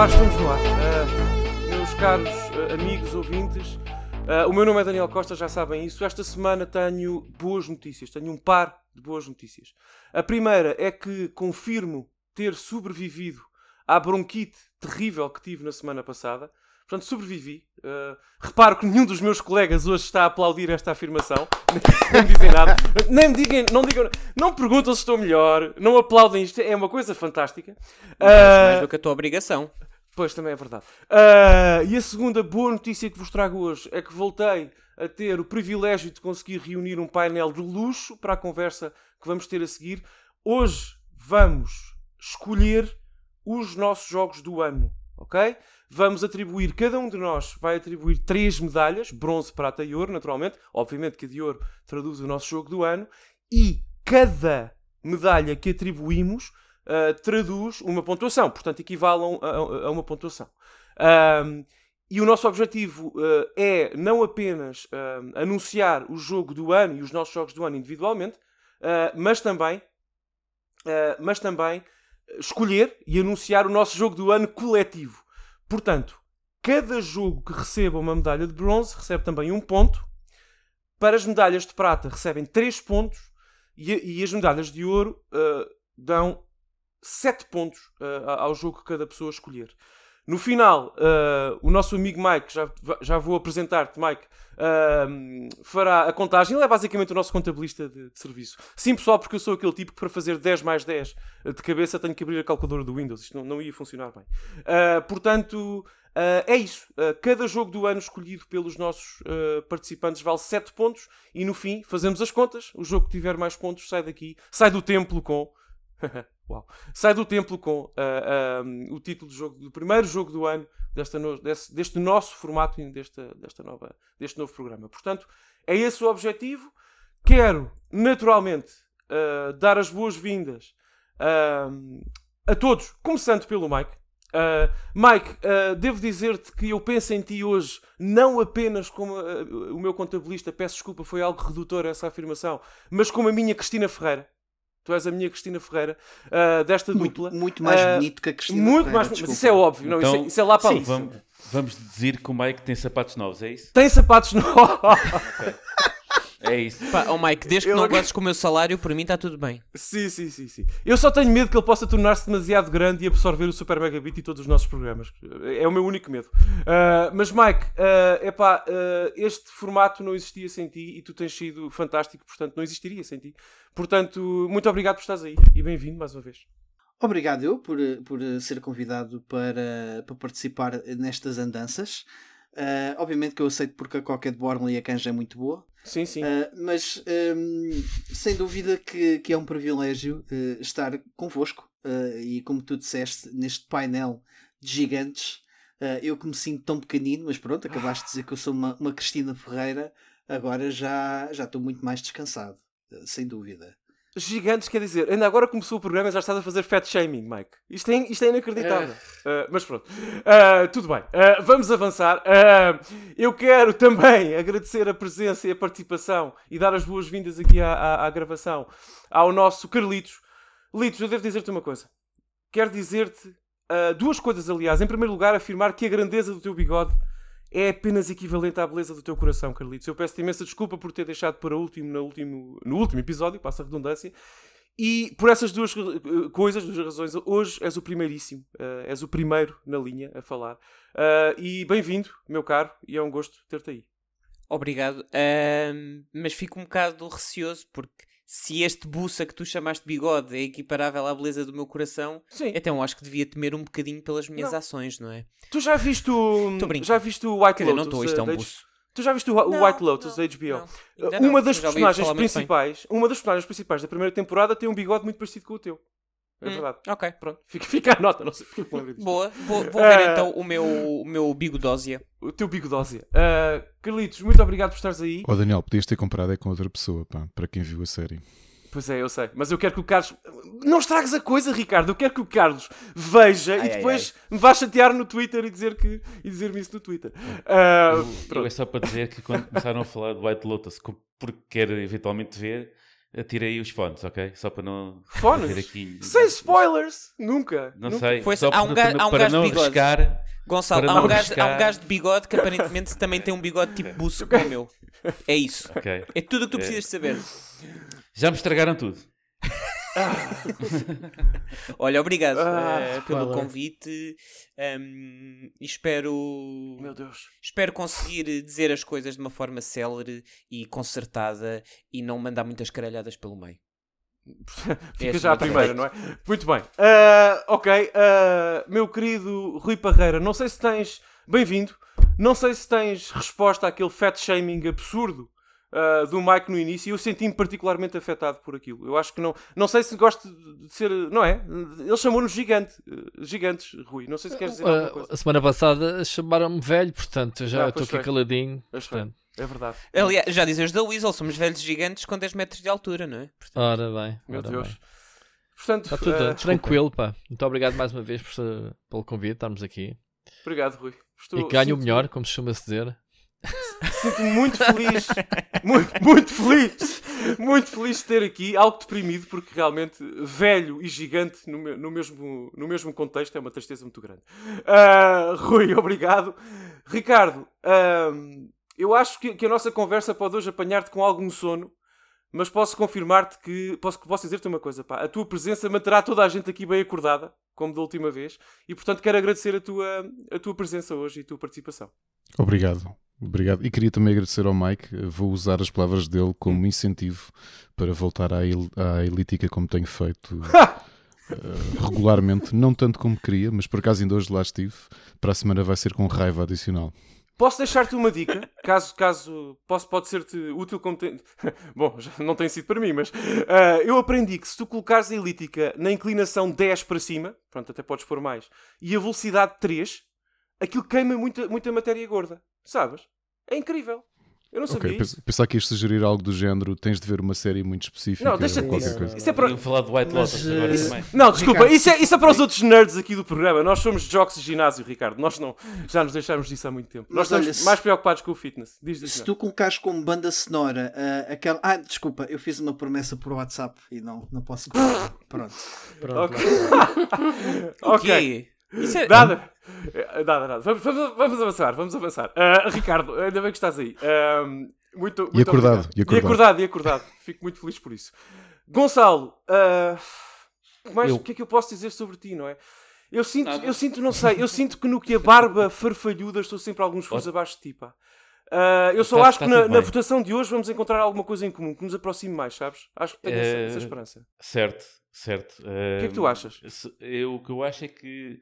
ar, estamos no ar. Uh, meus caros uh, amigos ouvintes, uh, o meu nome é Daniel Costa, já sabem isso. Esta semana tenho boas notícias, tenho um par de boas notícias. A primeira é que confirmo ter sobrevivido à bronquite terrível que tive na semana passada. Portanto, sobrevivi. Uh, reparo que nenhum dos meus colegas hoje está a aplaudir esta afirmação. Nem me dizem nada. Nem me digam, não digam, não perguntam se estou melhor, não aplaudem isto. É uma coisa fantástica. Uh, mais do que a tua obrigação. Pois, também é verdade. Uh, e a segunda boa notícia que vos trago hoje é que voltei a ter o privilégio de conseguir reunir um painel de luxo para a conversa que vamos ter a seguir. Hoje vamos escolher os nossos jogos do ano, ok? Vamos atribuir, cada um de nós vai atribuir três medalhas, bronze, prata e ouro, naturalmente. Obviamente que a de ouro traduz o nosso jogo do ano. E cada medalha que atribuímos uh, traduz uma pontuação, portanto, equivale a, a, uma pontuação. Um, e o nosso objetivo uh, é não apenas uh, anunciar o jogo do ano e os nossos jogos do ano individualmente, mas também, mas também escolher e anunciar o nosso jogo do ano coletivo. Portanto, cada jogo que receba uma medalha de bronze recebe também um ponto. Para as medalhas de prata recebem 3 pontos e, e as medalhas de ouro uh, dão 7 pontos uh, ao jogo que cada pessoa escolher. No final, uh, o nosso amigo Mike, já, já vou apresentar-te, Mike, uh, fará a contagem. Ele é basicamente o nosso contabilista de, de, serviço. Sim, pessoal, porque eu sou aquele tipo que para fazer 10 mais 10 de cabeça tenho que abrir a calculadora do Windows. Isto não, não ia funcionar bem. Uh, portanto, é isso. cada jogo do ano escolhido pelos nossos participantes vale 7 pontos e no fim fazemos as contas. O jogo que tiver mais pontos sai daqui, sai do templo com Uau. Sai do templo com uh, uh, o título do, jogo, do primeiro jogo do ano desta no, deste, deste, nosso formato e desta, desta nova, deste novo programa. Portanto, é esse o objetivo. Quero, naturalmente, uh, dar as boas-vindas a todos, começando pelo Mike. Mike, devo dizer-te que eu penso em ti hoje não apenas como o meu contabilista, peço desculpa, foi algo redutor essa afirmação, mas como a minha Cristina Ferreira. Tu és a minha Cristina Ferreira uh, desta muito, dupla. Muito mais uh, bonito que a Cristina muito Ferreira. Mais, mas isso é óbvio, não, então, isso, é, isso, é, lá para sim, vamos, vamos, dizer que o Mike tem sapatos novos, é isso? Tem sapatos novos. okay. É isso. Pá, oh Mike, desde que eu... não gostes com o meu salário, para mim está tudo bem. Sim, sim, sim, sim. Eu só tenho medo que ele possa tornar-se demasiado grande e absorver o Super Megabit e todos os nossos programas. É o meu único medo. Uh, mas Mike, uh, epá, uh, este formato não existia sem ti e tu tens sido fantástico, portanto não existiria sem ti. Portanto, muito obrigado por estares aí e bem-vindo mais uma vez. Obrigado eu por, por ser convidado para, para participar nestas andanças. Uh, obviamente que eu aceito porque a coca de Bornley e a canja é muito boa. Sim, sim. Uh, mas um, sem dúvida que, que é um privilégio uh, estar convosco e como tu disseste, neste painel de gigantes. eu que me sinto tão pequenino, mas pronto, acabaste de dizer que eu sou uma, uma Cristina Ferreira, agora já, já estou muito mais descansado, sem dúvida gigantes, quer dizer, ainda agora começou o programa e já estás a fazer fat shaming, Mike. Isto é, isto é inacreditável. Uh, mas pronto, uh, tudo bem. Uh, vamos avançar. eu quero também agradecer a presença e a participação e dar as boas-vindas aqui à, à, à, gravação ao nosso Carlitos. Litos, eu devo dizer-te uma coisa. Quero dizer-te duas coisas, aliás. Em primeiro lugar, afirmar que a grandeza do teu bigode é apenas equivalente à beleza do teu coração, Carlitos. Eu peço-te imensa desculpa por ter deixado para último no último, no último episódio, passa a redundância. E por essas duas coisas, duas razões, hoje és o primeiríssimo, uh, és o primeiro na linha a falar. Uh, e bem-vindo, meu caro, e é um gosto ter-te aí. Obrigado, uh, mas fico um bocado receoso porque se este buça que tu chamaste bigode é equiparável à beleza do meu coração, Sim. então acho que devia temer um bocadinho pelas minhas não. ações, não é? Tu já viste o. Já viste o White Lotus? não estou, isto é um buço. Tu já viste o, não, White Lotus da HBO? Não, uma das personagens principais, uma das personagens principais da primeira temporada tem um bigode muito parecido com o teu. É hum, verdade. Ok. Pronto. Fica, fica a nota, não sei porque Boa. Vou, vou ver uh, então o meu, o meu bigodósia. O teu bigodósia. Uh, Carlitos, muito obrigado por estares aí. Ó oh, Daniel, podias ter comprado é com outra pessoa, pá, para quem viu a série. Pois é, eu sei. Mas eu quero que o Carlos. Não estragues a coisa, Ricardo. Eu quero que o Carlos veja ai, e depois ai, ai. me vá chatear no Twitter e dizer que e dizer-me isso no Twitter. Uh, eu, eu é só para dizer que quando começaram a falar de White Lotus, porque quero eventualmente ver, Tirei os fones, ok? Só para não. Fones? Aqui... Sem spoilers! Nunca! Não Nunca. sei. Foi- só há um para, ga- há um para gajo de não bigode. arriscar. Gonçalo, há um, não gajo, há um gajo de bigode que aparentemente também tem um bigode tipo buço como o meu. É isso. Ok. É tudo o que tu É. precisas de saber. Já me estragaram tudo. Olha, obrigado Ah, eh, pelo spoiler. convite ehm, e espero, Meu Deus. espero conseguir dizer as coisas de uma forma célere e concertada e não mandar muitas caralhadas pelo meio. Fica Esse já a primeira, não é? Muito bem. Ah, ok. ah, meu querido Rui Parreira, não sei se tens. Bem-vindo. Não sei se tens resposta àquele fat shaming absurdo ah, do Mike no início. Eu senti-me particularmente afetado por aquilo. Eu acho que não. Não sei se gosto de ser. Não é? Ele chamou-nos gigante. eh, Gigantes, Rui. Não sei se queres dizer alguma Uh, coisa. a semana passada chamaram-me velho, portanto eu já Ah, estou pois aqui caladinho. Portanto, É verdade. Aliás, já dizem os da Weasel, somos velhos gigantes com 10 metros de altura, não é? Portanto, ora bem. Meu ora Deus. bem. Portanto, Está tudo ah, tranquilo, pá. Muito obrigado mais uma vez por, pelo convite, estarmos aqui. Obrigado, Rui. Estou, e que ganhe o melhor, como se chama-se dizer. Sinto-me muito feliz, muito, muito feliz, muito feliz de ter aqui, algo deprimido, porque realmente velho e gigante no, no mesmo, no mesmo contexto é uma tristeza muito grande. Ah, Rui, obrigado. Ricardo, ahm, eu acho que, que a nossa conversa pode hoje apanhar-te com algum sono, mas posso confirmar-te que, posso, posso dizer-te uma coisa, pá, a tua presença manterá toda a gente aqui bem acordada, como da última vez, e portanto quero agradecer a tua, a tua presença hoje e a tua participação. Obrigado. Obrigado. E queria também agradecer ao Mike. Vou usar as palavras dele como incentivo para voltar à, el- à elítica como tenho feito eh, regularmente. Não tanto como queria, mas por acaso ainda hoje lá estive. Para a semana vai ser com raiva adicional. Posso deixar-te uma dica, caso, caso posso, pode ser-te útil como tem... Bom, já não tem sido para mim, mas ah, eu aprendi que se tu colocares a elítica na inclinação 10 para cima, pronto, até podes pôr mais, e a velocidade 3, aquilo queima muita, muita matéria gorda, sabes? É incrível. Eu não sabia Ok, isso. pens- pensar que ias sugerir algo do género, tens de ver uma série muito específica Não, deixa ou isso. coisa. Isso é para... Falar de White Mas, Lotus agora eh, também. Não, desculpa, Ricardo, isso é, isso é para os outros nerds aqui do programa. Nós somos jocos de ginásio, Ricardo. Nós não, já nos deixámos disso há muito tempo. Mas Nós estamos olha, se- mais preocupados com o fitness. Diz, diz, Se não. tu colocares como banda sonora ah, aquela. Ah, desculpa, eu fiz uma promessa por WhatsApp e não, não posso. Pronto. Pronto, Ok. o ok. quê? Isso é... Nada. Eh, Nada, nada. Vamos, vamos, vamos avançar, vamos avançar. Ah, Ricardo, ainda bem que estás aí. Ah, muito, muito acordado, obrigado. e acordado. E acordado, e acordado. Fico muito feliz por isso. Gonçalo, ah, mais, Eu- o que é que eu posso dizer sobre ti, não é? Eu sinto, Nada. eu sinto, não sei, eu sinto que no que a barba farfalhuda estou sempre alguns furos abaixo de ti, pá. Ah, eu só Está- acho que está na, na votação de hoje vamos encontrar alguma coisa em comum que nos aproxime mais, sabes? Acho que tenho essa, Eh, essa esperança. Certo, certo. O que é que tu achas? Eu, o que eu acho é que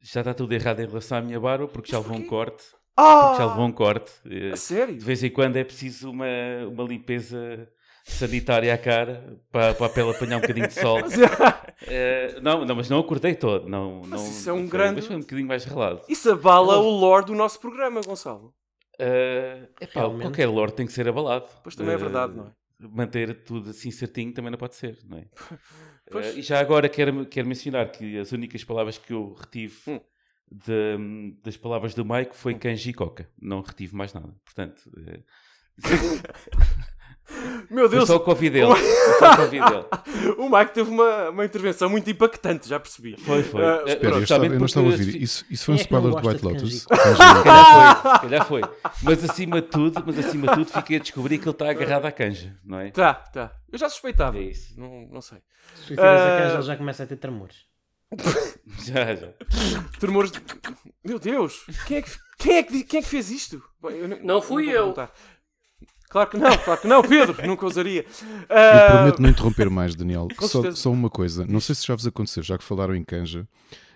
já está tudo errado em relação à minha barba, porque já levou um corte. Ah! Porque já levou um corte. Eh, A sério? De vez em quando é preciso uma, uma limpeza sanitária à cara para, para a pele apanhar um bocadinho de sol. Eh, não, não, mas não acordei todo. Não, Mas não, isso é um foi- grande- Mas foi um bocadinho mais relado. Isso abala o lore do nosso programa, Gonçalo. Eh, epá, qualquer lore tem que ser abalado. Pois também é verdade, não é? Manter tudo assim certinho também não pode ser, não é? Pois. Eh, e já agora quero, quero mencionar que as únicas palavras que eu retive Hum. de- das palavras do Mike foi kanji e coca. Não retive mais nada. Portanto, eh, Meu Deus, só o Covid dele. Foi só o Covid dele. o Mike teve uma, uma intervenção muito impactante, já percebi. Foi, foi. Eh, Espera, eu, estava, eu não estava a ouvir. Isso, isso foi um é não spoiler do White Lotus. Calhar foi, calhar foi. Mas acima de tudo, mas acima de tudo fiquei a descobrir que ele está agarrado à canja, não é? Tá, tá. Eu já suspeitava. É isso. Não, não sei. Se tu tiras a Ah. canja, ele já começa a ter tremores. Já, já. Tremores de... Meu Deus! Quem é que, quem é que, quem é que fez isto? Bem, eu Não fui vou eu. perguntar. Claro que não, claro que não, Pedro. Nunca usaria. Eu Ah, prometo não interromper mais, Daniel. Só, só uma coisa. Não sei se já vos aconteceu, já que falaram em canja,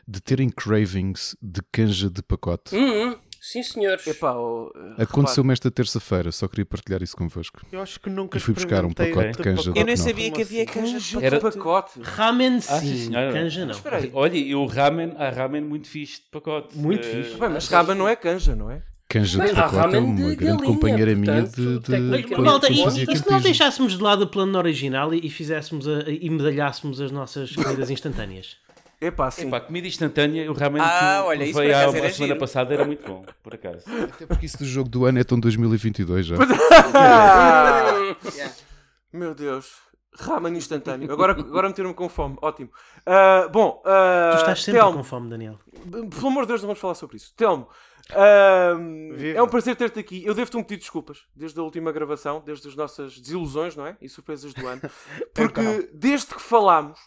de terem cravings de canja de pacote. Hum, hum. Sim, senhores. Epá, oh, uh, Aconteceu-me esta terça-feira, só queria partilhar isso convosco. Eu acho que nunca E fui buscar um pacote de canja de Eu nem Não. sabia que havia canja de Era- pacote. Ramen Ah, sim, sim, senhora. canja não. Espera aí. Olha, e o ramen, há ramen muito fixe de pacote. Muito Eh, fixe. Mas ramen não é canja, não é? Canja de pacote é uma de grande galinha, companheira minha portanto, de, de, de Mas, Malta, e, e se não deixássemos de lado o plano original e, e fizéssemos a- e medalhássemos as nossas comidas instantâneas? Epá, sim. Epá, comida instantânea, o ramen Ah, eu olha, isso uma era semana giro. passada era muito bom, por acaso. Até porque isso do jogo do ano é tão 2022 já. Meu Deus. Ramen instantâneo. Agora, agora meter-me com fome. Ótimo. Uh, bom, uh, tu estás sempre Telmo, com fome, Daniel. Pelo amor de Deus, não vamos falar sobre isso. Telmo, uh, é um prazer ter-te aqui. Eu devo-te um pedido de desculpas desde a última gravação, desde as nossas desilusões, não é? E surpresas do ano. Porque então. desde que falámos,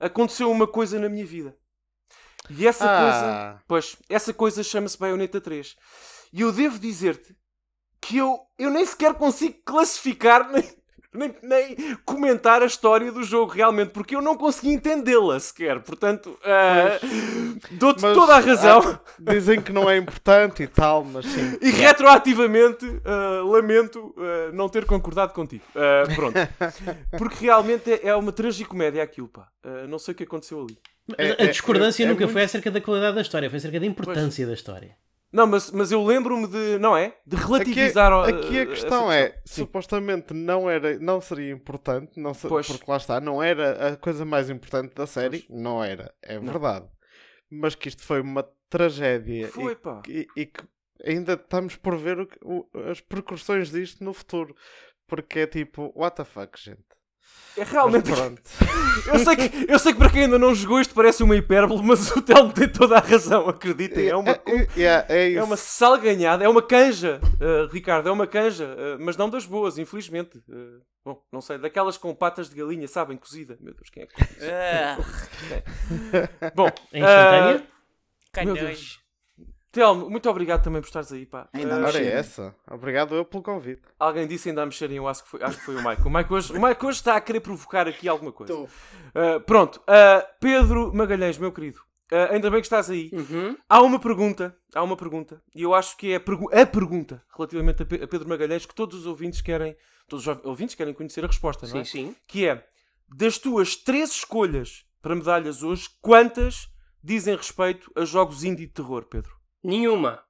aconteceu uma coisa na minha vida. E essa ah. coisa, pois, essa coisa chama-se Bayonetta 3. E eu devo dizer-te que eu, eu nem sequer consigo classificar nem, nem, nem comentar a história do jogo realmente, porque eu não consegui entendê-la sequer. Portanto, uh, dou-te toda a razão. Ah, dizem que não é importante e tal, mas sim. E retroativamente, uh, lamento uh, não ter concordado contigo. pronto. Porque realmente é, é uma tragicomédia aquilo, pá. não sei o que aconteceu ali. É, a discordância é, é, nunca muito... foi acerca da qualidade da história, foi acerca da importância pois. da história. Não, mas, mas eu lembro-me de, não é? De relativizar Aqui, aqui a questão é, Sim. supostamente não, era, não seria importante, não ser, porque lá está, não era a coisa mais importante da série, pois. não era, é não. verdade. Mas que isto foi uma tragédia foi, e, pá. E, e, que ainda estamos por ver o, o, as percussões disto no futuro. Porque é tipo, what the fuck, gente. É realmente. eu, sei que, eu sei que para quem ainda não jogou isto parece uma hipérbole, mas o Telmo tem toda a razão, acreditem. É uma, yeah, é, é uma salganhada, é uma canja, uh, Ricardo, é uma canja, uh, mas não das boas, infelizmente. Uh, bom, não sei, daquelas com patas de galinha, sabem, cozida. Meu Deus, quem é que. Ah. bom, é instantânea? Meu Deus. Telmo, muito obrigado também por estares aí, pá. Ainda uh, é essa. Obrigado eu pelo convite. Alguém disse ainda a mexerem, eu acho que foi, acho que foi o Mike. O Mike, hoje, o Mike hoje está a querer provocar aqui alguma coisa. Uh, pronto, uh, Pedro Magalhães, meu querido. Uh, ainda bem que estás aí. Uhum. Há uma pergunta, há uma pergunta, e eu acho que é a, pergu a pergunta relativamente a, Pe a, Pedro Magalhães que todos os ouvintes querem, todos os ouvintes querem conhecer a resposta, não é? Sim, sim. Que é, das tuas três escolhas para medalhas hoje, quantas dizem respeito a jogos indie de terror, Pedro? Nenhuma.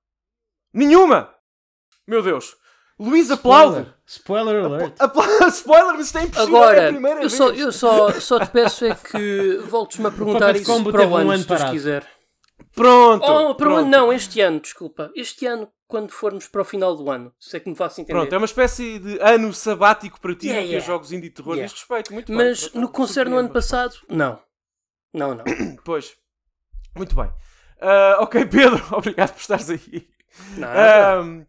Nenhuma! Meu Deus! Luís aplaude! Spoiler alert! Apla spoiler, mas isto é impossível! Agora, é a primeira eu, vez. só, eu só, só te peço é que voltes-me a perguntar isso para o ano, um ano se Deus quiser. Pronto! Oh, para o ano não, este ano, desculpa. Este ano, quando formos para o final do ano. Se é que me faço entender. Pronto, é uma espécie de ano sabático para ti, yeah, yeah. que é jogos indie terror yeah. neste respeito. Muito mas bem, no concerto no ano passado, não. Não, não. pois. Muito bem. Uh, ok, Pedro, obrigado por estares aí. Nada. Um,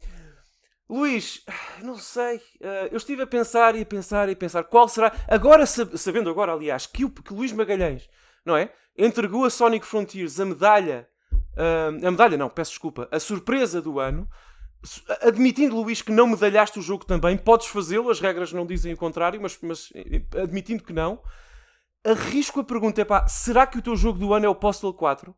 Luís, não sei. Uh, eu estive a pensar e a pensar e a pensar qual será. Agora, sabendo agora, aliás, que o que Luís Magalhães, não é? Entregou a Sonic Frontiers a medalha. Uh, a medalha, não, peço desculpa. A surpresa do ano. Admitindo, Luís, que não medalhaste o jogo também, podes fazê-lo, as regras não dizem o contrário, mas, mas admitindo que não, arrisco a pergunta: é pá, será que o teu jogo do ano é o Postal 4?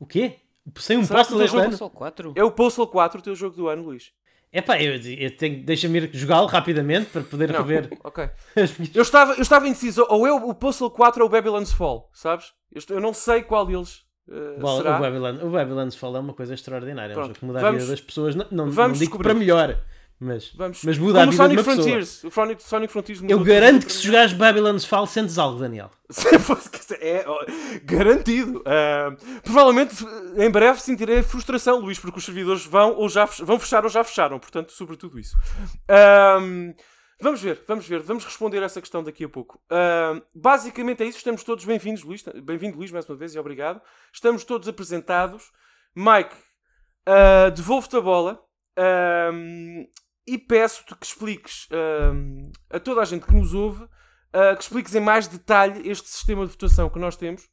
O quê? Sem um Postal este ano? 4? É o Postal 4 o teu jogo do ano, Luís. É pá, eu, eu tenho, deixa-me ir jogá-lo rapidamente para poder não, rever. Ok. eu, estava, eu estava indeciso, ou é o Postal 4 ou o Babylon's Fall, sabes? Eu, eu não sei qual deles. Uh, Bom, será? O, Babylon, o Babylon's Fall é uma coisa extraordinária. Pronto, é um jogo que muda vamos, a vida das pessoas. Não, não, não digo para melhor. Mas, Vamos. mas muda Como a vida Sonic de uma Frontiers. pessoa. O Sonic, Sonic Frontiers Eu garanto que se jogares Babylon's Fall sentes algo, Daniel. é, garantido. Uh, provavelmente em breve sentirei frustração, Luís, porque os servidores vão ou já vão fechar ou já fecharam. Portanto, sobre tudo isso. Uh, vamos ver, vamos ver. Vamos responder essa questão daqui a pouco. Uh, basicamente é isso. Estamos todos bem-vindos, Luís. Bem-vindo, Luís, mais uma vez, e obrigado. Estamos todos apresentados. Mike, devolvo-te a bola. Um, e peço-te que expliques um, a toda a gente que nos ouve, uh, que expliques em mais detalhe este sistema de votação que nós temos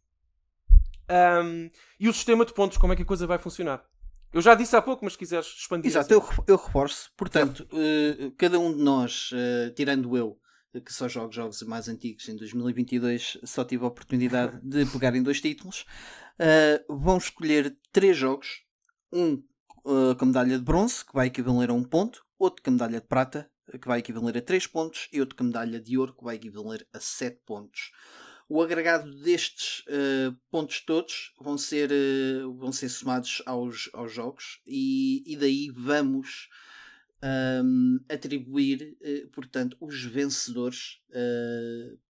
um, e o sistema de pontos, como é que a coisa vai funcionar. Eu já disse há pouco, mas se quiseres expandir. Exato, eu, eu reforço. Portanto, uh, cada um de nós, uh, tirando eu, que só jogo jogos mais antigos em 2022, só tive a oportunidade de pegar em dois títulos, vão escolher três jogos. Um uh, com medalha de bronze, que vai equivaler a um ponto, outro com medalha de prata, que vai equivaler a 3 pontos, e outro com medalha de ouro, que vai equivaler a 7 pontos. O agregado destes uh, pontos todos vão ser, uh, vão ser somados aos, aos jogos e, e daí vamos um, atribuir, uh, portanto, os vencedores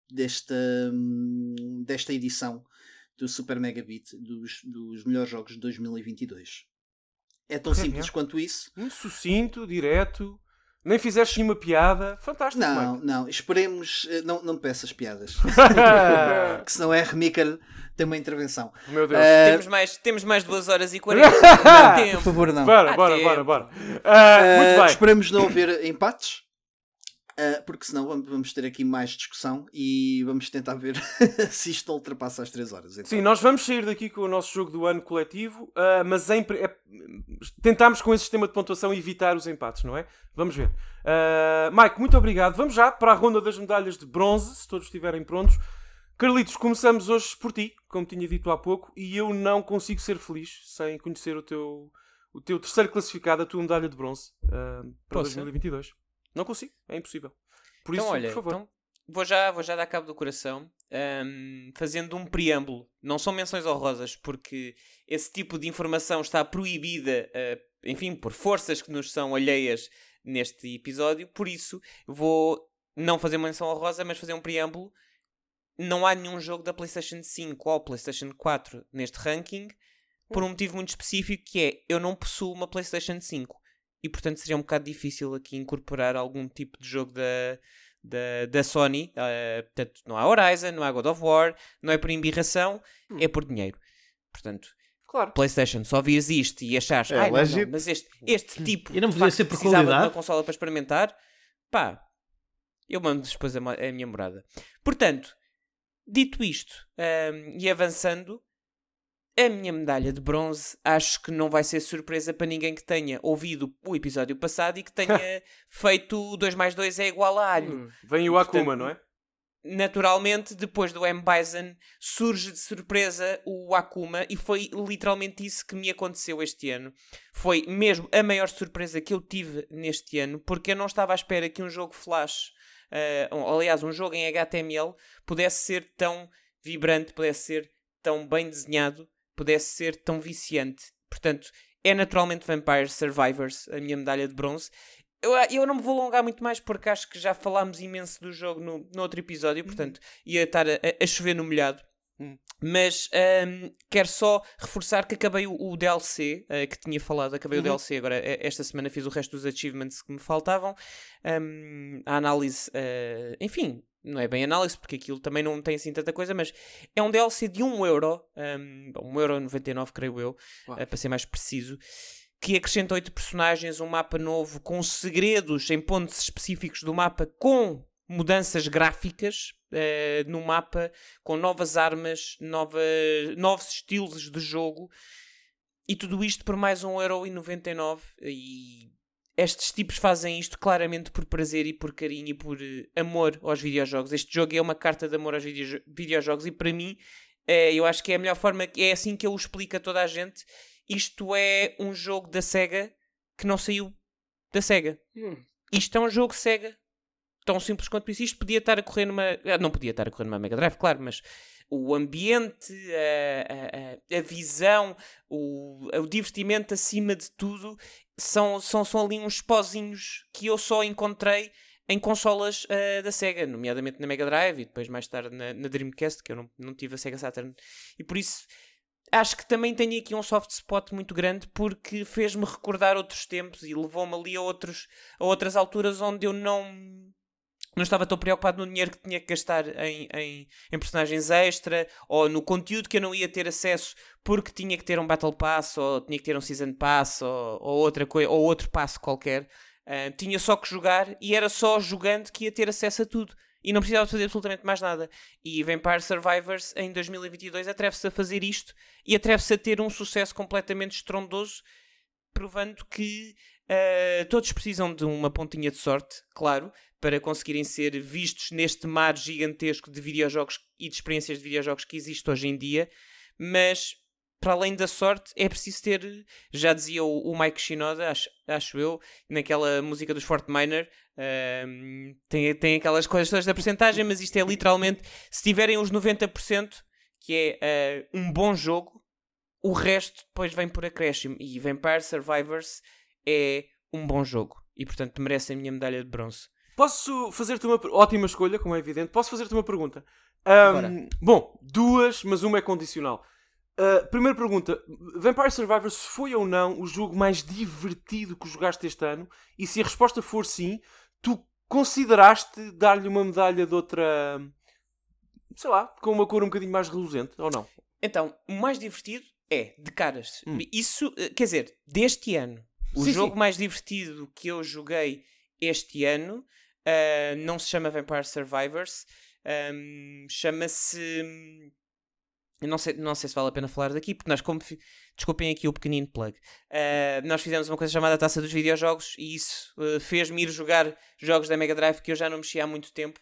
desta, um, desta edição do Super Megabit dos, dos melhores jogos de 2022. É tão simples quanto isso. Muito sucinto, direto. Nem fizeste nenhuma piada. Fantástico. Não, Mike. não. Esperemos. Eh, não, não peças piadas. que senão é Remical tem uma intervenção. Meu Deus. Uh... Temos, mais, temos mais 2 horas e 40 Por favor, não. Bora, bora, bora, bora. Uh, muito bem. Esperamos não haver empates. Uh, porque senão vamos ter aqui mais discussão e vamos tentar ver se isto ultrapassa as 3 horas. Então. Sim, nós vamos sair daqui com o nosso jogo do ano coletivo, uh, mas em, é, tentámos com esse sistema de pontuação evitar os empates, não é? Vamos ver. Uh, Mike, muito obrigado. Vamos já para a ronda das medalhas de bronze, se todos estiverem prontos. Carlitos, começamos hoje por ti, como tinha dito há pouco, e eu não consigo ser feliz sem conhecer o teu, o teu terceiro classificado, a tua medalha de bronze para Posso? 2022. Não consigo, é impossível. Por então, isso, olha, por favor. Então, vou, já, vou já dar cabo do coração, um, fazendo um preâmbulo. Não são menções honrosas, porque esse tipo de informação está proibida, uh, enfim, por forças que nos são alheias neste episódio. Por isso, vou não fazer menção honrosa, mas fazer um preâmbulo. Não há nenhum jogo da PlayStation 5 ou PlayStation 4 neste ranking, por um motivo muito específico que é eu não possuo uma PlayStation 5 e portanto seria um bocado difícil aqui incorporar algum tipo de jogo da, da, da Sony. Uh, portanto, não há Horizon, não há God of War, não é por embirração, hum. é por dinheiro. Portanto, claro. PlayStation, só vias isto e achares, é, não, não, mas este, este tipo eu não podia ser por precisava qualidade. de uma consola para experimentar, pá, eu mando depois a, a minha morada. Portanto, dito isto um, e avançando, a minha medalha de bronze acho que não vai ser surpresa para ninguém que tenha ouvido o episódio passado e que tenha feito 2 mais 2 é igual a alho. Hum, vem o Akuma, Portanto, não é? Naturalmente, depois do M. Bison, surge de surpresa o Akuma e foi literalmente isso que me aconteceu este ano. Foi mesmo a maior surpresa que eu tive neste ano, porque eu não estava à espera que um jogo Flash, uh, aliás, um jogo em HTML, pudesse ser tão vibrante, pudesse ser tão bem desenhado pudesse ser tão viciante. Portanto, é naturalmente Vampire Survivors a minha medalha de bronze. Eu, eu não me vou alongar muito mais porque acho que já falámos imenso do jogo no, no outro episódio, portanto ia estar a, a chover no molhado. Hum. Mas um, quero só reforçar que acabei o, o DLC uh, que tinha falado, acabei uhum. o DLC. Agora, esta semana fiz o resto dos achievements que me faltavam. Um, a análise, uh, enfim, não é bem análise, porque aquilo também não tem assim tanta coisa, mas é um DLC de 1 euro, um, 1,99€ creio eu, uh, para ser mais preciso, que acrescenta 8 personagens, um mapa novo com segredos em pontos específicos do mapa, com mudanças gráficas uh, no mapa, com novas armas, novas, novos estilos de jogo, e tudo isto por mais 1,99€ e estes tipos fazem isto claramente por prazer e por carinho e por uh, amor aos videojogos. Este jogo é uma carta de amor aos video videojogos e para mim uh, eu acho que é a melhor forma, é assim que eu explico a toda a gente. Isto é um jogo da SEGA que não saiu da SEGA. Hum. Isto é um jogo SEGA. Tão simples quanto isso. Isto podia estar a correr numa. Ah, não podia estar a correr numa Mega Drive, claro, mas o ambiente, a, a, a visão, o, o divertimento acima de tudo são, são, são ali uns pozinhos que eu só encontrei em consolas uh, da Sega, nomeadamente na Mega Drive e depois mais tarde na, na, Dreamcast, que eu não, não tive a Sega Saturn. E por isso acho que também tenho aqui um soft spot muito grande porque fez-me recordar outros tempos e levou-me ali a, outros, a outras alturas onde eu não não estava tão preocupado no dinheiro que tinha que gastar em, em, em, personagens extra ou no conteúdo que eu não ia ter acesso porque tinha que ter um Battle Pass ou tinha que ter um Season Pass ou, ou outra coisa ou outro passo qualquer. Uh, tinha só que jogar e era só jogando que ia ter acesso a tudo e não precisava fazer absolutamente mais nada. E Vampire Survivors em 2022 atreve-se a fazer isto e atreve-se a ter um sucesso completamente estrondoso, provando que uh, todos precisam de uma pontinha de sorte, claro, para conseguirem ser vistos neste mar gigantesco de videojogos e de experiências de videojogos que existe hoje em dia, mas para além da sorte é preciso ter, já dizia o, o Mike Shinoda, acho, acho, eu, naquela música dos Fort Minor, uh, tem, tem aquelas coisas todas da porcentagem, mas isto é literalmente, se tiverem os 90%, que é uh, um bom jogo, o resto depois vem por acréscimo. E Vampire Survivors é um bom jogo. E portanto merece a minha medalha de bronze. Posso fazer-te uma ótima escolha, como é evidente. Posso fazer-te uma pergunta? Um, bom, duas, mas uma é condicional. Uh, primeira pergunta: Vampire Survivors foi ou não o jogo mais divertido que jogaste este ano? E se a resposta for sim, tu consideraste dar-lhe uma medalha de outra. sei lá, com uma cor um bocadinho mais reluzente ou não? Então, o mais divertido é de caras. Hum. Isso, eh, quer dizer, deste ano. O sim, jogo sim. mais divertido que eu joguei este ano uh, não se chama Vampire Survivors, um, chama-se não sei, não sei se vale a pena falar daqui, porque nós, como. Desculpem aqui o pequenino plug. Uh, nós fizemos uma coisa chamada Taça dos Videojogos e isso uh, fez-me ir jogar jogos da Mega Drive que eu já não mexia há muito tempo.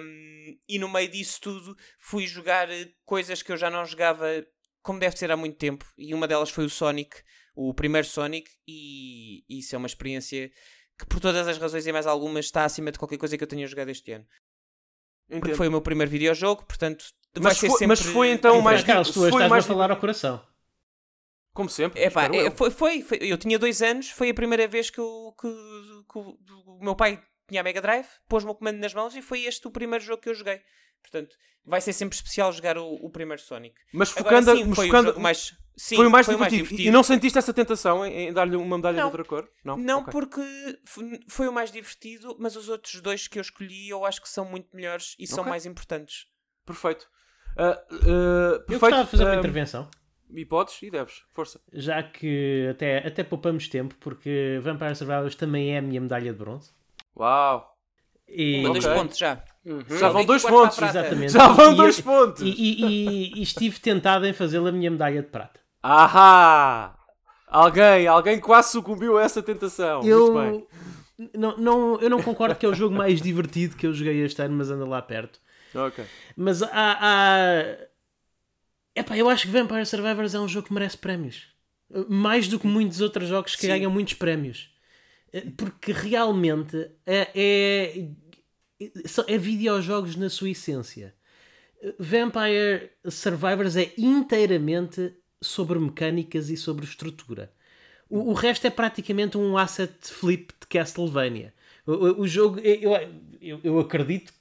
Um, e no meio disso tudo fui jogar coisas que eu já não jogava como deve ser há muito tempo. E uma delas foi o Sonic, o primeiro Sonic, e, isso é uma experiência que, por todas as razões e mais algumas, está acima de qualquer coisa que eu tenha jogado este ano. Entendo. Porque foi o meu primeiro videojogo, portanto mas foi, sempre... mas foi então mais. Carlos, tu foi mais a falar ao coração. Como sempre. É pá, é, foi, foi, foi, eu tinha dois anos, foi a primeira vez que, eu, que, que o, o meu pai tinha a Mega Drive, pôs-me o comando nas mãos e foi este o primeiro jogo que eu joguei. Portanto, vai ser sempre especial jogar o, o primeiro Sonic. Mas focando, Agora, sim, mas foi focando, o mais, sim, foi o mais, foi divertido. mais divertido. E não sentiste essa tentação em, em dar-lhe uma medalha não, de outra cor? Não, não okay. porque foi o mais divertido, mas os outros dois que eu escolhi eu acho que são muito melhores e okay. são mais importantes. Perfeito. Uh, uh, eu gostava de fazer uma intervenção. E podes e deves, força. Já que até, até poupamos tempo, porque Vampire Survivors também é a minha medalha de bronze. Uau! E... Okay. dois pontos já. Uhum. Já vão dois pontos. Exatamente. Já vão dois pontos. E, e, e, estive tentado em fazê-la a minha medalha de prata. Ahá! Alguém, alguém quase sucumbiu a essa tentação. Eu, não, não, eu não concordo que é o jogo mais divertido que eu joguei este ano, mas anda lá perto. Ok. Mas há. há... Epá, eu acho que Vampire Survivors é um jogo que merece prémios. Mais do que muitos outros jogos que Sim. ganham muitos prémios. Porque realmente é, é, é videojogos na sua essência. Vampire Survivors é inteiramente sobre mecânicas e sobre estrutura. O, o resto é praticamente um asset flip de Castlevania. O, o, jogo, eu, eu, eu acredito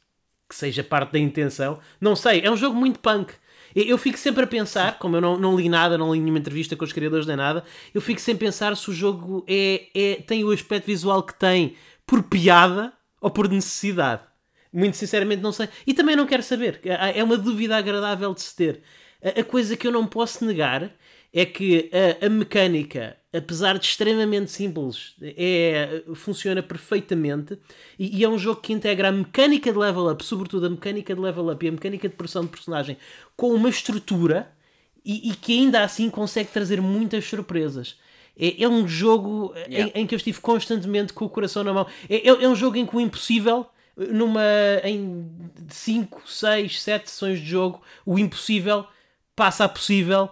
que seja parte da intenção. Não sei, é um jogo muito punk. Eu fico sempre a pensar, como eu não, não li nada, não li nenhuma entrevista com os criadores nem nada, eu fico sempre a pensar se o jogo é, é, tem o aspecto visual que tem por piada ou por necessidade. Muito sinceramente não sei. E também não quero saber. É uma dúvida agradável de se ter. A, coisa que eu não posso negar é que a, a mecânica apesar de extremamente simples, é, funciona perfeitamente e, e, é um jogo que integra a mecânica de level up, sobretudo a mecânica de level up e a mecânica de pressão de personagem, com uma estrutura e, e que ainda assim consegue trazer muitas surpresas. É, é um jogo yeah. em, em, que eu estive constantemente com o coração na mão. É, é, é um jogo em que o impossível, numa, em 5, 6, 7 sessões de jogo, o impossível passa a possível,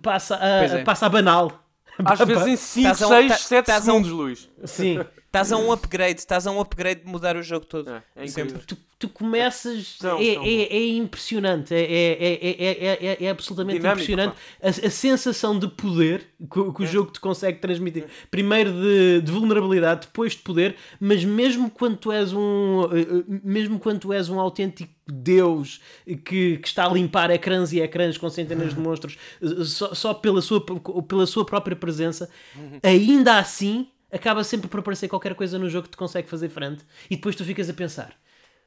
passa a, é. passa a banal às vezes em 5, 6, 7 segundos, Luís. Sim. Estás a um upgrade, estás a um upgrade de mudar o jogo todo. É, é Sempre. Tu, tu começas. é, é, é, impressionante. É, é, é, absolutamente Dinâmico, impressionante a, a, sensação de poder que, que o jogo te consegue transmitir. Primeiro de, de, vulnerabilidade, depois de poder, mas mesmo quando tu és um. Mesmo quando tu és um autêntico Deus que, que está a limpar ecrãs e ecrãs com centenas de monstros só, só pela, sua, pela sua própria presença, ainda assim acaba sempre por aparecer qualquer coisa no jogo que te consegue fazer frente e depois tu ficas a pensar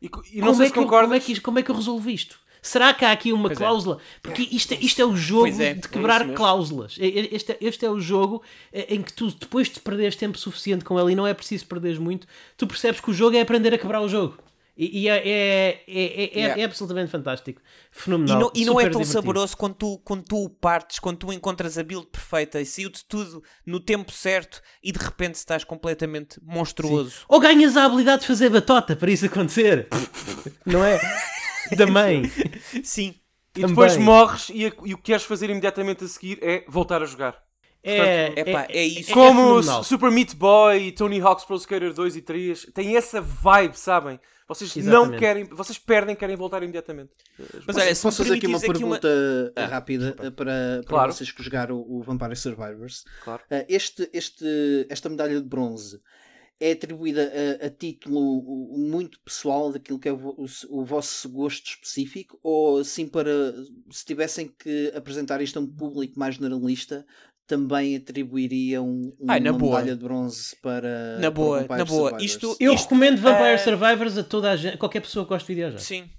e, e não como, sei é se eu, como, é que, como é que eu resolvi isto? Será que há aqui uma pois é. cláusula? É. Porque isto, é, isto é o jogo é, de quebrar cláusulas. Este, este é o jogo em que tu, depois de perderes tempo suficiente com ele, e não é preciso perderes muito, tu percebes que o jogo é aprender a quebrar o jogo. E, e é, é, é, yeah. é, absolutamente fantástico. Fenomenal. E não, e não é tão divertido. saboroso quando tu, quando tu partes, quando tu encontras a build perfeita e saiu-te tudo no tempo certo e de repente estás completamente monstruoso. Sim. Ou ganhas a habilidade de fazer batota para isso acontecer. não é? Também. Sim. E Também. depois morres e, e o que queres fazer imediatamente a seguir é voltar a jogar. É, Portanto, epá, é, é, isso. Como é Super Meat Boy, Tony Hawk's Pro Skater 2 e 3, tem essa vibe, sabem? Vocês Exatamente. não querem, vocês perdem, querem voltar imediatamente. Mas olha, posso fazer aqui uma pergunta uma... Ah, rápida para, para claro. vocês que jogaram o Vampire Survivors. Claro. Uh, este, este, esta medalha de bronze é atribuída a, a, título muito pessoal daquilo que é o, o, o, vosso gosto específico ou sim para se tivessem que apresentar isto a um público mais generalista também atribuiriam um, Ai, uma boa. medalha de bronze para na boa, para na boa. Isto, eu isto, recomendo Vampire é... Survivors a toda a gente, qualquer pessoa que goste de videojogos. Sim,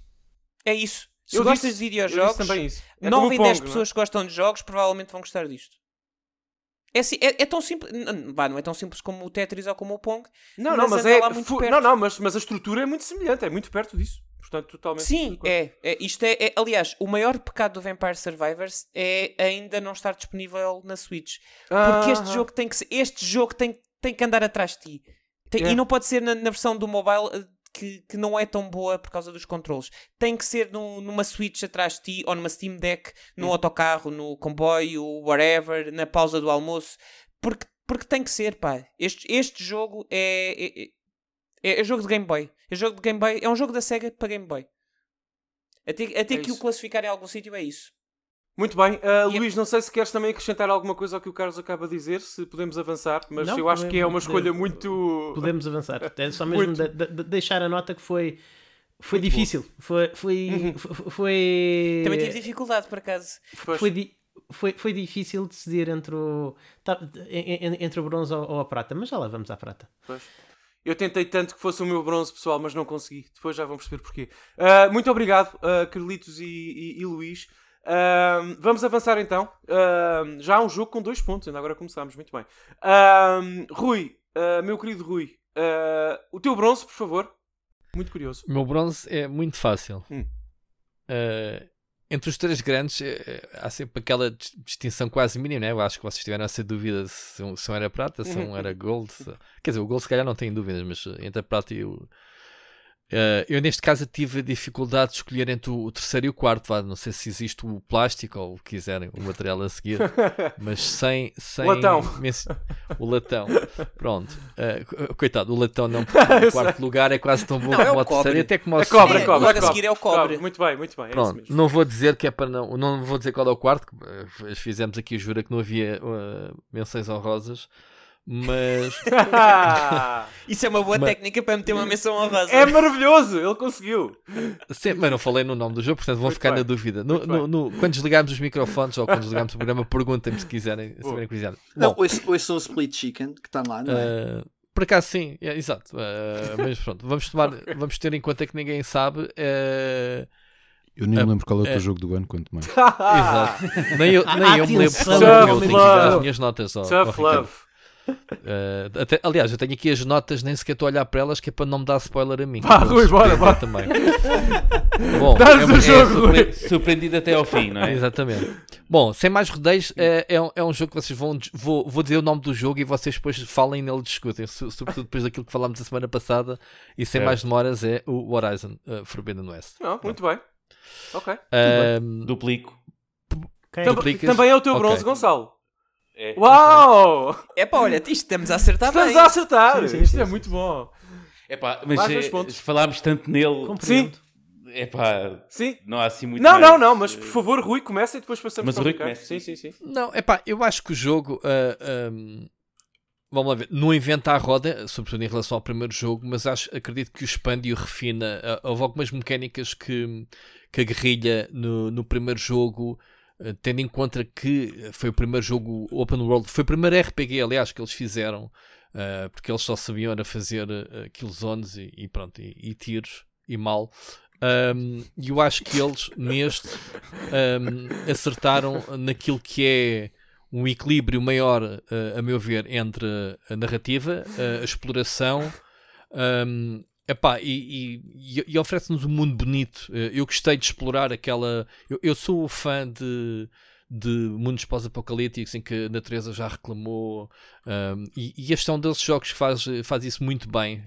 é isso. Se eu gostas disse, de videojogos, também isso. É 9 em 10 pessoas é? que gostam de jogos provavelmente vão gostar disto. É, assim, é, é, tão simples, não, não é tão simples como o Tetris ou como o Pong. Não, não, mas é, não, não, mas, mas a estrutura é muito semelhante, é muito perto disso. Portanto, totalmente. Sim, é, é, Isto é, é, Aliás, o maior pecado do Vampire Survivors é ainda não estar disponível na Switch. Porque este jogo tem que ser, este jogo tem, tem que andar atrás de ti. Tem, E não pode ser na, na, versão do mobile eh, que, que não é tão boa por causa dos controles. Tem que ser no, numa Switch atrás de ti, ou numa Steam Deck, no hum. autocarro, no comboio, whatever, na pausa do almoço. Porque, porque tem que ser, pá. Este, este jogo é, é, é, jogo de Game Boy. É jogo de Game Boy. É um jogo da Sega para Game Boy. Até, até é que isso. o classificar em algum sítio é isso. Muito bem. Uh, Luís, não sei se queres também acrescentar alguma coisa ao que o Carlos acaba de dizer, se podemos avançar, mas não, eu acho que é uma escolha podemos, muito. Podemos avançar. É só mesmo de, de, de deixar a nota que foi. Foi muito difícil. Foi, foi, uhum. foi. Também tive dificuldade, por acaso. Foi, di... foi, foi difícil decidir entre o, tá, entre o bronze ou, ou a prata, mas já lá vamos à prata. Pois. Eu tentei tanto que fosse o meu bronze pessoal, mas não consegui. Depois já vão perceber porquê. Uh, muito obrigado, uh, Carlitos e, e, e Luís. Uh, vamos avançar então. Uh, já há um jogo com dois pontos, ainda agora começamos. Muito bem. Rui, meu querido Rui, o teu bronze, por favor. Muito curioso. O meu bronze é muito fácil. Hum entre os três grandes eh, eh, há sempre aquela distinção quase mínima, né? Eu acho que vocês tiveram essa dúvida se um, se um era prata, se um era gold. Se... Quer dizer, o gold se calhar não tem dúvidas, mas entre a prata e o, Uh, eu neste caso tive a dificuldade de escolher entre o, terceiro e o quarto. Vá. Não sei se existe o plástico ou o que quiserem, o material a seguir, mas sem. sem latão. O latão. Pronto. Uh, coitado, o latão não, porque o quarto lugar é quase tão bom não, como é o, terceiro. Até como é cobre, é, cobre. Logo a seguir é o cobre. Muito bem, muito bem. É Pronto, é não vou dizer que é para não. Não vou dizer qual é o quarto, fizemos aqui a jura que não havia uh, menções honrosas. Mas. Isso é uma boa mas... técnica para meter uma menção honrosa. É maravilhoso, ele conseguiu. Sim, mas não falei no nome do jogo, portanto vão Muito ficar bem. na dúvida. No, no, no, quando desligarmos os microfones ou quando desligarmos o programa, perguntem-me se quiserem. Se tiverem curiosidade. Não, hoje sou o Split Chicken que está lá, não é? Uh, por acaso sim, é, exato. Uh, mas pronto, vamos, tomar, vamos ter em conta que ninguém sabe. Uh, eu nem me lembro qual é o teu jogo do ano, quanto mais. Exato. Nem eu, nem eu me lembro. Eu tenho que dar as minhas notas. Ó, Tough love. Uh, até, aliás, eu tenho aqui as notas, nem sequer estou a olhar para elas, que é para não me dar spoiler a mim. Vá, Rui, bora, bora. Também. Bom, é, o jogo, é surpreendido até ao fim, não é? Exatamente. Bom, sem mais rodeios, é, é, um, é um jogo que vocês vão. Vou, vou dizer o nome do jogo e vocês depois falem nele discutem, sobretudo depois daquilo que falámos a semana passada. E sem é. mais demoras, é o Horizon uh, Forbidden West. Oh, muito bem. Ok. Um, Duplico. Também é o teu okay. bronze, Gonçalo. É. Uau! É pá, olha, isto estamos a acertar estamos bem. a acertar! Sim, sim, isto sim, é muito bom. É pá, mas é, falámos tanto nele. Sim. É pá, sim. não há assim muito Não, mais. não, não, mas por favor, Rui, começa e depois passamos mas para o Rui começa. Sim, sim, sim. Não, é pá, eu acho que o jogo. Uh, um, vamos lá ver, não inventa a roda, sobretudo em relação ao primeiro jogo, mas acho, acredito que o expande e o refina. Uh, houve algumas mecânicas que, que a guerrilha no, no primeiro jogo eh, tendo em conta que foi o primeiro jogo open world, foi o primeiro RPG, aliás, que eles fizeram, uh, porque eles só sabiam era fazer uh, killzones e, e pronto, e, e, tiros e mal. E um, eu acho que eles neste um, acertaram naquilo que é um equilíbrio maior, uh, a meu ver, entre a narrativa, a exploração um, Epá, e, e, e oferece-nos um mundo bonito. Eh, eu gostei de explorar aquela. Eu, eu sou fã de, de mundos pós-apocalípticos em que a natureza já reclamou. Um, e, e este é um desses jogos que faz, faz isso muito bem.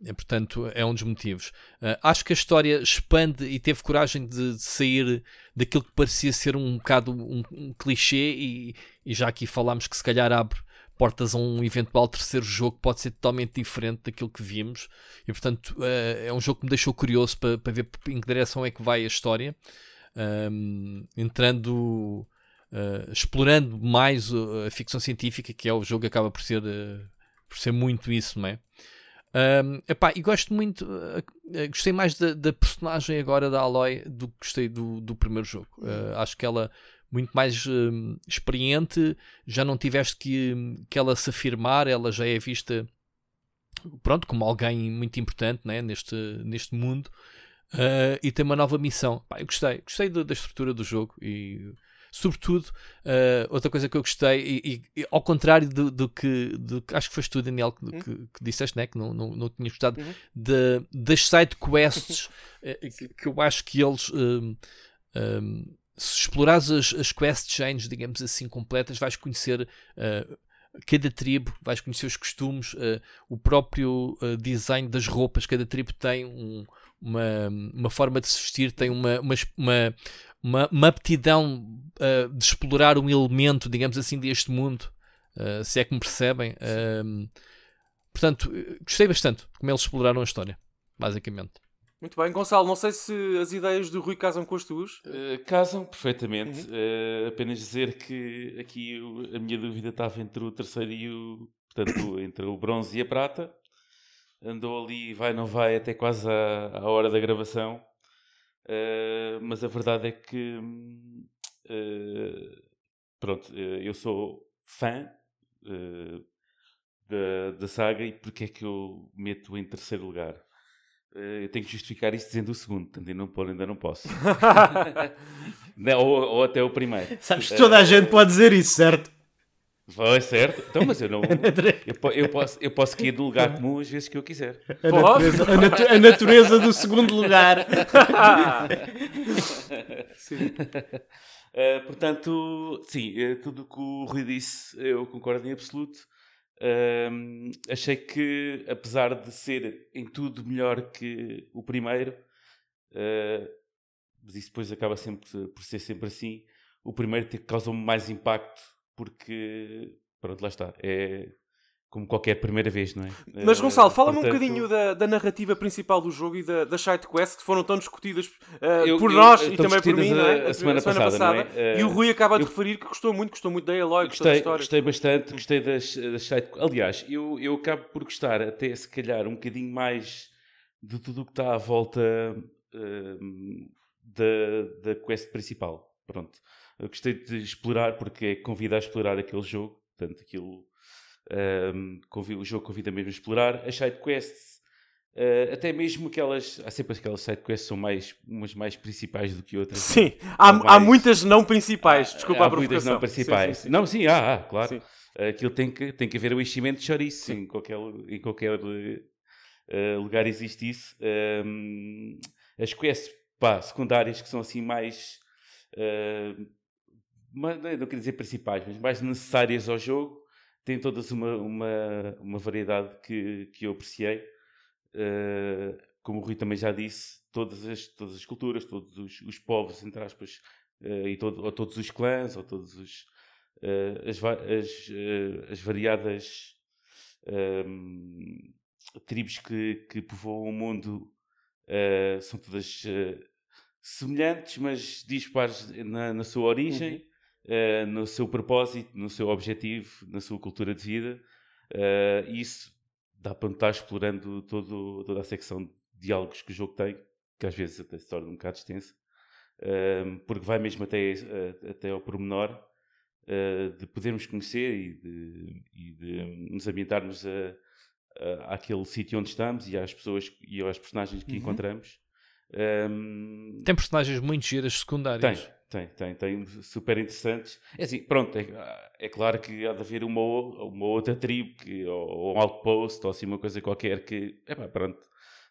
E, portanto, é um dos motivos. Uh, acho que a história expande e teve coragem de, de sair daquilo que parecia ser um bocado um, um clichê. E, e já aqui falámos que se calhar abre portas a um eventual terceiro jogo que pode ser totalmente diferente daquilo que vimos. E portanto uh, é um jogo que me deixou curioso para, para ver em que direção é que vai a história. Um, entrando, uh, explorando mais a ficção científica, que é o jogo que acaba por ser uh, por ser muito isso, não é? Um, epá, e gosto muito, uh, uh, gostei mais da, da, personagem agora da Aloy do que gostei do, do primeiro jogo. Uh, acho que ela muito mais experiente, já não tiveste que, que ela se afirmar, ela já é vista pronto, como alguém muito importante né, neste, neste mundo e tem uma nova missão. eu gostei, gostei da, da estrutura do jogo e sobretudo, uh, outra coisa que eu gostei, e, e, e ao contrário do, do, que, do, acho que foste tu, Daniel, que, uhum. que, que disseste, né, que não, não, não tinha gostado, uhum. de, das side quests, uh, que, que, eu acho que eles. Um, um, se explorares as, as quest chains, digamos assim, completas, vais conhecer uh, cada tribo, vais conhecer os costumes, uh, o próprio uh, design das roupas. Cada tribo tem um, uma, uma forma de se vestir, tem uma, uma, uma, uma, uma aptidão de explorar um elemento, digamos assim, deste mundo, se é que me percebem. Portanto, gostei bastante como eles exploraram a história, basicamente. Muito bem, Gonçalo, não sei se as ideias do Rui casam com as tuas. Uh, casam perfeitamente. Uhum. Uh, apenas dizer que aqui a minha dúvida estava entre o terceiro e o. Portanto, entre o bronze e a prata. Andou ali, vai, não vai, até quase à, à hora da gravação. Uh, mas a verdade é que pronto, eu sou fã da, da saga e porque é que eu meto em terceiro lugar? Eu tenho que justificar isso dizendo o segundo, portanto ainda não, ainda não posso. ou, ou, até o primeiro. Sabes que toda a gente pode dizer isso, certo? Vai, certo. Então, mas eu não. Eu, eu, posso, eu posso cair do lugar comum às vezes que eu quiser. A natureza, a, natu a natureza do segundo lugar. sim. Uh, portanto, sim, tudo o que o Rui disse eu concordo em absoluto. Uh, achei que, apesar de ser em tudo melhor que o primeiro, mas isso depois acaba sempre por ser sempre assim, o primeiro causou mais impacto porque, pronto, lá está. É como qualquer primeira vez, não é? Mas Gonçalo, fala-me Portanto... um bocadinho da, da, narrativa principal do jogo e da, das side quests que foram tão discutidas uh, eu, por eu, nós e também por mim, a, é? a, semana, a semana passada. passada. É? E o Rui acaba de referir que gostou muito, gostou muito da Eloy, gostei, da história. Gostei bastante, gostei das, das side Aliás, eu, eu acabo por gostar até se calhar um bocadinho mais de tudo o que está à volta uh, da, da quest principal. Pronto. Eu gostei de explorar porque é convida a explorar aquele jogo. Portanto, aquilo. Um, o jogo convida mesmo a explorar. As side quests, uh, até mesmo aquelas. Há sempre aquelas side quests são mais, umas mais principais do que outras. Sim, há, mais, há muitas não principais. Desculpa há, a provocação. muitas não principais. Sim, sim, sim. Não, sim, há, há claro. Sim. Aquilo tem que, tem que haver o enchimento de chouriço. Em qualquer, em qualquer uh, lugar existe isso. Um, as quests pá, secundárias que são assim mais. Uh, não quero dizer principais, mas mais necessárias ao jogo, têm todas uma, uma, uma variedade que, que eu apreciei. Uh, como o Rui também já disse, todas as, todas as culturas, todos os, os povos, entre aspas, uh, e todo, ou todos os clãs, ou todos os, uh, as, as, as variadas um, tribos que, que povoam o mundo são todas semelhantes, mas dispares na, na sua origem. Uhum uh, no seu propósito, no seu objetivo, na sua cultura de vida. Uh, e isso dá para estar explorando todo, toda a secção de diálogos que o jogo tem, que às vezes até se torna um bocado extensa, uh, porque vai mesmo até, até ao pormenor de podermos conhecer e de, e de nos ambientarmos a, a, àquele sítio onde estamos e às pessoas e às personagens que uhum. encontramos. Um, tem personagens muito giras secundárias. Tem, tem, tem, tem super interessantes. É assim, pronto, é, é claro que há de haver uma, uma outra tribo, que, ou, ou, um outpost, ou assim uma coisa qualquer que, é pá, pronto,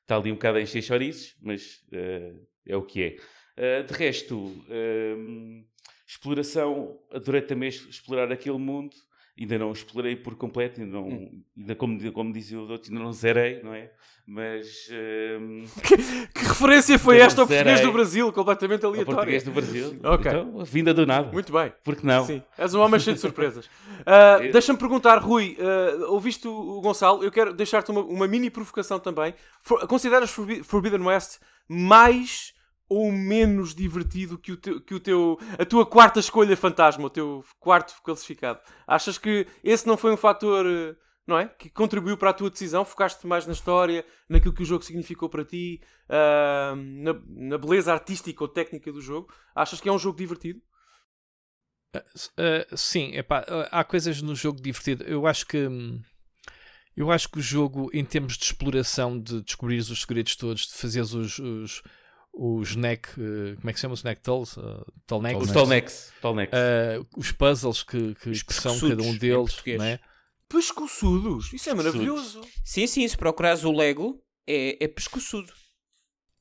está ali um bocado a encher chouriços, mas uh, é o que é. Uh, de resto, uh, exploração, adorei também explorar aquele mundo, ainda não explorei por completo, ainda, não, hum. ainda como, como dizia o outro, ainda não zerei, não é? Mas. Um... Que, que, referência foi esta ao português do Brasil? Completamente aleatória. Ao português do Brasil. ok. Então, vinda do nada. Muito bem. Porque não? Sim. És um homem cheio de surpresas. Uh, Deixa-me perguntar, Rui, uh, ouviste o Gonçalo? Eu quero deixar-te uma, uma, mini provocação também. For, consideras Forbidden West mais ou menos divertido que o, teu, que o teu a tua quarta escolha fantasma, o teu quarto classificado? Achas que esse não foi um fator uh, não é? Que contribuiu para a tua decisão, focaste mais na história, naquilo que o jogo significou para ti, uh, na, na, beleza artística ou técnica do jogo. Achas que é um jogo divertido? Uh, sim, epá, há coisas no jogo divertido. Eu acho que eu acho que o jogo, em termos de exploração, de descobrir os segredos todos, de fazer os, os, os neck, como é que se chama os neck tolls? Uh. Os tallnecks. tallnecks. os puzzles que, que, que são cada um deles, não é? Pescoçudos. Isso é maravilhoso. Sim, sim. Se procurares o Lego, é, é pescoçudo.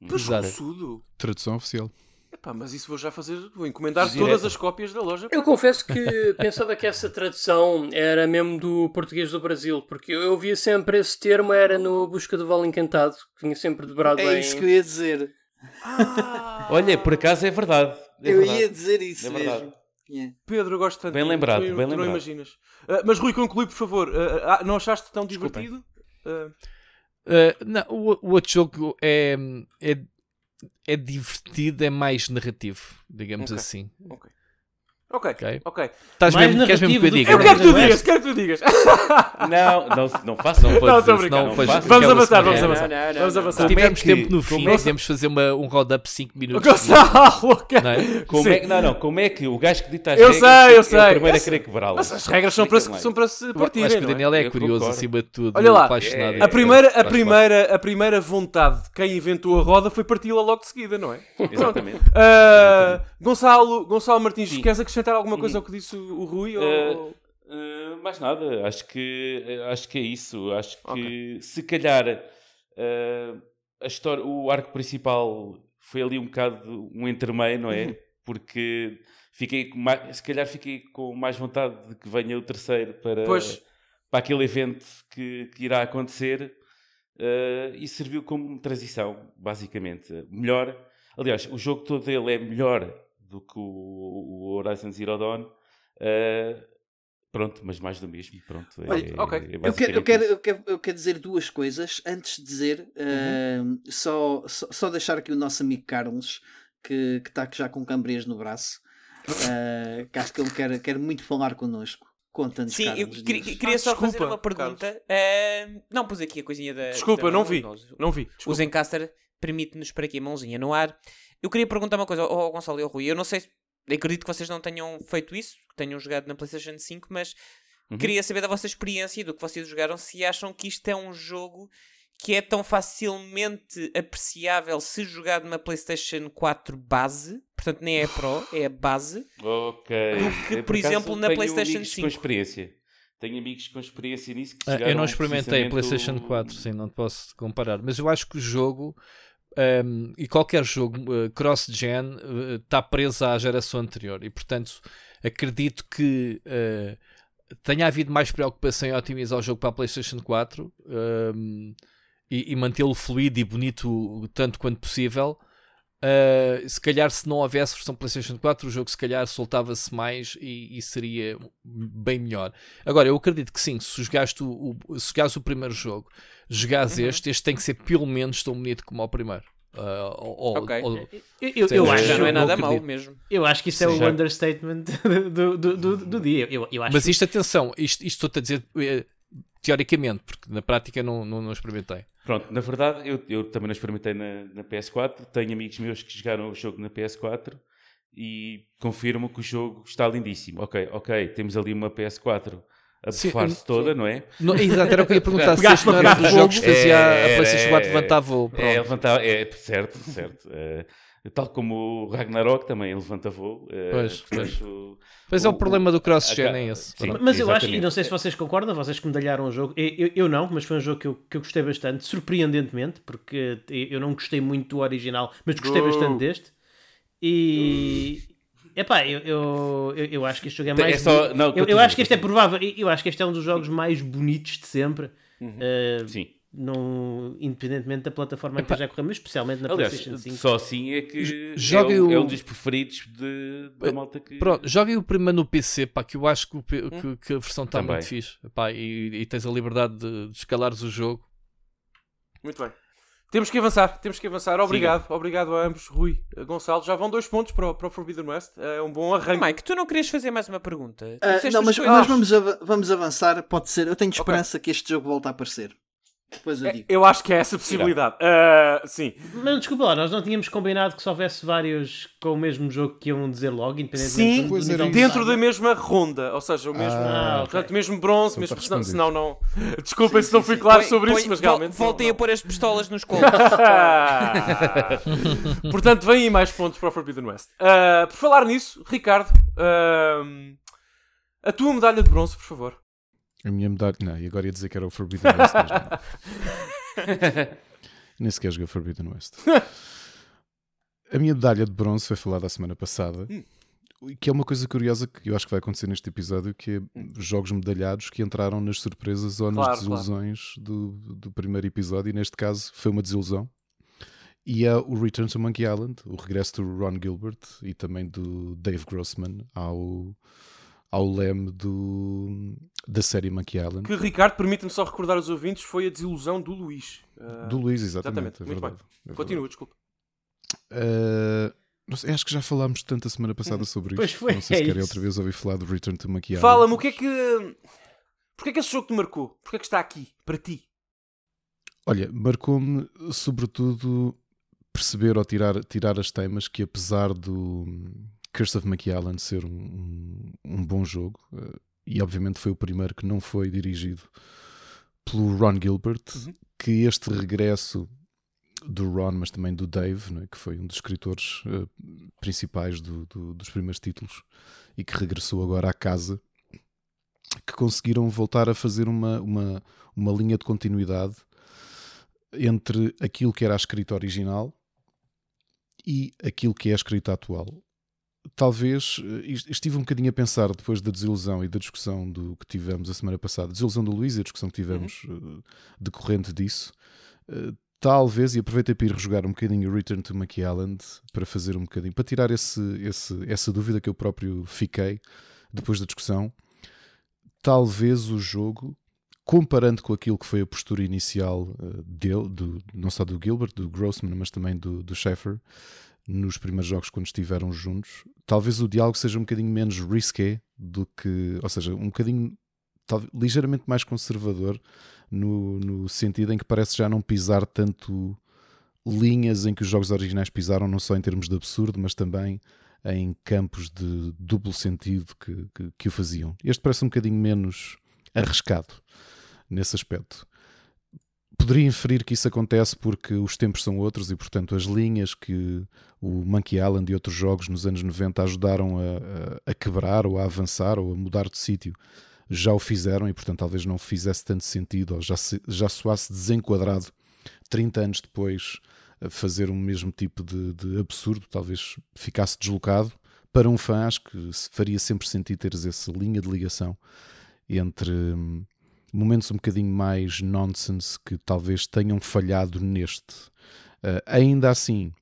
Pescoçudo? Tradução oficial. Epá, mas isso vou já fazer. Vou encomendar Direto. todas as cópias da loja. Eu confesso que pensava que essa tradução era mesmo do português do Brasil, porque eu via sempre esse termo, era no Busca do Vale Encantado, que vinha sempre dobrado é em... É isso que eu ia dizer. Ah. Olha, por acaso é verdade. É eu verdade. ia dizer isso é mesmo. Yeah. Pedro, gosto tanto. Bem lembrado, tu, bem tu lembrado. não imaginas. Uh, mas Rui, conclui, por favor. Uh, não achaste tão divertido? não, o, o, outro jogo é, é, é divertido, é mais narrativo, digamos okay. assim. Ok. Ok, ok. okay. Estás mesmo, queres mesmo que eu diga? Eu quero que tu digas, quero que tu digas. não, não, não façam. Não, não, estou brincando. Não, não vamos avançar, vamos avançar. Não, não, vamos avançar. Se tivermos é tempo no fim, podemos fazer uma, um road-up 5 minutos. Gonçalo, não, é? como é, não, não, como é que o gajo que dita as eu regras sei, eu sei. é o primeiro a querer quebrá-las? Mas as regras são para, são para se partirem, Acho que o Daniel é curioso acima de tudo. Olha lá, a primeira, a, primeira, a primeira vontade de quem inventou a roda foi parti-la logo de seguida, não é? Exatamente. Gonçalo, Gonçalo Martins, queres acrescentar alguma coisa ao que disse o Rui? Ou... Uh, mais nada, acho que, acho que é isso. Acho que okay. se calhar uh, a história, o arco principal foi ali um bocado um intermeio, não é? Uhum. Porque fiquei mais, se calhar fiquei com mais vontade de que venha o terceiro para, pois. para aquele evento que, que irá acontecer uh, e serviu como transição, basicamente. Melhor, aliás, o jogo todo dele é melhor do que o, o Horizon Zero Dawn. Uh, pronto, mas mais do mesmo. Pronto, é, Olha, okay. é eu, quero, eu, quero, eu, quero, eu, quero, dizer duas coisas. Antes de dizer, uhum. uh, só, só, só, deixar aqui o nosso amigo Carlos, que está aqui já com cambrês no braço, uh, que acho que ele quer, quer muito falar connosco. Conta-nos, Sim, eu queria, queria ah, só desculpa, fazer uma pergunta. Uh, não pus aqui a coisinha da. Desculpa, da não, vi, não vi. O Zencaster permite-nos para aqui a mãozinha no ar. Eu queria perguntar uma coisa ao Gonçalo e ao Rui. Eu não sei se acredito que vocês não tenham feito isso, que tenham jogado na PlayStation 5, mas uhum. queria saber da vossa experiência e do que vocês jogaram, se acham que isto é um jogo que é tão facilmente apreciável se jogado numa PlayStation 4 base, portanto nem é a Pro, é a base, ok do que, por, por exemplo, na PlayStation 5. Com experiência. Tenho amigos com experiência nisso que ah, Eu não experimentei a PlayStation 4, sim, não te posso comparar, mas eu acho que o jogo um, e qualquer jogo uh, cross-gen está uh, preso à geração anterior e portanto acredito que uh, tenha havido mais preocupação em otimizar o jogo para a PlayStation 4 um, e, e mantê-lo fluido e bonito tanto quanto possível. Uh, se calhar, se não houvesse versão PlayStation 4, o jogo se calhar soltava-se mais e, e, seria bem melhor. Agora, eu acredito que sim, se jogaste o, o, se jogaste o primeiro jogo, jogares uhum. este, este tem que ser pelo menos tão bonito como o primeiro. Uh, ou, ok. Ou, eu, eu, eu acho que não é nada mau mesmo. Eu acho que isso é o understatement do, do, do, do dia. Eu, eu acho Mas isto, que... atenção, isto, isto estou-te a dizer eh, teoricamente, porque na prática não, não, não experimentei. Pronto, na verdade, eu, eu também não experimentei na, na, PS4. Tenho amigos meus que jogaram o jogo na PS4 e confirmo que o jogo está lindíssimo. Ok, ok, temos ali uma PS4 a bufar-se toda, não é? Não, exato, era o que eu ia perguntar. se este não era dos jogos que fazia é, a PlayStation 4 levantar voo. É, levantava, é, certo, certo. Uh, tal como o Ragnarok também levanta voo. Uh, pois, pois. O, pois é o, o problema do cross-gen, é esse. Sim, mas eu acho, e não sei se vocês concordam, vocês que medalharam o jogo, eu, eu não, mas foi um jogo que eu, que eu gostei bastante, surpreendentemente, porque eu não gostei muito do original, mas gostei bastante deste. E, Epá, eu, eu, eu, eu acho que este jogo é mais. É só, não, eu, eu acho que este é provável. Eu acho que este é um dos jogos mais bonitos de sempre. Uhum. Uh, Sim. Não, independentemente da plataforma Epá. que já correu, mas especialmente na Aliás, PlayStation 5. Só assim é que joguem é, um, o... é um dos preferidos de, da malta que. Pronto, joguem o primeiro no PC, pá, que eu acho que, o, hum? que, a versão está muito fixe. Pá, e, e, tens a liberdade de, de escalares o jogo. Muito bem. Temos que avançar, temos que avançar. Obrigado, Siga. obrigado a ambos, Rui, Gonçalo. Já vão dois pontos para o, para o Forbidden West. É um bom arranque. Mike, tu não querias fazer mais uma pergunta? Uh, não, mas, mas vamos, vamos avançar. Pode ser. Eu tenho esperança okay. que este jogo volte a aparecer. Depois eu é, digo. Eu acho que é essa possibilidade. Uh, sim. Mas desculpa lá, nós não tínhamos combinado que se houvesse vários com o mesmo jogo que iam dizer logo, independentemente Sim, do, do dentro da mesma ronda. Ou seja, o mesmo, ah, okay. portanto, mesmo bronze, mesmo, senão, senão não. Desculpem se não fui claro põe, sobre põe, isso, mas realmente. Voltem não, a pôr as pistolas nos coltos. portanto, vêm aí mais pontos para o Forbidden West. Uh, por falar nisso, Ricardo, uh, a tua medalha de bronze, por favor. A minha medalha. Não, e agora ia dizer que era o Forbidden West, mas não. Nem sequer joguei Forbidden West. A minha medalha de bronze foi falada a semana passada. Hum. Que é uma coisa curiosa que eu acho que vai acontecer neste episódio, que é hum. jogos medalhados que entraram nas surpresas ou nas claro, desilusões claro. Do, do primeiro episódio, e neste caso foi uma desilusão. E é o Return to Monkey Island, o regresso do Ron Gilbert e também do Dave Grossman ao, ao leme do, da série Island. Que, Ricardo, permite-me só recordar aos ouvintes, foi a desilusão do Luís. Uh, do Luís, exatamente. exatamente. É Muito verdade, bem. É Continua, desculpa. Uh, sei, acho que já falámos tanto a semana passada uhum. sobre pois isto. Foi, não sei é se querem isso. outra vez ouvir falar do Return to Island. Fala-me, o que é que... Porquê é que esse jogo te marcou? Porquê é que está aqui, para ti? Olha, marcou-me sobretudo perceber ou tirar, tirar as temas que apesar do Curse of Island ser um, um, um bom jogo, uh, e obviamente foi o primeiro que não foi dirigido pelo Ron Gilbert, uhum. que este regresso do Ron, mas também do Dave, é? que foi um dos escritores uh, principais do, do, dos primeiros títulos e que regressou agora à casa, que conseguiram voltar a fazer uma, uma, uma linha de continuidade entre aquilo que era a escrita original e aquilo que é a escrita atual talvez eh, estive um bocadinho a pensar depois da desilusão e da discussão do que tivemos a semana passada, desilusão do Luís e a discussão que tivemos uhum. Eh, decorrente disso. Eh, talvez, e aproveitei para ir rejogar um bocadinho o Return to Monkey Island para fazer um bocadinho, para tirar esse, esse, essa dúvida que eu próprio fiquei depois da discussão. Talvez o jogo, comparando com aquilo que foi a postura inicial dele, do, não só do Gilbert, do Grossman, mas também do, do Schaeffer, nos primeiros jogos quando estiveram juntos, talvez o diálogo seja um bocadinho menos risqué do que, ou seja, um bocadinho talvez, ligeiramente mais conservador no, no sentido em que parece já não pisar tanto linhas em que os jogos originais pisaram, não só em termos de absurdo, mas também em campos de duplo sentido que, que, que o faziam. Este parece um bocadinho menos arriscado nesse aspecto. Poderia inferir que isso acontece porque os tempos são outros e, portanto, as linhas que o Monkey Island e outros jogos nos anos 90 ajudaram a, a, quebrar ou a avançar ou a mudar de sítio já o fizeram e, portanto, talvez não fizesse tanto sentido ou já, se, já soasse desenquadrado 30 anos depois fazer o mesmo tipo de, de absurdo, talvez ficasse deslocado. Para um fã, acho que faria sempre sentido teres essa linha de ligação entre hum, momentos um bocadinho mais nonsense que talvez tenham falhado neste. Uh, ainda assim,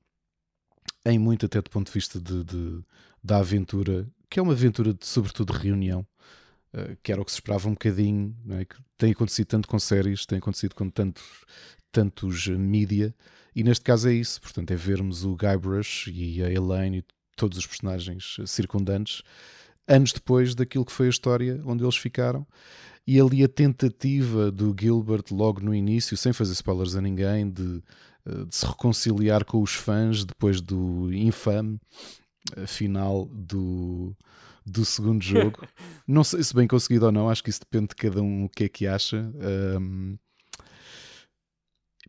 em muito até do ponto de vista de, de da aventura, que é uma aventura de, sobretudo de reunião, uh, que era o que se esperava um bocadinho, é? que tem acontecido tanto com séries, tem acontecido com tantos, tantos mídia, e neste caso é isso, portanto é vermos o Guybrush e a Elaine e todos os personagens circundantes anos depois daquilo que foi a história onde eles ficaram e ali a tentativa do Gilbert logo no início, sem fazer spoilers a ninguém, de, eh, de se reconciliar com os fãs depois do infame eh, final do, do segundo jogo. não sei se bem conseguido ou não, acho que isso depende de cada um o que é que acha. Um,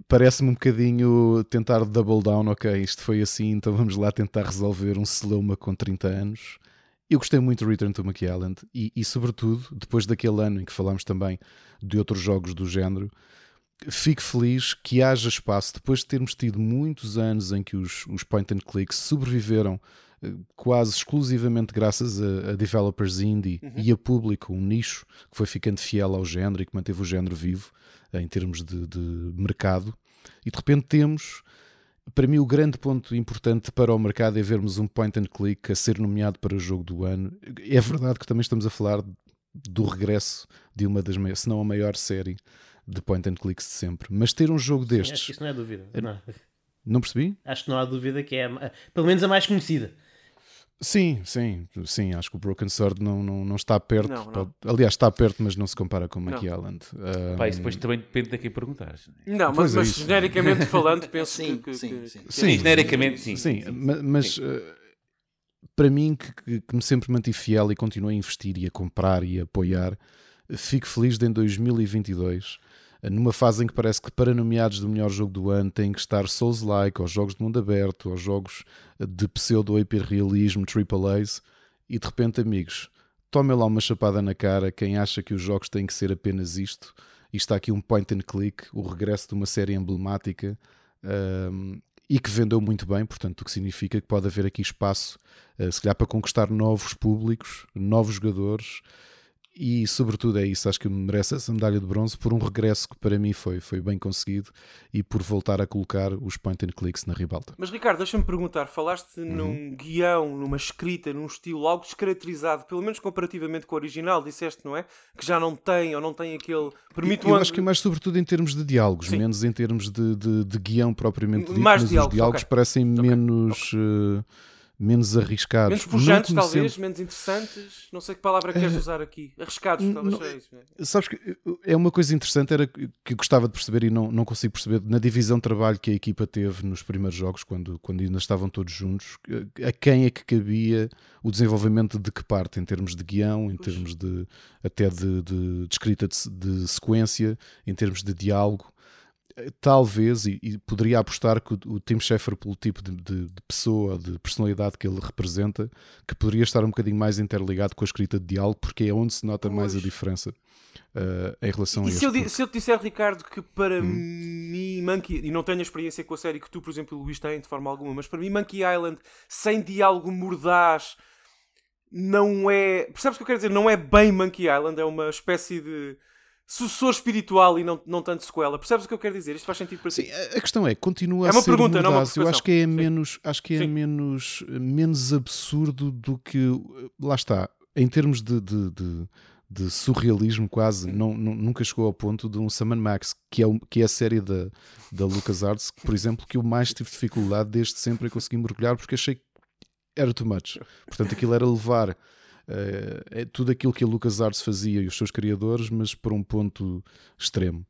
Parece-me um bocadinho tentar double down, ok, isto foi assim, então vamos lá tentar resolver um Seloma com 30 anos. Eu gostei muito do Return to Monkey Island e, e, sobretudo, depois daquele ano em que falámos também de outros jogos do género, fico feliz que haja espaço, depois de termos tido muitos anos em que os, os point and clicks sobreviveram eh, quase exclusivamente graças a, a developers indie uhum. e a público, um nicho que foi ficando fiel ao género e que manteve o género vivo em termos de, de mercado. E de repente temos para mim o grande ponto importante para o mercado é vermos um point and click a ser nomeado para o jogo do ano. É verdade que também estamos a falar do regresso de uma das, se não a maior série de point and clicks de sempre. Mas ter um jogo destes. Sim, acho que isso não é dúvida. Não. não percebi? Acho que não há dúvida que é, pelo menos, a mais conhecida. Sim, sim, sim. Acho que o Broken Sword não, não, não está perto. Não, não. Pode, aliás, está perto, mas não se compara com o Monkey Island. Um... Pá, isso depois também depende de quem perguntares. Não, mas, é mas genericamente falando, penso sim, que, sim, que, sim. Que, sim, genericamente sim. Sim, mas sim. Uh, para mim, que, que, me sempre mantive fiel e continuo a investir e a comprar e a apoiar, fico feliz de em 2022 numa fase em que parece que para nomeados do melhor jogo do ano tem que estar Souls-like, ou jogos de mundo aberto, ou jogos de pseudo-hiperrealismo, AAAs, e de repente, amigos, tomem lá uma chapada na cara quem acha que os jogos têm que ser apenas isto. E está aqui um point and click, o regresso de uma série emblemática um, e que vendeu muito bem, portanto, o que significa que pode haver aqui espaço, uh, se calhar, para conquistar novos públicos, novos jogadores e sobretudo é isso, acho que merece essa medalha de bronze por um regresso que para mim foi, foi bem conseguido e por voltar a colocar os point and clicks na ribalta. Mas Ricardo, deixa-me perguntar, falaste uhum. num guião, numa escrita, num estilo algo descaracterizado, pelo menos comparativamente com o original, disseste, não é? Que já não tem ou não tem aquele... Permite Eu um... acho que é mais sobretudo em termos de diálogos, Sim. menos em termos de, de, de guião propriamente dito, mais mas diálogos, os diálogos okay. parecem okay. menos... Okay. Uh, menos arriscados. Menos pujantes, talvez, menos interessantes. Não sei que palavra queres uh, usar aqui. Arriscados, talvez não, isso. É. Sabes que é uma coisa interessante, era que gostava de perceber e não, não consigo perceber, na divisão de trabalho que a equipa teve nos primeiros jogos, quando, quando ainda estavam todos juntos, a quem é que cabia o desenvolvimento de que parte, em termos de guião, em termos de até de, de, de escrita de, de sequência, em termos de diálogo talvez, e, e, poderia apostar que o, o Tim Schafer, pelo tipo de, de, de, pessoa, de personalidade que ele representa, que poderia estar um bocadinho mais interligado com a escrita de diálogo, porque é onde se nota pois. mais a diferença uh, em relação e a se eu, se eu te disser, Ricardo, que para hum. mim, Monkey, e não tenho a experiência com a série que tu, por exemplo, Luís, tem de forma alguma, mas para mim, Monkey Island, sem diálogo mordaz, não é. Percebes o que eu quero dizer? Não é bem Monkey Island, é uma espécie de sucessor espiritual e não, não tanto sequela. Percebes o que eu quero dizer? Isto faz sentido para ti? a questão é, continua é uma a ser pergunta, não é uma Eu acho que é menos, acho que é menos, menos absurdo do que lá está. Em termos de, de, de, de surrealismo, quase, não, nunca chegou ao ponto de um Summon Max, que é, que é a série da, da LucasArts, por exemplo, que eu mais tive dificuldade desde sempre a conseguir mergulhar porque achei que era too much. Portanto, aquilo era levar é tudo aquilo que a LucasArts fazia e os seus criadores, mas por um ponto extremo.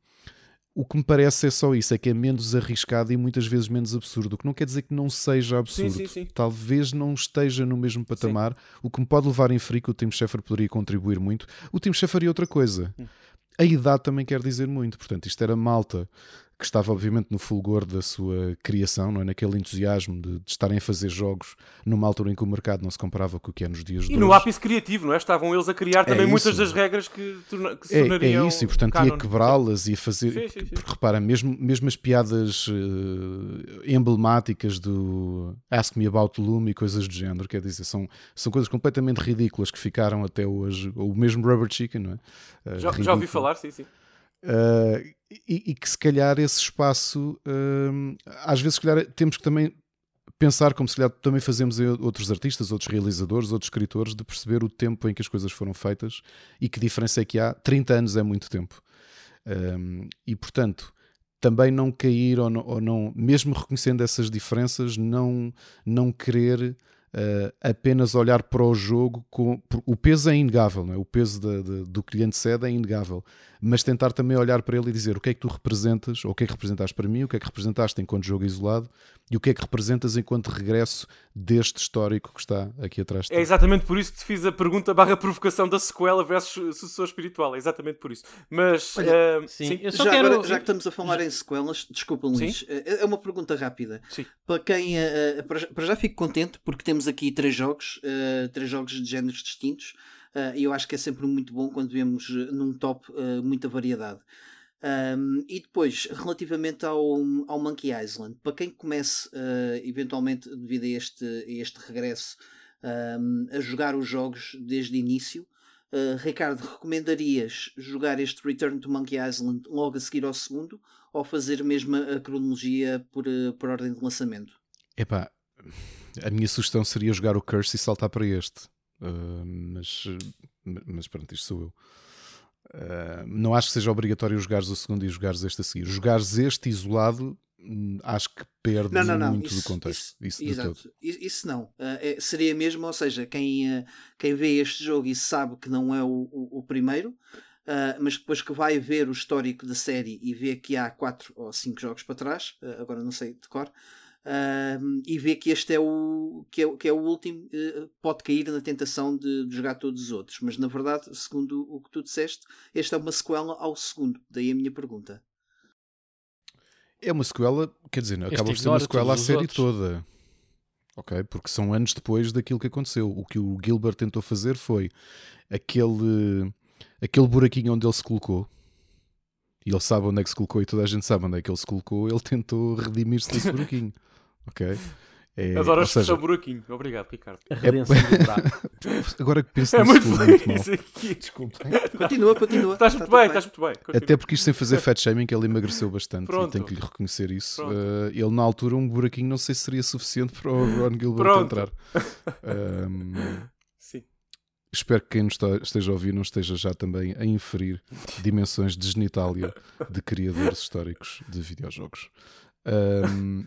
O que me parece é só isso, é que é menos arriscado e muitas vezes menos absurdo. O que não quer dizer que não seja absurdo. Sim, sim, sim. Talvez não esteja no mesmo patamar, o que me pode levar em frio que o Tim Schafer poderia contribuir muito. O Tim Schafer e outra coisa. Hum. A idade também quer dizer muito. Portanto, isto era malta que estava obviamente no fulgor da sua criação, não é? naquele entusiasmo de, de, estarem a fazer jogos numa altura em que o mercado não se comparava com o que é nos dias de hoje. E no ápice criativo, não é? Estavam eles a criar também é muitas das regras que, que se é, tornariam É isso, e portanto canon. ia quebrá-las e a fazer... Sim, sim, sim. Porque repara, mesmo, mesmo as piadas uh, emblemáticas do Ask Me About Loom e coisas do género, quer dizer, são, são coisas completamente ridículas que ficaram até hoje, ou mesmo Rubber Chicken, não é? Uh, já, já ouvi falar, sim, sim. Uh, e, e, que se calhar esse espaço, uh, às vezes, se calhar, temos que também pensar, como se calhar também fazemos outros artistas, outros realizadores, outros escritores, de perceber o tempo em que as coisas foram feitas e que diferença é que há. 30 anos é muito tempo. Um, e portanto, também não cair ou não, ou não, mesmo reconhecendo essas diferenças, não, não querer uh, apenas olhar para o jogo com. O peso é inegável, não é? o peso de, de, do que lhe antecede é inegável, mas tentar também olhar para ele e dizer o que é que tu representas, ou o que é que representaste para mim, o que é que representaste enquanto jogo isolado e o que é que representas enquanto regresso deste histórico que está aqui atrás. De é exatamente por isso que te fiz a pergunta barra provocação da sequela versus sucessor espiritual, é exatamente por isso. Mas Olha, uh, sim. sim. já, quero... agora, já que estamos a falar já... em sequelas, desculpa Luís, sim? Eh, é uma pergunta rápida. Sim. Para quem uh, para já fico contente porque temos aqui três jogos, uh, três jogos de géneros distintos. E eu acho que é sempre muito bom quando vemos num top muita variedade. Um, e depois, relativamente ao, ao Monkey Island, para quem comece eventualmente devido a este, a este regresso um, a jogar os jogos desde o início, uh, Ricardo, recomendarias jogar este Return to Monkey Island logo a seguir ao segundo ou fazer mesmo a cronologia por, por ordem de lançamento? Epá, a minha sugestão seria jogar o Curse e saltar para este. mas, mas pronto, isto sou eu. Uh, não acho que seja obrigatório jogares o segundo e jogares este a seguir. Jogares este isolado, hum, acho que perde não, não, não. muito isso, do contexto. Isso, isso, isso não. Uh, é, seria mesmo, ou seja, quem, uh, quem vê este jogo e sabe que não é o, o, o primeiro, mas depois que vai ver o histórico da série e vê que há 4 ou 5 jogos para trás, agora não sei de cor, Uh, e vê que este é o que é, que é o último, uh, pode cair na tentação de, de, jogar todos os outros. Mas na verdade, segundo o que tu disseste, esta é uma sequela ao segundo. Daí a minha pergunta. É uma sequela, quer dizer, acaba por ser uma sequela à série outros. toda. Ok? Porque são anos depois daquilo que aconteceu. O que o Gilbert tentou fazer foi aquele, aquele buraquinho onde ele se colocou. E ele sabe onde é que se colocou e toda a gente sabe onde é que ele se colocou. Ele tentou redimir-se desse buraquinho. Ok? É, Adoro a expressão buraquinho. Obrigado, Ricardo. É... Agora que penso é muito, muito mal. Aqui. Desculpa. Continua, continua. Estás muito bem, estás muito bem. Continua. Até porque isto sem fazer fat shaming, ele emagreceu bastante. Pronto. E tenho que lhe reconhecer isso. Uh, ele, na altura, um buraquinho não sei se seria suficiente para o Ron Gilbert Pronto. entrar. Um, Sim. Espero que quem nos esteja a ouvir não esteja já também a inferir dimensões de genitália de criadores históricos de videojogos. Um,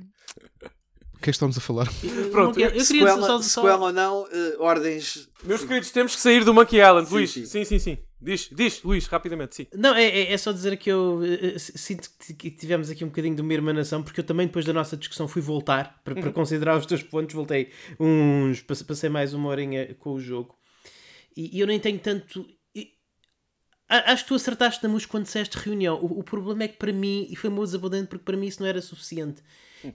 o que é que estamos a falar? Pronto, eu, eu sequela, só, sequela ou não, uh, ordens. Meus queridos, temos que sair do Monkey Island, sim, Luís. Sim, sim, sim. sim. Diz, diz, Luís, rapidamente, sim. Não, é, é, é só dizer que eu uh, sinto que tivemos aqui um bocadinho de uma irmanação, porque eu também, depois da nossa discussão, fui voltar para, uhum. para considerar os teus pontos. Voltei uns. Passei mais uma horinha com o jogo. E, e eu nem tenho tanto. Acho que tu acertaste na música quando disseste reunião. O, o, problema é que para mim, e foi muito desabondante porque para mim isso não era suficiente.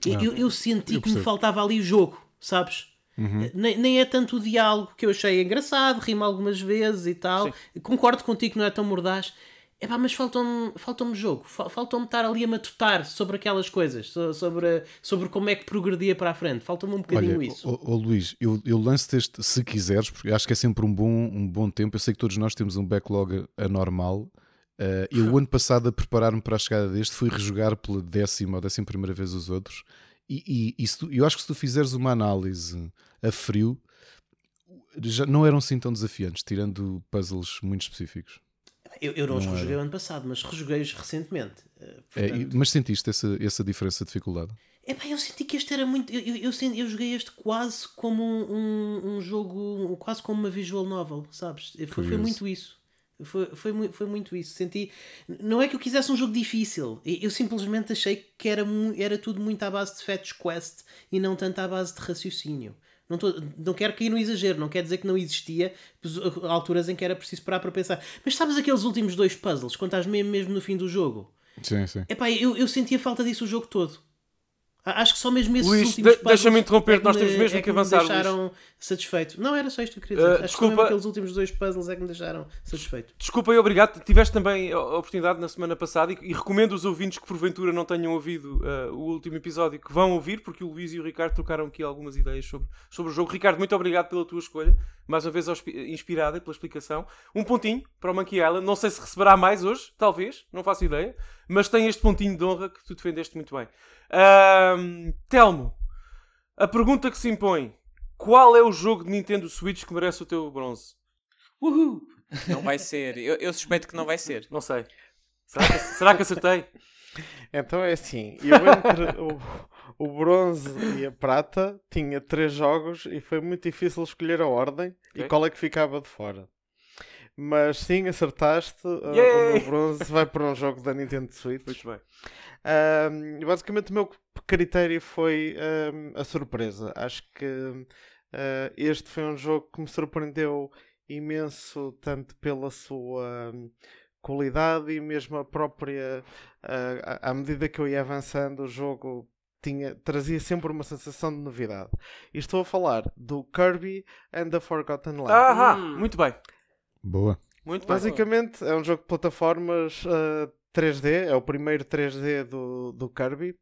Eu, eu, eu senti eu que me faltava ali o jogo, sabes? Uhum. Nem, nem, é tanto o diálogo que eu achei engraçado, rima algumas vezes e tal. Sim. Concordo contigo que não é tão mordaz. É pá, mas faltam-me faltam jogo, faltam-me estar ali a matutar sobre aquelas coisas, sobre, sobre como é que progredia para a frente. Falta-me um bocadinho Olha, isso. Oh, oh, Luís, eu, eu lanço-te este, se quiseres, porque acho que é sempre um bom, um bom tempo. Eu sei que todos nós temos um backlog anormal. Uh, eu, o ano passado, a preparar-me para a chegada deste, fui rejogar pela décima ou décima primeira vez os outros. E, e, e tu, eu acho que se tu fizeres uma análise a frio, já não eram assim tão desafiantes, tirando puzzles muito específicos. Eu, eu não, não os rejoguei o ano passado, mas rejoguei-os recentemente. Eh, portanto... É, mas sentiste essa, essa diferença de dificuldade? É pá, eu senti que este era muito. Eu, eu, eu, senti, eu joguei este quase como um, um, um, jogo, quase como uma visual novel, sabes? Foi, foi muito isso. Foi, foi, foi muito isso. Senti. Não é que eu quisesse um jogo difícil, eu simplesmente achei que era, era tudo muito à base de fetch quest e não tanto à base de raciocínio. Não, tô, não quero cair no exagero, não quer dizer que não existia alturas em que era preciso parar para pensar. Mas sabes aqueles últimos dois puzzles, quando estás mesmo, mesmo no fim do jogo? Sim, sim. Epá, eu, eu sentia falta disso o jogo todo. Acho que só mesmo esses Luís, últimos de, deixa-me interromper, é nós temos mesmo é que, que avançar. Me deixaram Luís. satisfeito. Não era só isto que eu queria dizer. Uh, Acho desculpa, que aqueles últimos dois puzzles é que me deixaram satisfeito. Desculpa e obrigado. Tiveste também a oportunidade na semana passada e, e recomendo os ouvintes que porventura não tenham ouvido uh, o último episódio que vão ouvir, porque o Luís e o Ricardo trocaram aqui algumas ideias sobre, sobre o jogo. Ricardo, muito obrigado pela tua escolha. Mais uma vez inspirada pela explicação. Um pontinho para o Monkey Island. Não sei se receberá mais hoje, talvez, não faço ideia. Mas tem este pontinho de honra que tu defendeste muito bem. Um, Telmo, a pergunta que se impõe: qual é o jogo de Nintendo Switch que merece o teu bronze? Uhul! Não vai ser. Eu, eu suspeito que não vai ser. Não sei. Será que, será que acertei? Então é assim: eu entre o, o bronze e a prata tinha três jogos e foi muito difícil escolher a ordem okay. e qual é que ficava de fora. Mas sim, acertaste. Uh, o meu bronze vai para um jogo da Nintendo Switch. Muito bem. Um, basicamente, o meu critério foi um, a surpresa. Acho que uh, este foi um jogo que me surpreendeu imenso, tanto pela sua qualidade e mesmo a própria. Uh, à medida que eu ia avançando, o jogo tinha, trazia sempre uma sensação de novidade. E estou a falar do Kirby and the Forgotten Land. Ah, hum. muito bem. Boa. Muito Basicamente é um jogo de plataformas uh, eh, 3D, é o primeiro 3D do, do Kirby,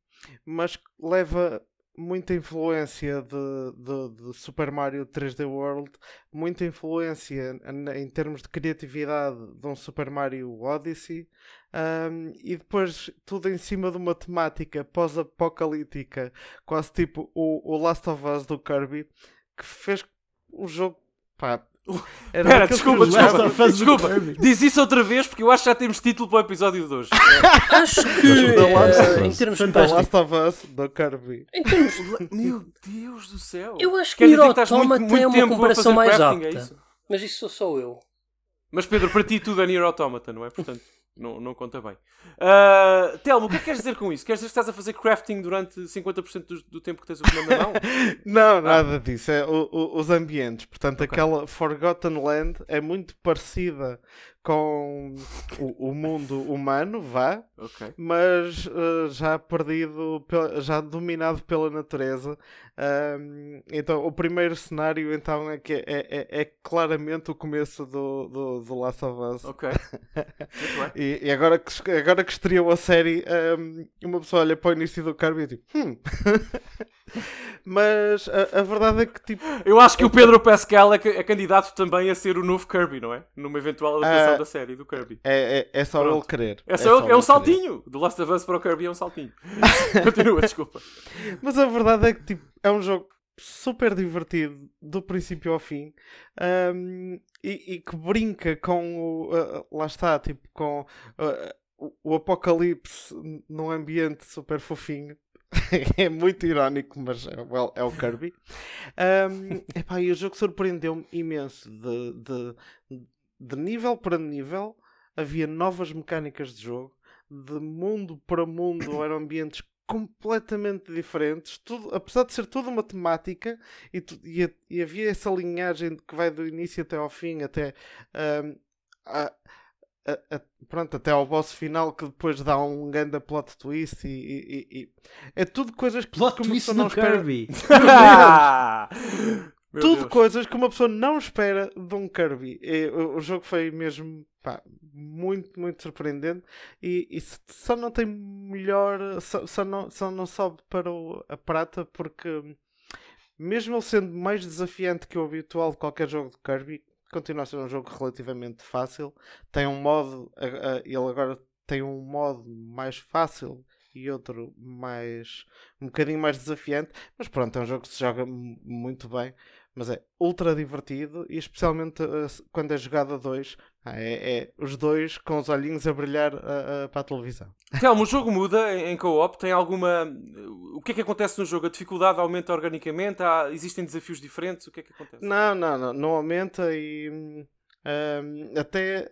mas leva muita influência de, de, de, Super Mario 3D World, muita influência em termos de criatividade de um Super Mario Odyssey, um, e depois tudo em cima de uma temática pós-apocalíptica, quase tipo o, o Last of Us do Kirby, que fez o jogo pá, Era Pera, desculpa, desculpa, desculpa. Diz isso outra vez porque eu acho que já temos título para o episódio de hoje. acho que uh, em termos de The Last of Us do Kirby. Em termos... Meu Deus do céu. Eu acho que o Automata tem uma comparação mais é apta. É mas isso sou só eu. Mas Pedro, para ti tudo é Nier Automata, não é? Portanto, não, não conta bem. Uh, Telmo, o que é que queres dizer com isso? Queres dizer que estás a fazer crafting durante 50% do, do tempo que tens o comando na mão? não, nada disso. É o, o, os ambientes. Portanto, okay. aquela Forgotten Land é muito parecida com o, o mundo humano, vá, okay. mas uh, já perdido, já dominado pela natureza. Um, então, o primeiro cenário então é que é, é, é claramente o começo do, do, do Last of Us. Ok. e, e, agora, que, agora que estreou a série, um, uma pessoa olha para o início do Kirby e diz: Hum. Mas a, a, verdade é que tipo. Eu acho que o Pedro Pascal é, é, candidato também a ser o novo Kirby, não é? Numa eventual adaptação uh, da série do Kirby. É, é, é só Pronto. ele querer. É, só é, só é um saltinho. Do Last of Us para o Kirby é um saltinho. Continua, desculpa. Mas a verdade é que tipo, é um jogo super divertido do princípio ao fim um, e, e, que brinca com o. Uh, lá está, tipo, com. Uh, o apocalipse num ambiente super fofinho é muito irónico, mas é, well, é o Kirby. Um, epá, e o jogo surpreendeu-me imenso. De, de, de nível para nível, havia novas mecânicas de jogo. De mundo para mundo, eram ambientes completamente diferentes, tudo, apesar de ser tudo uma temática e, e, e, havia essa linhagem que vai do início até ao fim, até um, a, a, a, pronto, até ao boss final que depois dá um grande plot twist e, e, e é tudo coisas que plot uma pessoa não espera. Kirby. tudo Deus. coisas que uma pessoa não espera de um Kirby. E, o, o, jogo foi mesmo pá, muito, muito surpreendente e, e, só não tem melhor, só, só, não, só não sobe para o, a prata porque mesmo ele sendo mais desafiante que o habitual de qualquer jogo de Kirby, continua a ser um jogo relativamente fácil. Tem um modo, ele agora tem um modo mais fácil e outro mais um bocadinho mais desafiante, mas pronto, é um jogo que se joga muito bem, mas é ultra divertido e especialmente uh, quando é jogado a dois, é, é, os dois com os olhinhos a brilhar uh, uh, para a televisão. Telmo, o jogo muda em, em co-op? Tem alguma. O que é que acontece no jogo? A dificuldade aumenta organicamente? Há... Existem desafios diferentes? O que é que acontece? Não, não, não, não aumenta e um, até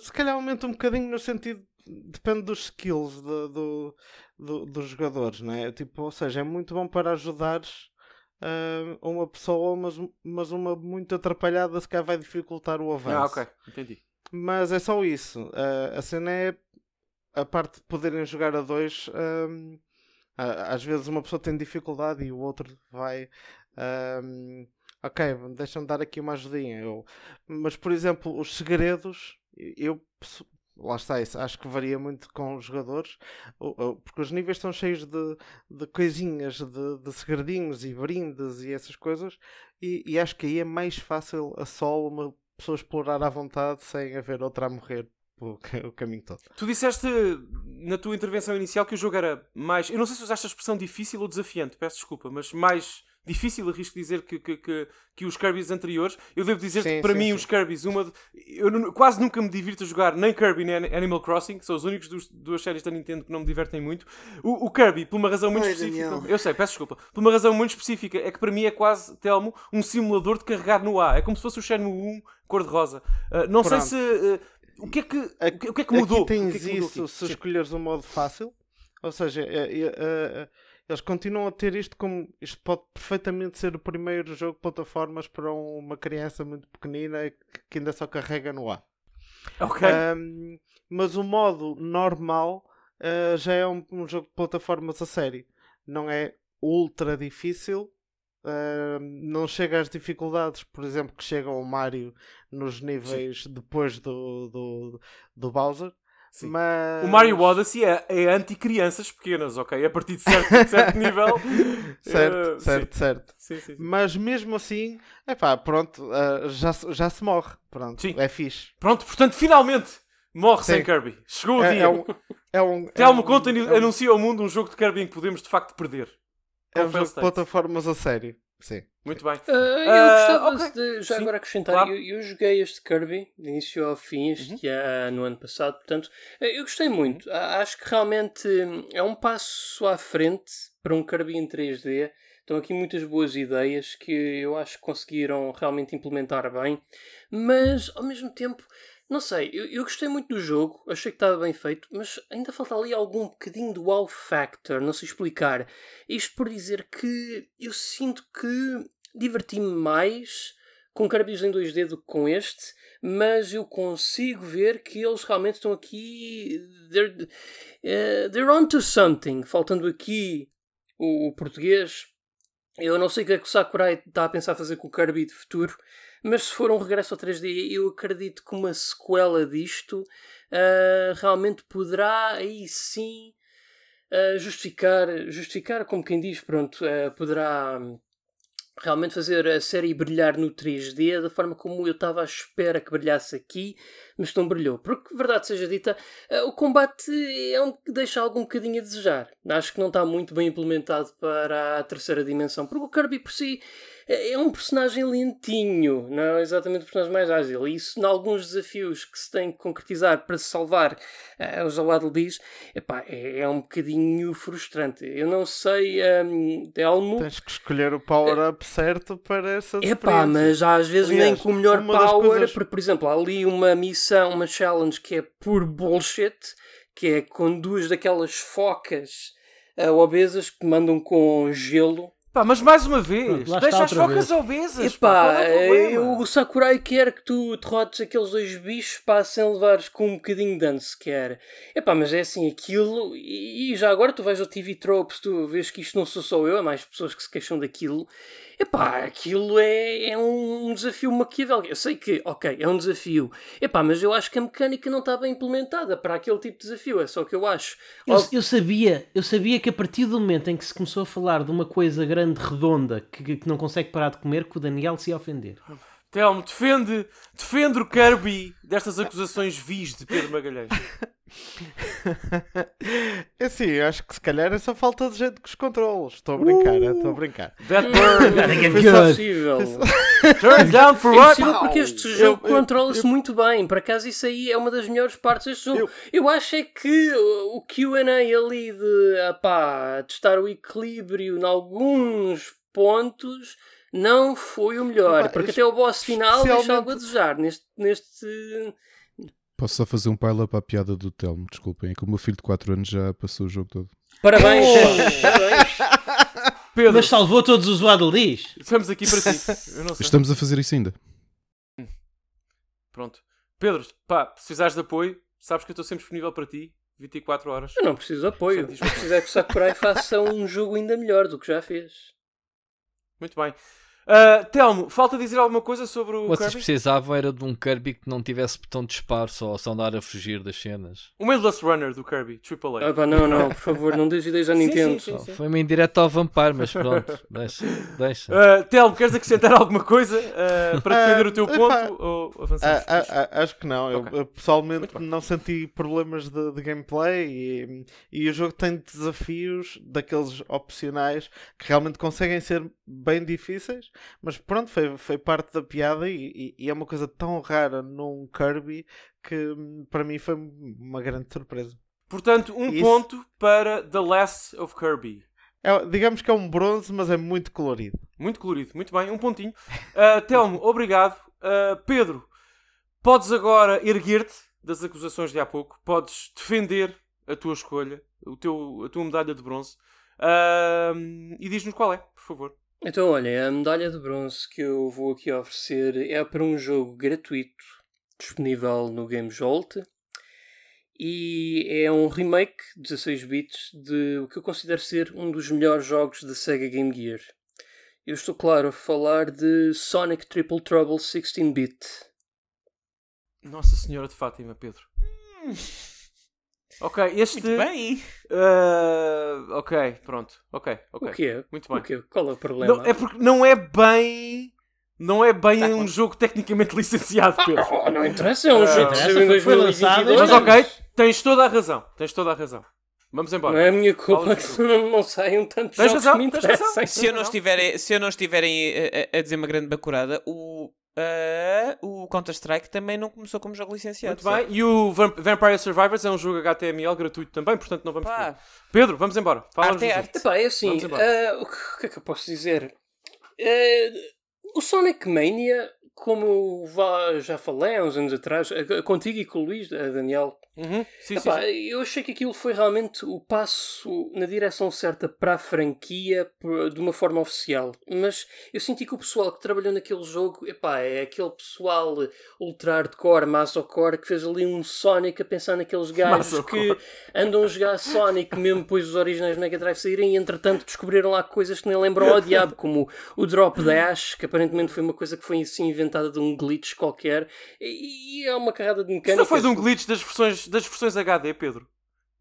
se calhar aumenta um bocadinho no sentido depende dos skills de, do, do, dos jogadores, não é? Tipo, ou seja, é muito bom para ajudares uh, uma pessoa, mas, mas uma muito atrapalhada se calhar vai dificultar o avanço. Ah, ok, entendi. Mas é só isso. Uh, a cena é a parte de poderem jogar a dois. Um, às vezes uma pessoa tem dificuldade e o outro vai. Um, ok, deixa-me dar aqui uma ajudinha. Eu, mas, por exemplo, os segredos, eu lá está, isso acho que varia muito com os jogadores, porque os níveis estão cheios de, de coisinhas, de, de segredinhos e brindes e essas coisas, e, e, acho que aí é mais fácil a solo uma pessoa explorar à vontade sem haver outra a morrer o, caminho todo. Tu disseste na tua intervenção inicial que o jogo era mais. Eu não sei se usaste a expressão difícil ou desafiante, peço desculpa, mas mais difícil, arrisco dizer, que, que, que, que os Kirby's anteriores. Eu devo dizer sim, que para sim, mim sim. os Kirby's, uma de... eu quase nunca me divirto a jogar nem Kirby nem Animal Crossing, que são os únicos dos, duas séries da Nintendo que não me divertem muito. O, o Kirby, por uma razão muito Ai, específica, Daniel. eu sei, peço desculpa, por uma razão muito específica, é que para mim é quase, Telmo, um simulador de carregar no A. É como se fosse o Shenmue 1 cor-de-rosa. Uh, não Pronto. sei se. Uh, o que, é que, o que é que mudou? Aqui tens que é que isso se escolheres o modo fácil. Ou seja, uh, eles continuam a ter isto como. Isto pode perfeitamente ser o primeiro jogo de plataformas para uma criança muito pequenina que ainda só carrega no ar. Ok. Um, mas o modo normal uh, já é um, um, jogo de plataformas a sério. Não é ultra difícil. Uh, não chega às dificuldades, por exemplo, que chega ao Mario nos níveis Sim. depois do, do, do Bowser. Mas... O Mario Odyssey é, é anti-crianças pequenas, ok? A partir de certo, de certo nível. certo, uh, certo, sim. certo. Sim, sim, Mas mesmo assim, é pá, pronto, uh, já, já se morre. Pronto, sim. é fixe. Pronto, portanto, finalmente morre sem Kirby. Chegou o é, dia. É um, é um, Telmo é um, conta, é um, anuncia ao mundo um jogo de Kirby em que podemos de facto perder. É um jogo de plataformas a sério. Sim. Muito bem. Uh, eu gostava uh, okay. de já Sim, agora acrescentar, claro. eu, eu, joguei este Kirby de início ao fim, este uhum. ano, no ano passado, portanto, eu gostei muito. Uhum. Acho que realmente é um passo à frente para um Kirby em 3D. Estão aqui muitas boas ideias que eu acho que conseguiram realmente implementar bem, mas ao mesmo tempo não sei, eu, eu gostei muito do jogo, achei que estava bem feito, mas ainda falta ali algum bocadinho do wow factor, não sei explicar. Isto por dizer que eu sinto que diverti-me mais com Kirby's em 2D do que com este, mas eu consigo ver que eles realmente estão aqui. They're, uh, they're onto something. Faltando aqui o, o português. Eu não sei o que é que o Sakurai está a pensar fazer com o Kirby de futuro, mas se for um regresso ao 3D, eu acredito que uma sequela disto uh, realmente poderá aí sim uh, justificar, justificar, como quem diz, pronto, uh, poderá realmente fazer a série brilhar no 3D da forma como eu estava à espera que brilhasse aqui, mas não brilhou. Porque, verdade seja dita, o combate é um que deixa algum bocadinho a desejar. Acho que não está muito bem implementado para a terceira dimensão, porque o Kirby por si é, é um personagem lentinho, não é exatamente o personagem mais ágil. E isso, em alguns desafios que se tem que concretizar para se salvar, uh, o Zawad diz, epá, é, é um bocadinho frustrante. Eu não sei, um, Telmo. Tens que escolher o power-up certo para essa Epá, mas às vezes Aliás, nem com o melhor power, coisas... porque, por exemplo, há ali uma missão, uma challenge que é por bullshit, que é com duas daquelas focas uh, obesas que mandam com gelo Pá, mas mais uma vez, Pronto, deixa as focas vez. obesas. Epá, pá, é o Sakurai quer que tu derrotes aqueles dois bichos pá, sem levares com um bocadinho de dano sequer. Epá, mas é assim aquilo. E, e já agora tu vais ao TV Tropes, tu vês que isto não sou só eu, há mais pessoas que se queixam daquilo. Epá, aquilo é, é um desafio maquiavélico. Eu sei que, ok, é um desafio. Epá, mas eu acho que a mecânica não está bem implementada para aquele tipo de desafio. É só o que eu acho. Eu, eu, sabia, eu sabia que a partir do momento em que se começou a falar de uma coisa grande, redonda, que, que não consegue parar de comer, que o Daniel se ia ofender. Telmo, defende, defende o Kirby destas acusações vis de Pedro Magalhães. É assim, acho que se calhar é só falta de gente com os controles. Estou a brincar, uh, estou a brincar. That bird é possível. Turn down for what? É porque este jogo controla-se muito bem. Por acaso, isso aí é uma das melhores partes deste jogo. Eu, eu acho é que o QA ali de apá, testar o equilíbrio em alguns pontos não foi o melhor. porque até o boss final deixa algo a desejar neste. neste Posso só fazer um pile-up à piada do Telmo, desculpem. É que o meu filho de 4 anos já passou o jogo todo. Parabéns! Oh! Parabéns! Pedro. Mas salvou todos os Waddledees. Estamos aqui para ti. Estamos a fazer isso ainda. Pronto. Pedro, pá, se precisares de apoio, sabes que eu estou sempre disponível para ti. 24 horas. Eu não preciso de apoio. Se quiser que o Sakurai faça um jogo ainda melhor do que já fez. Muito bem. Uh, Telmo, falta dizer alguma coisa sobre o Vocês Kirby? precisavam era de um Kirby que não tivesse botão de disparo, só, só andar a fugir das cenas. O Endless Runner do Kirby, Triple A. Ah, não, não, por favor, não deixe ideias à Nintendo. Sim, sim, sim, Foi uma indireta ao Vampire, mas pronto, deixa. deixa. Uh, Telmo, queres acrescentar alguma coisa uh, para defender o teu ponto? ou avançamos? acho que não. Okay. Eu, pessoalmente não senti problemas de, de gameplay e, e o jogo tem desafios daqueles opcionais que realmente conseguem ser bem difíceis mas pronto, foi, foi parte da piada e, e, e, é uma coisa tão rara num Kirby que hum, para mim foi uma grande surpresa. Portanto, um Isso... ponto para The Last of Kirby. É, digamos que é um bronze, mas é muito colorido. Muito colorido, muito bem, um pontinho. Uh, Telmo, obrigado. Uh, Pedro, podes agora erguer-te das acusações de há pouco, podes defender a tua escolha, o teu, a tua medalha de bronze. Uh, e diz-nos qual é, por favor. Então, olha, a medalha de bronze que eu vou aqui oferecer é para um jogo gratuito disponível no Game Jolt e é um remake 16 bits de o que eu considero ser um dos melhores jogos da Sega Game Gear. Eu estou, claro, a falar de Sonic Triple Trouble 16-bit. Nossa Senhora de Fátima, Pedro. Ok, este. Muito bem! Uh, ok, pronto. Ok, ok. O quê? Muito bem. O quê? Qual é o problema? Não, é porque não é bem. Não é bem tá um jogo tecnicamente licenciado, Pedro. Ah, não interessa, é um uh, jogo que saiu em 2022. Mas ok, tens toda a razão. Tens toda a razão. Vamos embora. Não é a minha culpa que não, não saiam tantos tens jogos razão, que me interessam. Se eu não estiverem, se eu não estiverem a, a, dizer uma grande bacurada, o, Uh, o Counter-Strike também não começou como jogo licenciado. Muito bem. E o Vampire Survivors é um jogo HTML gratuito também, portanto não vamos. Pedro, vamos embora. Fala arte é arte. Epá, é assim, uh, o que é que eu posso dizer? Uh, o Sonic Mania, como já falei há uns anos atrás, contigo e com o Luís, Daniel, Uhum. Sim, Epá, sim, sim. Eu achei que aquilo foi realmente o passo na direção certa para a franquia de uma forma oficial. Mas eu senti que o pessoal que trabalhou naquele jogo epá, é aquele pessoal ultra hardcore, masocore, que fez ali um Sonic a pensar naqueles gajos que andam a jogar Sonic mesmo depois os originais Mega Drive saírem e entretanto descobriram lá coisas que nem lembram ao diabo, como o Drop Dash, que aparentemente foi uma coisa que foi assim inventada de um glitch qualquer. E é uma carrada de mecânica. Não foi de um glitch das versões das versões HD, Pedro.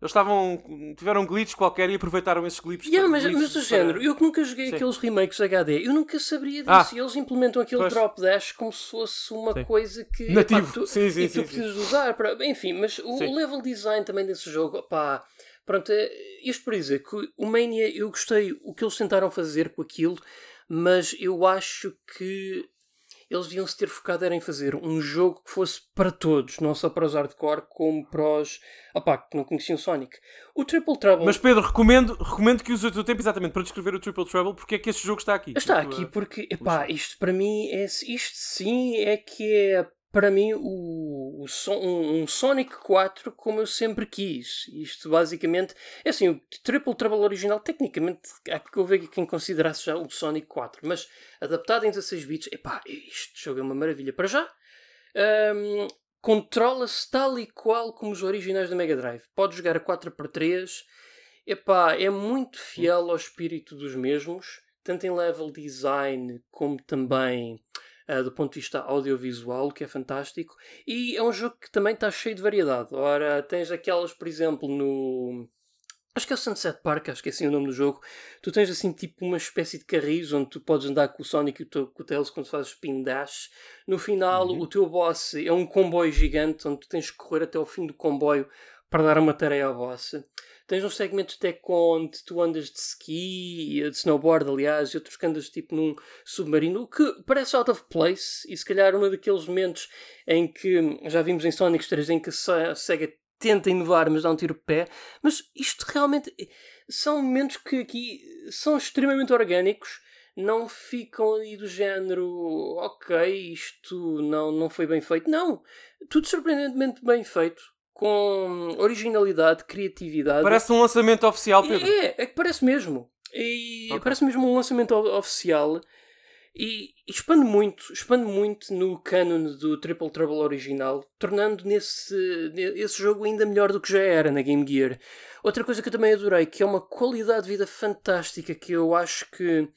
Eles estavam. tiveram glitches qualquer e aproveitaram esses glitches. Yeah, mas, mas do género, eu que nunca joguei Sim. aqueles remakes HD, eu nunca saberia disso. Ah, e eles implementam aquele pois. drop dash como se fosse uma sim. coisa que. Nativo. Tu, sim, sim, e tu precisas usar. Para, enfim, mas o level design também desse jogo, pá. Pronto, é, isto por dizer que o Mania eu gostei o que eles tentaram fazer com aquilo, mas eu acho que eles deviam se ter focado era em fazer um jogo que fosse para todos, não só para os hardcore, como para os opá, que não conheciam Sonic. O Triple Trouble. Mas Pedro, recomendo, recomendo que use o teu tempo exatamente para descrever o Triple Trouble, porque é que este jogo está aqui. Está aqui porque, epá, isto para mim é isto sim é que é para mim, o, o um, um, Sonic 4 como eu sempre quis. Isto basicamente é assim: o Triple Trouble original, tecnicamente, há que houve quem considerasse já o Sonic 4, mas adaptado em 16 bits, epá, este jogo é uma maravilha. Para já, um, controla-se tal e qual como os originais da Mega Drive. Pode jogar a 4x3, epá, é muito fiel ao espírito dos mesmos, tanto em level design como também uh, do ponto de vista audiovisual, que é fantástico. E é um jogo que também está cheio de variedade. Ora, tens aquelas, por exemplo, no. Acho que é o Sunset Park, acho que é assim o nome do jogo. Tu tens assim tipo uma espécie de carris onde tu podes andar com o Sonic e com o Tails quando fazes spin dash. No final, uhum. o teu boss é um comboio gigante onde tu tens que correr até o fim do comboio para dar uma tarefa ao boss. Tens um segmento até onde tu andas de ski, de snowboard, aliás, e outros que andas tipo num submarino, o que parece out of place, e se calhar um daqueles momentos em que já vimos em Sonic 3 em que a SEGA tenta inovar, mas dá um tiro de pé. Mas isto realmente são momentos que aqui são extremamente orgânicos. Não ficam ali do género, ok, isto não, não foi bem feito. Não, tudo surpreendentemente bem feito com originalidade, criatividade. Parece um lançamento oficial, Pedro. É, é que parece mesmo. E okay. parece mesmo um lançamento oficial. E expande muito, expande muito no canon do Triple Trouble original, tornando nesse, esse jogo ainda melhor do que já era na Game Gear. Outra coisa que eu também adorei, que é uma qualidade de vida fantástica que eu acho que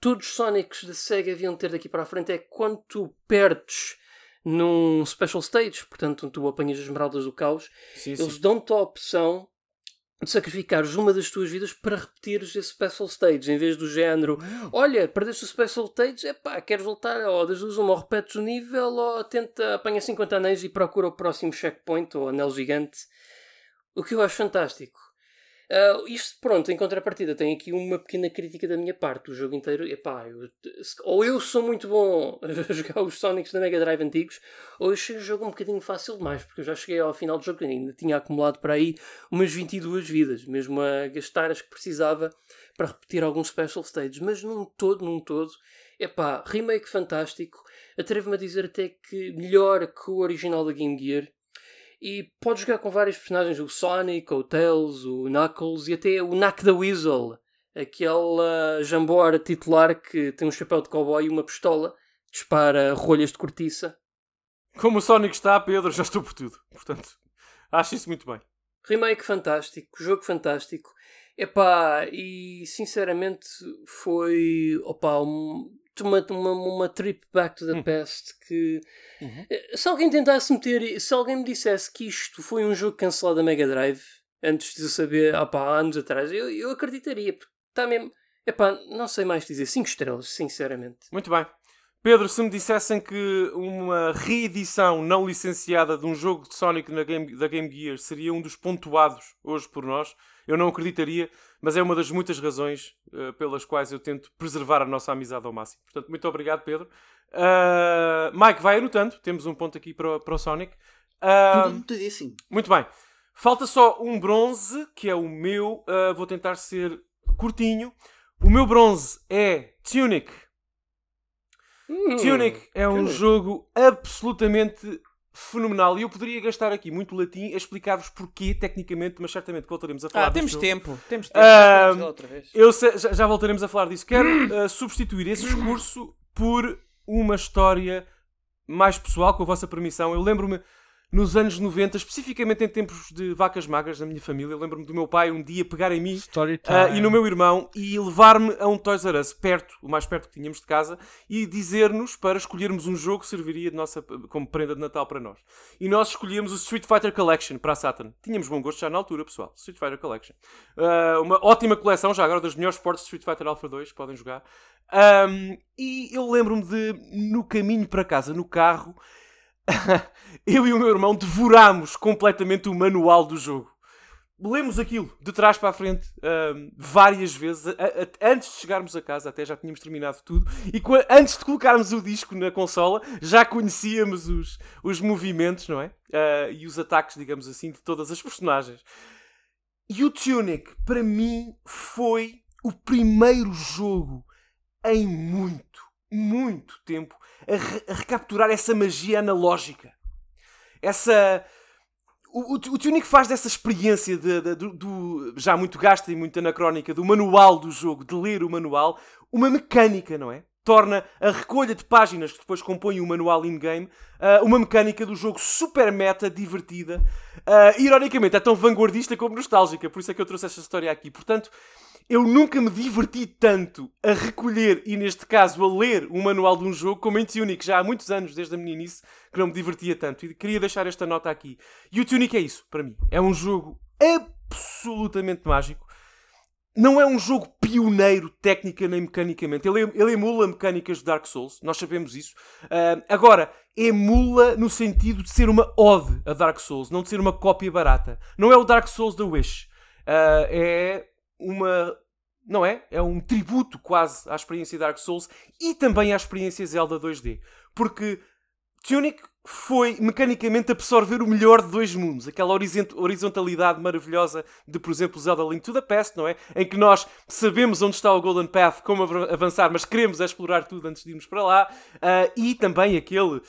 todos os Sonics da SEGA deviam ter daqui para a frente, é quando tu perdes num special stage, portanto, tu apanhas as esmeraldas do caos, sim, eles dão-te a opção de sacrificares uma das tuas vidas para repetires esse special stage, em vez do género, olha, perdeste o special stage, é pá, queres voltar, ou das duas uma, ou repetes o nível, ou tenta, apanha 50 anéis e procura o próximo checkpoint, ou anel gigante. O que eu acho fantástico. Uh, isto, pronto, em contrapartida, tem aqui uma pequena crítica da minha parte. O jogo inteiro, epá, eu, ou eu sou muito bom a jogar os Sonics da Mega Drive antigos, ou eu achei o jogo um bocadinho fácil demais, porque eu já cheguei ao final do jogo e ainda tinha acumulado para aí umas 22 vidas, mesmo a gastar as que precisava para repetir alguns special stages. Mas num todo, num todo, epá, remake fantástico. Atrevo-me a dizer até que melhor que o original da Game Gear e pode jogar com vários personagens, o Sonic, o Tails, o Knuckles e até o Knack the Weasel, aquele jambora titular que tem um chapéu de cowboy e uma pistola, dispara rolhas de cortiça. Como o Sonic está, Pedro, já estou por tudo. Portanto, acho isso muito bem. Remake fantástico, jogo fantástico. Epá, e sinceramente foi opa, um, uma, uma, uma trip back to the hum. past que uhum. Eh, se alguém tentasse meter se alguém me dissesse que isto foi um jogo cancelado da Mega Drive antes de eu saber opa, há anos atrás eu, eu acreditaria porque está mesmo epá, não sei mais dizer 5 estrelas sinceramente muito bem Pedro, se me dissessem que uma reedição não licenciada de um jogo de Sonic na game, da Game Gear seria um dos pontuados hoje por nós, eu não acreditaria, mas é uma das muitas razões uh, pelas quais eu tento preservar a nossa amizade ao máximo. Portanto, muito obrigado, Pedro. Uh, Mike, vai anotando, temos um ponto aqui para, para o Sonic. Uh, tudo, tudo Muito bem. Falta só um bronze, que é o meu. Uh, vou tentar ser curtinho. O meu bronze é Tunic. Hum, Tunic é um jogo absolutamente fenomenal. E eu poderia gastar aqui muito latim a explicar-vos porquê, tecnicamente, mas certamente voltaremos a falar Ah, temos tempo. Temos tempo. Uh, outra vez. Eu já, já, voltaremos a falar disso. Quero uh, substituir esse discurso por uma história mais pessoal, com a vossa permissão. Eu lembro-me nos anos 90, especificamente em tempos de vacas magras na minha família. Lembro-me do meu pai um dia pegar em mim uh, e no meu irmão e levar-me a um Toys R Us, perto, o mais perto que tínhamos de casa, e dizer-nos para escolhermos um jogo que serviria de nossa, como prenda de Natal para nós. E nós escolhemos o Street Fighter Collection para a Saturn. Tínhamos bom gosto já na altura, pessoal. Street Fighter Collection. Uh, uma ótima coleção, já agora, das melhores portes de Street Fighter Alpha 2 que podem jogar. Um, e eu lembro-me de, no caminho para casa, no carro, eu e o meu irmão devorámos completamente o manual do jogo. Lemos aquilo de trás para a frente um, várias vezes, a, a, antes de chegarmos a casa, até já tínhamos terminado tudo, e antes de colocarmos o disco na consola, já conhecíamos os, os movimentos, não é? Uh, e os ataques, digamos assim, de todas as personagens. E o Tunic, para mim, foi o primeiro jogo em muito, muito tempo a, re a recapturar essa magia analógica. Essa. O, o, o Tunic faz dessa experiência de, de, do, do, já muito gasta e muito anacrónica do manual do jogo, de ler o manual, uma mecânica, não é? Torna a recolha de páginas que depois compõem o manual in-game uh, uma mecânica do jogo super meta, divertida. Uh, ironicamente, é tão vanguardista como nostálgica, por isso é que eu trouxe esta história aqui. Portanto, eu nunca me diverti tanto a recolher e, neste caso, a ler o manual de um jogo como em Tunic, já há muitos anos, desde a meninice, que não me divertia tanto. E queria deixar esta nota aqui. E o Tunic é isso, para mim. É um jogo absolutamente mágico. Não é um jogo pioneiro técnica nem mecanicamente. Ele, ele emula mecânicas de Dark Souls, nós sabemos isso. Uh, agora, emula no sentido de ser uma ode a Dark Souls, não de ser uma cópia barata. Não é o Dark Souls da Wish. Uh, é uma. Não é? É um tributo quase à experiência Dark Souls e também à experiência Zelda 2D. Porque Tunic foi mecanicamente absorver o melhor de dois mundos. Aquela horizontalidade maravilhosa de, por exemplo, Zelda Link to the Past, não é? Em que nós sabemos onde está o Golden Path, como avançar, mas queremos explorar tudo antes de irmos para lá. Uh, e também aquele,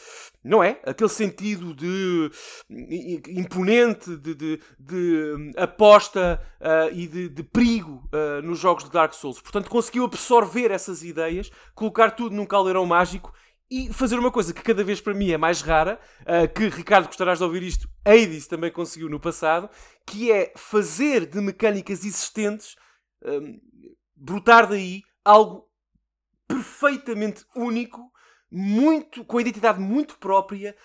não é? Aquele sentido de imponente, de, de, de hum, aposta uh, e de, de perigo uh, nos jogos de Dark Souls. Portanto, conseguiu absorver essas ideias, colocar tudo num caldeirão mágico e fazer uma coisa que cada vez para mim é mais rara, uh, que Ricardo gostarás de ouvir isto, Hades também conseguiu no passado, que é fazer de mecânicas existentes, um, brotar daí algo perfeitamente único, muito com a identidade muito própria,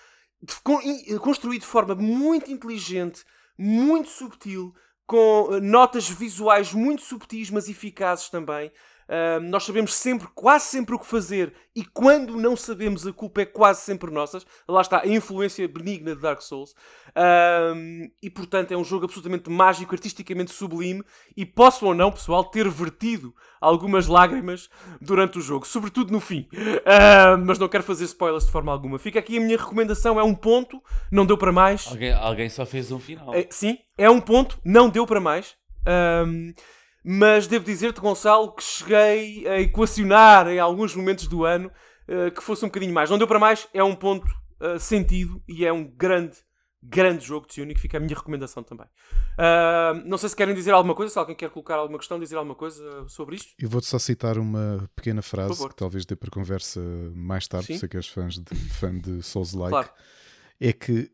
de, com, construído de forma muito inteligente, muito subtil, com ah, notas visuais muito subtis, mas eficazes também. Uh, nós sabemos sempre, quase sempre o que fazer e quando não sabemos a culpa é quase sempre nossa. Lá está a influência benigna de Dark Souls. Uh, e portanto é um jogo absolutamente mágico, artisticamente sublime e posso ou não, pessoal, ter vertido algumas lágrimas durante o jogo, sobretudo no fim. Uh, mas não quero fazer spoilers de forma alguma. Fica aqui a minha recomendação: é um ponto, não deu para mais. Alguém, alguém só fez um final. É, sim, é um ponto, não deu para mais. Um, mas devo dizer-te, Gonçalo, que cheguei a equacionar em alguns momentos do ano uh, que fosse um bocadinho mais. Não deu para mais, é um ponto uh, sentido e é um grande, grande jogo de Tunic. Fica a minha recomendação também. Uh, não sei se querem dizer alguma coisa, se alguém quer colocar alguma questão, dizer alguma coisa sobre isto. Eu vou-te só citar uma pequena frase que talvez dê para conversa mais tarde, Sim? sei que és fãs de, fã de Souls-like. Claro. É que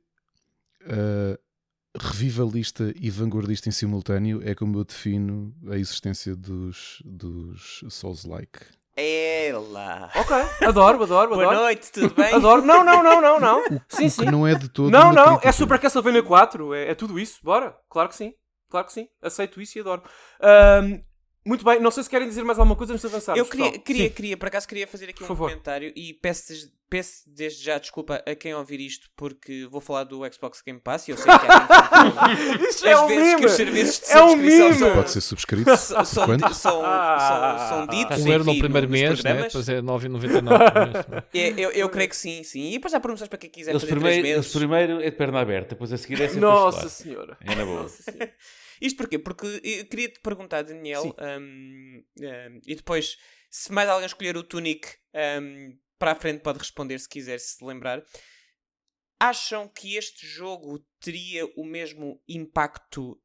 revivalista e vanguardista em simultâneo é como eu defino a existência dos, dos Souls-like. Ela. Ok, adoro, adoro, Boa adoro. noite, tudo bem? Adoro. Não, não, não, não, não. O, sim, o sim. não é de todo. Não, não, crítica. é Super Castlevania 4, é, é tudo isso. Bora, claro que sim. Claro que sim, aceito isso e adoro. Um, Muito bem, não sei se querem dizer mais alguma coisa antes de avançar. Eu queria, queria, queria, por acaso queria fazer aqui por um favor. comentário e peço, peço desde já desculpa a quem ouvir isto porque vou falar do Xbox Game Pass e eu sei que há Isto é um meme! é um meme! São, Pode ser subscrito. São, são, são, são, são ditos. Um euro no primeiro mês, né? depois é 9,99. é, eu, eu creio que sim, sim. E depois há promoções para quem quiser fazer primeiro, meses. primeiro é de perna aberta, depois a seguir é sempre Nossa Senhora! É na boa. Nossa isto porquê? Porque eu queria te perguntar, Daniel, um, um, e depois, se mais alguém escolher o Tunic um, para a frente, pode responder se quiser, se lembrar. Acham que este jogo teria o mesmo impacto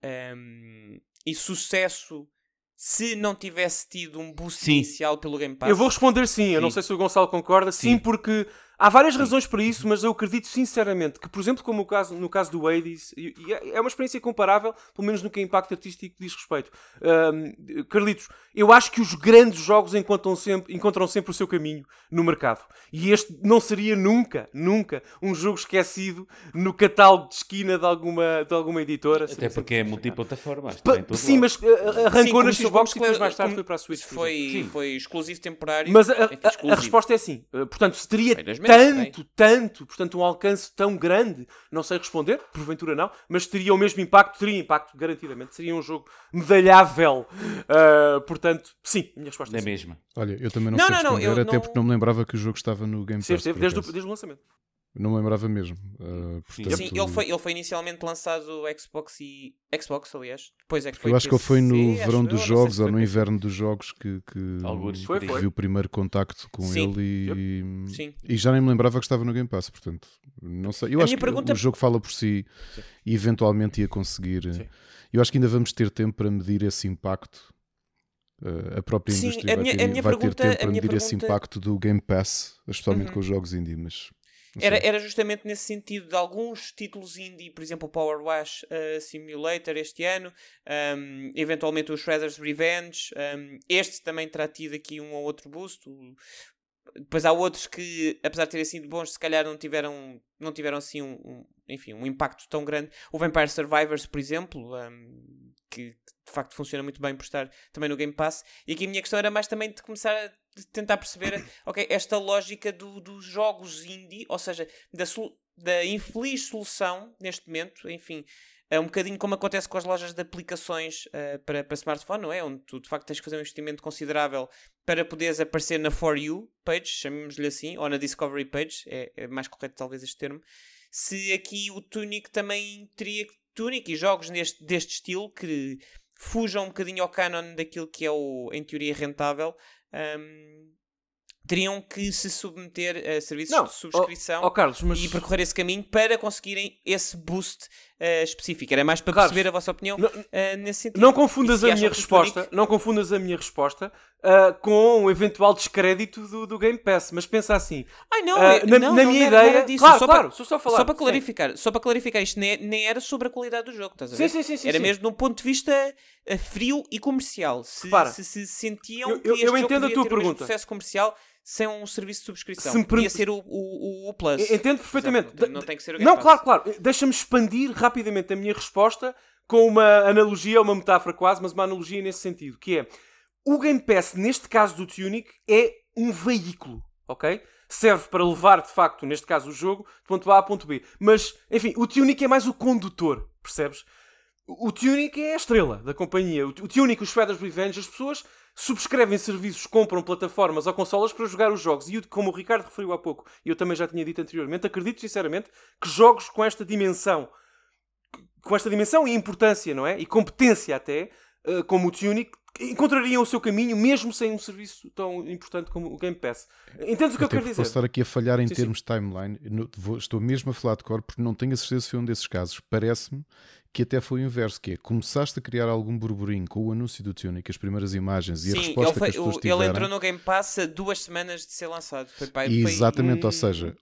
e sucesso se não tivesse tido um boost sim. inicial pelo Game Pass? Eu vou responder sim, sim. eu não sei se o Gonçalo concorda. Sim, sim porque Há várias razões para isso, mas eu acredito sinceramente que, por exemplo, como o caso, no caso do Hades, é, é uma experiência comparável, pelo menos no que é impacto artístico diz respeito. Um, Carlitos, eu acho que os grandes jogos encontram sempre, encontram sempre o seu caminho no mercado. E este não seria nunca, nunca um jogo esquecido no catálogo de esquina de alguma, de alguma editora. Até porque é multiplataforma. Sim, mas uh, arrancou sim, nas Xbox e depois mais tarde foi para a Switch. Foi, foi exclusivo temporário. Mas a, a, a resposta é sim. Uh, portanto, se teria tanto, tanto, portanto, um alcance tão grande, não sei responder, porventura não, mas teria o mesmo impacto, teria impacto, garantidamente, seria um jogo medalhável. Uh, portanto, sim, a minha resposta é, é mesma. Olha, eu também não, não sei não, responder, não, até não... porque não me lembrava que o jogo estava no Game Pass. Sim, esteve desde, desde o lançamento. Não me lembrava mesmo. Uh, portanto... Sim, ele foi, ele foi inicialmente lançado Xbox e. Xbox, aliás. Depois é que foi. Eu acho que ele foi no verão dos jogos ou no inverno dos jogos que, que foi, foi. vi o primeiro contacto com Sim. ele e, Sim. e já nem me lembrava que estava no Game Pass. Portanto, não sei. Eu a acho que pergunta... o jogo fala por si Sim. e eventualmente ia conseguir. Sim. Eu acho que ainda vamos ter tempo para medir esse impacto. Uh, a própria indústria vai, ter, vai pergunta, ter tempo para medir pergunta... esse impacto do Game Pass, especialmente uhum. com os jogos indie, mas era, era justamente nesse sentido de alguns títulos indie, por exemplo, o Power Wash uh, Simulator este ano, um, eventualmente o Shredder's Revenge. Um, este também terá tido aqui um ou outro boost. O, depois há outros que, apesar de terem sido bons, se calhar não tiveram, não tiveram assim um, um enfim, um impacto tão grande. O Vampire Survivors, por exemplo, um, que de facto funciona muito bem por estar também no Game Pass. E aqui a minha questão era mais também de começar a tentar perceber ok, esta lógica do, dos jogos indie, ou seja, da, da infeliz solução neste momento, enfim, é um bocadinho como acontece com as lojas de aplicações uh, para, para smartphone, não é? Onde tu de facto tens que fazer um investimento considerável para poderes aparecer na For You page, chamemos-lhe assim, ou na Discovery page, é, é, mais correto talvez este termo. Se aqui o Tunic também teria Tunic e jogos neste, deste estilo que fujam um bocadinho ao canon daquilo que é o, em teoria, rentável, um, teriam que se submeter a serviços não, de subscrição oh, oh Carlos, mas... e percorrer esse caminho para conseguirem esse boost uh, específico. Era mais para Carlos, perceber a vossa opinião não, uh, nesse sentido. Não confundas a minha resposta, não confundas a minha resposta uh, com o eventual descrédito do, do Game Pass, mas pensa assim. Ai não, na, não, na não, minha ideia, disso, claro, só claro, para, só, falar, só para clarificar, sim. só para clarificar isto nem, nem, era sobre a qualidade do jogo, estás a ver? Sim, sim, sim, era sim, mesmo de um ponto de vista frio e comercial. Se, se, se, sentiam eu, que este eu entendo a tua pergunta. sucesso comercial sem um serviço de subscrição. Se Podia ser o, o, o Plus. Entendo perfeitamente. Exemplo, não, tem que ser o Game Não, claro, claro. Deixa-me expandir rapidamente a minha resposta com uma analogia, uma metáfora quase, mas uma analogia nesse sentido, que é o Game Pass, neste caso do Tunic, é um veículo, ok? Serve para levar, de facto, neste caso, o jogo de ponto A a ponto B. Mas, enfim, o Tunic é mais o condutor, percebes? O Tunic é a estrela da companhia. O Tunic, os Shredder's Revenge, as pessoas subscrevem serviços, compram plataformas ou consolas para jogar os jogos. E como o Ricardo referiu há pouco, e eu também já tinha dito anteriormente, acredito sinceramente que jogos com esta dimensão, com esta dimensão e importância, não é? E competência até, eh, como o Tunic, encontrariam o seu caminho mesmo sem um serviço tão importante como o Game Pass. Entendes o que eu, eu quero dizer? Posso estar aqui a falhar em sim, termos de timeline. estou mesmo a falar de cor porque não tenho a certeza se foi um desses casos. Parece-me que até foi o inverso, que é começaste a criar algum burburinho com o anúncio do Tunic, as primeiras imagens e Sim, a resposta foi, que as pessoas tiveram. Ele entrou no Game Pass a duas semanas de ser lançado. Foi, pai, Exatamente, foi, ou seja,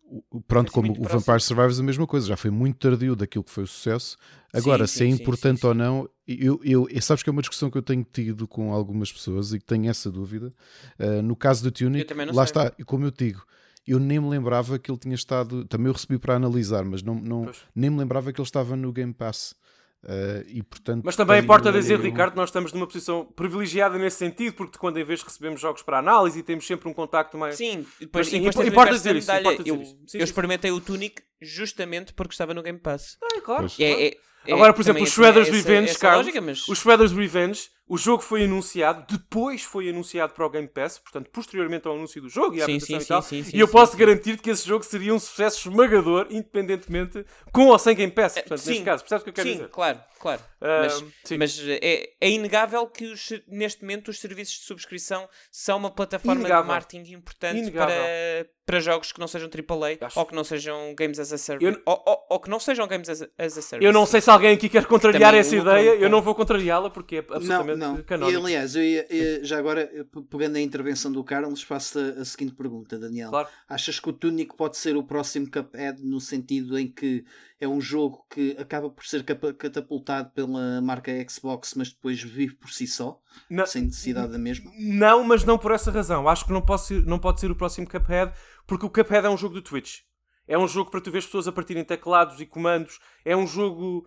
pronto, como o Vampire Survivors a mesma coisa, já foi muito tardio daquilo que foi o sucesso. Agora, sim, se é importante sim, ou não, eu, eu, sabes que é uma discussão que eu tenho tido com algumas pessoas e que tenho essa dúvida. Uh, no caso do Tunic, lá sei. está, como eu digo, eu nem me lembrava que ele tinha estado. Também eu recebi para analisar, mas não, não, nem me lembrava que ele estava no Game Pass. Uh, e, portanto, Mas também importa dizer, eu... Ricardo, nós estamos numa posição privilegiada nesse sentido, porque quando em vez recebemos jogos para análise e temos sempre um contacto mais. Sim, depois, sim, depois importa dizer isso. Importa dizer eu, isso. Sim, eu sim, experimentei o Tunic justamente porque estava no Game Pass. Ah, claro. É, é, é, Agora, por exemplo, o Shredder's Revenge, Carlos, lógica, mas... o Shredder's Revenge o jogo foi anunciado, depois foi anunciado para o Game Pass, portanto, posteriormente ao anúncio do jogo e à sim, sim, e tal. Sim, sim, e eu posso garantir que esse jogo seria um sucesso esmagador, independentemente, com ou sem Game Pass. Portanto, neste caso, percebes o que eu quero sim, dizer? claro, claro. Uh, mas, mas é, é, inegável que os, neste momento os serviços de subscrição são uma plataforma inegável. de marketing importante para, para jogos que não sejam AAA Acho. ou que não sejam Games as a Service. Eu... Ou, ou, ou, que não sejam Games as a, as a Service. Eu não sei se alguém aqui quer contrariar Também essa ideia, eu não vou contrariá-la porque é absolutamente não, canónico. E, aliás, eu ia, eu, já agora, pegando a intervenção do Carlos, faço a, a seguinte pergunta, Daniel. Claro. Achas que o Tunic pode ser o próximo Cuphead no sentido em que é um jogo que acaba por ser catapultado pela marca Xbox, mas depois vive por si só, não, sem necessidade da mesma? Não, mas não por essa razão. Acho que não pode ser, não pode ser o próximo Cuphead, porque o Cuphead é um jogo do Twitch. É um jogo para tu ver as pessoas a partirem teclados e comandos. É um jogo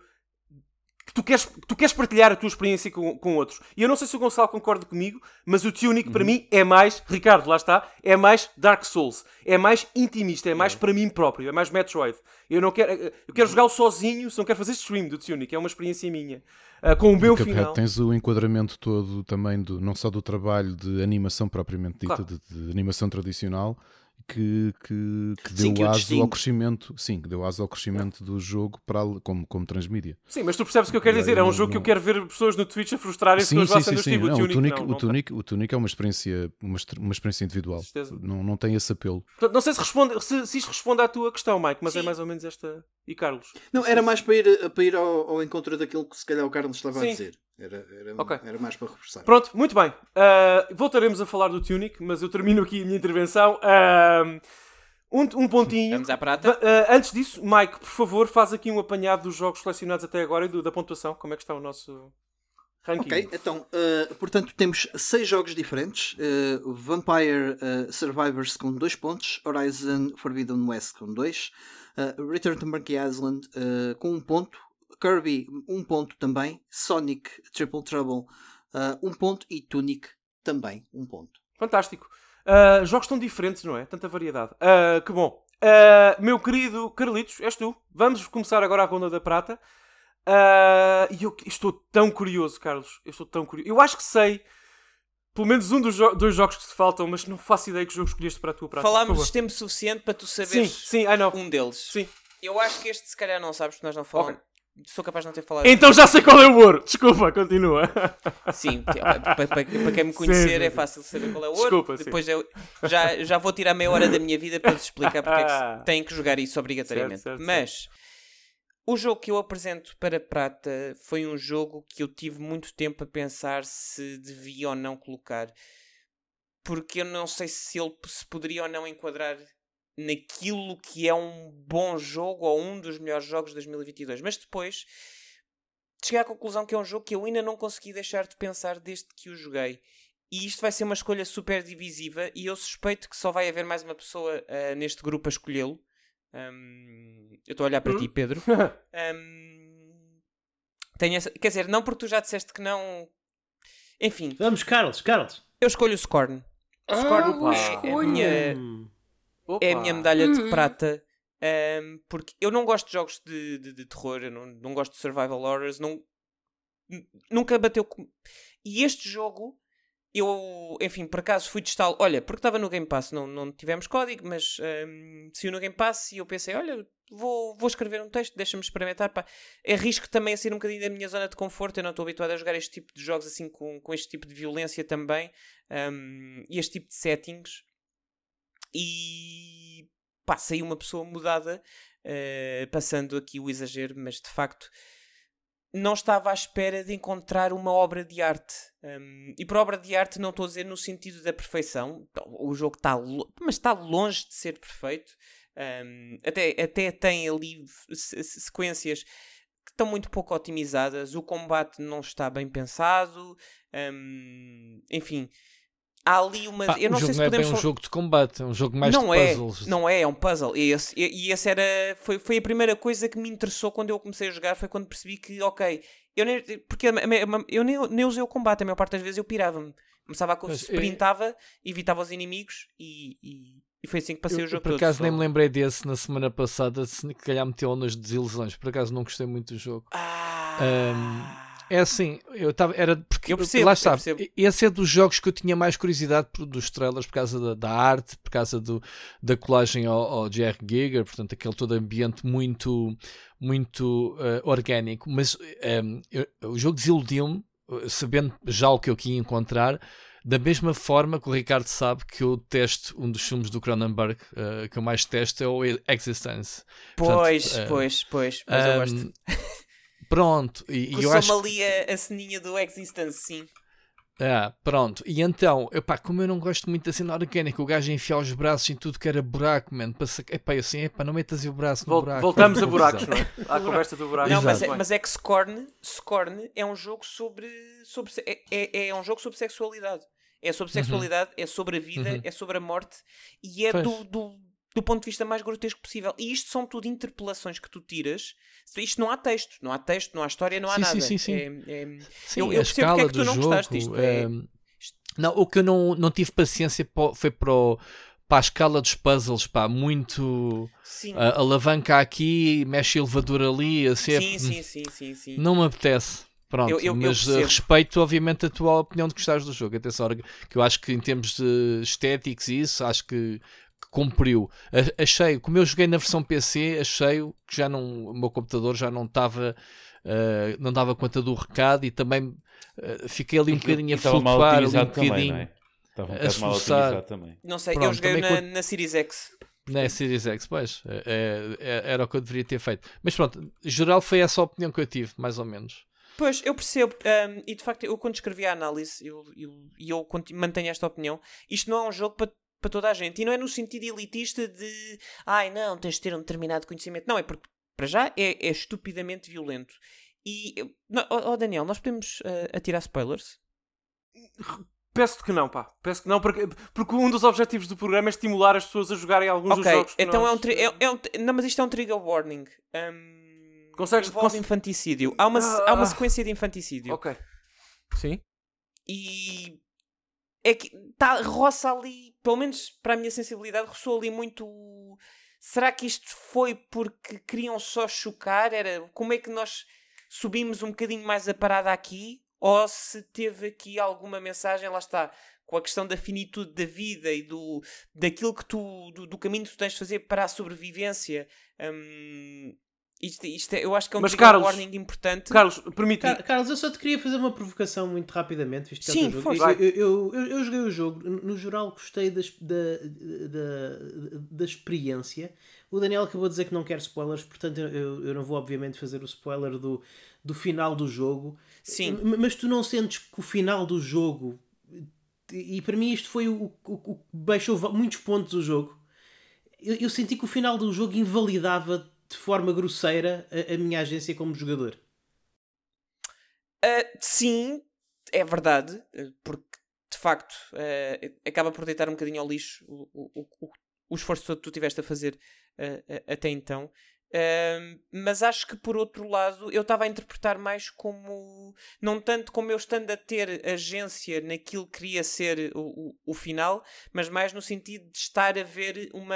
que tu queres, que tu queres partilhar a tua experiência com, com outros. E eu não sei se o Gonçalo concorda comigo, mas o Tunic uhum. para mim é mais, Ricardo, lá está, é mais Dark Souls, é mais intimista, é mais é. para mim próprio, é mais Metroid. Eu não quero, eu quero jogá-lo sozinho, se não quero fazer stream do Tunic, é uma experiência minha. Uh, com o meu final. Tens o enquadramento todo também, do, não só do trabalho de animação propriamente dita, claro. de, de animação tradicional, que, que, que deu sim, aso ao crescimento, sim, que deu aso ao crescimento do jogo para, como, como transmídia. Sim, mas tu percebes o que eu quero dizer, é um jogo não... que eu quero ver pessoas no Twitch a frustrarem-se com as vossas sim, não, o Tunic, não, o, Tunic, o Tunic é uma experiência, uma, uma experiência individual, não, não tem esse apelo. Portanto, não sei se, responde, se, se isto responde à tua questão, Mike, mas é sim. é mais ou menos esta. E Carlos? Não, era mais para ir, para ir ao, ao encontro daquilo que se calhar o Carlos estava a dizer. Era, era, okay. era mais para reforçar. Pronto, muito bem. Uh, voltaremos a falar do Tunic, mas eu termino aqui a minha intervenção. Uh, um, um pontinho. Vamos à prata. Uh, antes disso, Mike, por favor, faz aqui um apanhado dos jogos selecionados até agora e do, da pontuação. Como é que está o nosso ranking? Ok, então, uh, portanto, temos seis jogos diferentes: uh, Vampire Survivors com dois pontos, Horizon Forbidden West com dois, Return to Monkey Island com um ponto, Kirby um ponto também, Sonic Triple Trouble um ponto e Tunic também um ponto. Fantástico. Uh, jogos tão diferentes, não é? Tanta variedade. Uh, que bom. Uh, meu querido Carlitos, és tu. Vamos começar agora a ronda da prata. E eu estou tão curioso, Carlos. Eu estou tão curioso. Eu acho que sei pelo menos um dos jo dois jogos que te faltam, mas não faço ideia que jogo escolheste para a tua prata. Falámos tempo suficiente para tu saberes sim, sim, um deles. Sim. Eu acho que este se calhar não sabes, porque nós não falamos. Okay. Sou capaz de não ter falado. Então já sei qual é o ouro. Desculpa, continua. Sim, para, para, quem me conhecer sim, é fácil saber qual é o ouro. Desculpa, Depois eu já, já vou tirar meia hora da minha vida para vos explicar porque é que ah. têm que jogar isso obrigatoriamente. Certo, certo, Mas certo. o jogo que eu apresento para Prata foi um jogo que eu tive muito tempo a pensar se devia ou não colocar. Porque eu não sei se ele se poderia ou não enquadrar naquilo que é um bom jogo ou um dos melhores jogos de 2022. Mas depois cheguei à conclusão que é um jogo que eu ainda não consegui deixar de pensar desde que o joguei. E isto vai ser uma escolha super divisiva e eu suspeito que só vai haver mais uma pessoa uh, neste grupo a escolhê-lo. Um, eu estou a olhar para ti, hum? Pedro. Um, tenho essa, quer dizer, não porque tu já disseste que não. Enfim. Vamos, Carlos, Carlos. Eu escolho o Scorn. Ah, Scorn é, escolha. É, Opa. é a minha medalha de uhum. prata. Um, porque eu não gosto de jogos de, de, de terror, eu não, não gosto de survival horrors, não, nunca bateu com... E este jogo, eu, enfim, por acaso fui testá-lo. Olha, porque estava no Game Pass, não, não tivemos código, mas um, saiu no Game Pass e eu pensei: olha, vou, vou escrever um texto, deixa-me experimentar. Pá. Arrisco também a sair um bocadinho da minha zona de conforto. Eu não estou habituado a jogar este tipo de jogos assim com, com este tipo de violência também um, e este tipo de settings e saiu uma pessoa mudada, uh, passando aqui o exagero, mas de facto não estava à espera de encontrar uma obra de arte. Um, e por obra de arte não estou a dizer no sentido da perfeição, o jogo está, mas está longe de ser perfeito. Um, até, até tem ali sequências que estão muito pouco otimizadas, o combate não está bem pensado, um, enfim há ali uma. Ah, eu não sei se não podemos. é um jogo de combate, é um jogo mais não de é, puzzles. Não é, é um puzzle. E esse, e esse era. Foi, foi a primeira coisa que me interessou quando eu comecei a jogar. Foi quando percebi que, ok, eu nem, porque eu nem, nem usei o combate, a maior parte das vezes eu pirava-me. Começava a Mas, sprintava, é... evitava os inimigos e, e, e, foi assim que passei eu, o jogo por todo. Por acaso nem me lembrei desse na semana passada, se calhar meteu nas desilusões. Por acaso não gostei muito do jogo. Ah. Um, é assim, eu estava. Era porque eu percebo, lá está. Esse é dos jogos que eu tinha mais curiosidade por, dos trailers por causa da, da, arte, por causa do, da colagem ao, ao Jerry Giger, portanto, aquele todo ambiente muito, muito uh, orgânico. Mas um, eu, o jogo desiludiu-me, sabendo já o que eu queria encontrar. Da mesma forma que o Ricardo sabe que eu testo um dos filmes do Cronenberg uh, que eu mais testo é o Existence. Pois, Portanto, uh, pois, pois, mas um, eu gosto. Pronto, e, e eu acho. ali a, a ceninha do Existence, sim. Ah, pronto. E então, epá, como eu não gosto muito da cena orgânica, o gajo enfiar os braços em tudo que era buraco, mano. Para sac... Epá, eu assim, epá, não metas o braço no Vol buraco. Voltamos a buracos, não é? À conversa do buraco. Não, mas é, mas é, que Scorn, Scorn é um jogo sobre. sobre é, é, é um jogo sobre sexualidade. É sobre uhum. sexualidade, uhum. é sobre a vida, uhum. é sobre a morte e é do, do, do ponto de vista mais grotesco possível. E isto são tudo interpelações que tu tiras. Isto não há texto, não há texto, não há história, não há sim, nada. Sim, sim, sim. É, é... sim eu, eu percebo porque é que tu não jogo, gostaste disto. É... é não, o que eu não, não tive paciência foi para, o, para a escala dos puzzles, pá, muito uh, alavanca aqui, mexe elevador ali, assim, é sim, sim, sim, sim, sim. Não me apetece. Pronto, eu, eu, mas eu respeito obviamente a tua opinião de gostares do jogo. Atenção, que eu acho que em termos de estéticos e isso, acho que cumpriu. Achei, como eu joguei na versão PC, achei que já não, o meu computador já não estava, uh, não dava conta do recado e também uh, fiquei ali um bocadinho a flutuar, ali um bocadinho também, é? a esforçar. também. Não sei, Pronto, eu joguei na, na Series X. Na Series X, pois, é, é, era o que eu deveria ter feito. Mas pronto, geral foi essa a opinião que eu tive, mais ou menos. Pois, eu percebo, um, e de facto, eu quando escrevi a análise, eu, eu, eu mantenho esta opinião, isto não é um jogo para para toda a gente. E não é no sentido elitista de ai não, tens de ter um determinado conhecimento. Não, é porque para já é, é estupidamente violento. E não, oh, Daniel, nós podemos uh, atirar spoilers? Peço-te que não, pá. Peço que não, porque, porque um dos objetivos do programa é estimular as pessoas a jogarem alguns okay, dos jogos. então nós... é, um tri... é, é um Não, mas isto é um trigger warning. Um... Consegues. Envolve cons... infanticídio. Há uma, ah, há uma sequência de infanticídio. Ok. Sim. E é que tá, roça ali, pelo menos para a minha sensibilidade, roçou ali muito. Será que isto foi porque queriam só chocar? Era como é que nós subimos um bocadinho mais a parada aqui? Ou se teve aqui alguma mensagem, lá está, com a questão da finitude da vida e do, daquilo que tu, do, do caminho que tu tens de fazer para a sobrevivência. Hum, isto, isto é, eu acho que é um Mas, Carlos, warning importante. Carlos, permite Car Carlos, eu só te queria fazer uma provocação muito rapidamente. Visto que Sim, é jogo. Eu, eu, eu, eu, joguei o jogo, no geral gostei das, da, da, da experiência. O Daniel acabou de dizer que não quer spoilers, portanto eu, eu não vou obviamente fazer o spoiler do, do final do jogo. Sim. Mas tu não sentes que o final do jogo, e para mim isto foi o que baixou muitos pontos do jogo. Eu, eu senti que o final do jogo invalidava de forma grosseira a, a minha agência como jogador. Uh, sim, é verdade, porque de facto uh, acaba por deitar um bocadinho ao lixo o, o, o, o esforço todo que tu tiveste a fazer uh, até então mas acho que por outro lado eu estava a interpretar mais como não tanto como eu estando a ter agência naquilo que queria ser o, o, o final, mas mais no sentido de estar a ver uma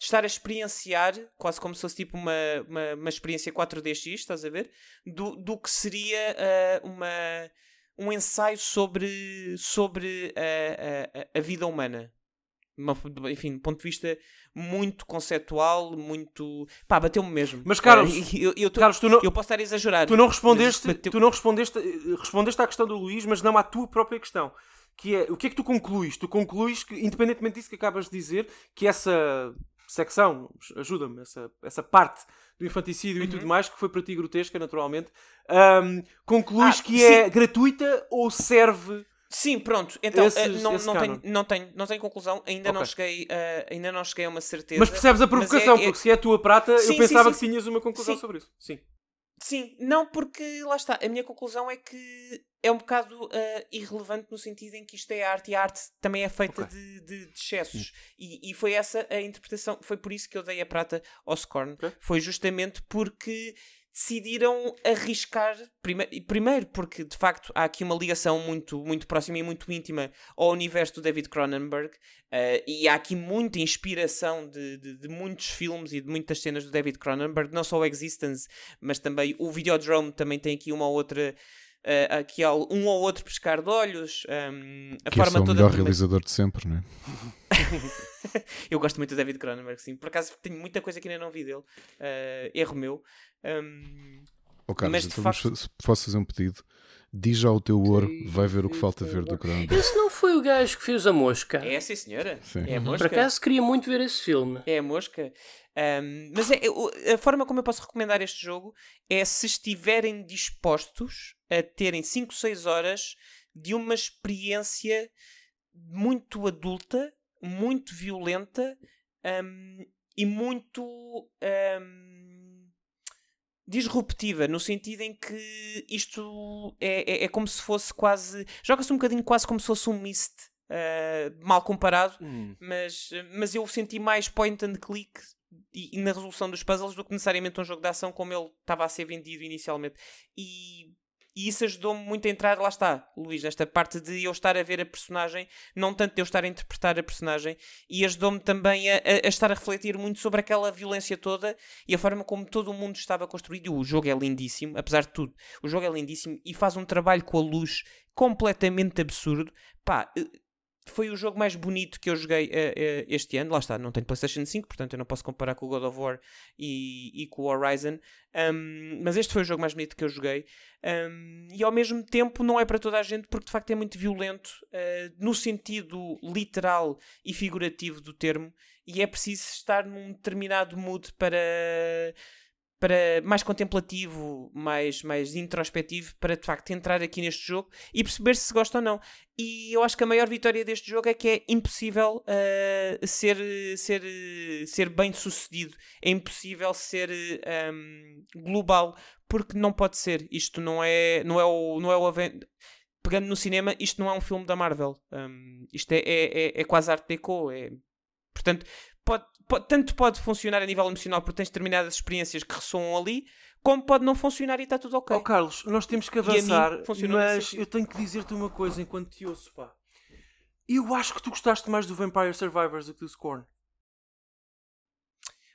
de estar a experienciar, quase como se fosse tipo uma, uma, uma experiência 4DX, estás a ver? Do, do que seria uh, uma, um ensaio sobre, sobre a, a, a vida humana. Uma, enfim, do ponto de vista muito conceptual, muito. pá, bateu-me mesmo. Mas Carlos, eu, eu, tô, Carlos tu não, eu posso estar a exagerar. Tu não respondeste, tu não respondeste, respondeste à questão do Luís, mas não à tua própria questão. Que é, o que é que tu concluís? Tu concluís que, independentemente disso que acabas de dizer, que essa secção, ajuda-me, essa, essa parte do infanticídio uhum. e tudo mais, que foi para ti grotesca, naturalmente, um, concluís ah, que sim. é gratuita ou serve Sim, pronto. Então, uh, não, não, tenho, não, tenho, não tenho conclusão, ainda, okay. não cheguei, uh, ainda não cheguei a uma certeza. Mas percebes a provocação, é, é... porque se é a tua prata, sim, eu pensava sim, sim, que tinhas uma conclusão sobre isso. Sim. Sim, não, porque lá está, a minha conclusão é que é um bocado uh, irrelevante no sentido em que isto é arte e a arte também é feita okay. de, de, de, excessos. E, e, foi essa a interpretação, foi por isso que eu dei a prata ao Scorn. Okay. Foi justamente porque decidiram arriscar prime primeiro porque de facto há aqui uma ligação muito muito próxima e muito íntima ao universo do David Cronenberg uh, e há aqui muita inspiração de, de, de, muitos filmes e de muitas cenas do David Cronenberg não só o Existence mas também o Videodrome também tem aqui uma outra Uh, aqui um ou outro pescar de olhos. Um, a que forma é o toda melhor realizador de sempre, não é? eu gosto muito do David Cronenberg, sim. Por acaso tenho muita coisa que ainda não vi dele. Uh, erro meu. Um, oh, Carlos, mas então facto... se posso fazer um pedido. Diz já o teu ouro, vai ver o que falta ver do Cronenberg. Esse não foi o gajo que fez a mosca? É, sim, senhora. Sim. É a mosca. Por acaso queria muito ver esse filme. É a mosca. Um, mas é, a forma como eu posso recomendar este jogo é se estiverem dispostos a terem 5, 6 horas de uma experiência muito adulta, muito violenta um, e muito um, disruptiva, no sentido em que isto é, é, é como se fosse quase. Joga-se um bocadinho quase como se fosse um Mist. Uh, mal comparado, hum. mas, mas eu senti mais point and click e, e, na resolução dos puzzles do que necessariamente um jogo de ação como ele estava a ser vendido inicialmente. E e isso ajudou-me muito a entrar, lá está, Luís, nesta parte de eu estar a ver a personagem, não tanto de eu estar a interpretar a personagem, e ajudou-me também a, a, estar a refletir muito sobre aquela violência toda e a forma como todo o mundo estava construído. O jogo é lindíssimo, apesar de tudo, o jogo é lindíssimo e faz um trabalho com a luz completamente absurdo. Pá, eh, foi o jogo mais bonito que eu joguei uh, uh, este ano. Lá está, não tenho PlayStation 5, portanto eu não posso comparar com o God of War e, e com o Horizon. Um, mas este foi o jogo mais bonito que eu joguei. Um, e ao mesmo tempo não é para toda a gente, porque de facto é muito violento uh, no sentido literal e figurativo do termo. E é preciso estar num determinado mood para para mais contemplativo, mais, mais introspectivo, para de facto entrar aqui neste jogo e perceber se gosta ou não. E eu acho que a maior vitória deste jogo é que é impossível uh, ser, ser, ser bem sucedido, é impossível ser um, global, porque não pode ser. Isto não é, não é o. Não é o Pegando no cinema, isto não é um filme da Marvel. Um, isto é, é, é, é quase arte deco. É, portanto, tanto pode funcionar a nível emocional porque tens determinadas experiências que ressoam ali, como pode não funcionar e está tudo ok. Oh, Carlos, nós temos que avançar, mas eu tenho que dizer-te uma coisa enquanto te ouço, pá. Eu acho que tu gostaste mais do Vampire Survivors do que do Scorn.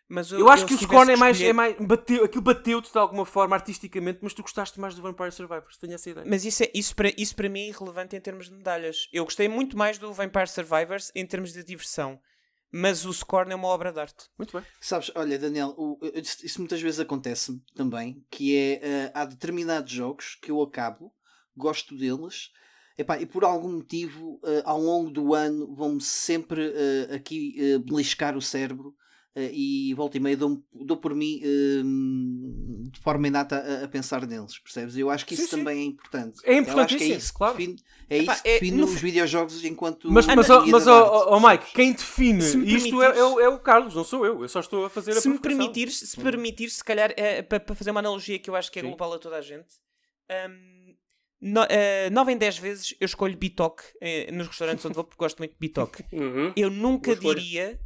Mas eu, eu acho eu que o Scorn é mais. Escolher... É mais bateu, aquilo bateu-te de alguma forma artisticamente, mas tu gostaste mais do Vampire Survivors. Tenho essa ideia. Mas isso, é, isso, para, isso para mim é irrelevante em termos de medalhas. Eu gostei muito mais do Vampire Survivors em termos de diversão mas o Scorn é uma obra de arte. Muito bem. Sabes, olha, Daniel, o, isso muitas vezes acontece também, que é, uh, há determinados jogos que eu acabo, gosto deles, epá, e por algum motivo, uh, ao longo do ano, vão-me sempre uh, aqui beliscar o cérebro Uh, e volta e meia dou, dou por mim uh, de forma inata a, a, pensar neles, percebes? Eu acho que isso sim, também sim. é importante. É importante, é isso, claro. Define, é Epá, isso que define é, os videojogos enquanto. Mas, mas, oh, mas oh, oh, Mike, quem define isto é, é, é, o Carlos, não sou eu. Eu só estou a fazer se a me permitires, Se permitires, se calhar, é, para, fazer uma analogia que eu acho que é sim. global a toda a gente. Um, no, uh, 9 em 10 vezes eu escolho Bitoque uh, nos restaurantes onde vou porque gosto muito de Bitoque. Uhum. Eu nunca diria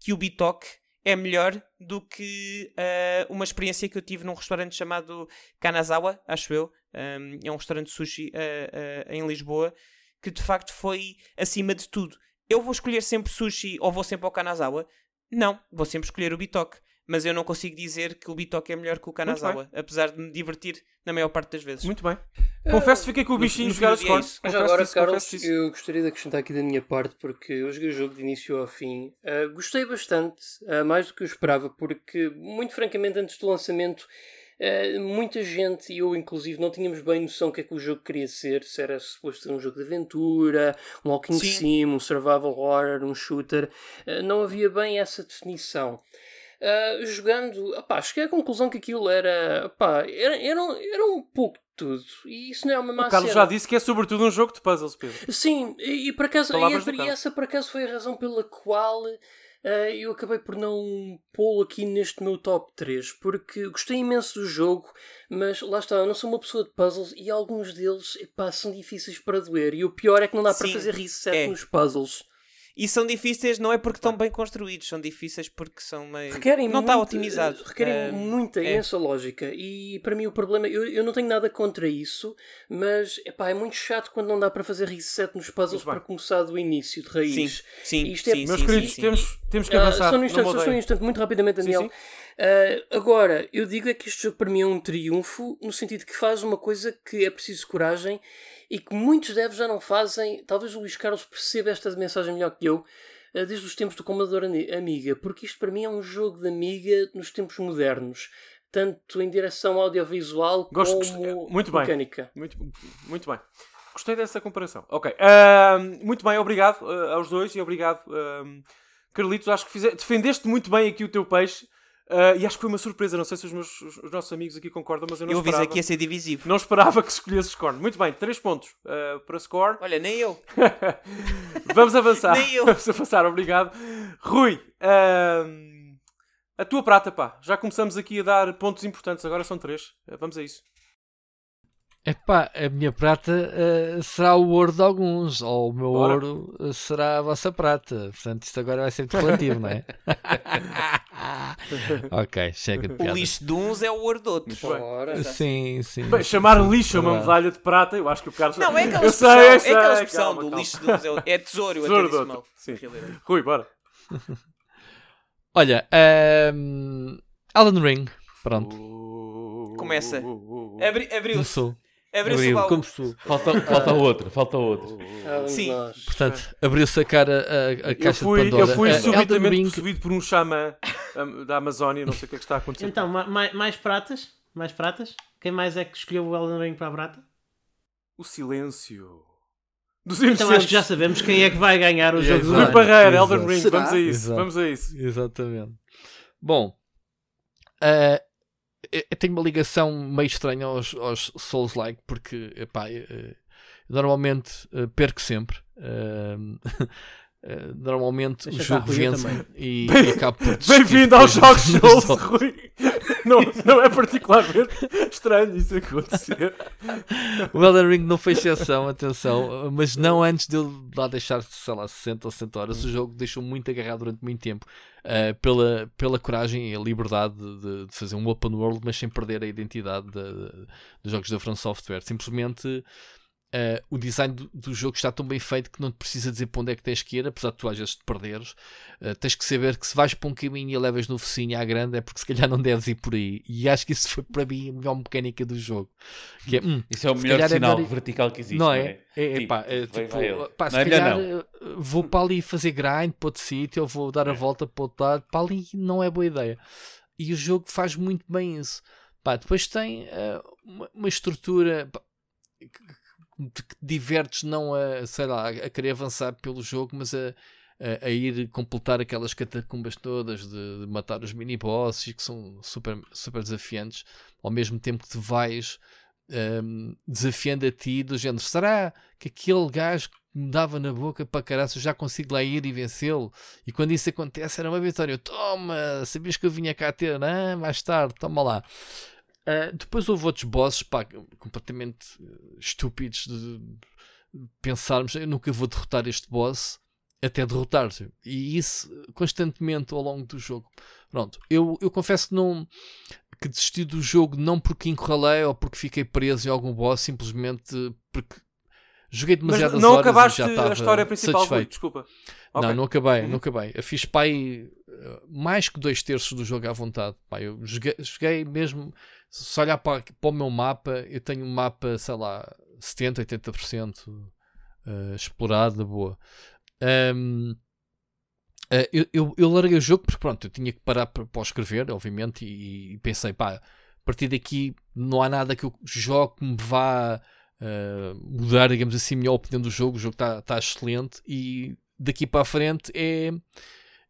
que o Bitoque é melhor do que uh, uma experiência que eu tive num restaurante chamado Kanazawa, acho eu. Um, é um restaurante de sushi uh, uh, em Lisboa, que de facto foi acima de tudo. Eu vou escolher sempre sushi ou vou sempre ao Kanazawa? Não, vou sempre escolher o Bitoque mas eu não consigo dizer que o Bitoque é melhor que o Kanazawa, apesar de me divertir na maior parte das vezes. Muito bem. Confesso que fiquei com o bichinho no, jogar o score. É mas agora, isso, Carlos, eu gostaria de acrescentar aqui da minha parte, porque eu joguei o jogo de início ao fim. Uh, gostei bastante, uh, mais do que eu esperava, porque, muito francamente, antes do lançamento, Uh, muita gente, e eu inclusive, não tínhamos bem noção do que é que o jogo queria ser. Se era suposto ser um jogo de aventura, um walking sim um survival horror, um shooter. Uh, não havia bem essa definição. Uh, jogando, opá, cheguei à conclusão que aquilo era, opá, era, era, era um pouco de tudo. E isso não é uma má O Carlos já disse que é sobretudo um jogo de puzzles, Pedro. Sim, e, e por acaso, e, e essa por acaso foi a razão pela qual uh, eu acabei por não pô-lo aqui neste meu top 3, porque gostei imenso do jogo, mas lá está, eu não sou uma pessoa de puzzles e alguns deles epá, são difíceis para doer. E o pior é que não dá Sim, para fazer reset é. nos puzzles. E são difíceis não é porque estão bem construídos, são difíceis porque são meio. Requerem não está otimizado. Requerem muita, é. imensa lógica. E para mim o problema. Eu, eu não tenho nada contra isso, mas epá, é muito chato quando não dá para fazer reset nos puzzles para começar do início, de raiz. Sim, sim. Isto é, sim Meus queridos, temos, temos que avançar. Uh, só, no instante, só um instante, muito rapidamente, Daniel. Uh, agora, eu digo é que este jogo para mim é um triunfo, no sentido que faz uma coisa que é preciso coragem e que muitos devs já não fazem. Talvez o Luís Carlos perceba esta mensagem melhor que eu, uh, desde os tempos do Commodore Amiga, porque isto para mim é um jogo de Amiga nos tempos modernos. Tanto em direção audiovisual Gosto, como muito mecânica. Bem. Muito, muito bem. Gostei dessa comparação. Ok. Uh, muito bem, obrigado aos dois e obrigado, Carlitos. Acho que defendeste muito bem aqui o teu peixe. Uh, e acho que foi uma surpresa, não sei se os, meus, os nossos amigos aqui concordam, mas eu não eu esperava. Eu aqui a ser divisivo. Não esperava que escolhesse Scorn. Muito bem, 3 pontos uh, para Scorn. Olha, nem eu. Vamos avançar. nem eu. Vamos avançar, obrigado. Rui, uh, a tua prata, pá. Já começamos aqui a dar pontos importantes, agora são 3. vamos a isso. Epá, a minha prata uh, será o ouro de alguns, ou o meu Bora. ouro uh, será a vossa prata. Portanto, isto agora vai ser muito relativo, não é? ok, chega de piadas. O lixo de uns é o ouro de outros. Bora. Sim, sim. Bem, chamar lixo a uma medalha de prata, eu acho que o Carlos... Não, é aquela expressão, sei, sei, é aquela expressão calma, do calma. lixo de uns, é, é tesouro, tesouro até mal. Sim. Rui, bora. Olha, um, Alan Ring, pronto. Uh, Começa. Uh, uh, Abri, Abriu-se. Abriu-se abriu, como Falta, falta outro, falta outro. Sim. Portanto, abriu-se a cara a, a caixa fui, de Pandora. Eu fui uh, subitamente possuído por um xamã da Amazónia, não sei o que é que está a acontecer. Então, mais, mais pratas? Mais pratas? Quem mais é que escolheu o Elden Ring para a prata? O silêncio. Dos então acho que já sabemos quem é que vai ganhar o jogo do Rui Barreira, Elden Ring, Será? vamos a isso. Exato. Vamos a isso. Exatamente. Bom, uh, eu tenho uma ligação meio estranha aos, aos Souls-like, porque epá, eu, normalmente eh, perco sempre. Normalmente Deixa o jogo vence e, e acabo por Bem-vindo aos Jogos Souls, Rui! Não, não é particularmente estranho isso acontecer. O Elden Ring não foi exceção, atenção, mas não antes de eu lá deixar, sei lá, 60 ou 60 horas. O jogo deixou muito agarrado durante muito tempo uh, pela, pela coragem e a liberdade de, de, fazer um open world, mas sem perder a identidade de, de, dos jogos da From Software. Simplesmente Uh, o design do, do, jogo está tão bem feito que não te precisa dizer para onde é que tens que ir, apesar de tu às vezes te perderes. Uh, tens que saber que se vais para um caminho e levas no focinho à grande é porque se calhar não deves ir por aí. E acho que isso foi para mim a melhor mecânica do jogo. Que é, hum, isso é o melhor sinal é melhor... vertical que existe. Não é? é? É, tipo, pá, é, tipo, vai, pá, se não é calhar vou para ali fazer grind para outro sítio, ou vou dar a volta para outro lado, para ali não é boa ideia. E o jogo faz muito bem isso. Pá, depois tem uh, uma, uma, estrutura. Pá, te divertes não a, sei lá, a querer avançar pelo jogo, mas a, a, a ir completar aquelas catacumbas todas de, de matar os mini-bosses que são super, super desafiantes, ao mesmo tempo que te vais um, desafiando a ti do género, será que aquele gajo que me dava na boca para caraças já consigo lá ir e vencê-lo? E quando isso acontece era uma vitória, toma, sabias que eu vinha cá ter, não? mais tarde, toma lá. Uh, depois houve outros bosses pá, completamente uh, estúpidos de, pensarmos eu nunca vou derrotar este boss até derrotar -se. e isso constantemente ao longo do jogo pronto, eu, eu confesso que não que desisti do jogo não porque encurralei ou porque fiquei preso em algum boss simplesmente porque joguei demasiadas não horas acabaste e já estava a história principal satisfeito. desculpa não, não acabei, uhum. não acabei. Eu fiz pai eh, mais que dois terços do jogo à vontade. Pai, eu joguei, joguei mesmo se olhar para, para o meu mapa, eu tenho um mapa, sei lá, 70, 80% uh, explorado, na boa. Um, uh, eh, eu, eu, eu, larguei o jogo porque pronto, eu tinha que parar para, para escrever, obviamente, e, e, pensei, pá, a partir daqui não há nada que eu jogue que me vá uh, mudar, digamos assim, a minha opinião do jogo. O jogo está tá excelente e daqui para a frente é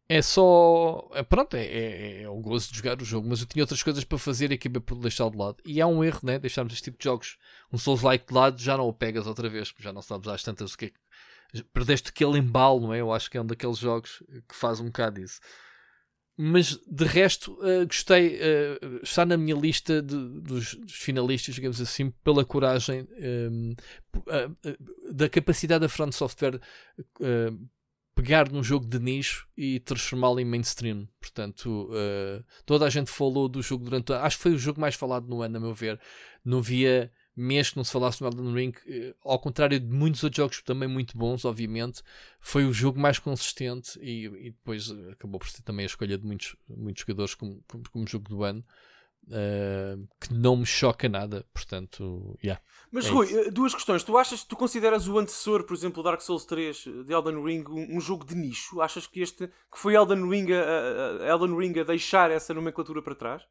é só. É, pronto, é, é, é o gozo de jogar o jogo, mas eu tinha outras coisas para fazer e acabei por deixar de lado. E é um erro, né? Deixarmos este tipo de jogos, um Souls-like de lado, já não o pegas outra vez, já não sabes às tantas o que é que perdeste aquele embalo, não é? Eu acho que é um daqueles jogos que faz um bocado isso. Mas de resto, uh, gostei, uh, está na minha lista de, dos, dos, finalistas, digamos assim, pela coragem um, uh, da capacidade da Front Software pegar num jogo de nicho e transformá-lo em mainstream. Portanto, toda a gente falou do jogo durante. Acho que foi o jogo mais falado no ano, a meu ver. Não via mês que não se falasse no Elden Ring, eh, ao contrário de muitos outros jogos também muito bons, obviamente, foi o jogo mais consistente e, e depois acabou por ser também a escolha de muitos, muitos jogadores como, como, como jogo do ano. Uh, que não me choca nada, portanto, yeah, Mas é Rui, isso. duas questões. Tu achas tu consideras o antecessor, por exemplo, Dark Souls 3 de Elden Ring um, um jogo de nicho? Achas que este que foi Elden Ring a, a, Elden Ring a deixar essa nomenclatura para trás?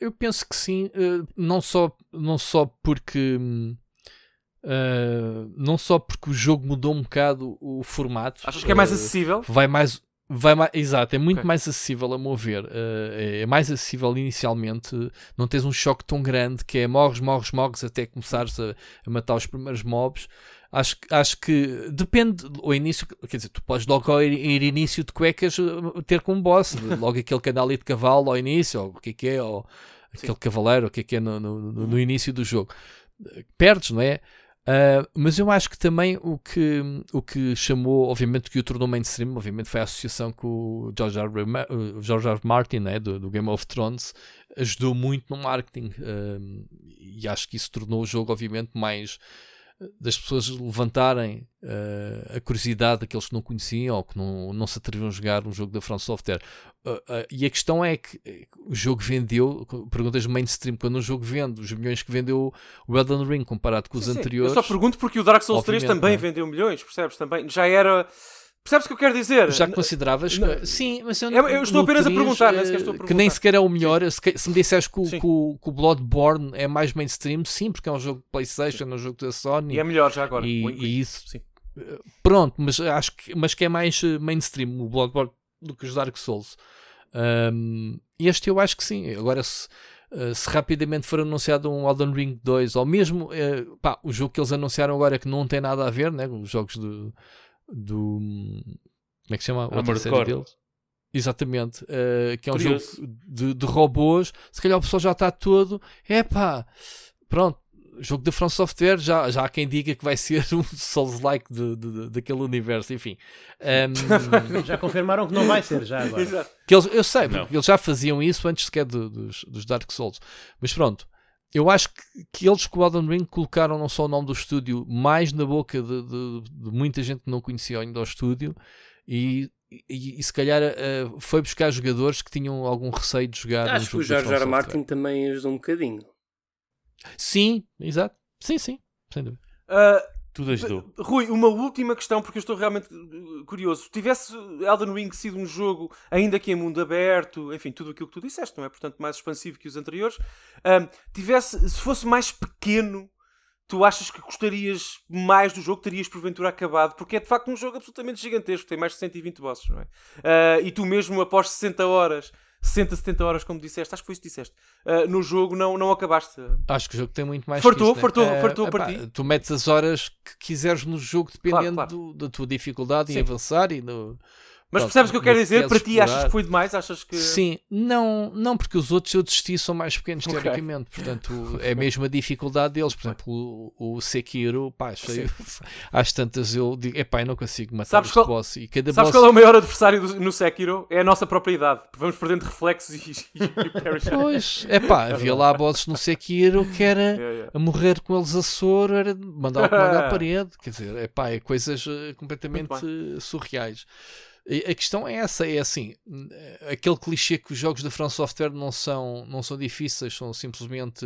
Eu penso que sim, uh, não, só, não só porque. Uh, não só porque o jogo mudou um bocado o formato. Achas que é mais acessível? Vai mais. Vai mais, exato, é muito okay. mais acessível a mover. Uh, é mais acessível inicialmente. Não tens um choque tão grande que é morres, morres, morres até começares a, a matar os primeiros mobs. Acho, acho que depende ao início, quer dizer, tu podes logo ir, ir início de cuecas eh, ter como boss, logo aquele canal de cavalo ao início, ou o que é que é, ou aquele Sim. cavaleiro, o que é que é no, no, no, no início do jogo. Perdes, não é? Uh, mas eu acho que também o que, o que chamou, obviamente, que o tornou mainstream, obviamente, foi a associação com o George R. R. George R. Martin, né, do, do, Game of Thrones, ajudou muito no marketing. Uh, e acho que isso tornou o jogo, obviamente, mais das pessoas levantarem uh, a curiosidade daqueles que não conheciam ou que não, não se atreviam a jogar um jogo da From Software. Uh, uh, e a questão é que o jogo vendeu, perguntas mainstream, quando um jogo vende os milhões que vendeu o Elden Ring comparado com os sim, anteriores. Sim. Eu só pergunto porque o Dark Souls 3 também é? vendeu milhões, percebes? Também já era Percebes o que eu quero dizer? Já consideravas? Não, sim, mas eu, eu estou apenas 3, a perguntar, nem estou a perguntar. Que nem sequer é o melhor. Se, se, me disseres que, que, que, o Bloodborne é mais mainstream, sim, porque é um jogo de PlayStation, é um jogo da Sony. E é melhor já agora. E, e isso. Sim. Pronto, mas acho que, mas que é mais eh, mainstream o Bloodborne do que os Dark Souls. Um, este eu acho que sim. Agora, se, eh, se rapidamente for anunciado um Elden Ring 2, ou mesmo uh, pá, o jogo que eles anunciaram agora que não tem nada a ver, né, os jogos de do. Como é que se chama? Outra série deles. Exatamente, uh, que é um Curioso. jogo de, de, robôs. Se calhar o pessoal já está todo. É pá, pronto. Jogo da From Software, já, já há quem diga que vai ser um Souls-like de, de, daquele universo, enfim. Um... já confirmaram que não vai ser, já agora. Que eles, eu sei, eles já faziam isso antes sequer dos, dos Dark Souls. Mas pronto, eu acho que, que, eles com o Elden Ring colocaram não só o nome do estúdio mais na boca de, de, de muita gente que não conhecia ainda o estúdio. E, e, e se calhar uh, foi buscar jogadores que tinham algum receio de jogar acho que o George R. Martin também ajudou um bocadinho. Sim, exato. Sim, sim, sem dúvida. Uh, tudo ajudou. Rui, uma última questão, porque eu estou realmente uh, curioso. Se tivesse Elden Ring sido um jogo ainda que em mundo aberto, enfim, tudo aquilo que tu disseste, não é? Portanto, mais expansivo que os anteriores, um, tivesse, se fosse mais pequeno, tu achas que gostarias mais do jogo, terias porventura acabado, porque é de facto um jogo absolutamente gigantesco, tem mais de 120 bosses, não é? Uh, e tu mesmo após 60 horas 60, 70 horas, como disseste, acho que foi isso que disseste. Uh, no jogo não, não acabaste. Acho que o jogo tem muito mais. Fartou, isso, fartou, né? fartou uh, para ti. Tu metes as horas que quiseres no jogo dependendo claro, claro. Do, da tua dificuldade Sim. em avançar e no. Mas Pronto, percebes o que eu quero dizer? Para ti explorar. achas que foi demais? Achas que... Sim, não, não porque os outros eu desisti são mais pequenos okay. teoricamente, portanto é mesmo a dificuldade deles. Por exemplo, o, o Sekiro, pá, achei, às tantas eu digo, epá, eu não consigo matar sabes qual, boss. E cada sabes boss... qual é o maior adversário do, no Sekiro? É a nossa própria idade. Vamos perdendo reflexos e, e, e Pois, é pá, havia lá bosses no Sekiro que era yeah, yeah. a morrer com eles a soro, era mandar o comando à parede, quer dizer, é pá, é coisas uh, completamente surreais. A questão é essa, é assim, aquele clichê que os jogos da From Software não são, não são difíceis, são simplesmente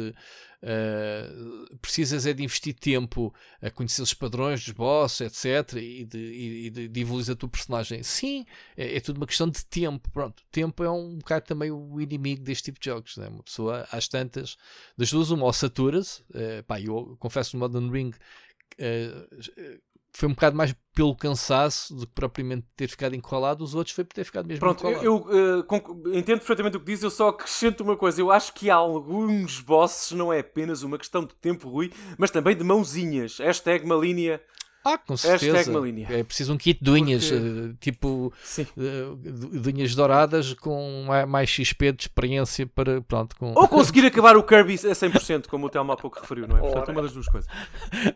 uh, precisas é de investir tempo a conhecer os padrões dos bosses, etc, e de, e de, de evoluir a tua personagem. Sim, é, é, tudo uma questão de tempo, pronto. Tempo é um bocado também o inimigo deste tipo de jogos, né? uma pessoa às tantas, das duas uma, ou saturas, uh, pá, eu confesso no Modern Ring uh, foi um bocado mais pelo cansaço do que propriamente ter ficado encurralado, os outros foi por ter ficado mesmo Pronto, encurralado. eu, eu uh, entendo perfeitamente o que diz, eu só acrescento uma coisa, eu acho que há alguns bosses não é apenas uma questão de tempo, Rui, mas também de mãozinhas. Hashtag Malínia Ah, com certeza. É preciso um kit de unhas, Porque... uh, tipo uh, de unhas douradas com mais XP de experiência para. Pronto, com... Ou conseguir acabar o Kirby a 100%, como o Telmo há pouco referiu, não é? Portanto, uma das duas coisas.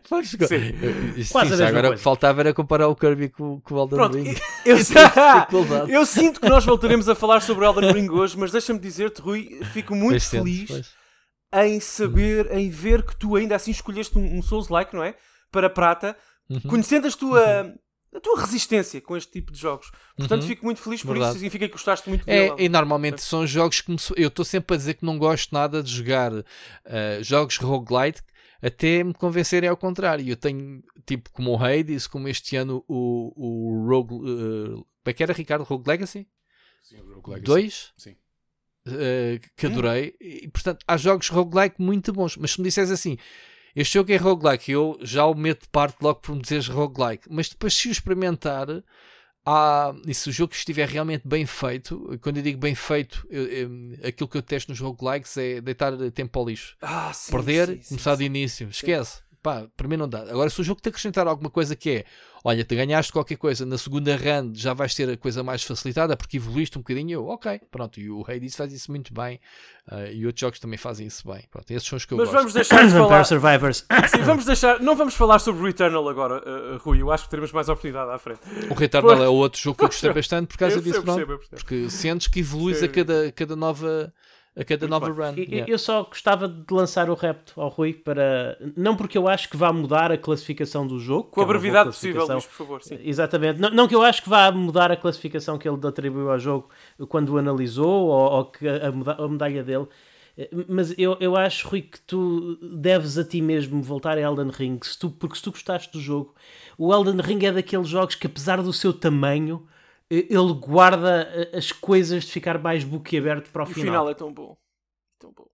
Pois, sim. Uh, sim, agora coisa. faltava era comparar o Kirby com, com o Elden Pronto, Ring. Eu, eu, eu, sinto que nós voltaremos a falar sobre o Elden Ring hoje, mas deixa-me dizer-te, Rui, fico muito pois feliz pois. em saber, em ver que tu ainda assim escolheste um, um Souls-like, não é? Para prata uhum. conhecendo as tua, uhum. a tua resistência com este tipo de jogos. Portanto, uhum. fico muito feliz por Verdade. isso. Significa que gostaste muito é, dele. E normalmente são jogos que me, eu estou sempre a dizer que não gosto nada de jogar uh, jogos roguelite até me convencerem ao contrário. Eu tenho, tipo, como o Hades, como este ano o, o Rogue. Uh, como é que era, Ricardo? Rogue Legacy? Sim, o Rogue Legacy. Dois? Sim. Uh, que adorei. Hum. E, portanto, há jogos roguelike muito bons. Mas se me disseres assim, este jogo é roguelike, eu já o meto de parte logo por me dizeres roguelike, mas depois se o experimentar, há, e se o jogo estiver realmente bem feito, quando eu digo bem feito, eu, eu, aquilo que eu testo nos roguelikes é deitar tempo ao lixo. Ah, sim, Perder, sim, começar sim, de início, esquece. Pá, para mim não dá. Agora, se o jogo te acrescentar alguma coisa que é olha, te ganhaste qualquer coisa, na segunda run já vais ter a coisa mais facilitada porque evoluíste um bocadinho. Eu, ok, pronto. E o Hades faz isso muito bem uh, e outros jogos também fazem isso bem. Pronto, esses são os que eu Mas gosto. vamos deixar de falar. Survivors. Sim, vamos deixar. Não vamos falar sobre o Returnal agora, uh, Rui. Eu acho que teremos mais oportunidade à frente. O Returnal é outro jogo que eu gostei bastante por causa eu disso, percebo, pronto. Porque sentes que evoluís a cada, cada nova a cada nova run. Eu, yeah. eu só gostava de lançar o repto ao Rui para. Não porque eu acho que vá mudar a classificação do jogo. Com a é brevidade possível, Luís, por favor. Sim. Exatamente. Não, não, que eu acho que vá mudar a classificação que ele atribuiu ao jogo quando o analisou ou, ou que a, a, medalha dele. Mas eu, eu acho, Rui, que tu deves a ti mesmo voltar a Elden Ring, se tu, porque se tu gostaste do jogo, o Elden Ring é daqueles jogos que, apesar do seu tamanho, ele guarda as coisas de ficar mais boquiaberto para o, o final. O final é tão bom. Tão bom.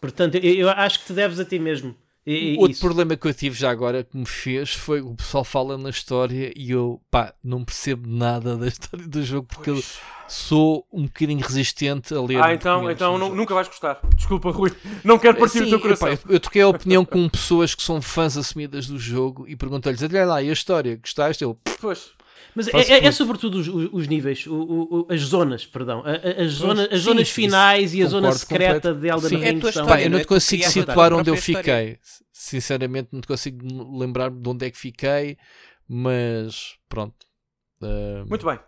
Portanto, eu, eu acho que te deves a ti mesmo. E, Outro isso. problema que eu tive já agora que me fez foi o pessoal fala na história e eu pá, não percebo nada da história do jogo porque eu sou um bocadinho resistente a ler. Ah, então, então não, nunca vais gostar. Desculpa, Rui. Não quero partir Sim, o teu coração. Epá, eu, eu troquei a opinião com pessoas que são fãs assumidas do jogo e perguntei-lhes: olha lá, e a história? Gostaste? Eu, pois. Mas é, é, é, sobretudo os, os níveis, o, o, as zonas, perdão. As, zona, as sim, zonas finais e a zona secreta completo. de Elden sim, Ring. É são... Pá, eu não te consigo situar onde eu fiquei. Sinceramente, não te consigo lembrar de onde é que fiquei, mas pronto. Uh, Muito bem.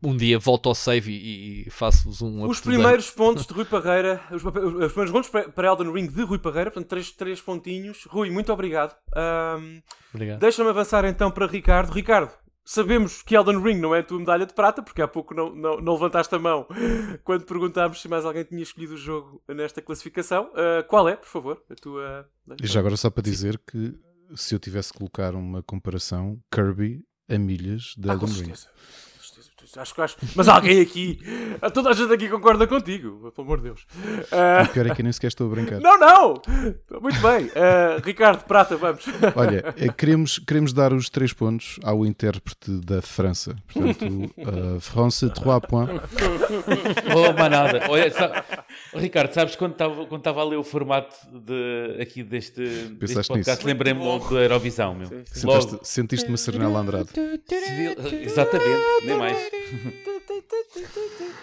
Um dia volto ao save e, e faço-vos um Os primeiros pontos de Rui Parreira, os, os, primeiros pontos para Elden Ring de Rui Parreira, portanto, três, três pontinhos. Rui, muito obrigado. Um, obrigado. Deixa-me avançar então para Ricardo. Ricardo, sabemos que Elden Ring não é a tua medalha de prata, porque há pouco não, não, não levantaste a mão quando perguntámos se mais alguém tinha escolhido o jogo nesta classificação. Uh, qual é, por favor, a tua. E já agora só para dizer que se eu tivesse que colocar uma comparação, Kirby a milhas de ah, Elden Ring. Acho que acho. Mas alguém aqui. Toda a gente aqui concorda contigo, pelo amor de Deus. Uh... O pior é que eu nem sequer estou a brincar. Não, não! Muito bem. Uh, Ricardo Prata, vamos. Olha, eh, queremos, queremos dar os três pontos ao intérprete da França. Portanto, uh, France 3 points. Oh, manada. Olha, sabe, Ricardo, sabes quando estava quando a ler o formato de, aqui deste, deste podcast, lembrei-me logo da Eurovisão. Meu. Sentiste, sentiste uma Serenela Andrade. Exatamente, nem mais.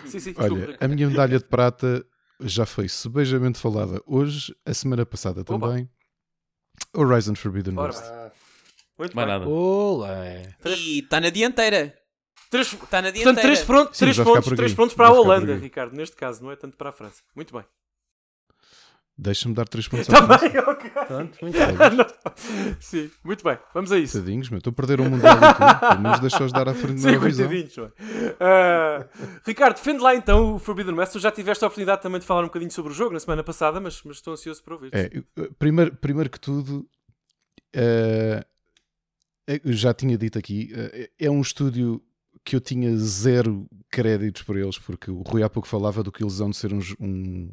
Sim, sim, Olha, a minha medalha de prata já foi subejamente falada hoje, a semana passada Oba. também. Horizon Forbidden West. Muito Mais nada. Olé. E está na dianteira. Três, está na dianteira. Portanto, três, pronto, três, pontos, três pontos para a Holanda, Ricardo, neste caso, não é tanto para a França. Muito bem. Deixa-me dar 3 pontos Também, tá ok. Pronto, muito bem. Sim, muito bem. Vamos a isso. Tadinhos, meu. Estou a perder um mundial aqui. Pelo menos deixa-os dar à frente da Eurovisão. Sim, uh, Ricardo, defende lá então o Forbidden West. Tu já tiveste a oportunidade também de falar um bocadinho sobre o jogo na semana passada, mas, mas estou ansioso para ouvir. É, primeiro, primeiro que tudo, uh, eu já tinha dito aqui, uh, é um estúdio que eu tinha zero créditos para eles, porque o Rui há pouco falava do Killzone ser um, um,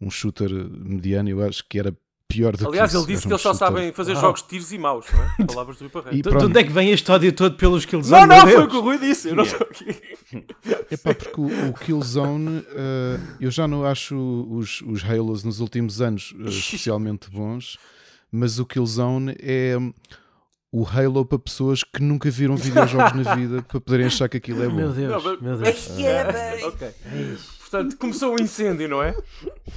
um shooter mediano, eu acho que era pior do Aliás, que ele disse que eles só sabem fazer ah. jogos de tiros e maus, não é? Palavras do Iparreiro. De onde é que vem este ódio todo pelos Killzone? Não, não, foi o que o Rui disse, eu não estou aqui. Epá, porque o, o Killzone, uh, eu já não acho os, os Halos nos últimos anos uh, especialmente bons, mas o Killzone é o Halo para pessoas que nunca viram videojogos na vida para poderem achar que aquilo é bom. Meu Deus, não, meu Deus. É, é, ok. Portanto, começou o um incêndio, não é?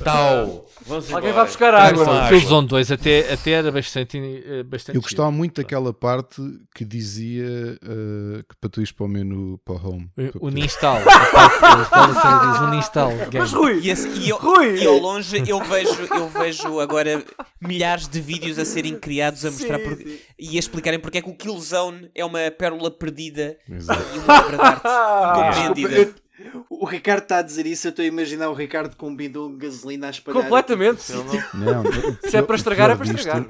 Tal. Alguém vai buscar água. Aquele Zone 2 até, até era bastante, eh, bastante. Eu gostava muito daquela parte que dizia uh, que para tu ires para o menu para o home. O uninstall. diz uninstall. Mas Rui, e, assim, e, eu, Rui. e ao longe eu vejo, eu vejo agora milhares de vídeos a serem criados a mostrar sim, por... sim. e a explicarem porque é que o Killzone é uma pérola perdida Exato. e uma obra de arte incompreendida. O Ricardo está a dizer isso, eu estou a imaginar o Ricardo com um bidão de gasolina a espalhar. Completamente. Não, não, Se é para estragar, é para estragar.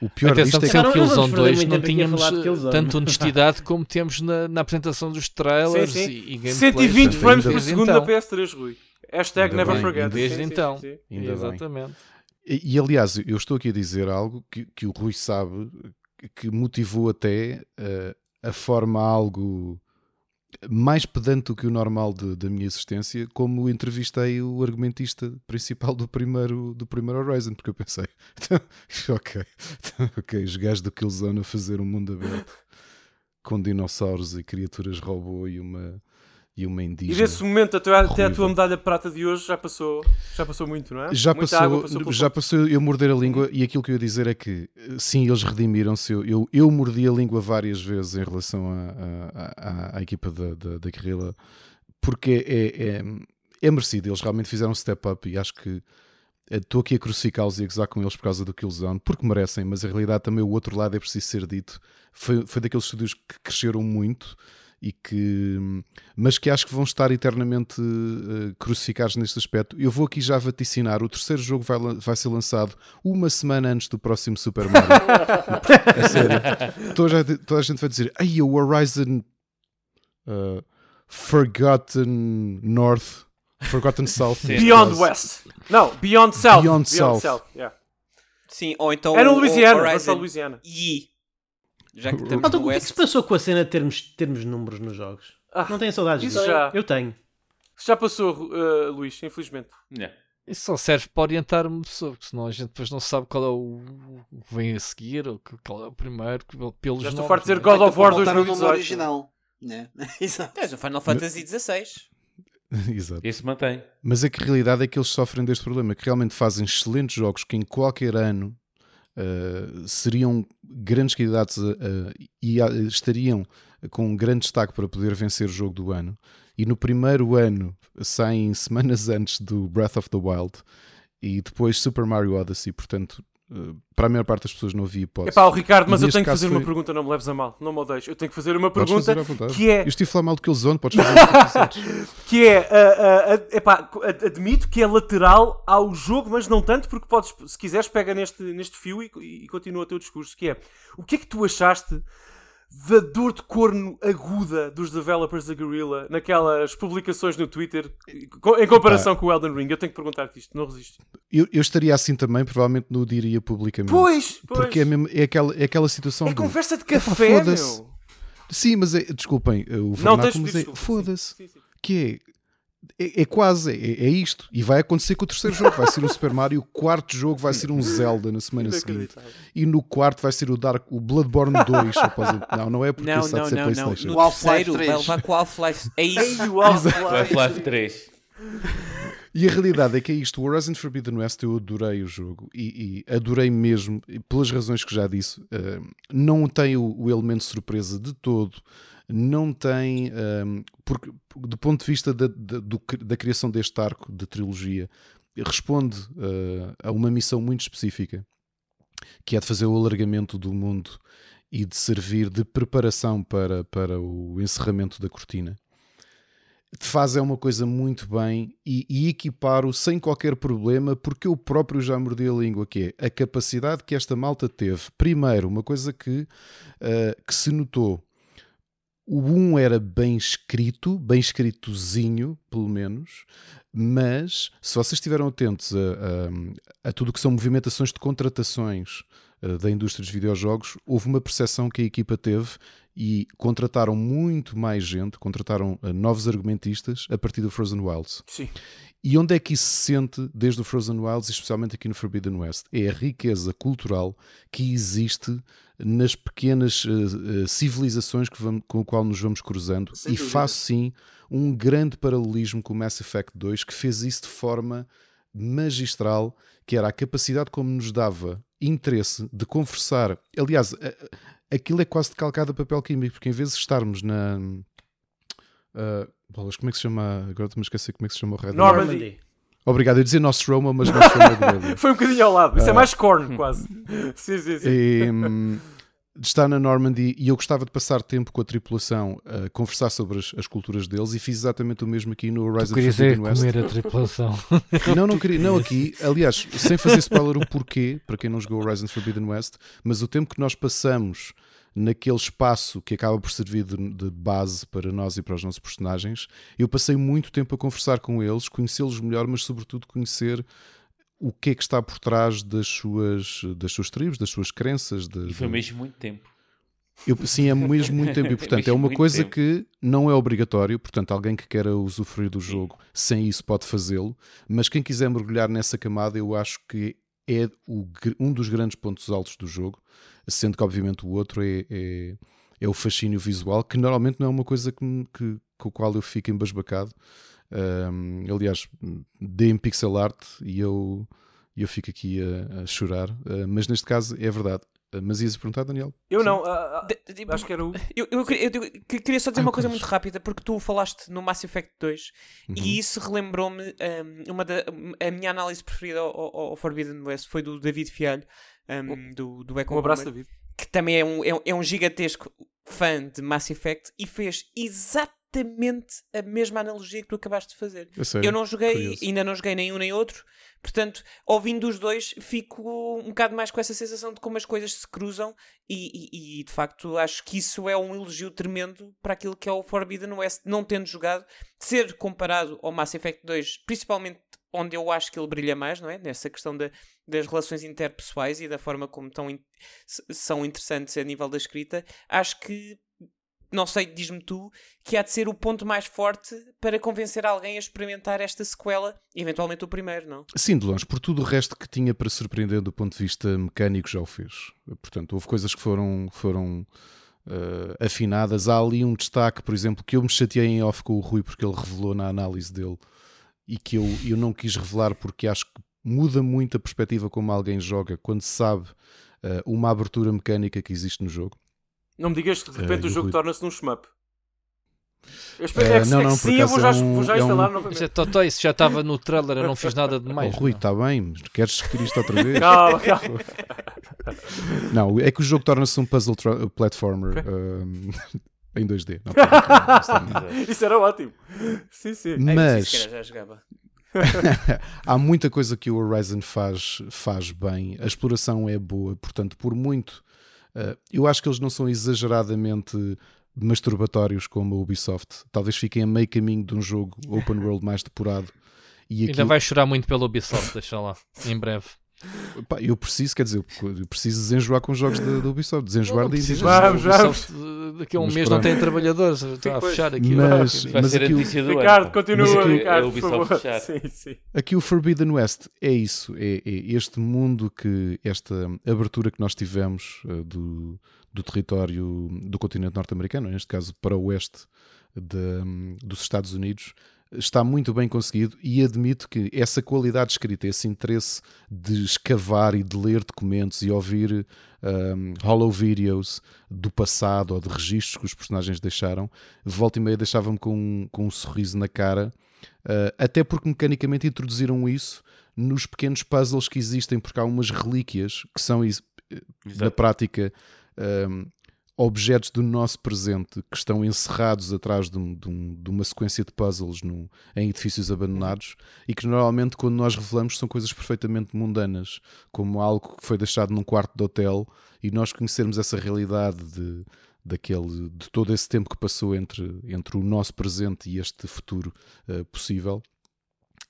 O, o pior Atenção disto é que o Killzone 2 não tínhamos tanta honestidade como temos na, na apresentação dos trailers sim, sim. e, e 120 frames por segundo na PS3, Rui. Hashtag Ainda never bem, forget. Desde sim, então. Sim, Exatamente. E, e, aliás, eu estou aqui a dizer algo que, que o Rui sabe que motivou até uh, a forma algo mais pedante do que o normal da minha existência, como entrevistei o argumentista principal do primeiro, do primeiro Horizon, porque eu pensei, ok, ok, os gajos do Killzone a fazer um mundo aberto com dinossauros e criaturas robô e uma e uma indígena. E desse momento até, até a tua medalha de prata de hoje já passou, já passou muito, não é? Já Muita passou, passou já passou eu morder a língua e aquilo que eu ia dizer é que sim, eles redimiram-se. Eu, eu, eu, mordi a língua várias vezes em relação à, à, equipa da, da, da Guerrilla porque é, é, é merecido. Eles realmente fizeram um step up e acho que estou aqui a crucificá-los e a gozar com eles por causa do Killzone, porque merecem, mas a realidade também o outro lado é preciso ser dito. Foi, foi daqueles estúdios que cresceram muito e que mas que acho que vão estar eternamente uh, crucificados neste aspecto. Eu vou aqui já vaticinar, o terceiro jogo vai, vai ser lançado uma semana antes do próximo Super Mario. é sério. Toda, toda, a gente vai dizer, ai, o Horizon uh, Forgotten North, Forgotten South. Beyond West. Não, Beyond South. Beyond, Beyond South. South. Yeah. Sim, ou então é no Louisiana, Horizon Louisiana. E já que temos então, o que é que se passou com a cena de termos, termos números nos jogos? Ah, não tenho saudades isso disso? já. Eu tenho. Isso já passou, uh, Luís, infelizmente. Yeah. Isso só serve para orientar uma pessoa, porque senão a gente depois não sabe qual é o que vem a seguir, ou qual é o primeiro, pelos Já estou farto de dizer God of War 2018. original. Né? Exato. Tens o Final Fantasy XVI. Exato. Isso mantém. Mas a que realidade é que eles sofrem deste problema, que realmente fazem excelentes jogos que em qualquer ano uh, seriam grandes candidatos e estariam com um grande destaque para poder vencer o jogo do ano. E no primeiro ano saem semanas antes do Breath of the Wild e depois Super Mario Odyssey, portanto eh, para a maior parte das pessoas não havia hipótese. Epá, Ricardo, mas eu tenho que fazer foi... uma pergunta, não me leves a mal, não me odeies. Eu tenho que fazer uma pergunta que é. Eu estive a falar mal do Killzone, podes fazer que é. Uh, uh, epá, admito que é lateral ao jogo, mas não tanto, porque podes, se quiseres, pega neste, neste fio e, e continua o teu discurso. Que é o que é que tu achaste da dor de corno aguda dos developers da Guerrilla naquelas publicações no Twitter em comparação com o Elden Ring. Eu tenho que perguntar-te isto, não resisto. Eu, eu, estaria assim também, provavelmente não o diria publicamente. Pois, pois. Porque é, mesmo, é, aquela, é aquela situação. É do, conversa de café, meu. Sim, mas é, desculpem, o vernáculo, mas é, foda-se. Que é, é, é, quase, é, é, isto. E vai acontecer com o terceiro jogo. Vai ser o Super Mario, o quarto jogo vai ser um Zelda na semana seguinte. E no quarto vai ser o Dark, o Bloodborne 2. não, não é porque não, isso não, de ser não, Playstation. Não. No o terceiro vai levar com o Half-Life. É isso. o Half-Life 3. E a realidade é que é isto. O Horizon Forbidden West eu adorei o jogo e, e adorei mesmo, pelas razões que já disse. Uh, não tem o, o elemento de surpresa de todo não tem, um, porque do ponto de vista da, da, da, criação deste arco de trilogia, responde uh, a uma missão muito específica, que é de fazer o alargamento do mundo e de servir de preparação para, para o encerramento da cortina. Faz é uma coisa muito bem e, e equiparo sem qualquer problema, porque eu próprio já mordi a língua, que é a capacidade que esta malta teve. Primeiro, uma coisa que, uh, que se notou o 1 era bem escrito, bem escritozinho, pelo menos, mas se vocês estiveram atentos a, a, a tudo que são movimentações de contratações uh, da indústria dos videojogos, houve uma percepção que a equipa teve e contrataram muito mais gente, contrataram uh, novos argumentistas a partir do Frozen Wilds. Sim. E onde é que isso se sente desde o Frozen Wilds, especialmente aqui no Forbidden West? É a riqueza cultural que existe nas pequenas uh, uh, civilizações vamos, com o qual nos vamos cruzando Sem e dúvida. faço sim um grande paralelismo com o Mass Effect 2 que fez isso de forma magistral, que era a capacidade como nos dava interesse de conversar. Aliás, aquilo é quase de calcada papel químico, porque em vez de estarmos na. Uh, bolas, como é que se chama? Agora estou-me a esquecer como é que se chama o Red Normandy. Obrigado, eu ia dizer nosso Roma, mas nosso Roma Foi um bocadinho ao lado, isso uh, é mais corno, quase. sim, sim, sim. E, hum, está na Normandy e eu gostava de passar tempo com a tripulação a conversar sobre as, as culturas deles e fiz exatamente o mesmo aqui no Horizon Forbidden West. comer a tripulação. Não, não queria, não aqui, aliás, sem fazer spoiler o porquê, para quem não jogou Horizon Forbidden West, mas o tempo que nós passamos naquele espaço que acaba por servir de, de, base para nós e para os nossos personagens, eu passei muito tempo a conversar com eles, conhecê-los melhor, mas sobretudo conhecer o que é que está por trás das suas, das suas tribos, das suas crenças. De, e foi mesmo muito tempo. Eu, sim, é mesmo muito tempo. E, portanto, é, é uma coisa tempo. que não é obrigatório. Portanto, alguém que queira usufruir do jogo sim. sem isso pode fazê-lo. Mas quem quiser mergulhar nessa camada, eu acho que é o, um dos grandes pontos altos do jogo. Sendo que, obviamente, o outro é, é, é o fascínio visual, que normalmente não é uma coisa que, que, com a qual eu fico embasbacado. Um, aliás, deem pixel art e eu, eu fico aqui a, a chorar. Uh, mas neste caso é verdade. Uh, mas ias perguntar, Daniel? Eu Sim. não, uh, de, de, acho que era o. Eu, eu, eu, eu queria só dizer ah, uma coisa muito rápida, porque tu falaste no Mass Effect 2 uhum. e isso relembrou-me um, uma da, a minha análise preferida ao, ao, Forbidden West foi do David Fialho, um, do, do Echo Um abraço, David. Que também é um, é, é um gigantesco fã de Mass Effect e fez exatamente exatamente a mesma analogia que tu acabaste de fazer. Eu, eu não joguei, curioso. ainda não joguei nenhum nem outro, portanto, ouvindo os dois, fico um bocado mais com essa sensação de como as coisas se cruzam e, e, e, de facto acho que isso é um elogio tremendo para aquilo que é o Forbidden West, não tendo jogado, ser comparado ao Mass Effect 2, principalmente onde eu acho que ele brilha mais, não é? Nessa questão da, das relações interpessoais e da forma como tão in, são interessantes a nível da escrita, acho que não sei, diz-me tu, que há de ser o ponto mais forte para convencer alguém a experimentar esta sequela, eventualmente o primeiro, não? Sim, de longe, por tudo o resto que tinha para surpreender do ponto de vista mecânico já o fez. Portanto, houve coisas que foram, foram uh, afinadas. Há ali um destaque, por exemplo, que eu me chateei em off com o Rui porque ele revelou na análise dele e que eu, eu não quis revelar porque acho que muda muito a perspectiva como alguém joga quando sabe uh, uma abertura mecânica que existe no jogo. Não me digas que de repente uh, o jogo torna-se num shmup. Eu espero uh, é que, não, é não, sim, eu vou já, é um, vou já instalar é um... novamente. Isso, é, isso já estava no trailer, eu não fiz nada de mais. Oh, Rui, está bem, queres discutir isto outra vez? calma, calma. Não, é que o jogo torna-se um puzzle platformer um, em 2D. Não, isso era ótimo. Sim, sim. Mas há muita coisa que o Horizon faz, faz bem. A exploração é boa, portanto, por muito eu acho que eles não são exageradamente masturbatórios como a Ubisoft. Talvez fiquem a meio caminho de um jogo open world mais depurado. E Ainda vai chorar muito pela Ubisoft, deixa lá, em breve. Pá, eu preciso, quer dizer, eu preciso desenjoar com jogos da, Ubisoft, desenjoar de indie. Vamos, vamos. Daqui a um mas mês pronto. não tem trabalhadores, está a fechar aqui. Mas, vai mas ser aqui o... Ricardo, continua, aqui, Ricardo, a Ubisoft fechar. Sim, sim. Aqui o Forbidden West é isso, é, é, este mundo que, esta abertura que nós tivemos uh, do, do território do continente norte-americano, neste caso para o oeste de, dos Estados Unidos, está muito bem conseguido e admito que essa qualidade escrita, esse interesse de escavar e de ler documentos e ouvir um, hollow videos do passado ou de registros que os personagens deixaram, volta e meia deixava-me com, com um sorriso na cara, uh, até porque mecanicamente introduziram isso nos pequenos puzzles que existem, porque há umas relíquias que são, Exato. na prática, um, objetos do nosso presente que estão encerrados atrás de, um, de, um, de uma sequência de puzzles no, em edifícios abandonados e que normalmente, quando nós revelamos, são coisas perfeitamente mundanas, como algo que foi deixado num quarto de hotel e nós conhecermos essa realidade de, daquele, de todo esse tempo que passou entre, entre o nosso presente e este futuro uh, possível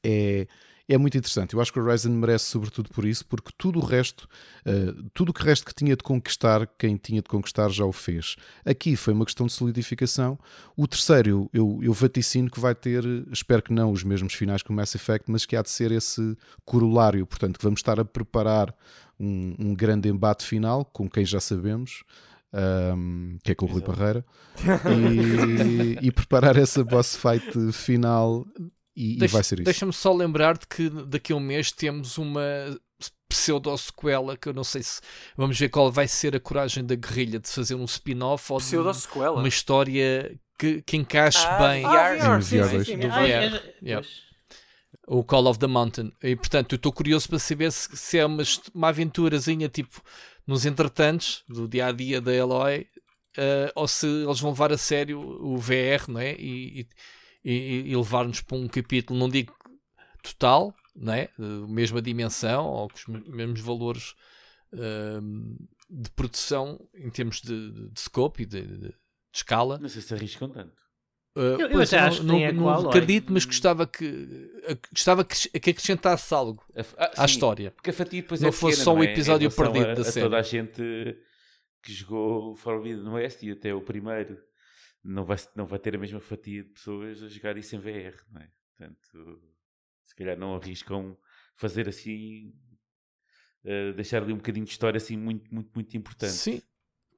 é, é muito interessante. Eu acho que o Horizon merece sobretudo por isso, porque tudo o resto, uh, tudo o que resto que tinha de conquistar, quem tinha de conquistar já o fez. Aqui foi uma questão de solidificação. O terceiro, eu, eu vaticino que vai ter, espero que não os mesmos finais que o Mass Effect, mas que há de ser esse corolário. Portanto, que vamos estar a preparar um, um grande embate final, com quem já sabemos. Um, que é com o Rui Parreira, e, e, preparar essa boss fight final e, Deixa, e vai ser isso. Deixa-me só lembrar-te que daqui a um mês temos uma pseudo-sequela que eu não sei se vamos ver qual vai ser a coragem da guerrilha de fazer um spin-off ou de uma história que, que encaixe ah, bem VR, VR, sim, sim, sim, no VR. Yeah. O Call of the Mountain. E portanto, eu estou curioso para saber se, se é uma, uma aventurazinha tipo nos entretantos do dia a dia da Eloy uh, ou se eles vão levar a sério o VR não é? e, e e, e levar-nos para um capítulo, não digo total, né? mesma dimensão ou com os mesmos valores uh, de produção em termos de, de, scope e de, de, de escala. Não sei se arriscam tanto. Uh, eu, eu até acho não, que é não acredito, mas gostava que, gostava que, acrescentasse algo ah, à história. Porque a fatia depois não é fosse pequena, só o um episódio é? perdido a, da a série. toda a gente que jogou Forbidden West e até o primeiro não vai, não vai ter a mesma fatia de pessoas a jogar isso em VR, não é? Portanto, se calhar não arriscam fazer assim, uh, deixar ali um bocadinho de história assim muito, muito, muito importante. Sim.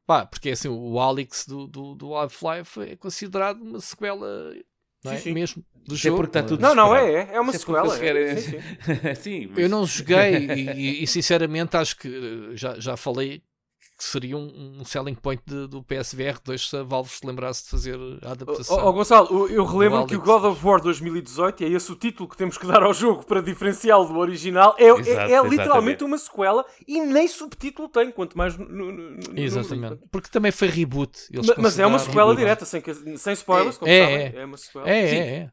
Pá, porque assim, o Alex do, do, do Half-Life é considerado uma sequela não é? Sim, sim. mesmo do Isso é jogo. Está tudo não, não é, é, é uma sequela. É. Sim, sim. mas... Eu não joguei e, e, sinceramente acho que eh, já, já falei que seria um, um selling point de, do PSVR 2 se a Valve se lembrasse de fazer a adaptação. Oh, oh Gonçalo, eu relembro que o God of War 2018, e é esse o título que temos que dar ao jogo para diferenciá-lo do original, é, Exato, é, é literalmente uma sequela e nem subtítulo tem, quanto mais no, no, no Exatamente. No Porque também foi reboot. Mas, mas, é uma sequela reboot. direta, sem, sem spoilers, como é, sabem. É, é uma sequela. É, é, é.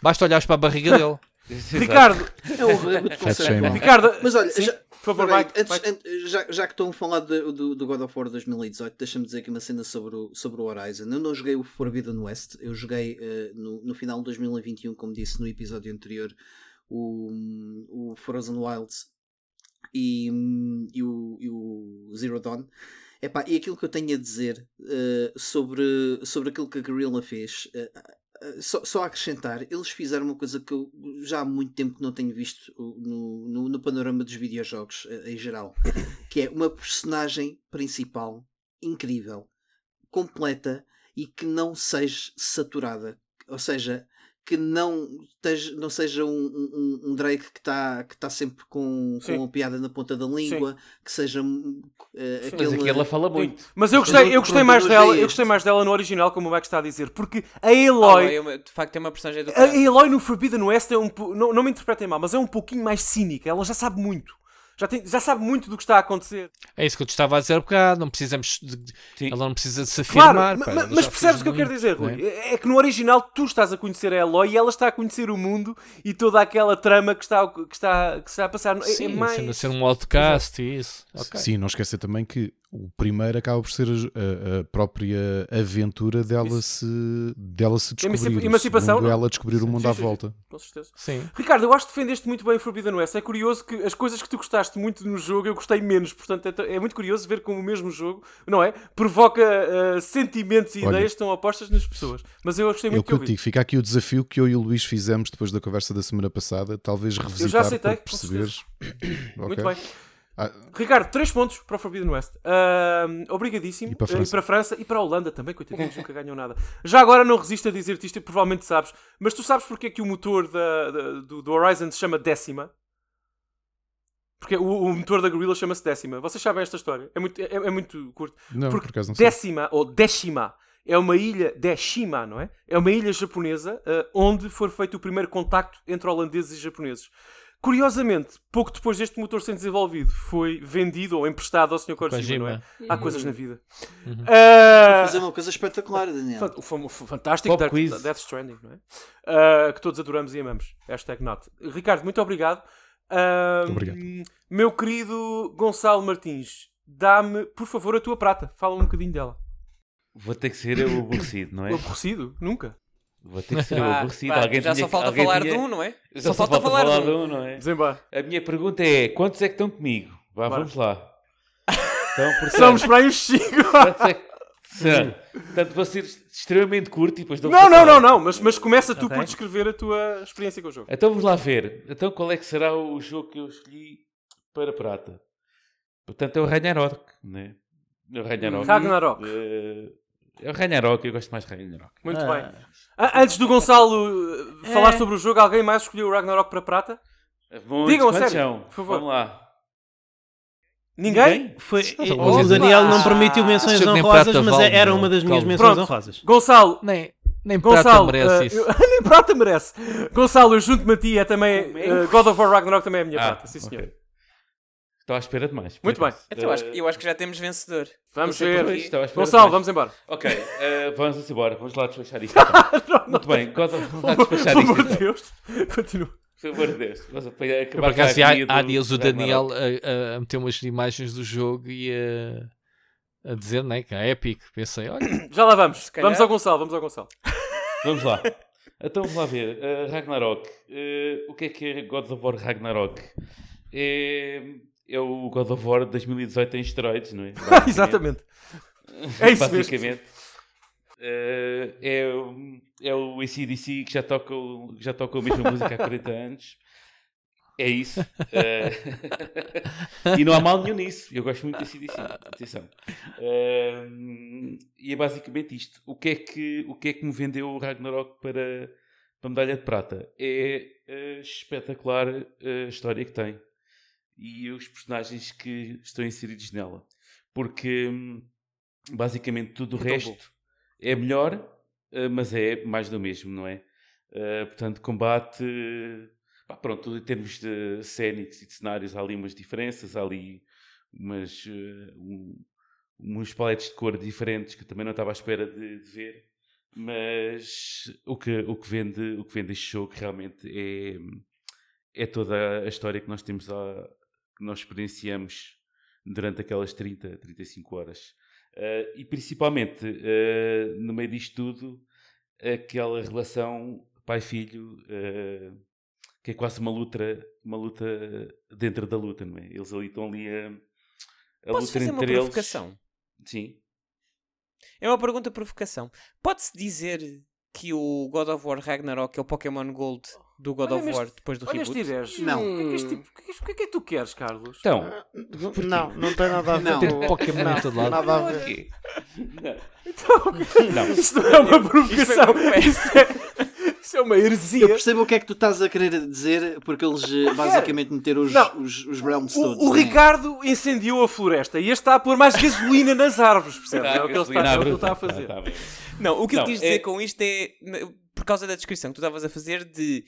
Basta olhares para a barriga dele. Ricardo, é um reboot Ricardo, mas olha, sim? já, por favor, vai, antes, vai. Antes, já, já que estão a falar de, do, do, God of War 2018, deixa-me dizer aqui uma cena sobre o, sobre o Horizon. Eu não joguei o Forbidden West, eu joguei uh, no, no final de 2021, como disse no episódio anterior, o, o Frozen Wilds e, e, o, e o Zero Dawn. Epá, e aquilo que eu tenho a dizer uh, sobre, sobre aquilo que a Guerrilla fez, uh, só, só, a acrescentar, eles fizeram uma coisa que eu já há muito tempo não tenho visto no, no, no panorama dos videojogos em geral, que é uma personagem principal incrível, completa e que não seja saturada. Ou seja, que não, esteja, não seja um, um, um Drake que está que tá sempre com, com uma piada na ponta da língua, Sim. que seja uh, aquele... Mas aqui ela fala muito. Mas eu gostei, eu gostei mais dela, eu gostei mais dela no original, como o Max está a dizer, porque a Eloy, oh, de facto é uma personagem do A Eloy no Forbidden West é um não, não me interpretem mal, mas é um pouquinho mais cínica, ela já sabe muito já, tem, já sabe muito do que está a acontecer. É isso que eu te estava a dizer porque não precisamos de, ela não precisa de se afirmar. Claro, pá, mas percebes o que eu quero dizer, Rui? É? é? que no original tu estás a conhecer a Eloy e ela está a conhecer o mundo e toda aquela trama que está, que está, que está a passar. Sim, é, é mais... sendo a ser um podcast e isso. Okay. Sim, não esquecer também que o primeiro acaba por ser a, a própria aventura dela se, dela se descobrir. Emancipação. Ela descobrir sim, o mundo sim, à sim, volta. Com certeza. Sim. Ricardo, eu acho que defendeste muito bem o Forbidden West. É curioso que as coisas que tu gostaste muito no jogo eu gostei menos. Portanto, é, é muito curioso ver como o mesmo jogo, não é? Provoca uh, sentimentos e Olha, ideias que estão opostas nas pessoas. Mas eu gostei muito eu que eu digo, fica aqui o desafio que eu e o Luís fizemos depois da conversa da semana passada. Talvez revisitar eu já aceitei, para perceberes. okay. Muito bem. Ah, Ricardo, 3 pontos para o Forbidden West. Uh, obrigadíssimo. E para, uh, e para, a França e para a Holanda também, coitadinhos, nunca ganham nada. Já agora não resisto a dizer-te isto, provavelmente sabes, mas tu sabes porque é que o motor da, da, do, do, Horizon se chama Décima? Porque o, o motor da Gorilla chama-se Décima. Vocês sabem esta história? É muito, é, é muito curto. Não, porque por acaso não Décima, sei. ou Décima, é uma ilha, Deshima, não é? É uma ilha japonesa uh, onde foi feito o primeiro contacto entre holandeses e japoneses. Curiosamente, pouco depois deste motor ser desenvolvido, foi vendido ou emprestado ao Sr. Kojima, não é? Há uhum. coisas na vida. Uhum. Uh... Fazer uma coisa espetacular, Daniel. O fantástico Death, Death Stranding, não é? Uh, que todos adoramos e amamos. Hashtag not. Ricardo, muito obrigado. Uh, obrigado. Meu querido Gonçalo Martins, dá-me, por favor, a tua prata. Fala um bocadinho dela. Vou ter que ser o aborrecido, não é? O aborrecido? Nunca. Vou ter que ser ah, aborrecido. Pá, alguém já tinha, só falta falar tinha... de um, não é? Só, só falta, falta, falar, falar de um, não é? A minha pergunta é: quantos é que estão comigo? Vá, vamos lá. Então, portanto, Somos para aí os 5. Quantos é que. Portanto, vou ser extremamente curto e depois Não, não, não, não, mas, mas começa tu okay. por descrever a tua experiência com o jogo. Então vamos lá ver. Então qual é que será o jogo que eu escolhi para prata? Portanto é o Ragnarok, né? É o Ragnarok. Ragnarok. Uh, é o Ragnarok, eu gosto mais de Ragnarok. Muito ah. bem. Ah, antes do Gonçalo é... falar sobre o jogo, alguém mais escolheu o Ragnarok para prata? Muitos, Digam, sério, são? por favor. Vamos lá. Ninguém? Ninguém? Foi, o, Daniel não permitiu menções honrosas, mas vale, era uma das minhas menções Pronto. honrosas. Gonçalo. Nem, nem Gonçalo, prata merece uh, isso. nem prata merece. Gonçalo, eu junto-me a ti, é também. Uh, God of War Ragnarok também é a minha ah, prata, sim senhor. Okay. Estou à espera de mais. Muito bem. Então, eu, acho, eu acho que já temos vencedor. Vamos ver. Gonçalo, vamos embora. Ok, uh, vamos embora. Vamos lá despachar isto. Então. Muito bem, of War, despachar isto. Pelo amor de então. Deus, continua. Por amor de Deus. Mas por acaso, há, há dias o Daniel a, a, meter umas imagens do jogo e a, a dizer né, que é épico. Pensei, olha. Já lá vamos. Vamos ao Gonçalo, vamos ao Gonçalo. Vamos lá. Então vamos lá ver. Uh, Ragnarok. Uh, o que é que é God of War Ragnarok? É, é o God of War 2018 em esteroides, não é? Exatamente. É isso Basicamente. mesmo. Uh, é, é o ACDC que já toca, já toca a mesma música há 40 anos. É isso. Uh, e não há mal nenhum nisso. Eu gosto muito de ACDC. Atenção. Uh, e é basicamente isto. O que é que, o que, é que me vendeu o Ragnarok para, para medalha de prata? É espetacular a história que tem e os personagens que estão inseridos nela. Porque hum, basicamente tudo o resto. Bom é melhor, eh, mas é mais do mesmo, não é? Uh, portanto, combate. Pá, pronto, em termos de cénicos e de cenários, há ali umas diferenças, há ali umas, uh, um, uns paletes de cor diferentes que também não estava à espera de, de, ver. Mas o que, o, que vende, o que vende este jogo realmente é, é toda a história que nós temos, a, que nós experienciamos durante aquelas 30, 35 horas. Uh, e principalmente, uh, no meio disto tudo, aquela relação pai-filho uh, que é quase uma luta, uma luta dentro da luta, não é? Eles ali estão ali a, a Posso fazer uma provocação? Sim. É uma pergunta provocação. Pode-se dizer que o God of War Ragnarok é o Pokémon Gold do God olha, of War depois do olha reboot? Olha Não. O que, é que, tipo, o que é que tu queres, Carlos? Então, uh, não, não tem nada a ver. Não, tem Pokémon não, todo lado. Nada a ver. Então, não. Isto não é uma provocação. Isto é, isso é uma heresia. Eu percebo o que é que tu estás a querer dizer, porque eles eh, basicamente meteram os, os, os realms o, todos. O, né? Ricardo incendiou a floresta e este está a pôr mais gasolina nas árvores, percebes? É o que ele está, é o que ele está a fazer. Não, o que não, eu quis dizer é... com isto é, por causa da descrição que tu estavas a fazer de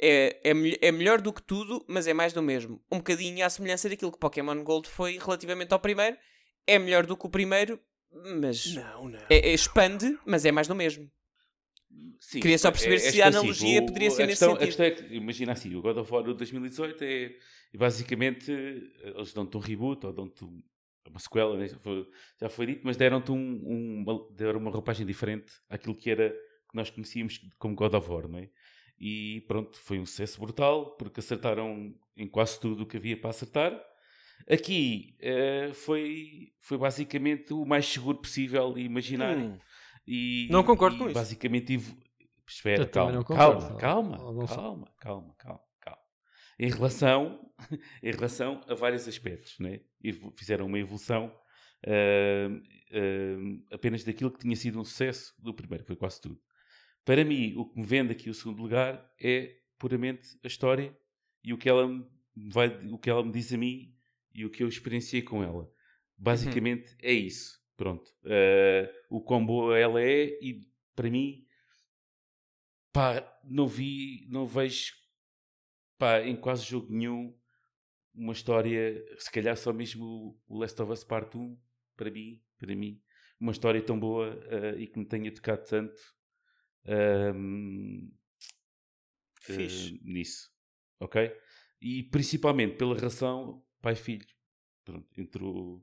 é, é, é melhor do que tudo, mas é mais do mesmo. Um bocadinho à semelhança daquilo que Pokémon Gold foi relativamente ao primeiro. É melhor do que o primeiro, mas não, não. É, é, expande, mas é mais do mesmo. Sim, Queria só perceber é, é se a analogia o, poderia ser a nesse questão, sentido. A questão é que, imagina assim, o God of War 2018 é basicamente eles dão-te um reboot ou dão-te uma sequela, né? já, foi, já, foi, dito, mas deram-te um, um, uma, deram uma roupagem diferente àquilo que era que nós conhecíamos como God of War, não é? E pronto, foi um sucesso brutal, porque acertaram em quase tudo o que havia para acertar. Aqui uh, foi, foi basicamente o mais seguro possível e imaginário. Hum. E, não concordo e com basicamente isso. Basicamente, espera, calma, concordo, calma, calma, calma, calma, calma, calma, calma, Em relação, em relação a vários aspectos, né? E fizeram uma evolução uh, uh, apenas daquilo que tinha sido um sucesso do primeiro, foi quase tudo. Para mim, o que me vende aqui o segundo lugar é puramente a história e o que ela me, vai, o que ela me diz a mim e o que eu experienciei com ela. Basicamente uhum. é isso. Pronto. Uh, o quão boa ela é e para mim, pá, não vi, não vejo pá, em quase jogo nenhum uma história, se calhar só mesmo o Last of Us Part 1, para mim, para mim, uma história tão boa uh, e que me tenha tocado tanto um, uh, nisso. Ok? E principalmente pela relação pai-filho. Entre, o,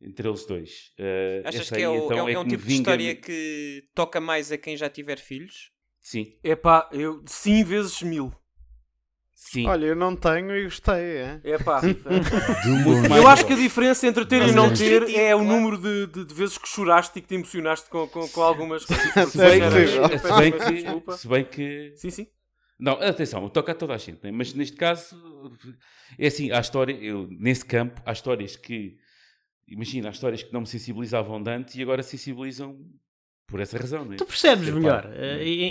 entre eles dois. Uh, Achas que é, o, então, é, é, um, é um tipo de história que toca mais a quem já tiver filhos? Sim. É pá, eu 100 vezes mil. Sim. Olha, eu não tenho e gostei. É, é pá. eu acho que a diferença entre ter e não ter é o número de, de, de, vezes que choraste e que te emocionaste com, com, com algumas coisas. Se bem, que, se bem que. Sim, sim. Não, atenção, toca a toda a gente, né? mas neste caso, é assim, há história, eu, nesse campo, há histórias que, imagina, há histórias que não me sensibilizavam de antes e agora sensibilizam por essa razão. Né? Tu percebes melhor,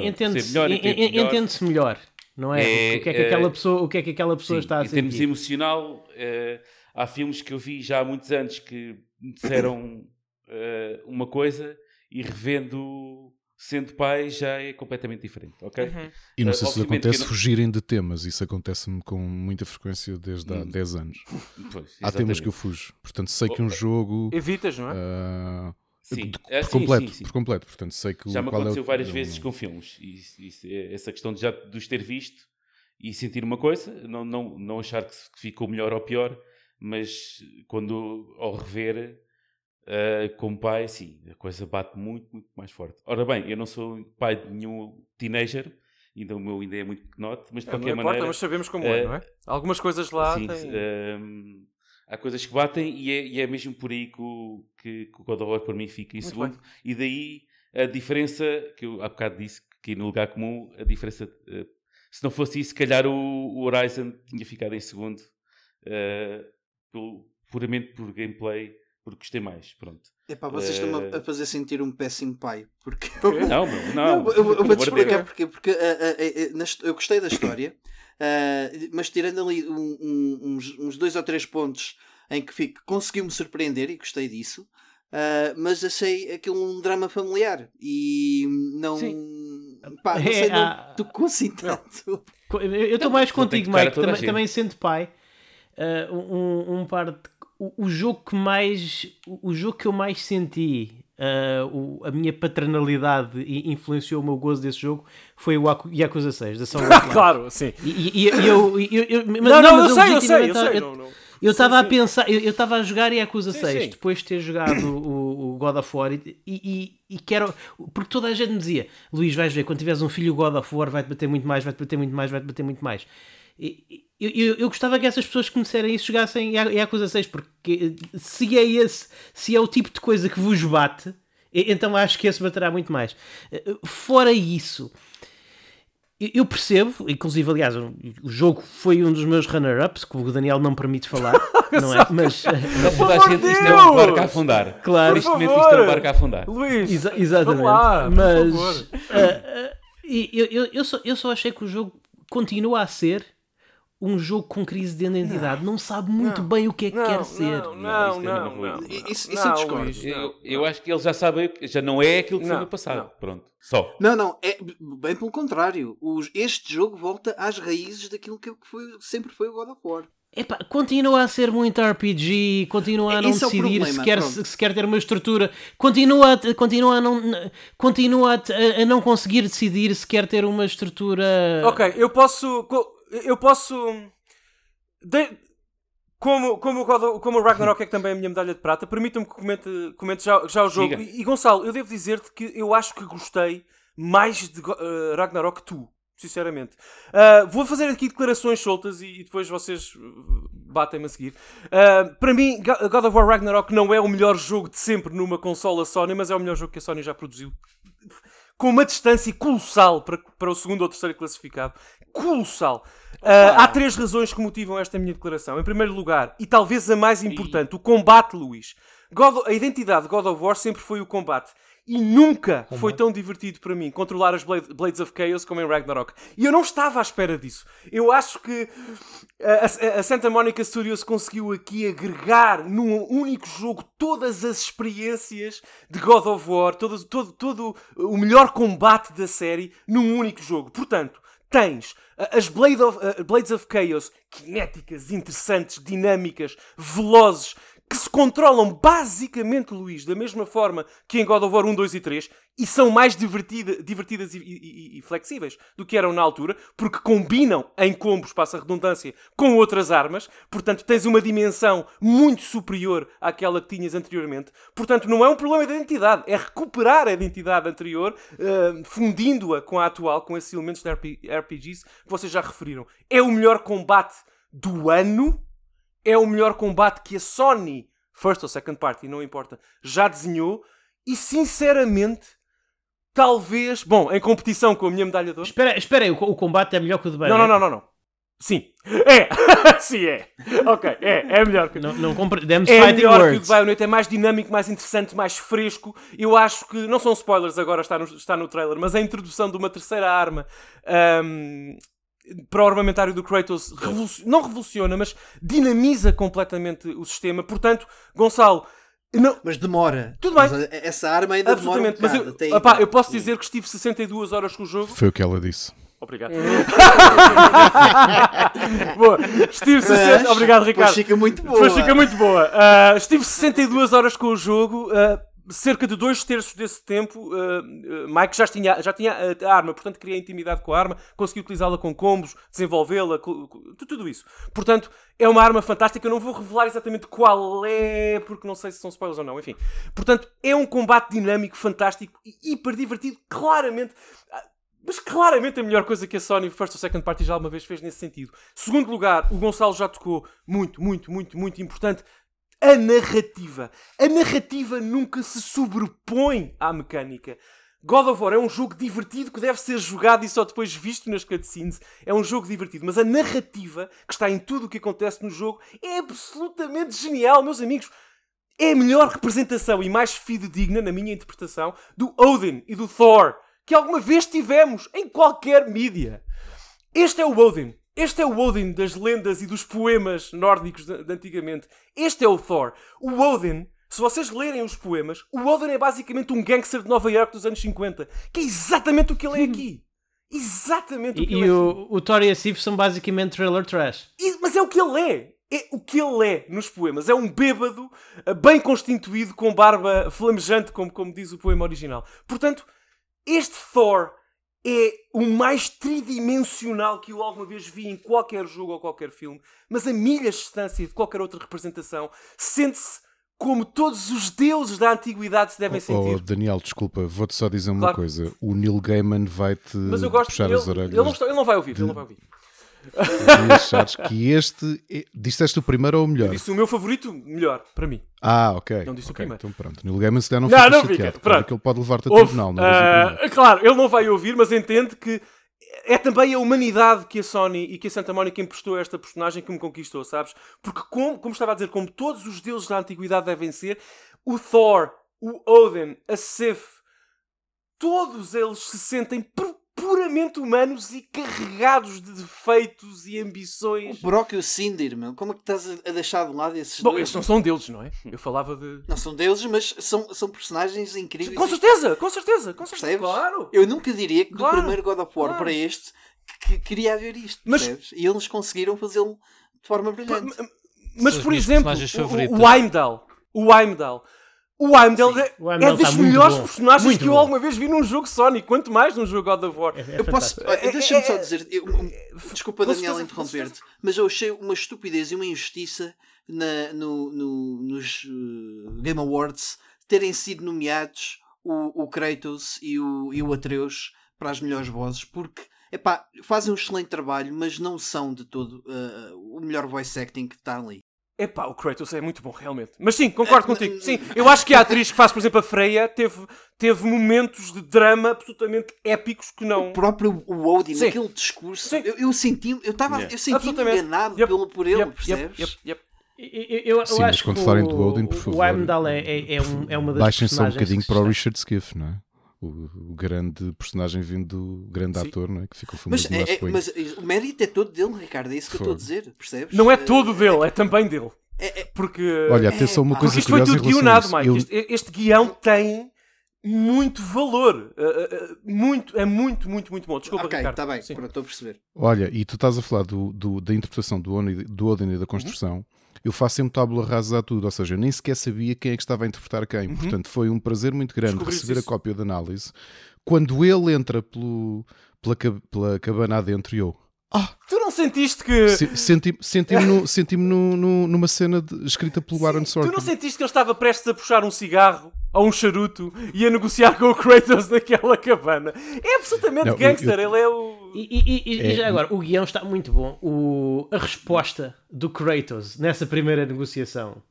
entende-se melhor, entende melhor, não é? é o, que é que aquela pessoa, o que é que aquela pessoa sim, está a sentir. Em termos emocional, uh, há filmes que eu vi já há muitos anos que me disseram uh, uma coisa e revendo sendo pai já é completamente diferente, ok? Uhum. E não sei uh, se acontece não... fugirem de temas, isso acontece-me com muita frequência desde há 10 hum. anos. Pois, há temas que eu fujo, portanto sei que um jogo... Evitas, não é? Uh, sim. De, por, sim, completo, sim, sim. por completo, portanto sei que... Já me aconteceu é o... várias vezes com filmes, e, e, essa questão de já de os ter visto e sentir uma coisa, não, não, não achar que ficou melhor ou pior, mas quando ao rever Uh, como pai, sim, a coisa bate muito, muito mais forte. Ora bem, eu não sou pai de nenhum teenager, ainda o meu ainda é muito pequenote, mas de é, qualquer não importa, mas sabemos como uh, é, não é? Algumas coisas lá sim, têm... uh, há coisas que batem e é, e é mesmo por aí que o, que, que o God of War para mim fica em muito segundo. Bem. E daí a diferença, que eu há bocado disse que no lugar comum, a diferença, se não fosse isso, se calhar o, o Horizon tinha ficado em segundo, pelo, puramente por gameplay porque gostei mais. Pronto. Epá, vocês uh... estão a fazer sentir um péssimo pai. Porque eu... Não, não, não. Eu, eu vou-te explicar porque, porque uh, uh, eu gostei da história, mas tirando ali um, um, uns, uns, dois ou três pontos em que conseguiu-me surpreender e gostei disso. mas achei aquilo um drama familiar e não, pá, não sei, é, não ah, tocou assim tanto. Eu estou mais contigo, Mike, também, também sendo pai. um, um par de o, o, jogo que mais o, jogo que eu mais senti uh, o, a minha paternalidade influenciou o meu gozo desse jogo foi o Yakuza 6 da São claro sim e, e, e eu, eu, eu, mas, não, não, não eu, sei, eu sei eu sei não, não. Eu estava a pensar, eu estava a jogar Yakuza sim, 6 sim. depois de ter jogado o, o God of War e, e, e, quero. Porque toda a gente me dizia: Luís, vais ver, quando tiveres um filho God of War, vai-te bater muito mais, vai-te bater muito mais, vai-te bater muito mais. E, eu, eu, eu, gostava que essas pessoas que conhecerem isso jogassem Yakuza 6, porque se é esse, se é o tipo de coisa que vos bate, então acho que esse baterá muito mais. Fora isso, eu percebo, inclusive, aliás, o jogo foi um dos meus runner-ups, que o Daniel não permite falar, não é? Mas. Não, toda a gente, isto é um barco a afundar. Claro, neste momento, isto é um barco a afundar. Luís, Exa exatamente. Lá, mas. Uh, uh, eu, eu, eu, só, eu só achei que o jogo continua a ser um jogo com crise de identidade, não, não sabe muito não, bem o que é que não, quer ser. Não, não, não. não, Isso, isso eu discordo. Eu, eu, acho que ele já sabe, já não é aquilo que foi no passado. Pronto, só. Não, não, é bem pelo contrário. Os, este jogo volta às raízes daquilo que foi, sempre foi o God of War. Epá, continua a ser muito RPG, continua a não Esse decidir é se, quer, se quer ter uma estrutura, continua a, continua a, não, continua a, a não conseguir decidir se quer ter uma estrutura. Ok, eu posso eu posso. De... Como, como, como o Ragnarok é que também é a minha medalha de prata, permitam-me que comente, comente já, já o jogo. E, e, Gonçalo, eu devo dizer-te que eu acho que gostei mais de uh, Ragnarok que tu, sinceramente. Uh, vou fazer aqui declarações soltas e, e depois vocês batem-me a seguir. Uh, para mim, God of War Ragnarok não é o melhor jogo de sempre numa consola Sony, mas é o melhor jogo que a Sony já produziu. Com uma distância colossal para, para o segundo ou terceiro classificado. Colossal. Uh, há três razões que motivam esta minha declaração. Em primeiro lugar, e talvez a mais importante, o combate, Luís. God, a identidade de God of War sempre foi o combate. E nunca Como foi tão divertido para mim controlar as Blades of Chaos como em Ragnarok. E eu não estava à espera disso. Eu acho que a, a Santa Monica Studios conseguiu aqui agregar num único jogo todas as experiências de God of War, todo, todo, todo o melhor combate da série num único jogo. Portanto, tens as Blade of, uh, Blades of Chaos kinéticas, interessantes, dinâmicas, velozes, que se controlam basicamente, Luís, da mesma forma que em God of War 1, 2 e 3 e são mais divertida, divertidas e, e, e, flexíveis do que eram na altura, porque combinam em combos, passa a redundância, com outras armas, portanto tens uma dimensão muito superior àquela que tinhas anteriormente. Portanto, não é um problema de identidade, é recuperar a identidade anterior, uh, fundindo-a com a atual, com esses elementos de RPGs que vocês já referiram. É o melhor combate do ano, é o melhor combate que a Sony, first ou second party, não importa, já desenhou, e sinceramente talvez. Bom, em competição com a minha medalha de ouro. Espera, espera aí, o, o combate é melhor que o de Bayonetta? Não, não, não, não. não. Sim. É! Sim, é. Ok, é. É melhor que. Não, não compreendemos É melhor words. que o de Bayonetta. É mais dinâmico, mais interessante, mais fresco. Eu acho que. Não são spoilers agora, está no, está no trailer, mas a introdução de uma terceira arma. Um, para o armamentário do Kratos não revoluciona, mas dinamiza completamente o sistema. Portanto, Gonçalo, não. Mas demora. Tudo bem. Mas essa arma ainda demora um Mas eu, opá, eu posso dizer que estive 62 horas com o jogo. Foi o que ela disse. Obrigado. boa. Estive 60... Obrigado, Ricardo. Pois fica muito boa. Pois fica muito boa. Uh, estive 62 horas com o jogo. Uh, cerca de dois terços desse tempo, uh, Mike já tinha, já tinha a, a, arma, portanto queria intimidade com a arma, conseguiu utilizá-la com combos, desenvolvê-la, tudo isso. Portanto, é uma arma fantástica. Eu não vou revelar exatamente qual é, porque não sei se são spoilers ou não, enfim. Portanto, é um combate dinâmico, fantástico e hiper divertido, claramente. Ah, mas claramente a melhor coisa que a Sony First ou Second Party já alguma vez fez nesse sentido. Segundo lugar, o Gonçalo já tocou muito, muito, muito, muito importante a narrativa. A narrativa nunca se sobrepõe à mecânica. God of War é um jogo divertido que deve ser jogado e só depois visto nas cutscenes. É um jogo divertido, mas a narrativa que está em tudo o que acontece no jogo é absolutamente genial, meus amigos. É a melhor representação e mais fidedigna, na minha interpretação, do Odin e do Thor que alguma vez tivemos em qualquer mídia. Este é o Odin. Este é o Odin das lendas e dos poemas nórdicos de, de antigamente. Este é o Thor. O Odin, se vocês lerem os poemas, o Odin é basicamente um gangster de Nova York dos anos 50, que é exatamente o que ele é aqui. Exatamente o que e, ele e é. E o, o Thor e a Sif são basicamente trailer trash. E, mas é o que ele é. É o que ele é nos poemas. É um bêbado eh, bem constituído, com barba flamejante, como, como diz o poema original. Portanto, este Thor é o mais tridimensional que eu alguma vez vi em qualquer jogo ou qualquer filme, mas a milhas de distância de qualquer outra representação, sente-se como todos os deuses da antiguidade se devem oh, sentir. Oh, Daniel, desculpa, vou-te só dizer uma claro. coisa. O Neil Gaiman vai-te puxar ele, as orelhas. Ele não, está, ele não vai ouvir, de... ele não vai ouvir. E achares que este. É, disseste o primeiro ou o melhor? Eu disse o meu favorito, melhor, para mim. Ah, ok. Não disse okay, o primeiro. Então pronto. Neil Gaiman se der não, não fica não chateado. Fica. Pronto. ele pode levar-te a tribunal. Não uh, claro, ele não vai ouvir, mas entende que é também a humanidade que a Sony e que a Santa Mónica emprestou a esta personagem que me conquistou, sabes? Porque, como, como estava a dizer, como todos os deuses da antiguidade devem ser, o Thor, o Odin, a Sif, todos eles se sentem puramente humanos e carregados de defeitos e ambições. O Brock e o Cinder, meu, como é que estás a deixar de lado esses Bom, dois? estes não são deuses, não é? Eu falava de. Não são deuses, mas são, são personagens incríveis. Com certeza, com certeza, com certeza. Percebes? Claro. Eu nunca diria que claro. do primeiro God of War claro. para este que queria haver isto, mas... percebes? E eles conseguiram fazê-lo de forma brilhante. Mas, mas por exemplo, o, o Heimdall, o Heimdall o Heimdall é, é dos tá melhores personagens muito que eu bom. alguma vez vi num jogo Sonic, quanto mais num jogo God of War. É, é eu posso. É, Deixa-me só dizer. Eu, desculpa, Daniel, interromper-te, mas eu achei uma estupidez e uma injustiça na, no, no, nos uh, Game Awards terem sido nomeados o, o Kratos e o, e o Atreus para as melhores vozes, porque epá, fazem um excelente trabalho, mas não são de todo uh, o melhor voice acting que está ali. Epá, o Kratos é muito bom, realmente. Mas sim, concordo contigo. Sim, eu acho que a atriz que faz, por exemplo, a Freya teve, teve momentos de drama absolutamente épicos que não. O próprio Odin, sim. aquele discurso, eu, eu, senti, eu, tava, yeah. eu senti enganado yep. pelo, por ele, yep. percebes? Yep. Yep. Eu, eu, sim, mas quando falarem do Odin, por favor. O Heimdall é, é, é, um, é uma das Baixem só um bocadinho para o Richard Skiff, não é? O, o, grande personagem vindo do grande Sim. ator, não é? Que ficou famoso mas, é, é, mas o mérito é todo dele, Ricardo, é isso que For. eu estou a dizer, percebes? Não é todo dele, é também dele. É, é, porque. Olha, atenção, uma coisa isto foi tudo guionado, Mike. Eu... Este, este, guião tem muito valor. Uh, uh, muito, é muito, muito, muito bom. Desculpa, Ok, Ricardo. está bem, Sim. pronto, estou a perceber. Olha, e tu estás a falar do, do da interpretação do, do Odin e da construção. Eu faço sempre tábula rasa a tudo, ou seja, eu nem sequer sabia quem é que estava a interpretar quem. Uhum. Portanto, foi um prazer muito grande receber isso. a cópia de análise. Quando ele entra pelo, pela, pela cabana adentro e eu. Ah, tu não sentiste que. Senti-me senti no, senti no, no, numa cena de, escrita pelo Sim, Aaron Sorkin. Tu não sentiste que ele estava prestes a puxar um cigarro ou um charuto e a negociar com o Kratos naquela cabana? É absolutamente não, gangster, eu, eu... ele é o. E, e, e, é. e, já agora, o guião está muito bom. O, a resposta do Kratos nessa primeira negociação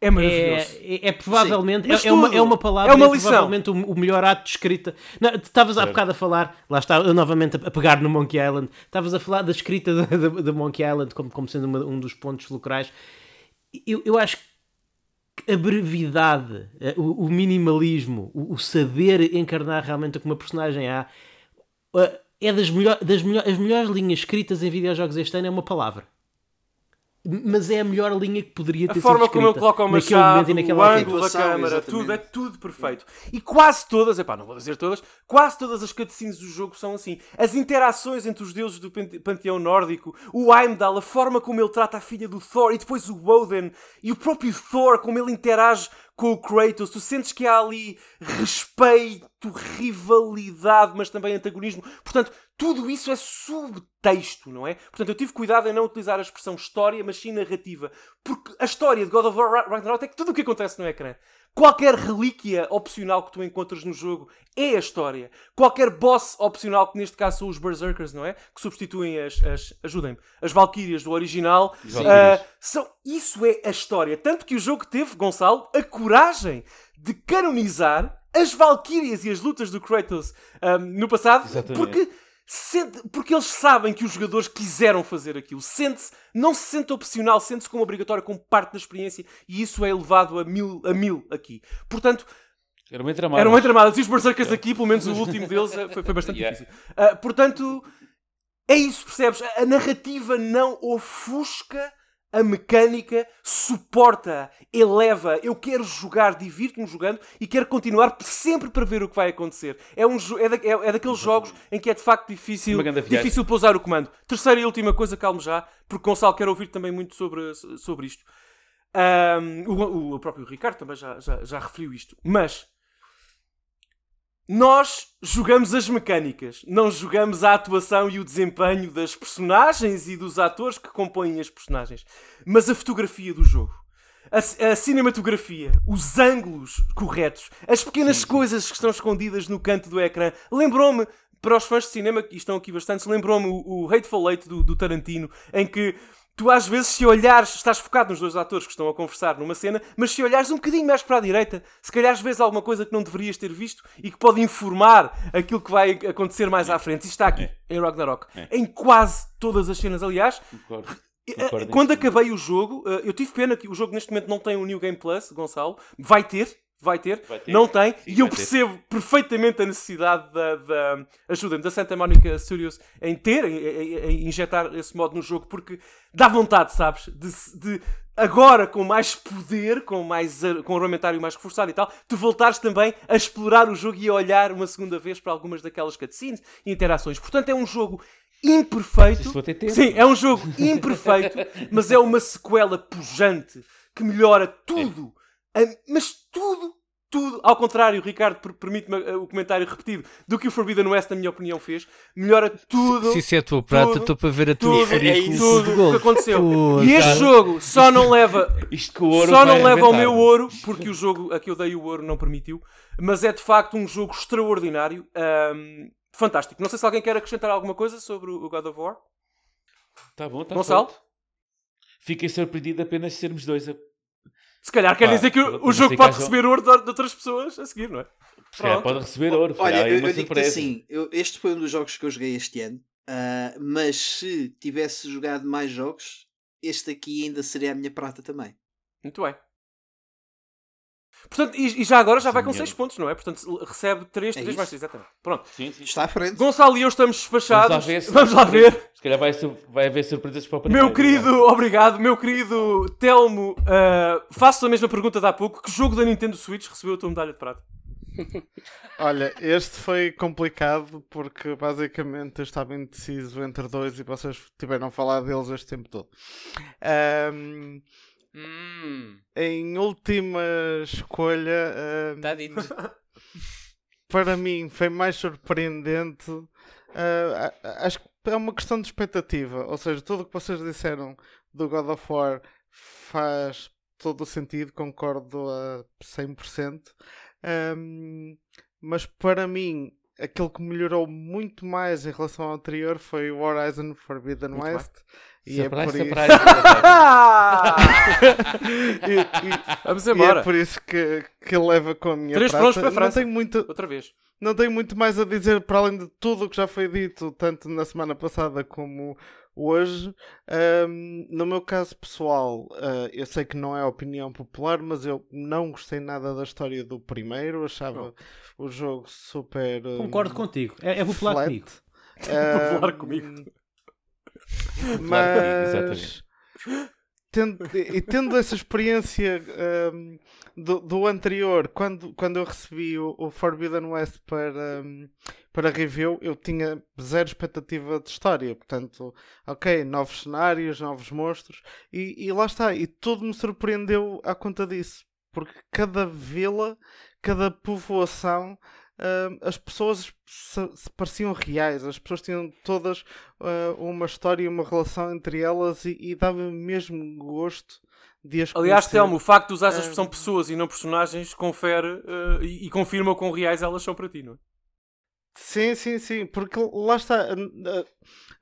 é maravilhoso. É, é, é provavelmente, é, é, uma, é uma palavra, é uma lição. provavelmente o, o, melhor ato de escrita. Estavas há bocado a falar, lá está, eu novamente a, pegar no Monkey Island, estavas a falar da escrita da Monkey Island como, como sendo uma, um dos pontos fulcrais. Eu, eu acho que a brevidade, eh, o, o minimalismo, o, o, saber encarnar realmente o que uma personagem há, eh, é das, melhor, das melhor, as melhores linhas escritas em videojogos este ano é uma palavra mas é a melhor linha que poderia ter a forma como ele coloca o machado, o ângulo da câmara, exatamente. tudo, é tudo perfeito. E quase todas, epá, não vou dizer todas, quase todas as cutscenes do jogo são assim. As interações entre os deuses do panteão nórdico, o Heimdall, a forma como ele trata a filha do Thor e depois o Woden e o próprio Thor, como ele interage com o Kratos, tu sentes que há ali respeito, rivalidade, mas também antagonismo. Portanto, tudo isso é subtexto, não é? Portanto, eu tive cuidado em não utilizar a expressão história, mas sim narrativa. Porque a história de God of War Ragnarok é que tudo o que acontece no ecrã Qualquer relíquia opcional que tu encontras no jogo é a história. Qualquer boss opcional, que neste caso são os Berserkers, não é? Que substituem as. as Ajudem-me. As Valkyrias do original. Uh, são, isso é a história. Tanto que o jogo teve, Gonçalo, a coragem de canonizar as Valkyrias e as lutas do Kratos um, ah, no passado. Exatamente. Porque Sente, porque eles sabem que os jogadores quiseram fazer aquilo. Sente-se, não se sente opcional, sente-se como obrigatório, como parte da experiência, e isso é elevado a mil, a mil aqui. Portanto, eram muito tramadas. Eram. E os Berserkers aqui, pelo menos o último deles, eh, foi, foi bastante yeah. difícil. Uh, portanto, é isso, percebes? A narrativa não ofusca a mecânica suporta, eleva. Eu quero jogar, divirto-me jogando e quero continuar sempre para ver o que vai acontecer. É, um, é, da, é, é daqueles jogos em que é de facto difícil, difícil pousar o comando. Terceira e última coisa, calmo já, porque Gonçalo quer ouvir também muito sobre, sobre isto. Um, o, o, próprio Ricardo também já, já, já referiu isto. Mas nós jogamos as mecânicas, não jogamos a atuação e o desempenho das personagens e dos atores que compõem as personagens, mas a fotografia do jogo. A, a cinematografia, os ângulos corretos, as pequenas sim, sim. coisas que estão escondidas no canto do ecrã. Lembrou-me, para os fãs de cinema, que estão aqui bastantes, lembrou-me o, o Hateful Eight do, do Tarantino, em que tu às vezes, se olhares, estás focado nos dois atores que estão a conversar numa cena, mas se olhares um bocadinho mais para a direita, se calhar vês alguma coisa que não deverias ter visto e que pode informar aquilo que vai acontecer mais à frente. Isto está aqui, é. em Ragnarok. É. Em quase todas as cenas, aliás. Concordo. Eh, Concordo Quando acabei o jogo, eh, eu tive pena que o jogo neste momento não tem o New Game Plus, Gonçalo. Vai ter, vai ter, vai ter. não tem, Sim, e eu percebo ter. perfeitamente a necessidade da, da ajuda da Santa Monica Studios em ter, em, em, em, injetar esse modo no jogo, porque dá vontade, sabes, de, de agora com mais poder, com mais com um armamentário mais reforçado e tal, tu voltares também a explorar o jogo e a olhar uma segunda vez para algumas daquelas cutscenes e interações. Portanto, é um jogo imperfeito. Sim, é um jogo imperfeito, mas é uma sequela pujante que melhora tudo. É mas tudo, tudo, ao contrário, Ricardo, permite-me eh, o comentário repetido do que o Forbidden West, na minha opinião, fez, melhora tudo. Se isso é a tua prata, estou para ver a tua tudo, é tudo o que aconteceu. Pô, e este jogo só não leva, só não leva ao meu ouro, porque o jogo a que eu dei o ouro não permitiu, mas é de facto um jogo extraordinário, um, fantástico. Não sei se alguém quer acrescentar alguma coisa sobre o God of War. Tá bom, tá Gonçalo? Fiquei surpreendido apenas sermos dois a se calhar quer dizer que o, o jogo pode receber ouro de, de, outras pessoas a seguir, não é? Pode receber ouro. Olha, eu, eu digo assim, eu, este foi um dos jogos que eu joguei este ano, uh, mas se tivesse jogado mais jogos, este aqui ainda seria a minha prata também. Muito bem. Portanto, e, e, já agora já vai com 6 pontos, não é? Portanto, recebe 3, 3 é mais 6, exatamente. Pronto. Sim, sim. Está à frente. Gonçalo e eu estamos despachados. Vamos lá ver. Se, Vamos lá ver. se calhar vai, vai haver surpresas para o primeiro. Meu querido, não. obrigado. Meu querido Telmo, uh, faço a mesma pergunta de há pouco. Que jogo da Nintendo Switch recebeu a tua medalha de prata? Olha, este foi complicado porque basicamente eu estava indeciso entre dois e vocês tiveram a falar deles este tempo todo. Um, Hum. Em última escolha, uh, tá dito. para mim foi mais surpreendente. Uh, acho que é uma questão de expectativa. Ou seja, tudo o que vocês disseram do God of War faz todo o sentido, concordo a 100%. Um, mas para mim, aquilo que melhorou muito mais em relação ao anterior foi o Horizon Forbidden muito West. E surprise, é por surprise, isso... e, e, Vamos embora. E é por isso que, que leva com a minha Três prata. para a França. Não tenho muito... Outra vez. Não tenho muito mais a dizer para além de tudo o que já foi dito, tanto na semana passada como hoje. Um, no meu caso pessoal, uh, eu sei que não é opinião popular, mas eu não gostei nada da história do primeiro. Achava oh. o jogo super. Um, Concordo contigo. É, é popular flat. comigo. É popular comigo. Mas tendo, e tendo essa experiência um, do, do, anterior, quando, quando eu recebi o, o Forbidden West para, um, para review, eu tinha zero expectativa de história. Portanto, ok, novos cenários, novos monstros, e, e lá está. E tudo me surpreendeu à conta disso. Porque cada vila, cada povoação uh, as pessoas se, se, pareciam reais, as pessoas tinham todas uh, uma história e uma relação entre elas e, e dava mesmo gosto de as Aliás, Telmo, o facto de usar a expressão uh, pessoas e não personagens confere e, e, confirma quão reais elas são para ti, não é? Sim, sim, sim, porque lá está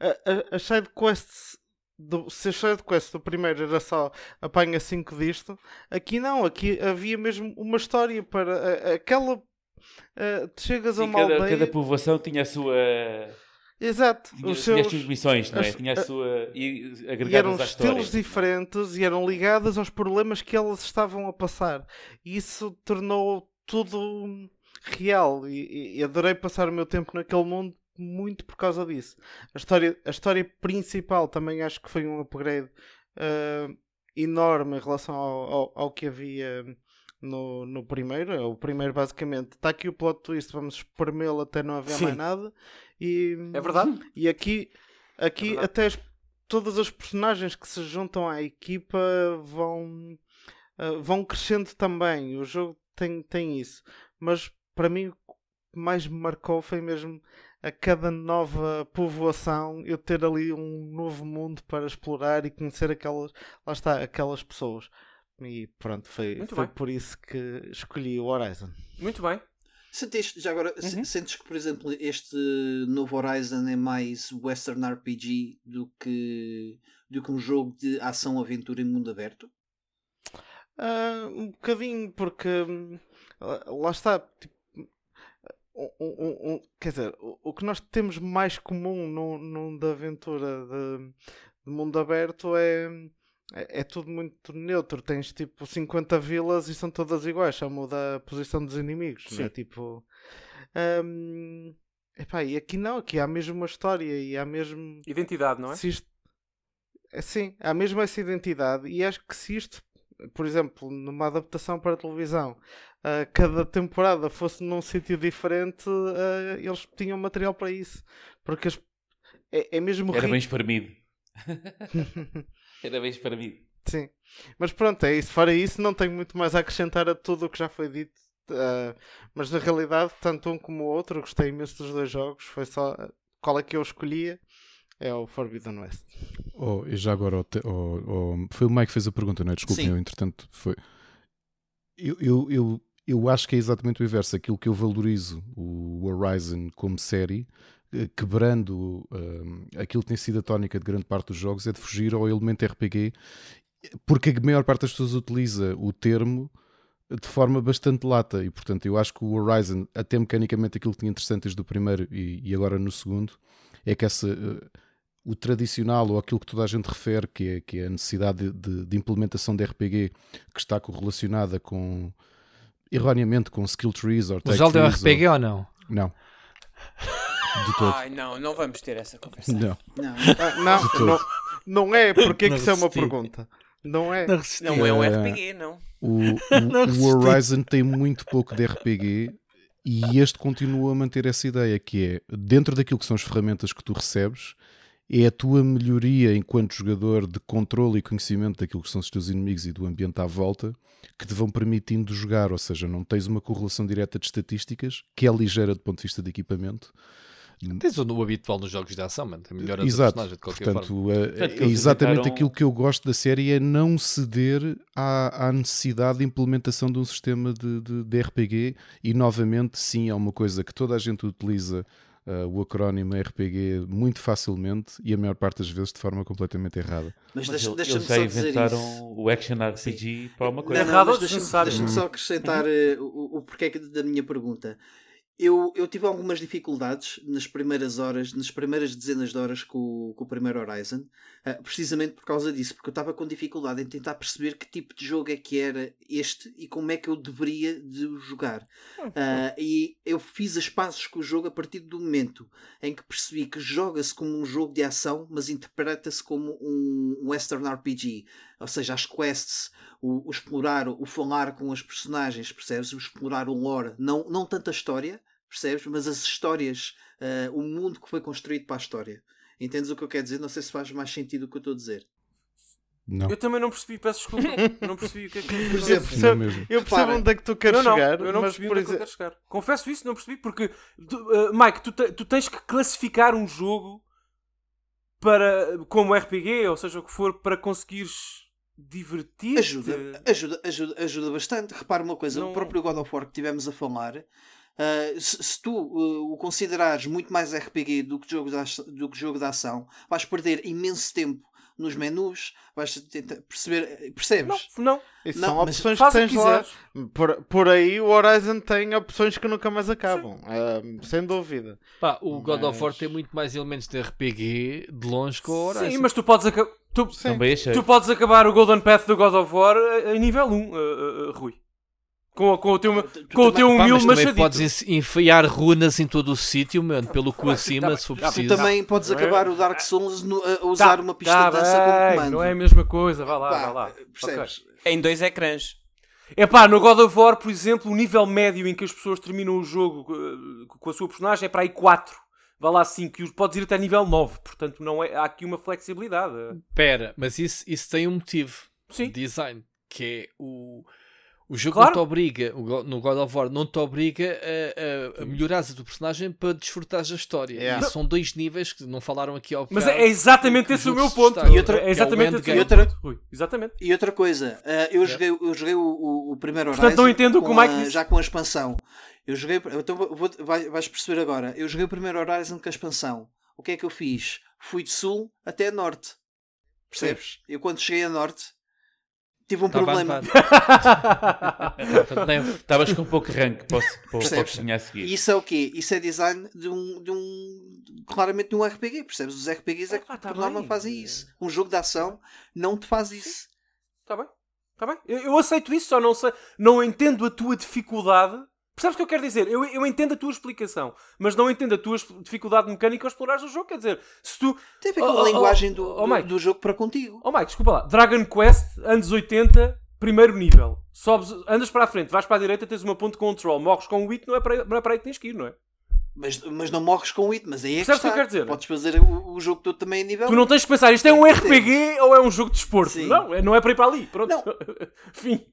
a, a, side quests do, se a side quest do primeiro era só apanha 5 disto, aqui não, aqui havia mesmo uma história para aquela Uh, chegas Sim, a uma cada, aldeia... cada povoação tinha a sua. Exato. Tinha, os seus... tinha as suas missões, não é? As... Tinha a sua. E, e eram estilos diferentes e eram ligadas aos problemas que elas estavam a passar. E isso tornou tudo real. E, e adorei passar o meu tempo naquele mundo muito por causa disso. A história, a história principal também acho que foi um upgrade uh, enorme em relação ao, ao, ao que havia no, no primeiro. É o primeiro, basicamente, está aqui o plot twist, vamos espremê-lo até não haver Sim. mais nada. E, é verdade. E aqui, aqui é até as, todas as personagens que se juntam à equipa vão, uh, vão crescendo também. O jogo tem, tem isso. Mas para mim, o que mais me marcou foi mesmo a cada nova povoação eu ter ali um novo mundo para explorar e conhecer aquelas, lá está, aquelas pessoas. E pronto, foi, foi por isso que escolhi o Horizon. Muito bem. Sentiste, já agora, uhum. sentes que, por exemplo, este novo Horizon é mais Western RPG do que, do que um jogo de ação-aventura em mundo aberto? Uh, um bocadinho, porque uh, lá está. Tipo, um, um, um, quer dizer, o, o, que nós temos mais comum num, num de aventura de, de mundo aberto é é, é, tudo muito neutro. Tens tipo 50 vilas e são todas iguais, só muda a posição dos inimigos. Sim. Não é? Tipo. Um, epá, e aqui não, aqui há mesmo uma história e há mesmo. Identidade, não é? Se isto... é sim, há mesmo essa identidade. E acho que se isto, por exemplo, numa adaptação para a televisão, uh, cada temporada fosse num sítio diferente, uh, eles tinham material para isso. Porque as... é, é mesmo. Era rico. bem espremido. Era bem para mim. Sim. Mas pronto, é isso. Fora isso, não tenho muito mais a acrescentar a tudo o que já foi dito. Uh, mas na realidade, tanto um como o outro, gostei imenso dos dois jogos. Foi só qual é que eu escolhia. É o Forbidden West. Oh, e já agora, oh, oh, foi o Mike que fez a pergunta, não é? Desculpem, eu entretanto foi. Eu, eu, eu, eu acho que é exatamente o inverso. Aquilo que eu valorizo o Horizon como série quebrando uh, aquilo que tem sido a tónica de grande parte dos jogos, é de fugir ao elemento RPG, porque a maior parte das pessoas utiliza o termo de forma bastante lata e portanto eu acho que o Horizon, até mecanicamente aquilo que tinha interessante desde o primeiro e, e agora no segundo, é que essa, uh, o tradicional ou aquilo que toda a gente refere, que é, que é a necessidade de, de, de implementação de RPG que está correlacionada com erroneamente com skill trees ou O Zelda é RPG ou... ou não? Não. De todo. Ai, não, não vamos ter essa conversa. Não. Não, ah, não, não, não, é, porque é que isso é uma pergunta? Não é. Não, não é um RPG, não. O, o, o Horizon tem muito pouco de RPG e este continua a manter essa ideia que é dentro daquilo que são as ferramentas que tu recebes é a tua melhoria enquanto jogador de controle e conhecimento daquilo que são os teus inimigos e do ambiente à volta que te vão permitindo jogar, ou seja, não tens uma correlação direta de estatísticas, que é ligeira do ponto de vista de equipamento. Tens o habitual nos jogos de ação, mano. A melhor Exato. personagem de qualquer Portanto, forma. É, é exatamente aquilo que eu gosto da série é não ceder à, à necessidade de implementação de um sistema de, de, de, RPG e novamente sim é uma coisa que toda a gente utiliza uh, o acrónimo RPG muito facilmente e a maior parte das vezes de forma completamente errada. Mas, mas deixa, eles já inventaram o Action RPG sim. para uma coisa. Não, não, deixa-me deixa só acrescentar uh, o, o porquê da minha pergunta eu, eu tive algumas dificuldades nas primeiras horas, nas primeiras dezenas de horas com, com o primeiro Horizon, uh, precisamente por causa disso, porque eu estava com dificuldade em tentar perceber que tipo de jogo é que era este e como é que eu deveria de o jogar. Uh, e eu fiz as passos com o jogo a partir do momento em que percebi que joga-se como um jogo de ação, mas interpreta-se como um Western RPG. Ou seja, as quests, o, o explorar, o falar com os personagens, percebes? O explorar o lore, não, não tanto a história, percebes? Mas as histórias, uh, o mundo que foi construído para a história. Entendes o que eu quero dizer? Não sei se faz mais sentido o que eu estou a dizer. Não. Eu também não percebi, peço desculpa. não percebi o que é que por exemplo, eu percebo, eu percebo onde é que tu queres não, chegar. Eu não mas percebi onde é que tu queres chegar. Confesso isso, não percebi, porque tu, uh, Mike, tu, te, tu tens que classificar um jogo para como RPG, ou seja, o que for, para conseguires divertir. Ajuda, ajuda, ajuda, ajuda bastante. Repara uma coisa, não... o próprio God of War que tivemos a falar Uh, se, se, tu uh, o considerares muito mais RPG do que, jogo de, do que jogo de ação, vais perder imenso tempo nos menus, vais tentar perceber, percebes? Não, não. Isso não, são opções que tens que lá. Por, por aí o Horizon tem opções que nunca mais acabam, uh, sem dúvida. Pá, o God of War tem muito mais elementos de RPG de longe que o Horizon. Sim, mas tu podes acabar. Tu, tu podes acabar o Golden Path do God of War em nível 1, Rui. Com, com o teu, tu, com o teu humilde pá, machadito. podes enfiar runas em todo o sítio, mano, pelo cu acima, tá, se for preciso. Tu também podes acabar o Dark Souls no, a usar tá, uma pista tá de dança bem, como comando. Não é a mesma coisa, vá lá, pá, vá lá. Percebes? Okay. Em dois ecrãs. É pá, no God of War, por exemplo, o nível médio em que as pessoas terminam o jogo eh, com a sua personagem é para aí 4. Vá lá 5 e podes ir até nível 9. Portanto, não é, há aqui uma flexibilidade. Pera, mas isso, isso tem um motivo. Sim. Design. Que é o o jogo claro. não te obriga, no God of War, não te obriga a, a, a melhorar a tua personagem para desfrutares a história. Yeah. E são dois níveis que não falaram aqui ao Mas é exatamente esse o meu ponto. E outra, é exatamente esse e outra, exatamente. E outra coisa, uh, eu, yeah. joguei, eu joguei o, o primeiro Horizon Portanto, não entendo como é que já com a expansão. Eu joguei, então vou, vais perceber agora. Eu joguei o primeiro Horizon com a expansão. O que é que eu fiz? Fui de sul até norte. Percebes? Sim. Eu quando cheguei a norte tive um problema. Estavas com pouco rank para, para, para a seguir. Isso é o quê? Isso é design de um, de um claramente de um RPG, percebes? Os RPGs é que ah, tá por norma fazem isso. Um jogo de ação não te faz isso. Está bem. Está bem. Eu, eu, aceito isso, só não sei, não entendo a tua dificuldade Percebes o que eu quero dizer? Eu, eu entendo a tua explicação, mas não entendo a tua dificuldade mecânica ao explorar o jogo. Quer dizer, se tu. Tem a ver com oh, a oh, linguagem oh, do, oh, do, do, jogo para contigo. Oh, Mike, desculpa lá. Dragon Quest, anos 80, primeiro nível. Sobes, andas para a frente, vais para a direita, tens uma ponte de control. Morres com o it, não é para, não é para aí que tens que ir, não é? Mas, mas não morres com o it, mas aí é Percebes que, que eu quero dizer? Podes fazer o, o, jogo todo também a nível. Tu não tens que pensar, isto é um RPG ou é um jogo de esporte? Não, é, não é para ir para ali. Pronto. Não. Fim.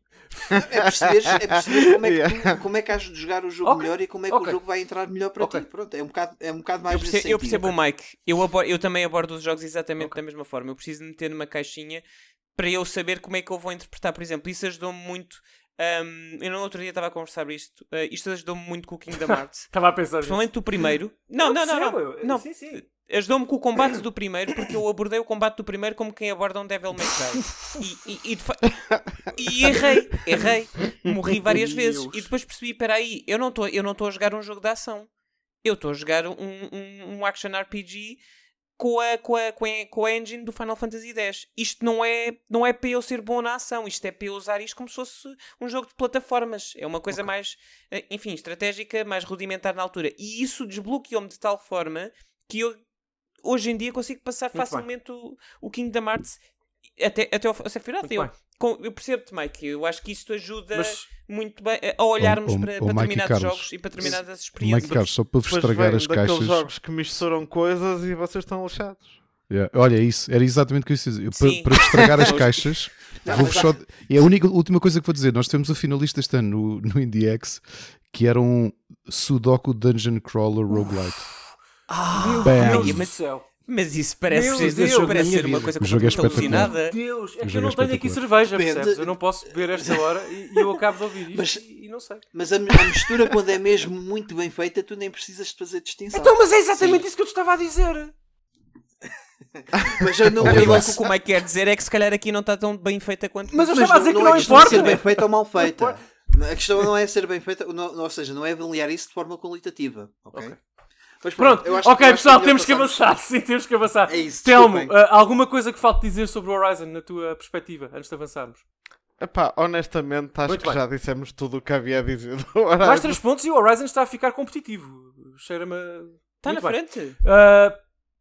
É perceber, é como, é que tu, como é que has de jogar o jogo okay. melhor e como é que okay. o jogo vai entrar melhor para okay. ti. Pronto, é um bocado, é um bocado mais Eu percebo, eu percebo o Mike. Eu, abordo, eu também abordo os jogos exatamente da mesma forma. Eu preciso de meter numa caixinha para eu saber como é que eu vou interpretar. Por exemplo, isso ajudou-me muito. Um, eu no outro dia estava a conversar isto. Uh, isto ajudou-me muito com o King da Hearts. Estava a pensar Principalmente o primeiro. Não, não, não, não. não. Sim, sim ajudou-me com o combate do primeiro, porque eu abordei o combate do primeiro como quem aborda um Devil May Cry. E, e, e, fa... e errei, errei. Morri várias vezes. E depois percebi: espera aí, eu não estou a jogar um jogo de ação. Eu estou a jogar um, um, um action RPG com a, com, a, com, a, com a engine do Final Fantasy X. Isto não é, não é para eu ser bom na ação, isto é para eu usar isto como se fosse um jogo de plataformas. É uma coisa okay. mais, eh, enfim, estratégica, mais rudimentar na altura. E isso desbloqueou-me de tal forma que eu hoje em dia consigo passar Muito facilmente o, o Kingdom Hearts até, até ao Sephiroth. Eu, eu percebo-te, Mike. Eu acho que isto ajuda Mas... muito bem a olharmos para, para determinados Carlos, jogos e para determinadas experiências. Mike Carlos, só para vos estragar as caixas. jogos que misturam coisas e vocês estão lixados. Yeah. Olha, é isso, era exatamente o que eu ia dizer. Para, para estragar as caixas, vou só... é a única, última coisa que vou dizer. Nós temos o finalista este ano no, no IndieX que era um Sudoku Dungeon Crawler Roguelite. Ah, meu Deus do céu. Mas isso parece, Meu ser, Deus, parece ser uma coisa é espetacular. Deus, é que eu não tenho aqui cerveja, percebes? Eu não posso beber esta hora e, eu acabo de ouvir isto mas, e, não sei. Mas a, a, mistura, quando é mesmo muito bem feita, tu nem precisas de fazer distinção. Então, mas é exatamente Sim. isso que eu te estava a dizer. mas eu não. Eu acho que o que o Mike quer dizer é que se calhar aqui não está tão bem feita quanto. Mas eu estava a dizer que não, não é importa. ser bem feita ou mal feita. A questão não é ser bem feita, não, ou seja, não é avaliar isso de forma qualitativa. Ok. okay. Mas pronto, pronto ok pessoal, temos que avançar. Sim, temos que avançar. É isso, Telmo, uh, alguma coisa que falte dizer sobre o Horizon na tua perspectiva, antes de avançarmos? Epá, honestamente, acho Muito que bem. já dissemos tudo o que havia a dizer do Horizon. Mais 3 pontos e o Horizon está a ficar competitivo. Cheira-me. Está na bem. frente? Uh,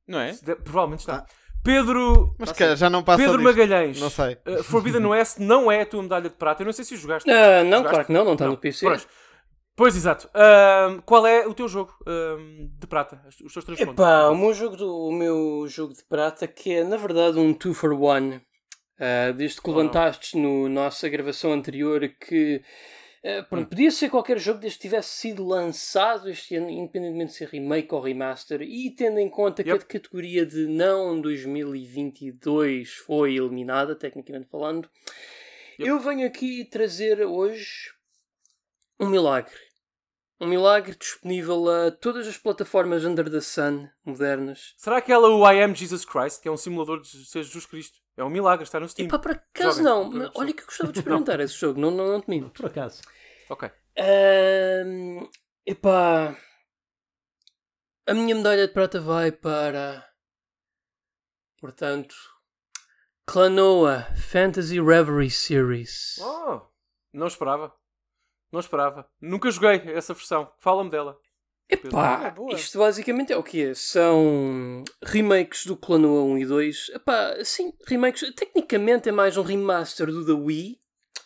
não é? Provavelmente está. Ah. Pedro. Mas que já não passa Pedro disto. Magalhães. Não sei. Uh, Forbidden West não é a tua medalha de prata. Eu não sei se o jogaste. Uh, não, jogaste? claro que não, não está no PC. Pois. Pois, exato. Qual é o teu jogo de prata? Os teus três Epá, pontos? O meu jogo, do, o meu jogo de prata, que é na verdade um 2 for 1. Uh, desde que oh, levantaste no nossa gravação anterior que uh, pronto, hum. podia ser qualquer jogo desde que tivesse sido lançado este ano, independentemente de ser remake ou remaster, e tendo em conta yep. que a categoria de não 2022 foi eliminada, tecnicamente falando, yep. eu venho aqui trazer hoje um milagre. Um milagre disponível a todas as plataformas Under the Sun modernas. Será que ela o I Am Jesus Christ, que é um simulador de ser Jesus Cristo? É um milagre, está no Steam. Epá, por acaso não. Mas, olha que eu gostava de experimentar esse jogo, não, não, não te minto. Por acaso. Ok. Um, epá. A minha medalha de prata vai para. Portanto. Clanoa Fantasy Reverie Series. Oh, não esperava. Não esperava. Nunca joguei essa versão. Fala-me dela. Epá, é isto basicamente é o que é. São remakes do Clonoa 1 e 2. Epá, sim, remakes. Tecnicamente é mais um remaster do da Wii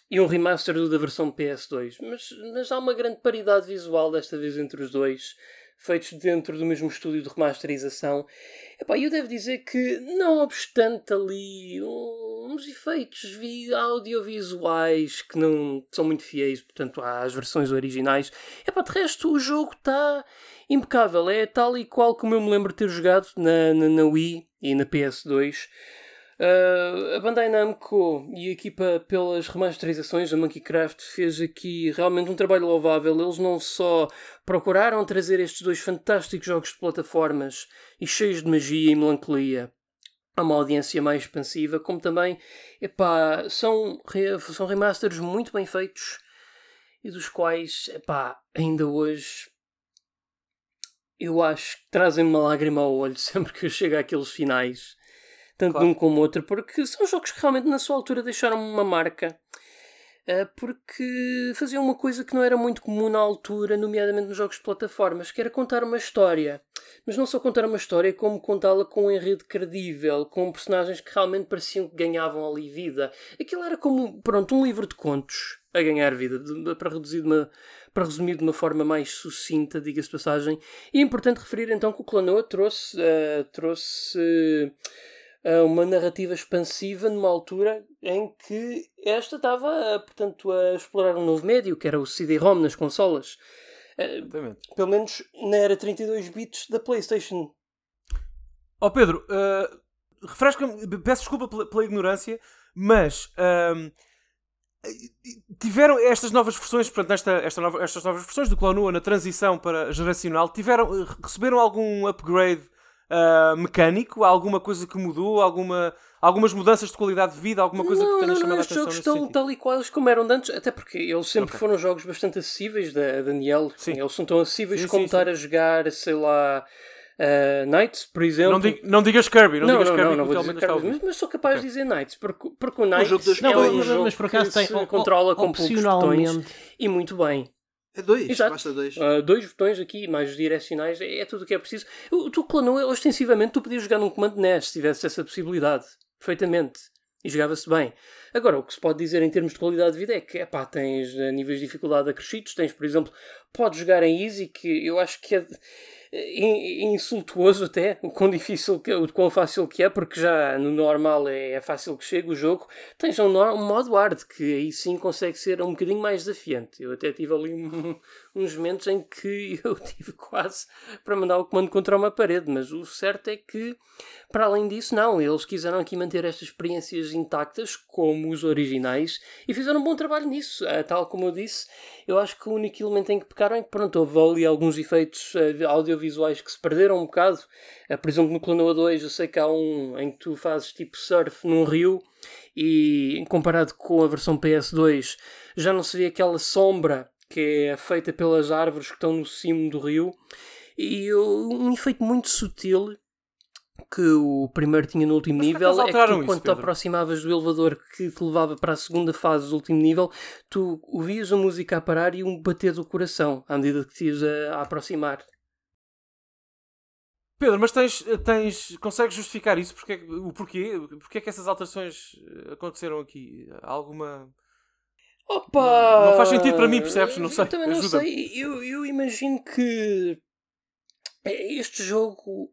e um remaster do da versão PS2. Mas, mas há uma grande paridade visual desta vez entre os dois feitos dentro do mesmo estúdio de remasterização. Epá, eu devo dizer que, não obstante ali uns efeitos audiovisuais que não são muito fiéis, portanto, às versões originais, epá, de resto o jogo está impecável. É tal e qual como eu me lembro de ter jogado na, na, na Wii e na PS2. Uh, a Bandai Namco e a equipa pelas remasterizações da Monkey Craft fez aqui realmente um trabalho louvável. Eles não só procuraram trazer estes dois fantásticos jogos de plataformas e cheios de magia e melancolia a uma audiência mais expansiva, como também epá, são, são remasters muito bem feitos e dos quais epá, ainda hoje eu acho que trazem uma lágrima ao olho sempre que eu chego àqueles finais tanto claro. de um como outro, porque são jogos que realmente na sua altura deixaram uma marca. Uh, porque faziam uma coisa que não era muito comum na altura, nomeadamente nos jogos de plataformas, que era contar uma história. Mas não só contar uma história, como contá-la com um enredo credível, com personagens que realmente pareciam que ganhavam ali vida. Aquilo era como, pronto, um livro de contos a ganhar vida, para, reduzir de uma, para resumir de uma forma mais sucinta, diga-se passagem. E é importante referir então que o Clonoa trouxe, uh, trouxe uh, uma narrativa expansiva numa altura em que esta estava, portanto, a explorar um novo médio, que era o CD-ROM nas consolas. Exatamente. Pelo menos na era 32 bits da PlayStation. Ó oh Pedro, uh, refresca-me, peço desculpa pela, pela ignorância, mas uh, tiveram estas novas versões, portanto, esta, esta nova, estas novas versões do Clonua na transição para geracional, tiveram, receberam algum upgrade uh, mecânico? Há alguma coisa que mudou? Alguma, algumas mudanças de qualidade de vida? Alguma coisa não, que tenha não, chamado não, a atenção? Os jogos estão tal e quais como eram antes, até porque eles sempre okay. foram jogos bastante acessíveis da Daniel. Sim. Eles são tão acessíveis sim, como sim, estar sim. a jogar, sei lá. Uh, Knights, por exemplo. Não, dig, não digas Kirby, não, não digas não, Kirby, não, não, vou dizer Kirby mas, mas, sou capaz okay. de dizer Knights, porque, porque o Knights o jogo dos é um jogo mas por acaso que tem, se controla com poucos botões e muito bem. É dois, Exato. basta dois. Uh, dois botões aqui, mais os direcionais, é, é tudo o que é preciso. O, tu clonou ostensivamente, tu podias jogar num comando NES se tivesse essa possibilidade. Perfeitamente. E jogava-se bem. Agora, o que se pode dizer em termos de qualidade de vida é que epá, tens eh, níveis de dificuldade acrescidos, tens, por exemplo, podes jogar em easy, que eu acho que é insultuoso até, o quão difícil, o quão fácil que é, porque já no normal é, é fácil que chegue o jogo. Tens um, um modo hard, que aí sim consegue ser um bocadinho mais desafiante. Eu até tive ali um, uns momentos em que eu tive quase para mandar o comando contra uma parede, mas o certo é que, para além disso, não, eles quiseram aqui manter estas experiências intactas, como os originais, e fizeram um bom trabalho nisso. Ah, tal como eu disse, eu acho que o único elemento em que pecaram é que, pronto, houve ali alguns efeitos uh, audiovisuais que se perderam um bocado. Uh, por exemplo, no Clonoa 2, eu sei que há um em que tu fazes tipo surf num rio e comparado com a versão PS2 já não se vê aquela sombra que é feita pelas árvores que estão no cimo do rio e um efeito muito sutil que o primeiro tinha no último Mas nível é que tu, quando te aproximavas do elevador que te levava para a segunda fase do último nível, tu ouvias a música a parar e um bater do coração à medida que te ias a, a aproximar. Pedro, mas tens, tens consegues justificar isso? Porque, o porquê? Porquê é que essas alterações eh, aconteceram aqui? Há alguma. Opa! Não, não, faz sentido para mim, percebes? Não sei. Eu também não sei. Eu, eu imagino que este jogo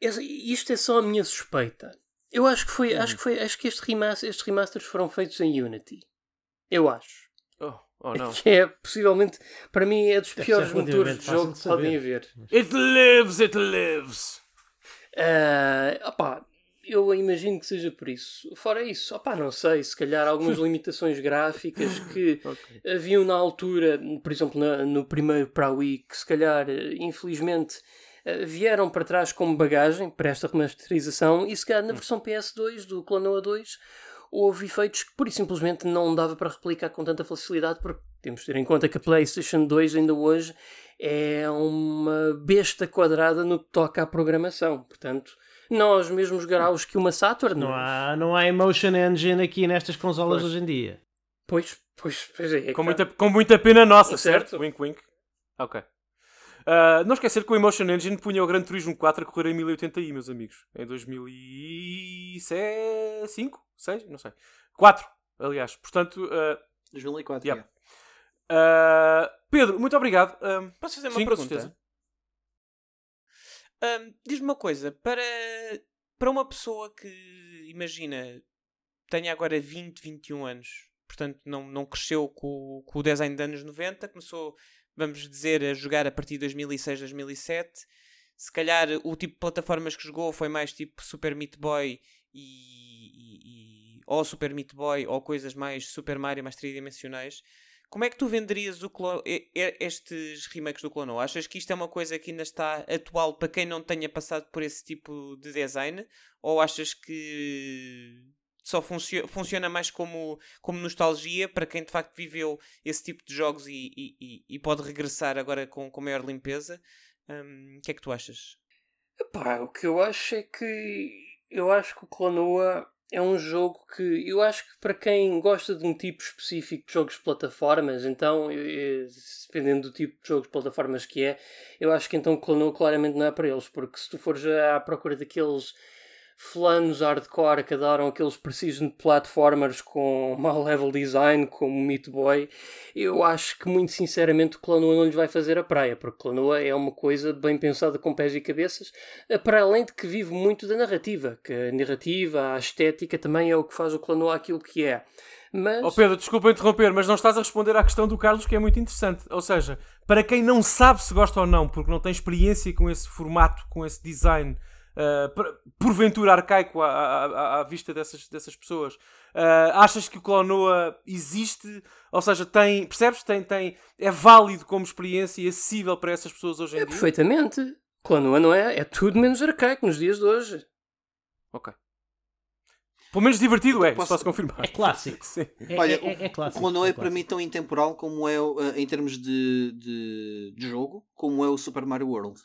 isto é só a minha suspeita. Eu acho que foi, acho que foi, acho que este remaster, estes remasters foram feitos em Unity. Eu acho. Oh, oh não. Que é possivelmente, para mim, é dos piores motores de jogo que podem haver. It lives, it lives. Uh, opá, eu imagino que seja por isso. Fora isso, opá, não sei, se calhar algumas limitações gráficas que okay. haviam na altura, por exemplo, na, no primeiro para a Wii, que se calhar, infelizmente, eh, vieram para trás como bagagem para esta remasterização e se calhar na versão PS2 do Clonoa 2 houve efeitos que pura e simplesmente não dava para replicar com tanta facilidade porque temos de ter em conta que a PlayStation 2 ainda hoje é uma besta quadrada no que toca à programação. Portanto, nós mesmos graus que uma Saturn. Não há, não há Emotion Engine aqui nestas consolas pois. hoje em dia. Pois, pois, pois é. é com, muita, com muita pena nossa, certo? certo? Wink, wink. Ok. Uh, não esquecer que o Emotion Engine punha o Gran Turismo 4 a correr em 1080i, meus amigos. Em 2005? 6? Não sei. 4, aliás. Portanto. Uh, 2004, yeah. Uh, Pedro, muito obrigado. Uh, Posso fazer uma sim, pergunta? Diz-me uma coisa. Para, para uma pessoa que, imagina, tenha agora 20, 21 anos, portanto não, não cresceu com, com o design dos anos 90, começou vamos dizer, a jogar a partir de 2006, 2007. Se calhar o tipo de plataformas que jogou foi mais tipo Super Meat Boy e, e, e ou Super Meat Boy ou coisas mais Super Mario, mais tridimensionais. Como é que tu venderias o estes remakes do Clono? Achas que isto é uma coisa que ainda está atual para quem não tenha passado por esse tipo de design? Ou achas que só funcio funciona mais como, como nostalgia para quem de facto viveu esse tipo de jogos e, e, e pode regressar agora com, com maior limpeza. Hum, o um, que é que tu achas? Epá, o que eu acho é que eu acho que o Clonoa é um jogo que eu acho que para quem gosta de um tipo específico de jogos de plataformas, então dependendo do tipo de jogos de plataformas que é, eu acho que então Clonoa claramente não é para eles, porque se tu fores à procura daqueles flanos hardcore que adoram aqueles precision platformers com mau level design, como Meat Boy, eu acho que muito sinceramente o Clanoa não lhes vai fazer a praia, porque Clanoa é uma coisa bem pensada com pés e cabeças, eh, para além de que vive muito da narrativa, que a narrativa, a estética também é o que faz o Clanoa aquilo que é. Mas... Oh Pedro, desculpa interromper, mas não estás a responder à questão do Carlos que é muito interessante. Ou seja, para quem não sabe se gosta ou não, porque não tem experiência com esse formato, com esse design, uh, porventura arcaico à, à, à, vista dessas, dessas pessoas. Uh, achas que o Clonoa existe? Ou seja, tem, percebes? Tem, tem, é válido como experiência e acessível para essas pessoas hoje em é dia? Perfeitamente. Clonoa não é, é tudo menos arcaico nos dias de hoje. Ok. Pelo menos divertido é, posso... posso confirmar. É clássico. Sim. É, Olha, é, é, é clássico. O Clonoa é, é para mim tão intemporal como é em termos de, de, de jogo, como é o Super Mario World.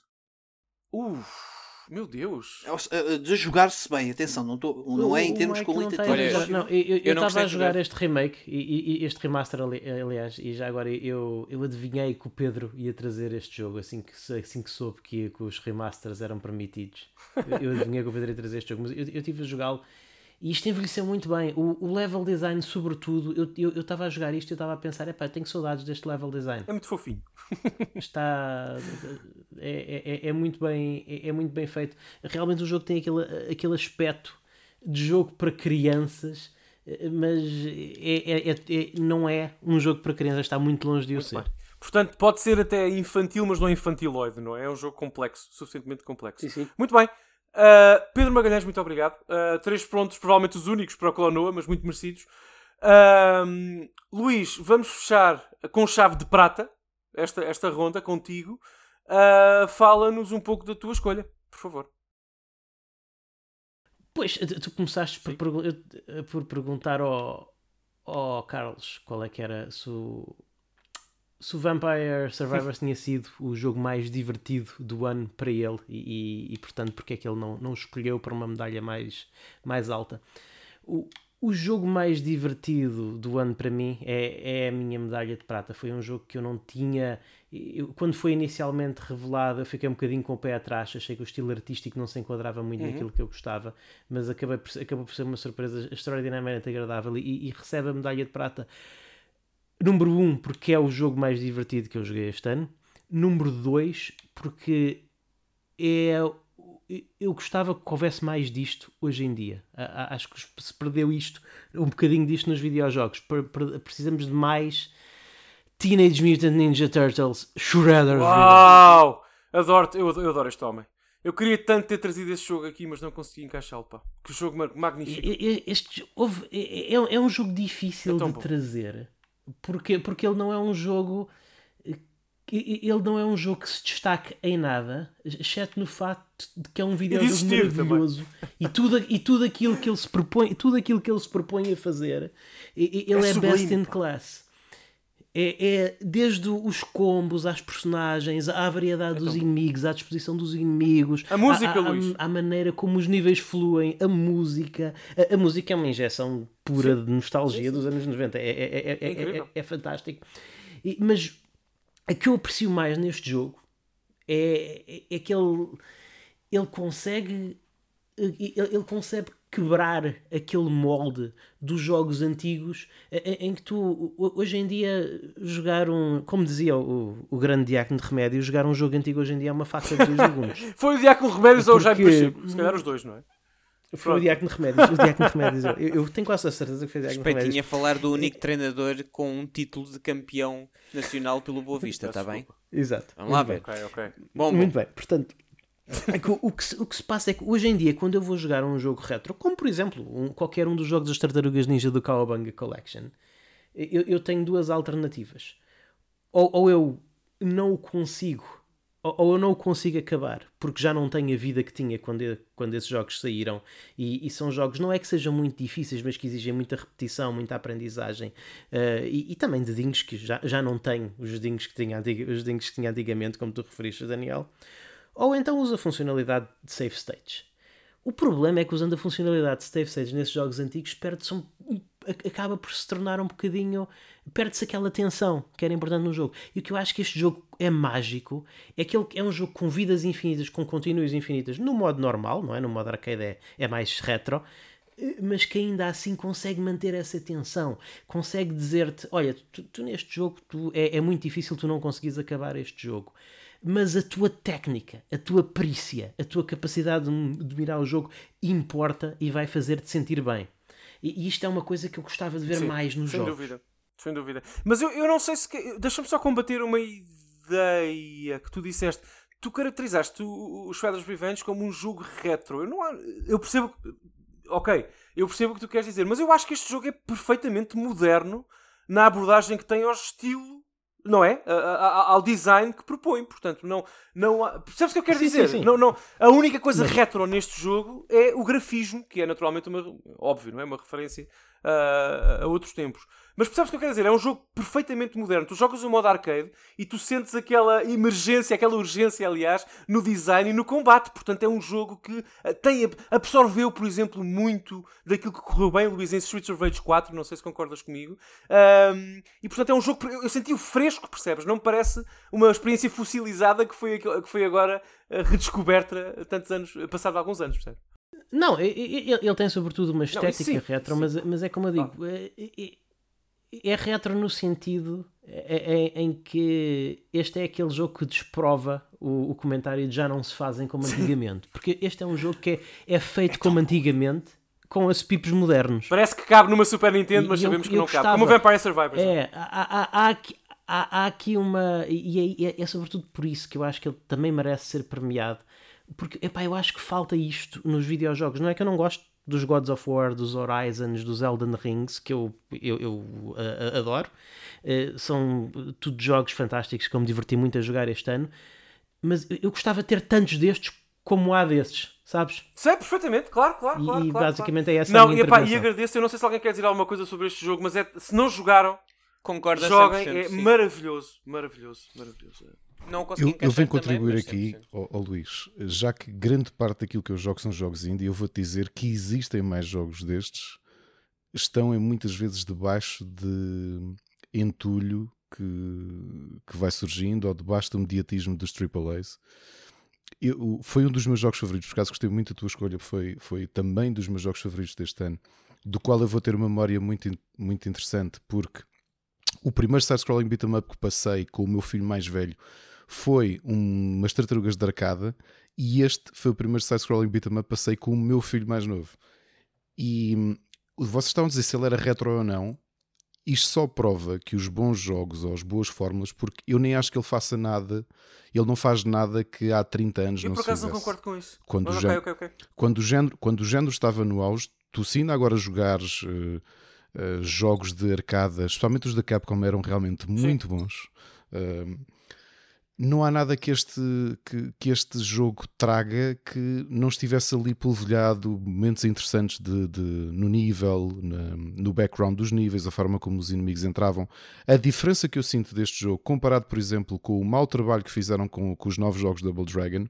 Uff. Meu Deus! É eh, de jogar-se bem, atenção, não, tô, não é em termos qualitativos. Não, eu estava a jogar este remake e, e, este remaster, aliás, e já agora eu, eu adivinhei que o Pedro ia trazer este jogo assim que, assim que soube que, que os remasters eram permitidos. Eu, adivinhei que o Pedro ia trazer este jogo, mas eu, eu tive a jogá-lo E isto envelheceu muito bem. O, o level design, sobretudo, eu estava eu, eu a jogar isto e eu estava a pensar, epá, tenho saudades deste level design. É muito fofinho. Está. É, é, é, muito bem, é, é, muito bem feito. Realmente o jogo tem aquele, aquele aspecto de jogo para crianças, mas é, é, é não é um jogo para crianças, está muito longe de o ser. Bem. Portanto, pode ser até infantil, mas não infantiloide, não é? É um jogo complexo, suficientemente complexo. Sim, sim. Muito bem. Uh, Pedro Magalhães, muito obrigado. Uh, três pontos, provavelmente os únicos para o Clonoa, mas muito merecidos. Uh, Luís, vamos fechar com chave de prata esta, esta ronda contigo. Fala-nos um pouco da tua escolha, por favor. Pois, tu começaste por, por, perguntar ao, ao Carlos qual é que era se o, se o Vampire Survivors tinha sido o jogo mais divertido do ano para ele e, e, e, portanto porque é que ele não, não escolheu para uma medalha mais, mais alta. O, o jogo mais divertido do ano para mim é, é a minha medalha de prata. Foi um jogo que eu não tinha. Eu, quando foi inicialmente revelado, eu fiquei um bocadinho com o pé atrás. Achei que o estilo artístico não se enquadrava muito uhum. naquilo que eu gostava, mas acabei por, acabou por ser uma surpresa extraordinariamente agradável e, e recebe a medalha de prata Número 1, um, porque é o jogo mais divertido que eu joguei este ano. Número 2, porque é. Eu gostava que houvesse mais disto hoje em dia. Acho que se perdeu isto, um bocadinho disto nos videojogos. Precisamos de mais Teenage Mutant Ninja Turtles Shredder. Uau! Adoro, eu, eu adoro este homem. Eu queria tanto ter trazido esse jogo aqui, mas não consegui encaixá-lo, pá. Que jogo magnífico. Este, houve, é, é, é um jogo difícil é de bom. trazer porque, porque ele não é um jogo ele não é um jogo que se destaque em nada, exceto no facto de que é um videojogo maravilhoso. E tudo, e tudo aquilo que ele se propõe, tudo aquilo que ele se propõe a fazer, ele é, é best in class. É, é, desde os combos às personagens, à variedade então, dos inimigos, à disposição dos inimigos, a música, à. À, maneira como os níveis fluem, a música. A, a música é uma injeção pura sim. de nostalgia sim, sim. dos anos 90. É, é, é, é, é fantástico. E, mas a que eu aprecio mais neste jogo é, é que ele, ele consegue. Ele, ele consegue quebrar aquele molde dos jogos antigos em, que tu, hoje em dia, jogar um. Como dizia o, o grande Diácono de Remédio, jogar um jogo antigo hoje em dia é uma faca de dois legumes. Foi o Diácono de Remédios ou o Jaime Pacheco? Se calhar os dois, não é? Foi Pronto. o Diácono de Remédios. O Diácono de Remédios. Eu, eu tenho quase a certeza que foi o Diácono de Remédios. a falar do único treinador com um título de campeão nacional pelo Boa Vista, está bem? Exato. Vamos lá ver. Okay, okay. Bom, Muito bom. bem. Portanto, é que o, que se, o que se passa é que hoje em dia, quando eu vou jogar um jogo retro, como por exemplo um, qualquer um dos jogos das Tartarugas Ninja do Cowabunga Collection, eu, eu tenho duas alternativas. Ou, ou eu não o consigo, ou, ou, eu não o consigo acabar, porque já não tenho a vida que tinha quando, quando esses jogos saíram. E, e, são jogos, não é que sejam muito difíceis, mas que exigem muita repetição, muita aprendizagem. Uh, e, e, também dedinhos que já, já não tenho, os dedinhos que os que tinha antigamente, como tu referiste, Daniel ou então usa a funcionalidade de save states. O problema é que usando a funcionalidade de save states nesses jogos antigos perde-se um, acaba por se tornar um bocadinho perde-se aquela tensão que era importante no jogo. E o que eu acho que este jogo é mágico é que ele é um jogo com vidas infinitas, com continues infinitas, no modo normal, não é? No modo arcade é, é mais retro, mas que ainda assim consegue manter essa tensão, consegue dizer-te: olha, tu, tu, neste jogo tu, é, é muito difícil tu não conseguires acabar este jogo mas a tua técnica, a tua perícia, a tua capacidade de dominar o jogo importa e vai fazer-te sentir bem. E, isto é uma coisa que eu gostava de ver Sim, mais nos sem jogos. Sem dúvida, sem dúvida. Mas eu, eu não sei se. Deixa-me só combater uma ideia que tu disseste. Tu caracterizaste os Shredder's Revenge como um jogo retro. Eu, não, eu percebo. Ok, eu percebo o que tu queres dizer, mas eu acho que este jogo é perfeitamente moderno na abordagem que tem ao estilo não é? ao design que propõe. Portanto, não. não há... Percebes o que eu quero sim, dizer? Sim, sim. Não, não, a única coisa retro neste jogo é o grafismo, que é naturalmente uma. Óbvio, não é? Uma referência a outros tempos. Mas percebes o que eu quero dizer? É um jogo perfeitamente moderno. Tu jogas o modo arcade e tu sentes aquela emergência, aquela urgência, aliás, no design e no combate. Portanto, é um jogo que eh, tem, absorveu, por exemplo, muito daquilo que correu bem, Luís, em Streets of Rage 4. Não sei se concordas comigo. Um, e, portanto, é um jogo. Eu senti o fresco, percebes? Não me parece uma experiência fossilizada que foi, que foi agora eh, redescoberta tantos anos, passado alguns anos, percebes? Não, ele, ele tem sobretudo uma estética não, sim, retro, sim. Mas, mas é como eu digo, ah. é, é, é retro no sentido em, em, que este é aquele jogo que desprova o, o, comentário de já não se fazem como antigamente. Porque este é um jogo que é, é feito é como antigamente com os pipos modernos. Parece que cabe numa Super Nintendo, mas sabemos que não gostava. cabe. Como Vampire Survivors. É, há, há, há, há aqui uma. E é, é, é, sobretudo por isso que eu acho que ele também merece ser premiado. Porque, epá, eu acho que falta isto nos videojogos. Não é que eu não gosto dos Gods of War, dos Horizons, dos Elden Rings, que eu, eu, eu uh, adoro. Uh, são tudo jogos fantásticos que eu me diverti muito a jogar este ano. Mas eu gostava de ter tantos destes como há desses, sabes? Sei perfeitamente, claro, claro. E, claro, e claro, basicamente claro. é essa não, a minha e, epá, e agradeço. Eu não sei se alguém quer dizer alguma coisa sobre este jogo, mas é, se não jogaram, Concordo joguem. É sim. maravilhoso, maravilhoso, maravilhoso. Não eu, eu venho contribuir também, aqui, ao, Luís, já que grande parte daquilo que eu jogo são jogos indie, eu vou-te dizer que existem mais jogos destes, estão em muitas vezes debaixo de entulho que, que vai surgindo ou debaixo do mediatismo dos AAAs. Eu, foi um dos meus jogos favoritos, por acaso gostei muito da tua escolha, foi, foi também dos meus jogos favoritos deste ano, do qual eu vou ter uma memória muito, muito interessante, porque o primeiro side-scrolling beat'em up que passei com o meu filho mais velho foi um, umas tartarugas de arcada e este foi o primeiro side-scrolling beat'em up que passei com o meu filho mais novo. E hum, vocês estavam a dizer se ele era retro ou não. Isto só prova que os bons jogos ou as boas fórmulas, porque eu nem acho que ele faça nada, ele não faz nada que há 30 anos eu, não se Eu por acaso não concordo com isso. Quando, o género, okay, okay, okay. Quando, o género, quando o género estava no auge, tu sim agora jogares uh, uh, jogos de arcada, especialmente os da Capcom eram realmente muito sim. bons. Uh, não há nada que este, que, que, este jogo traga que não estivesse ali polvilhado momentos interessantes de, de no nível, na, no background dos níveis, a forma como os inimigos entravam. A diferença que eu sinto deste jogo, comparado, por exemplo, com o mau trabalho que fizeram com, com os novos jogos Double Dragon,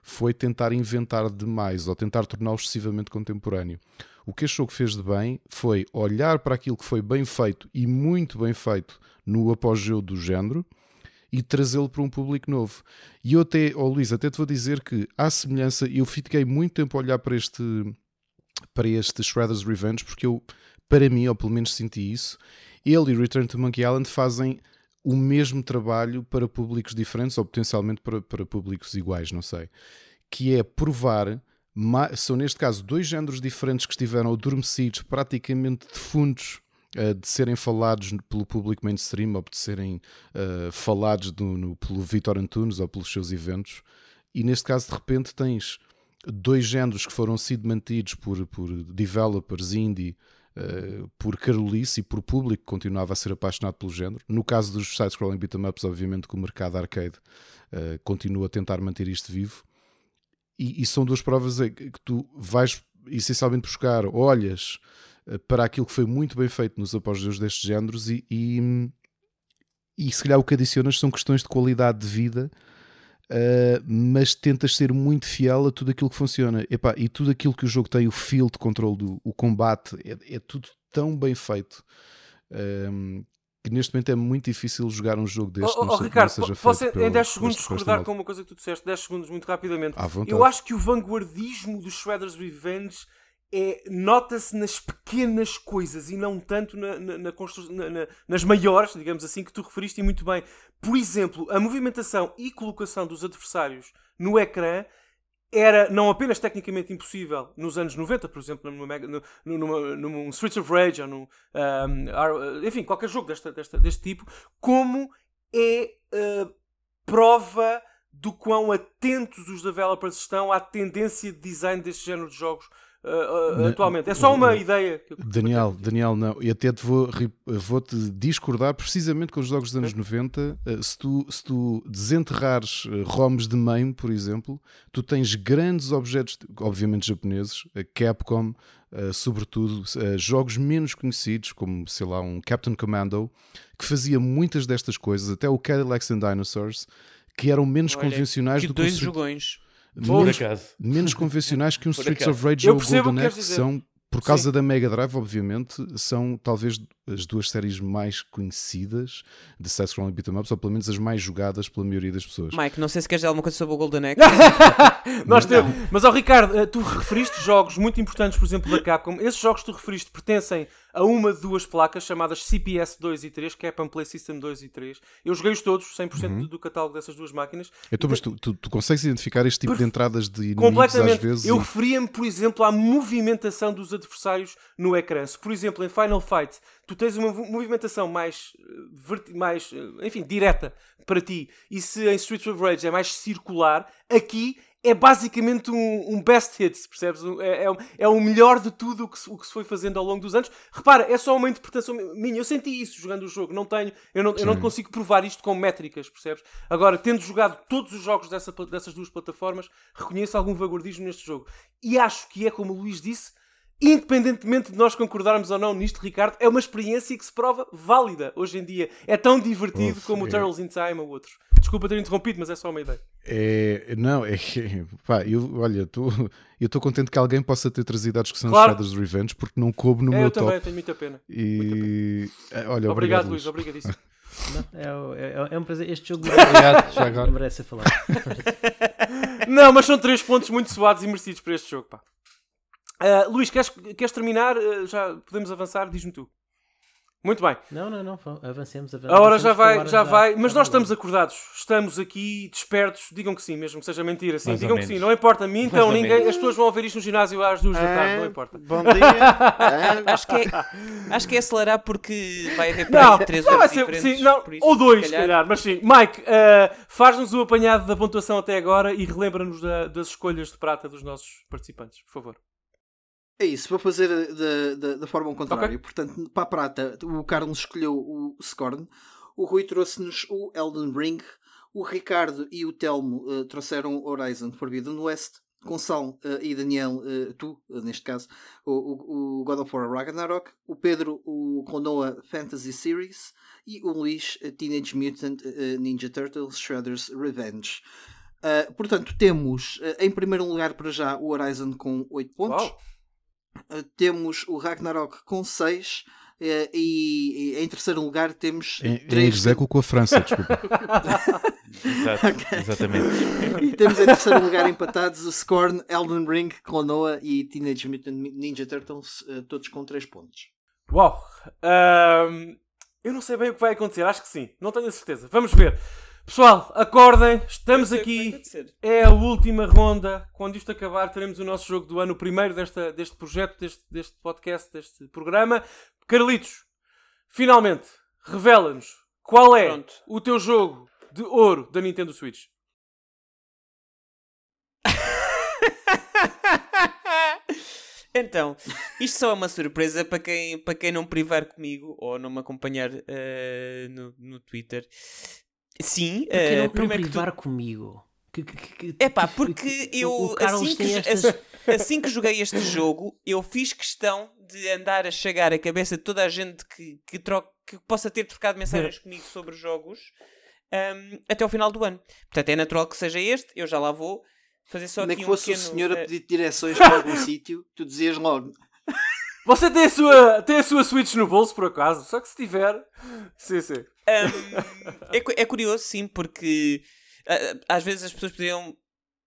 foi tentar inventar demais ou tentar torná-lo excessivamente contemporâneo. O que este jogo fez de bem foi olhar para aquilo que foi bem feito e muito bem feito no apogeu do género e trazê-lo para um público novo. E eu até, oh Luís, até te vou dizer que, à semelhança, eu fiquei muito tempo a olhar para este, para este Shredder's Revenge, porque eu, para mim, ou pelo menos senti isso, ele e Return to Monkey Island fazem o mesmo trabalho para públicos diferentes, ou potencialmente para, para públicos iguais, não sei. Que é provar são neste caso dois géneros diferentes que estiveram adormecidos, praticamente defuntos de serem falados pelo público mainstream ou de serem uh, falados do, no, pelo Vitor Antunes ou pelos seus eventos. E neste caso, de repente, tens dois géneros que foram sido mantidos por, por developers indie, uh, por Carolice e por público que continuava a ser apaixonado pelo género. No caso dos side-scrolling beat'em ups, obviamente que o mercado arcade uh, continua a tentar manter isto vivo. E, e, são duas provas que tu vais essencialmente buscar, olhas eh, para aquilo que foi muito bem feito nos apógeos destes géneros e, e, e, se calhar o que adicionas são questões de qualidade de vida, uh, mas tentas ser muito fiel a tudo aquilo que funciona. Epá, e tudo aquilo que o jogo tem, o field control, do, o combate, é, é tudo tão bem feito. Um, que neste momento é muito difícil jogar um jogo deste. Oh, oh, Ricardo, seja posso em 10 segundos discordar com uma coisa que tu disseste, 10 segundos muito rapidamente. Eu acho que o vanguardismo dos Shredder's Revenge é, nota-se nas pequenas coisas e não tanto na, na, na na, nas maiores, digamos assim, que tu referiste muito bem. Por exemplo, a movimentação e colocação dos adversários no ecrã era não apenas tecnicamente impossível nos anos 90, por exemplo, numa, numa, num Streets of Rage ou num, um, enfim, qualquer jogo desta, desta, deste tipo, como é uh, prova do quão atentos os developers estão à tendência de design deste género de jogos uh, atualmente. É só uma ideia. Daniel, Daniel, não. E até te vou, vou te discordar precisamente com os jogos dos anos 90. se, tu, se tu desenterrares ROMs de MAME, por exemplo, tu tens grandes objetos, obviamente japoneses, a Capcom, Uh, sobretudo uh, jogos menos conhecidos, como sei lá, um Captain Commando, que fazia muitas destas coisas, até o Cadillacs and Dinosaurs, que eram menos Olha, convencionais do que dois jogões menos, menos convencionais que um Streets of Rage ou Golden Axe, que são por causa Sim. da Mega Drive, obviamente, são talvez as duas séries mais conhecidas de side scrolling beat'em ups, ou pelo menos as mais jogadas pela maioria das pessoas. Mike, não sei se queres dizer alguma coisa sobre o Golden Axe. Nós temos. Mas, ao oh, Ricardo, eh, tu referiste jogos muito importantes, por exemplo, da Capcom. Esses jogos que tu referiste pertencem a uma de duas placas chamadas CPS 2 e 3, Capcom Play System 2 e 3. Eu joguei-os todos, 100% uhum. do catálogo dessas duas máquinas. Então, mas tu, tu, tu consegues identificar este tipo de entradas de inimigos Completamente. às vezes? Eu referia-me, por exemplo, à movimentação dos adversários no ecrã. Se, por exemplo, em Final Fight, tu tens uma movimentação mais, eh, mais eh, enfim, direta para ti, e se em Streets of Rage é mais circular, aqui é basicamente um, um best hits, percebes? É, é, é, o melhor de tudo o que, se, o que se foi fazendo ao longo dos anos. Repara, é só uma interpretação minha. Eu senti isso jogando o jogo. Não tenho, eu não, eu não consigo provar isto com métricas, percebes? Agora, tendo jogado todos os jogos dessa, dessas duas plataformas, reconheço algum vagordismo neste jogo. E acho que é, como o Luís disse, independentemente de nós concordarmos ou não nisto, Ricardo, é uma experiência que se prova válida hoje em dia. É tão divertido Uf, como é... o Turtles in Time ou outros. Desculpa ter interrompido, mas é só uma ideia. É, não, é pá, eu, olha, tô, eu estou contente que alguém possa ter trazido a discussão claro. de Shadow's Revenge porque não coube no é, meu eu top. Eu também tenho muita pena. E muita pena. É, olha, obrigado, obrigado Luís, obrigadíssimo. Não, é, é, é, um prazer. Este jogo obrigado, já agora. merece ser falado. não, mas são três pontos muito suados e merecidos para este jogo. Pá. Uh, Luís, queres, queres terminar? Uh, já podemos avançar? Diz-me tu. Muito bem. Não, não, não. Avancemos, avancemos. A hora já vai, já vai. Mas nós estamos acordados. Estamos aqui despertos. Digam que sim, mesmo que seja mentira. Sim, Mais digam que sim. Não importa. a mim então ninguém. As pessoas vão ouvir isto no ginásio às duas da tarde. Não importa. Bom dia. acho, que é, acho que é acelerar porque vai haver não, três horas ser, sim, não, isso, Ou dois, se calhar. calhar. Mas sim. Mike, uh, faz-nos o apanhado da pontuação até agora e relembra-nos da, das escolhas de prata dos nossos participantes, por favor. É isso, vou fazer da, forma ao contrário. Okay. Portanto, para a prata, o Carlos escolheu o Scorn, o Rui trouxe-nos o Elden Ring, o Ricardo e o Telmo uh, trouxeram Horizon Forbidden West, Gonçalo uh, e Daniel, uh, tu, neste caso, o, o, o, God of War Ragnarok, o Pedro, o Konoa Fantasy Series e o Luís, Teenage Mutant Ninja Turtles Shredder's Revenge. portanto, temos em primeiro lugar para já o Horizon com 8 pontos. Wow. Temos o Ragnarok com 6 eh, e, e, em terceiro lugar temos em, 3 em com a França, desculpa. Exato, okay. Exatamente. E temos em terceiro lugar empatados o Scorn, Elden Ring, Clonoa e Teenage Mutant Ninja Turtles, eh, todos com 3 pontos. Uau! Um, eu não sei bem o que vai acontecer, acho que sim, não tenho a certeza. Vamos ver. Pessoal, acordem, estamos aqui. É a última ronda. Quando isto acabar, teremos o nosso jogo do ano, o primeiro desta, deste projeto, deste, deste podcast, deste programa. Carlitos, finalmente, revela-nos qual é Pronto. o teu jogo de ouro da Nintendo Switch. Então, isto só é uma surpresa para quem, para quem não privar comigo ou não me acompanhar uh, no, no Twitter. Sim, porque não, primeiro não privar tu... comigo. É pá, porque eu assim que, estas... assim que joguei este jogo, eu fiz questão de andar a chegar a cabeça de toda a gente que, que, troca, que possa ter trocado mensagens comigo sobre jogos um, até ao final do ano. Portanto, é natural que seja este, eu já lá vou fazer só Nem aqui que fosse um pequeno, o senhor a eh, pedir direções para algum sítio, tu dizias logo. Você tem a, sua, tem a sua Switch no bolso, por acaso? Só que se tiver. Sim, sim. É, é curioso, sim, porque uh, às vezes as pessoas poderiam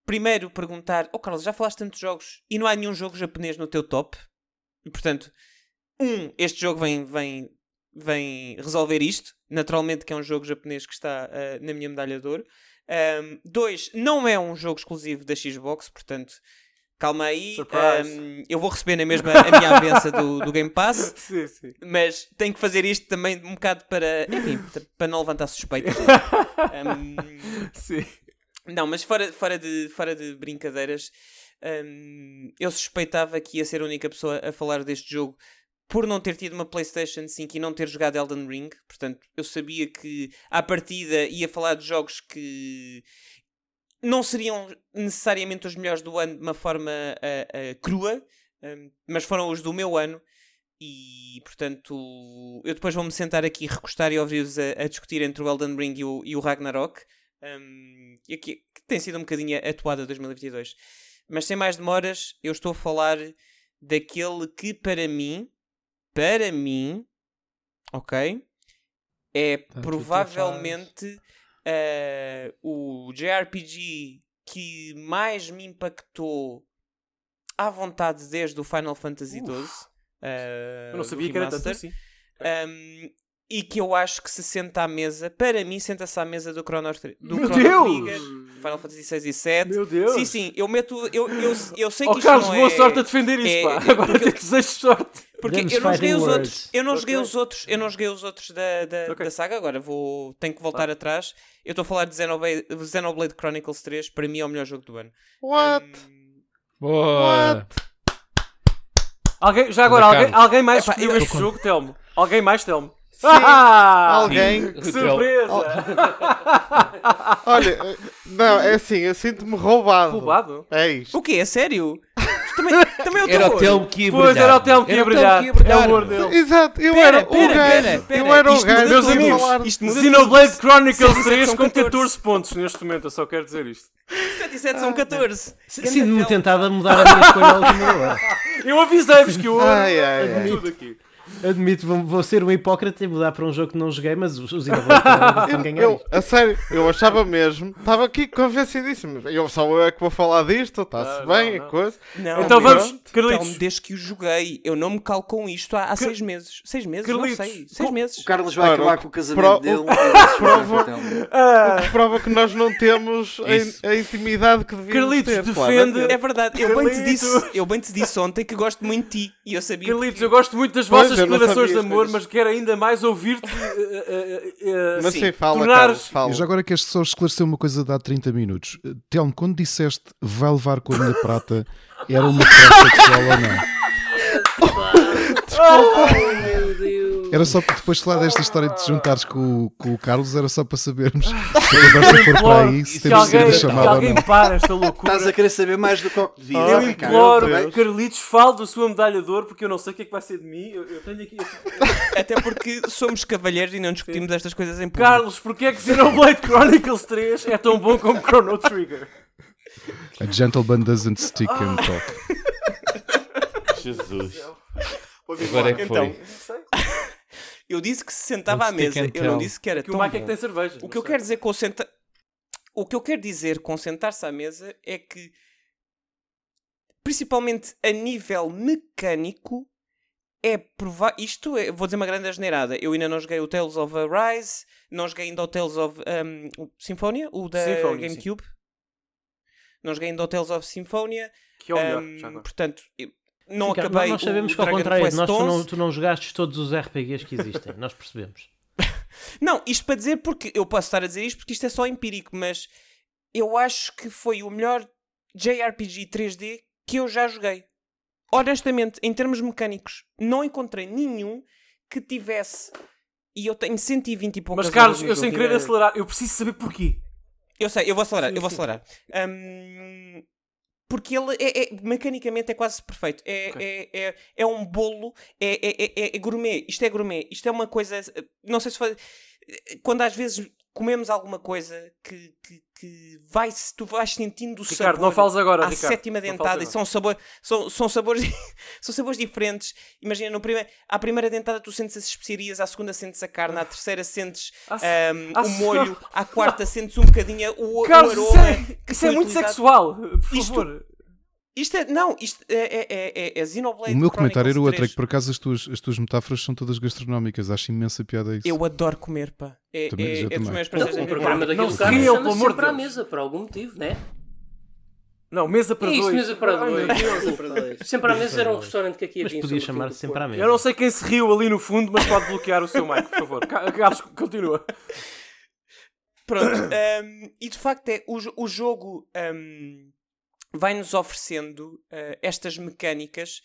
primeiro perguntar: Oh Carlos, já falaste tantos jogos e não há nenhum jogo japonês no teu top? E portanto, um, este jogo vem, vem, vem resolver isto. Naturalmente, que é um jogo japonês que está uh, na minha medalha de ouro. Um, dois, não é um jogo exclusivo da Xbox, portanto, calma aí, um, eu vou receber na mesma a minha avença do, do Game Pass, sim, sim. mas tenho que fazer isto também um bocado para, enfim, para não levantar suspeitas. um, sim. Não, mas fora, fora, de, fora de brincadeiras, um, eu suspeitava que ia ser a única pessoa a falar deste jogo por não ter tido uma PlayStation 5 e não ter jogado Elden Ring. Portanto, eu sabia que à partida ia falar de jogos que não seriam necessariamente os melhores do ano de uma forma uh, uh, crua, um, mas foram os do meu ano. E portanto, eu depois vou-me sentar aqui recostar e ouvir-vos a, a, discutir entre o Elden Ring e o, e o Ragnarok, um, e aqui, que tem sido um bocadinho atuada 2022. Mas sem mais demoras, eu estou a falar daquele que para mim, para mim, ok, é Tanto provavelmente uh, o JRPG que mais me impactou à vontade desde o Final Fantasy XII. Uh, eu não sabia que era tanto assim. Um, e que eu acho que se senta à mesa, para mim, senta-se à mesa do Chrono, do Meu Chrono Deus! Trigger, Final Fantasy 6 e 7. Meu Deus! Sim, sim, eu meto. Eu, eu, eu sei que oh, isto Carlos, não boa é, sorte a defender isso, é, pá. Agora porque, te desejo sorte. Porque eu não joguei os words. outros. Eu não joguei okay. os outros. Eu não joguei os outros da, da, okay. da saga. Agora vou. Tenho que voltar ah. atrás. Eu estou a falar de Xenoblade, Xenoblade Chronicles 3. Para mim é o melhor jogo do ano. What? Um... What? Alguém, já agora, alguém, alguém mais Epá, eu este jogo, Telmo? Alguém mais, Telmo? Sim, ah, alguém. Que surpresa! Olha, não, é assim, eu sinto-me roubado. Roubado? É isto. O quê? É sério? também, também era o Telmo que ia brilhar. Pois, era o Telmo que ia brilhar. É o amor dele. Exato, eu pera, era o gajo. Eu era o gajo. Meus amigos, Xenoblade Chronicles 3 com 14 pontos neste momento, eu só quero dizer isto. 77 são 14. Sinto-me tentado a mudar a minha escolha à última hora. Eu avisei-vos que eu admito tudo aqui. Admito, vou, vou, ser um hipócrita e mudar para um jogo que não joguei, mas os, os vão ganhar. Eu, a sério, eu achava mesmo, estava aqui convencidíssimo. Eu só eu é que vou falar disto, está-se bem, não, não. coisa. Não, então vamos, Carlitos. Então, desde que o joguei, eu não me calo com isto há, há seis meses. Seis meses? Carlitos. Não sei. Seis meses. O Carlos vai acabar com o casamento pro, dele. O, prova, o que prova que nós não temos a, a, intimidade que devíamos Carlitos ter. defende. É verdade, eu bem, te disse, eu bem te disse ontem que gosto muito de ti e eu sabia. Carlitos, porque... eu gosto muito das vossas declarações de amor, mas quero ainda mais ouvir-te. Uh, uh, uh, mas sim, fala, tornares... fala. Já agora queres só esclarecer uma coisa de há 30 minutos. Telmo, quando disseste vai levar com a minha prata, era uma frase sexual ou não? Desculpa. Era só para depois falar desta história de te juntares com, com o Carlos, era só para sabermos se a conversa for para aí, se temos que ser a chamada alguém para esta loucura. Estás a querer saber mais do que o que devia. Eu imploro, Carlitos, fale da sua medalha de ouro, porque eu não sei o que é que vai ser de mim. Eu, eu tenho aqui. Até porque somos cavalheiros e não discutimos Sim. estas coisas em público. Carlos, porque é que Xenoblade Chronicles 3 é tão bom como Chrono Trigger? A gentleman doesn't stick and talk. Jesus. Agora é que foi. Então, eu disse que se sentava à mesa, eu não disse que era que tão o Mike é que tem cerveja. O que eu quero dizer com senta... O que eu quero dizer com sentar-se à mesa é que principalmente a nível mecânico é provar isto é, vou dizer uma grande asneirada eu ainda não joguei o Tales of Arise não joguei ainda o Tales of um, Symphonia o da Symphonia, GameCube sim. não joguei ainda o Tales of Symphonia que é o melhor, um, portanto não Sim, acabei nós sabemos que ao contrário de nós tu não, tu não jogaste todos os RPGs que existem, nós percebemos. não, isto para dizer porque eu posso estar a dizer isto porque isto é só empírico, mas eu acho que foi o melhor JRPG 3D que eu já joguei. Honestamente, em termos mecânicos, não encontrei nenhum que tivesse. E eu tenho 120 e poucas Mas Carlos, eu sem querer acelerar, eu preciso saber porquê. Eu sei, eu vou acelerar, sim, eu vou acelerar. Um, porque ele é, é, mecanicamente é quase perfeito. É, okay. é, é, é, um bolo, é, é, é, é, gourmet. Isto é gourmet. Isto é uma coisa. Não sei se faz. Quando às vezes comemos alguma coisa que, que, que vai, tu vais sentindo o Ricardo, sabor não fales agora, à Ricardo, sétima dentada e são, sabor, são, são, sabores, são sabores diferentes. Imagina, no primeiro, à primeira dentada tu sentes as especiarias, à segunda sentes a carne, à terceira sentes um, o molho, à quarta sentes um bocadinho o, Carlos, o aroma. Isso é, isso é muito sexual, por favor. Isto é, não, isto é, é, é, é Xenoblade O meu comentário era outro, é que por acaso as tuas, as tuas metáforas são todas gastronómicas, acho imensa piada isso. Eu adoro comer, pá. É, também, é, é dos meus prazeres. Um programa daquele cara chama sempre à mesa, por algum motivo, né? Não, mesa para é dois. Isso, mesa para dois. sempre à mesa era um restaurante que aqui havia. Mas podia chamar-se sempre à mesa. Eu não sei quem se riu ali no fundo, mas pode bloquear o seu mic, por favor. Carlos, continua. Pronto. Um, e de facto é o, o jogo. Um, vai-nos oferecendo uh, estas mecânicas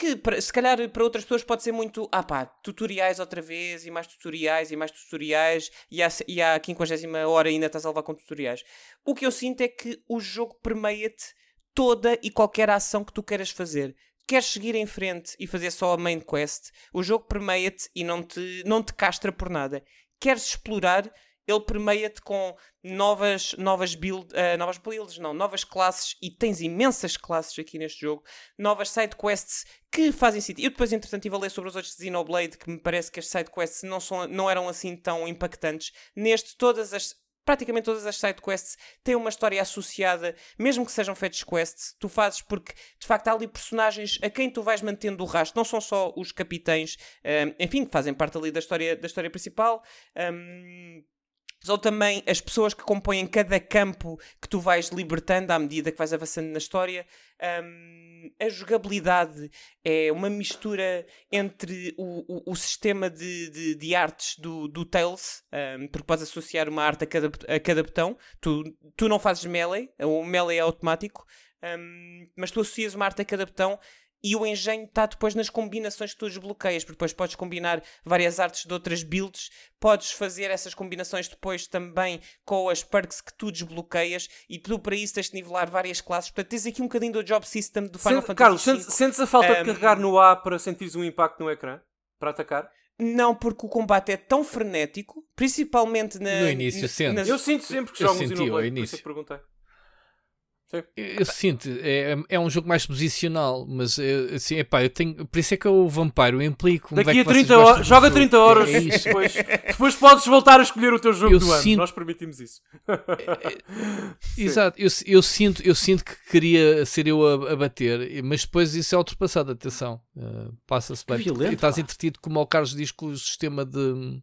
que se calhar para outras pessoas pode ser muito ah pá, tutoriais outra vez e mais tutoriais e mais tutoriais e, há, e à 50 hora ainda estás a levar com tutoriais. O que eu sinto é que o jogo permeia-te toda e qualquer ação que tu queiras fazer. Queres seguir em frente e fazer só a main quest, o jogo permeia-te e não te, não te castra por nada. Queres explorar, ele permeia-te com novas, novas, build, uh, novas builds, não, novas classes, e tens imensas classes aqui neste jogo, novas side quests que fazem sentido. Eu depois, entretanto, estive a ler sobre os outros de Xenoblade, que me parece que as side quests não, são, não eram assim tão impactantes. Neste, todas as praticamente todas as side quests têm uma história associada, mesmo que sejam fetch quests, tu fazes porque de facto há ali personagens a quem tu vais mantendo o rastro, não são só os capitães, um, enfim, que fazem parte ali da história, da história principal. Um, ou também as pessoas que compõem cada campo que tu vais libertando à medida que vais avançando na história. Um, a jogabilidade é uma mistura entre o, o, o sistema de, de, de, artes do, do Tails, um, porque podes associar uma arte a cada, a cada botão. Tu, tu não fazes melee, o melee é automático, um, mas tu associas uma arte a cada botão e o engenho está depois nas combinações que tu desbloqueias, porque depois podes combinar várias artes de outras builds, podes fazer essas combinações depois também com as perks que tu desbloqueias e tu para isso tens de nivelar várias classes. Portanto, tens aqui um bocadinho do job system do Final Sente, Fantasy Carlos, sentes, sentes a falta um, de carregar no A para sentires um impacto no ecrã? Para atacar? Não, porque o combate é tão frenético, principalmente na, no início. Nas... Eu sinto sempre que jogo no início. perguntei. Eu, eu sinto, é, é um jogo mais posicional, mas é, assim, epá, eu tenho, por isso é que eu Vampire eu implico. Daqui é a 30 horas, joga 30 horas, é depois, depois podes voltar a escolher o teu jogo eu do sinto, ano. Nós permitimos isso. É, exato, eu, eu, sinto, eu sinto que queria ser eu a, a bater, mas depois isso é ultrapassado. Atenção, uh, passa-se bem. Violento, e estás entretido, como o Carlos diz, com o sistema de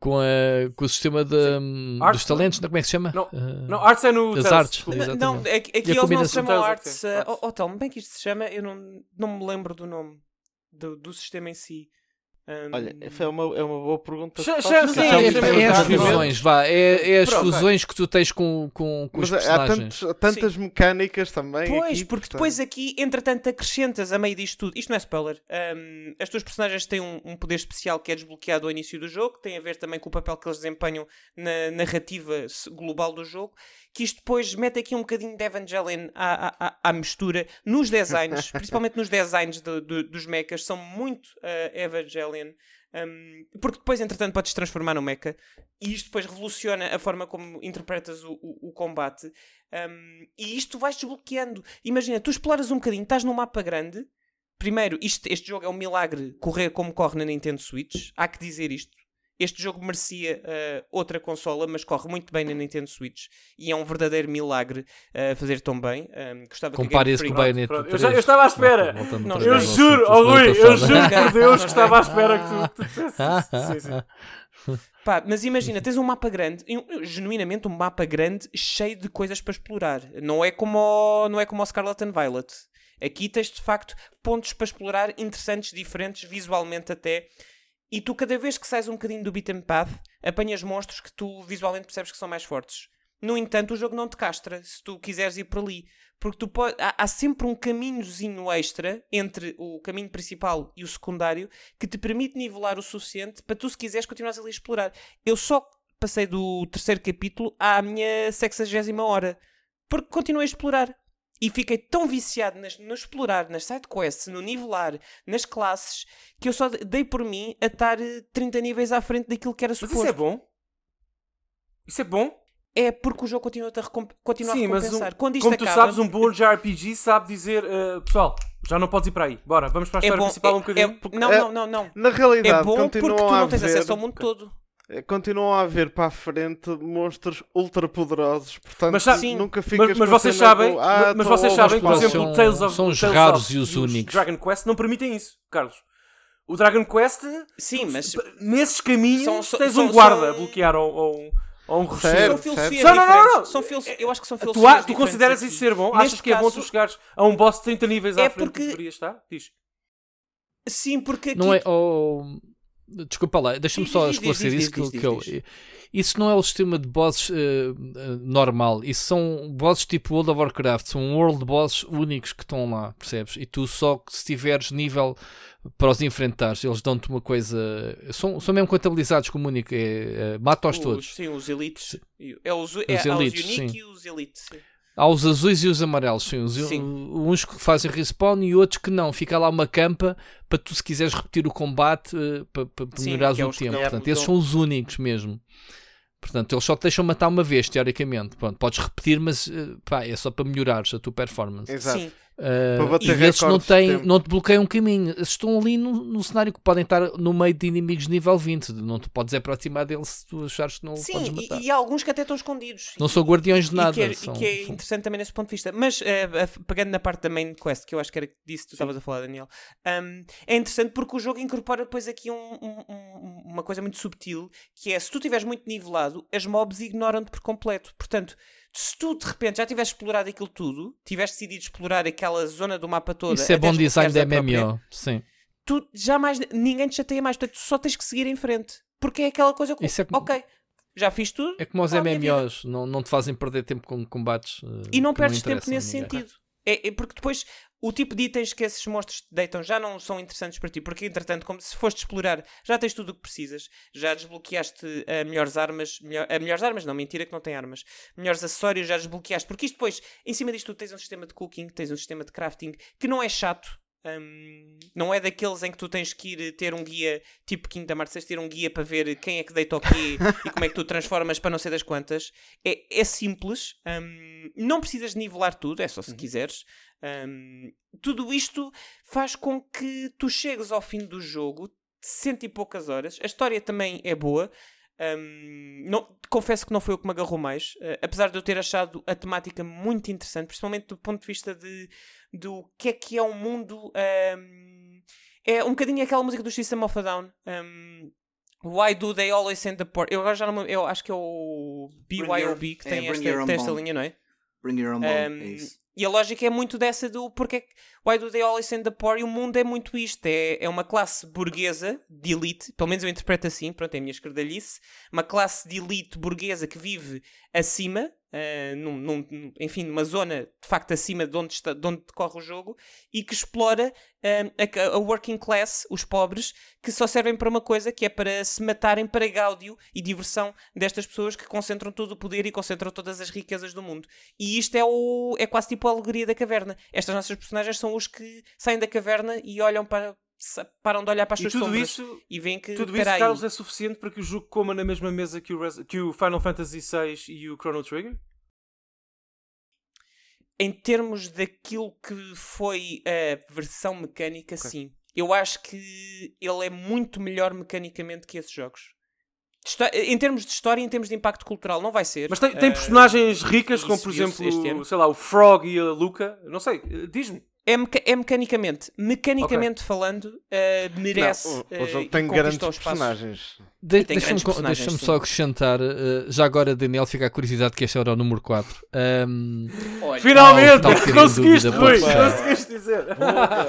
com, a, com o sistema de, um, dos talentos, não, como é que se chama? Não, uh, não artes é no das artes. Não, aqui é eles não se chamam artes. Uh, oh, oh, bem que isto se chama, eu não, não me lembro do nome do, do sistema em si. Um... Olha, essa é uma, é uma boa pergunta. Sim, é, é, as fusões, vá. É, é as Pronto, fusões que tu tens com, com, com os personagens. Há tantas sim. mecânicas também. Pois, aqui, porque portanto... depois aqui, entretanto, acrescentas a meio disto tudo. Isto não é spoiler. Um, as tuas personagens têm um, um, poder especial que é desbloqueado ao início do jogo, que tem a ver também com o papel que eles desempenham na narrativa global do jogo. Que isto depois mete aqui um bocadinho de Evangelion à, à, à mistura nos designs, principalmente nos designs de, de, dos mechas, são muito uh, Evangelion. Um, porque depois, entretanto, podes transformar no mecha e isto depois revoluciona a forma como interpretas o, o, o combate. Um, e isto vais desbloqueando. Imagina, tu exploras um bocadinho, estás num mapa grande. Primeiro, isto, este jogo é um milagre correr como corre na Nintendo Switch. Há que dizer isto. Este jogo merecia uh, outra consola, mas corre muito bem na Nintendo Switch e é um verdadeiro milagre uh, fazer tão bem. Um, gostava Compare isso com o Bayonetta eu, eu, estava à espera. Não, não, eu juro, oh, Rui, eu juro por Deus que estava à espera que tu, tu dissesse sim, sim. Pá, mas imagina, tens um mapa grande, genuinamente um mapa grande cheio de coisas para explorar. Não é como o, não é como o Scarlet and Violet. Aqui tens de facto pontos para explorar interessantes, diferentes, visualmente até. E tu, cada vez que sais um bocadinho do beat'em path, apanhas monstros que tu visualmente percebes que são mais fortes. No entanto, o jogo não te castra se tu quiseres ir por ali. Porque tu pode, há, há, sempre um caminhozinho extra entre o caminho principal e o secundário que te permite nivelar o suficiente para tu, se quiseres, continuares ali a explorar. Eu só passei do terceiro capítulo à minha sexagésima hora. Porque continuei a explorar. E fiquei tão viciado nas, no explorar, nas sidequests, no nivelar, nas classes, que eu só dei por mim a estar 30 eh, níveis à frente daquilo que era suposto. Mas isso é bom? Isso é bom? É porque o jogo continua a, recomp continua Sim, a recompensar. Mas um, Quando isto como acaba, tu sabes, um bom RPG sabe dizer uh, pessoal, já não podes ir para aí. Bora, vamos para a é história é bom, principal é, um bocadinho. É, não, não, não, não. Na realidade, é bom porque tu não tens acesso ao mundo todo. Eh, continuam a haver para a frente monstros ultra poderosos, portanto mas, sim, nunca ficas mas, mas vocês sabem, ah, mas vocês sabem, por exemplo, são, Tales of são os Tales raros of, e os únicos. Dragon Quest não permitem isso, Carlos. O Dragon Quest, sim, mas nesses caminhos são, tens são, um guarda a bloquear ou, ou, ou um rochedo. São filosofias não, não, não, não. São eu acho que são filosofias Tu, tu consideras isso ser bom? Neste Achas que é bom tu chegares a um boss de 30 níveis à é frente porque... que deveria estar? Diz. Sim, porque aqui... Não é... Oh Desculpa lá, deixa-me só esclarecer isso que, que eu, Isso não é o sistema de bosses uh, normal. Isso são bosses tipo World of Warcraft. São world bosses únicos que estão lá, percebes? E tu só se tiveres nível para os enfrentares, eles dão-te uma coisa. São, são mesmo contabilizados como único. É, é, Mata-os todos. Sim, os elites. É os, é, os elites. Sim. e os elites. Sim. Há os azuis e os amarelos, sim. Os, sim. Uns que fazem respawn e outros que não. Fica lá uma campa para tu, se quiseres repetir o combate, uh, para, para melhorares é o tempo. Portanto, esses são os únicos mesmo. Portanto, eles só te deixam matar uma vez, teoricamente. Pronto, podes repetir, mas eh, pá, é só para melhorares a tua performance. Exato. Sim. Uh, e esses não, têm, não te bloqueiam um caminho. Estão ali no, no, cenário que podem estar no meio de inimigos de nível 20. Não te podes aproximar deles se tu achares que não Sim, podes matar. E, e há alguns que até estão escondidos. Não são guardiões de nada. E que é, são, que é interessante também nesse ponto de vista. Mas uh, pegando na parte da main quest, que eu acho que era disso que tu estavas a falar, Daniel, um, é interessante porque o jogo incorpora depois aqui um, um, uma coisa muito subtil que é se tu estiveres muito nivelado, as mobs ignoram-te por completo. Portanto se tu de repente já tivesse explorado aquilo tudo, tivesse decidido explorar aquela zona do mapa toda. Isso é bom design da MMO, sim. Tu jamais, ninguém te chateia mais, portanto, tu só tens que seguir em frente. Porque é aquela coisa que, é ok, já fiz tudo. É como os MMOs, não, não te fazem perder tempo com combates. Uh, e não perdes não tempo nesse sentido. É, é, porque depois o tipo de itens que esses monstros te deitam já não são interessantes para ti, porque entretanto, como se foste explorar, já tens tudo o que precisas, já desbloqueaste a melhores armas, melhor, a melhores armas, não, mentira que não tem armas, melhores acessórios já desbloqueaste, porque isto depois, em cima disto, tu tens um sistema de cooking, tens um sistema de crafting que não é chato. Um, não é daqueles em que tu tens que ir ter um guia tipo Kingdom Hearts, tens de ter um guia para ver quem é que deita o quê e como é que tu transformas para não ser das quantas. É, é simples, um, não precisas nivelar tudo, é só se uhum. quiseres. Um, tudo isto faz com que tu chegues ao fim do jogo cento e poucas horas. A história também é boa. Um, não, confesso que não foi o que me agarrou mais, uh, apesar de eu ter achado a temática muito interessante, principalmente do ponto de vista de, do que é que é o um mundo. Um, é um bocadinho aquela música do System of a Down. Why do they always send the poor? Eu agora já não eu acho que é o BYOB que tem, é, esta, tem esta linha, não é? Bring your own bone, é isso. E a lógica é muito dessa do porque Why do they always send the poor? E o mundo é muito isto. É, é uma classe burguesa de elite, pelo menos eu interpreto assim, pronto, é a minha escardalhice. Uma classe de elite burguesa que vive acima uh, num, num, enfim, numa zona de facto acima de onde, está, de onde decorre o jogo e que explora uh, a, a, working class, os pobres, que só servem para uma coisa que é para se matarem para gáudio e diversão destas pessoas que concentram todo o poder e concentram todas as riquezas do mundo. E isto é, o, é quase tipo a alegoria da caverna. Estas nossas personagens são os que saem da caverna e olham para, param de olhar para as suas sombras isso, e veem que tudo isso, Carlos, é suficiente para que o jogo coma na mesma mesa que o, Res que o Final Fantasy VI e o Chrono Trigger? Em termos daquilo que foi a versão mecânica, okay. sim. Eu acho que ele é muito melhor mecanicamente que esses jogos. Em termos de história, em termos de impacto cultural, não vai ser. Mas tem, tem personagens uh, ricas, como por exemplo, sei lá, o Frog e a Luca. Não sei, diz-me. É, meca é mecanicamente. Mecanicamente okay. falando, uh, merece. Não, o, o jogo uh, tem grandes personagens. De Deixa-me deixa só acrescentar, uh, já agora, Daniel, fica a curiosidade que este era o número 4. Um, Finalmente! Oh, conseguiste, Luís! Conseguiste dizer!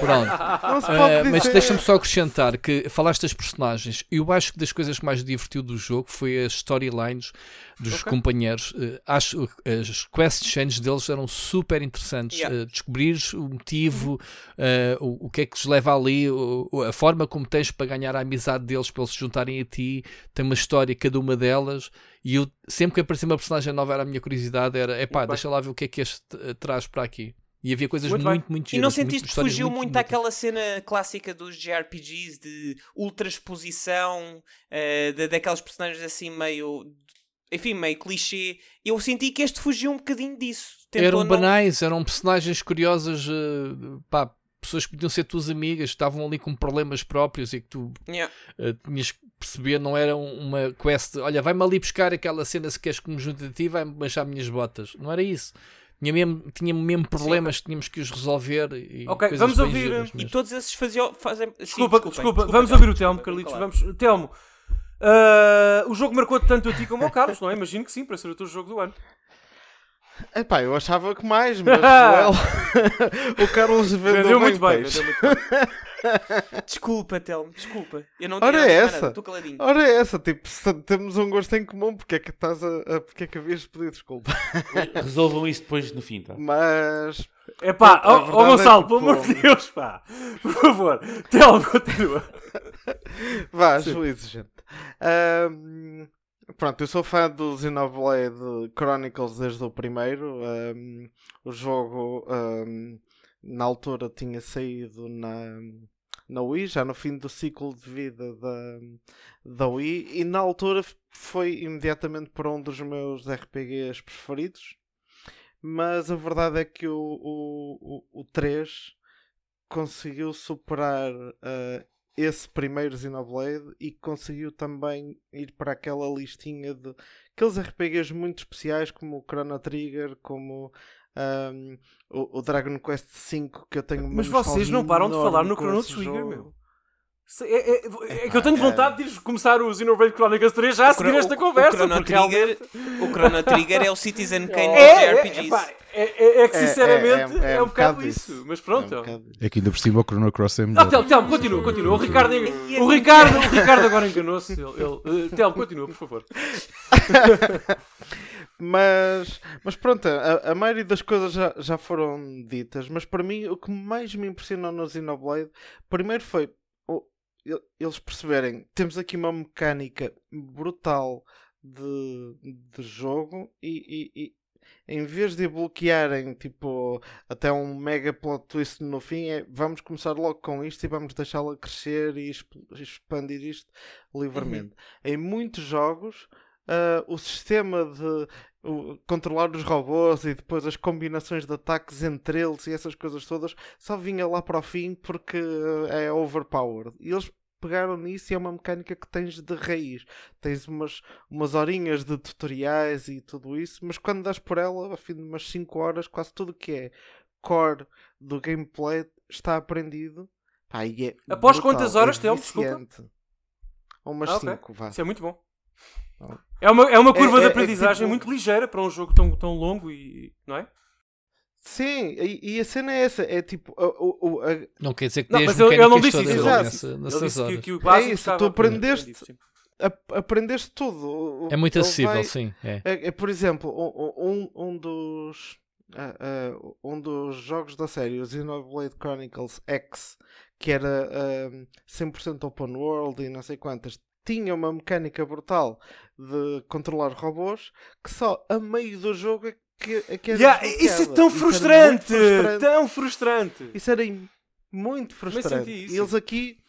Pronto. Uh, mas deixa-me só acrescentar que falaste das personagens. Eu acho que das coisas que mais divertiu do jogo foi as storylines dos okay. companheiros. Uh, acho as quest changes deles eram super interessantes. Yeah. Uh, descobrires o motivo, uh, o, o que é que os leva ali, o, a forma como tens para ganhar a amizade deles, para eles se juntarem a ti. Tem uma história, cada uma delas. E eu, sempre que aparecia uma personagem nova, era a minha curiosidade: era epá, deixa lá ver o que é que este traz para aqui. E havia coisas muito, muito, muito giras, E não sentiste que fugiu muito, muito àquela cena clássica dos JRPGs de ultra exposição, uh, de, daquelas personagens assim meio enfim, meio clichê. Eu senti que este fugiu um bocadinho disso. Tentou eram não... banais, eram personagens curiosas, uh, pá, pessoas que podiam ser tuas amigas, estavam ali com problemas próprios e que tu yeah. uh, tinhas perceber, não era uma quest, olha, vai-me ali buscar aquela cena se queres que me junte a ti, vai-me baixar minhas botas. Não era isso. Tinha mesmo, tinha mesmo problemas, Sim. tínhamos que os resolver. E ok, vamos ouvir. E todos esses faziam. Fazem... Desculpa, Sim, desculpa, vamos ouvir o Telmo, Carlitos. Claro. Vamos, Telmo, Uh, o jogo marcou tanto a ti como ao Carlos, não é? Imagino que sim, para ser o teu jogo do ano. Epá, eu achava que mais, mas o Carlos vendeu, vendeu muito bem. Vendeu muito bem. desculpa, Telmo, desculpa. Eu não Ora é essa. Estou caladinho. Ora é essa, tipo, se temos um gosto em comum, porque é que estás a, a porque é que havias pedido desculpa? Resolvam isso depois no fim, tá? Mas é pá, ó oh, Gonçalo, é pelo amor de Deus, pá, por favor, Telmo, continua. Vá, juízo, gente. Um, pronto, eu sou fã do Xenoblade Chronicles desde o primeiro. Um, o jogo um, na altura tinha saído na, na Wii, já no fim do ciclo de vida da, da Wii, e na altura foi imediatamente para um dos meus RPGs preferidos. Mas a verdade é que o, o, o, o 3 conseguiu superar uh, esse primeiro Xenoblade e conseguiu também ir para aquela listinha de aqueles RPGs muito especiais como o Chrono Trigger, como um, o, o, Dragon Quest V que eu tenho Mas vocês não param de falar no Chrono Trigger, meu. É, é, é, é, que eu tenho vontade de começar o Xenoblade Chronicles 3 já a seguir esta conversa. O Chrono, Trigger, realmente... o Chrono Trigger é o Citizen Kane é, dos RPGs. É, é, é, que sinceramente é, um, um bocado isso. isso. Mas pronto. Um é que ainda por cima o Chrono Cross é melhor. Não, Telmo, continua, continua. O Ricardo, o Ricardo, o Ricardo agora enganou-se. Ele, ele, uh, Telmo, continua, por favor. mas, mas pronto, a, a, maioria das coisas já, já foram ditas. Mas para mim, o que mais me impressionou no Xenoblade, primeiro foi eles perceberem temos aqui uma mecânica brutal de, de jogo e, e, e, em vez de bloquearem tipo até um mega plot twist no fim é vamos começar logo com isto e vamos deixá-la crescer e expandir isto livremente. Uhum. Em muitos jogos uh, o sistema de controlar os robôs e depois as combinações de ataques entre eles e essas coisas todas só vinha lá para o fim porque é overpowered. E eles pegaram nisso e é uma mecânica que tens de raiz. Tens umas, umas horinhas de tutoriais e tudo isso, mas quando das por ela, a fim de umas 5 horas, quase tudo que é core do gameplay está aprendido. Pá, é Após brutal, quantas horas, é? Desculpa. Umas 5, ah, okay. vá. Isso é muito bom. É uma, é uma curva é, de é, é aprendizagem tipo... muito ligeira para um jogo tão, tão longo e. não é? Sim, e, e, a cena é essa, é tipo. A, a, a... Não quer dizer que não, mas ele não disse isso, nessa, nessa disse que, que, o é isso, tu aprendeste, aprendeste tudo. É muito acessível, vai, sim. É. É, é. por exemplo, um, um dos. Uh, uh, um dos jogos da série, o Xenoblade Chronicles X, que era uh, 100% open world e não sei quantas, tinha uma mecânica brutal de controlar robôs que só a meio do jogo é que, é que yeah, Isso é tão isso frustrante, frustrante, Tão frustrante! Isso era muito frustrante. E eles aqui.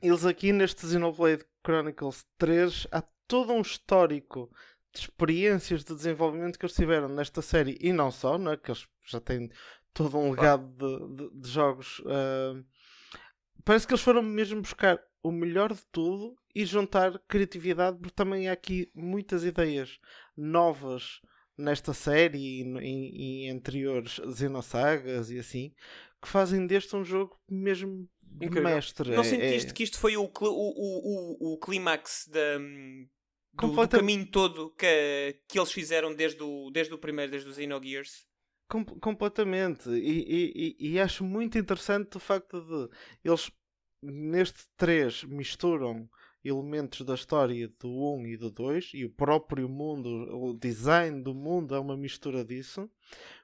Eles aqui neste Xenoblade Chronicles 3 há todo um histórico de experiências de desenvolvimento que eles tiveram nesta série e não só, não é? que eles já têm todo um legado de, de, de jogos. Uh, parece que eles foram mesmo buscar o melhor de tudo e juntar criatividade, porque também há aqui muitas ideias novas nesta série e, em anteriores Xenosagas e assim, que fazem deste um jogo mesmo Incrível. mestre. Não é, sentiste é... que isto foi o, o, o, o clímax da, do, do, caminho todo que, que eles fizeram desde o, desde o primeiro, desde os Xenogears? Com, completamente. E, e, e, acho muito interessante o facto de eles neste 3 misturam elementos da história do 1 e do 2 e o próprio mundo, o design do mundo é uma mistura disso,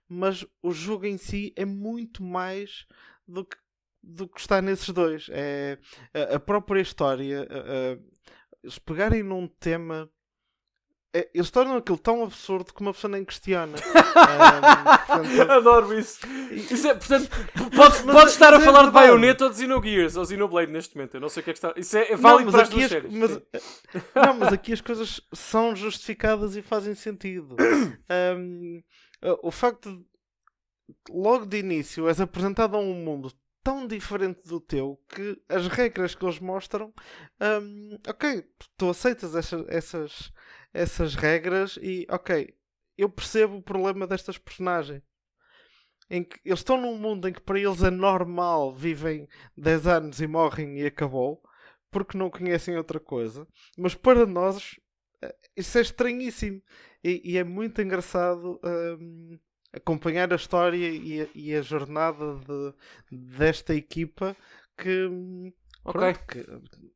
mas o jogo em si é muito mais do que, do que está nesses dois. É a, própria história, a, a, eles pegarem num tema é, eles tornam aquilo tão absurdo que uma pessoa nem questiona. um, portanto... Adoro isso. isso é, portanto, podes, podes estar a é falar de Bayonetta ou de Xenogears ou Xenoblade neste momento. Eu não sei o que é que está. Isso é, é válido não, para as duas as, séries. Mas, não, mas aqui as coisas são justificadas e fazem sentido. Um, o facto de, logo de início, és apresentado a um mundo tão diferente do teu que as regras que eles mostram, um, ok, tu aceitas essas, essas essas regras e, ok, eu percebo o problema destas personagens. Em que eles estão num mundo em que para eles é normal, vivem 10 anos e morrem e acabou, porque não conhecem outra coisa. Mas para nós, eh, isso é estranhíssimo. E, e é muito engraçado um, acompanhar a história e a, e a jornada de, desta equipa que hum, Ok. Pronto, que,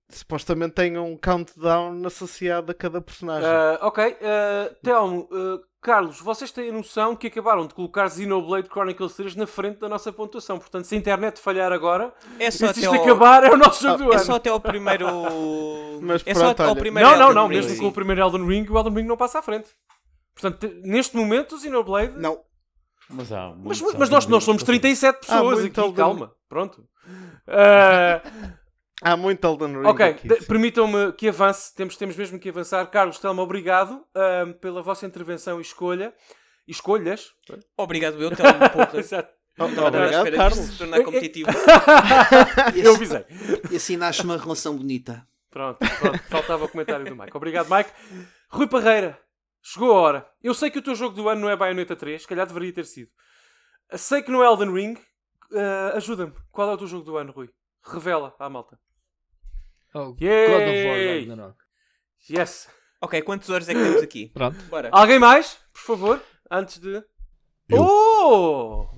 supostamente tem um countdown associado a cada personagem. Uh, ok. Uh, Telmo, uh, Carlos, vocês têm a noção que acabaram de colocar Xenoblade Chronicles 3 na frente da nossa pontuação. Portanto, se a internet falhar agora, é só se isto ao... acabar, é o nosso jogo ah, do é ano. É só até o primeiro. Mas é pronto, só até o primeiro. Não, não, não. Mesmo com o primeiro Elden Ring, o Elden Ring não passa à frente. Portanto, neste momento, o Xenoblade. Não. Mas há. Mas, mas nós, nós somos 37 pessoas aqui, calma. Pronto. Uh... Há muito Elden Ring. Ok, permitam-me que avance. Temos, temos mesmo que avançar. Carlos Telma, obrigado uh, pela vossa intervenção e escolha. E escolhas. Obrigado, eu, Telma, porra. Exato. obrigado, Carlos. Se tornar competitivo. eu avisei. E assim nasce uma relação bonita. Pronto, pronto. Faltava o comentário do Mike. Obrigado, Mike. Rui Parreira, chegou a hora. Eu sei que o teu jogo do ano não é Bayonetta 3, se calhar deveria ter sido. Sei que não é Elden Ring. Uh, Ajuda-me. Qual é o teu jogo do ano, Rui? Revela à malta. Oh, Yay! God of War Ragnarok. Yes. Ok, quantos horas é que temos aqui? Pronto. Bora. Alguém mais? Por favor, antes de. Eu. Oh!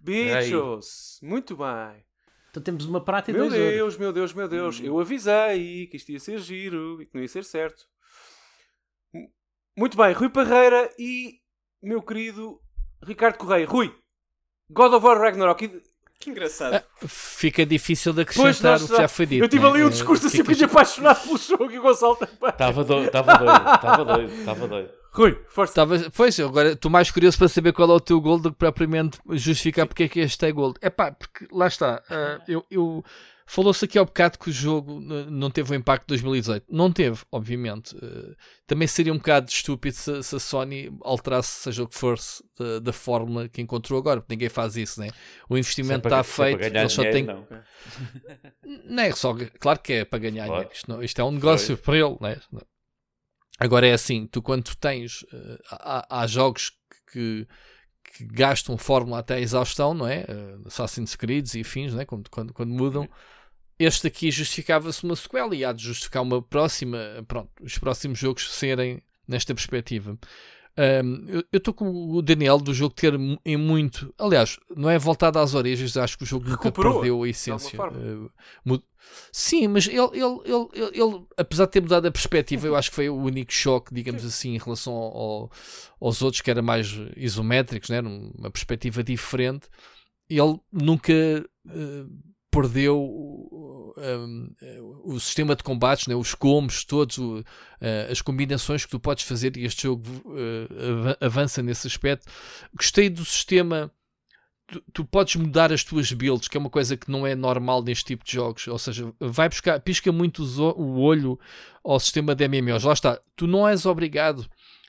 Bichos! Muito bem. Então temos uma prata e Meu dois Deus, horas. meu Deus, meu Deus. Eu avisei que isto ia ser giro e que não ia ser certo. Muito bem, Rui Parreira e meu querido Ricardo Correia. Rui, God of War Ragnarok. Que engraçado. Ah, fica difícil de acrescentar Pois, o que já foi dito. Eu tive né? ali um Eh, discurso assim fica- muito apaixonado pelo jogo e o Gonçalo também. Estava doido, estava doido, estava doido, estava doido. Rui, força. Tava, pois, agora estou mais curioso para saber qual é o teu gold do que propriamente justificar porque é que este é gold. É pá, porque lá está. ah, eu, eu- Falou-se aqui ao bocado que o jogo não teve o impacto de 2018. Não teve, obviamente. Ah, também seria um bocado estúpido se, se a Sony alterasse, seja o que fosse, da, da fórmula que encontrou agora, porque ninguém faz isso, né? O investimento é para- está é feito, eles só têm. não. Não é só, claro que é para ganhar Claro. dinheiro. Isto, não- isto é um negócio para ele, né? Agora é assim, tu quando tens, eh, há, há jogos que, que gastam fórmula até a exaustão, não é? Uh, Assassin's Creed e fins, não é? Quando, quando, quando mudam. Este aqui justificava-se uma sequela e há de justificar uma próxima, pronto, os próximos jogos serem nesta perspectiva. Um, eu estou com o Daniel do jogo ter em muito, aliás, não é voltado às origens, acho que o jogo nunca perdeu a essência. Uh, Sim, mas ele, ele, ele, ele, apesar de ter mudado a perspectiva, eu acho que foi o único choque, digamos assim, em relação ao- aos outros que era mais isométricos, né? uma perspectiva diferente. Ele nunca eh, perdeu um, o sistema de combates, né? os combos, todos, o, eh, as combinações que tu podes fazer e este jogo ava- avança nesse aspecto. Gostei do sistema tu, tu podes mudar as tuas builds, que é uma coisa que não é normal neste tipo de jogos. Ou seja, vai buscar, pisca muito o olho ao sistema de MMOs. Lá está, tu não és obrigado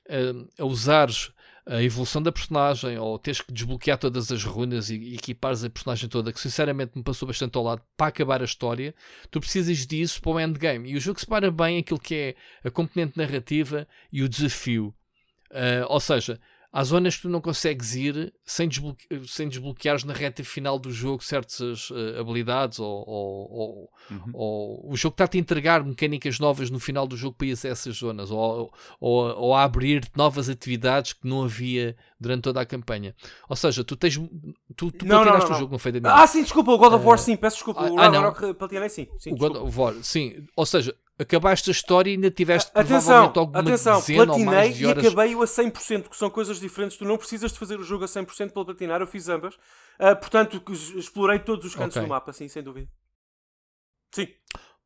eh, a usares a evolução da personagem ou tens que desbloquear todas as runas e, equipares a personagem toda, que sinceramente me passou bastante ao lado para acabar a história. Tu precisas disso para o endgame. E o jogo separa bem aquilo que é a componente narrativa e o desafio. Eh, ou seja, há zonas que tu não consegues ir sem, desbloque sem desbloqueares na reta final do jogo certas uh, habilidades ou, ou, ou, Uhum. ou o jogo está-te a entregar mecânicas novas no final do jogo para ir a essas zonas ou, ou, a abrir novas atividades que não havia durante toda a campanha. Ou seja, tu tens tu, tu Não, não, não, o jogo, não foi Daniel? Ah, sim, desculpa, o God of War, Eh, sim, peço desculpa. ah, o ah. Ragnarok platinei, sim. sim o God of War, sim. Ou seja, acabaste a história e ainda tiveste Atenção, provavelmente alguma atenção, platinei mais de e acabei-o a 100%, que são coisas diferentes. Tu não precisas de fazer o jogo a 100% para platinar, eu fiz ambas. Ah, portanto, explorei todos os cantos Ok. do mapa, sim, sem dúvida. Sim.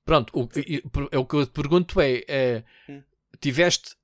Pronto, o, e- o que eu te pergunto é, é, Hum. tiveste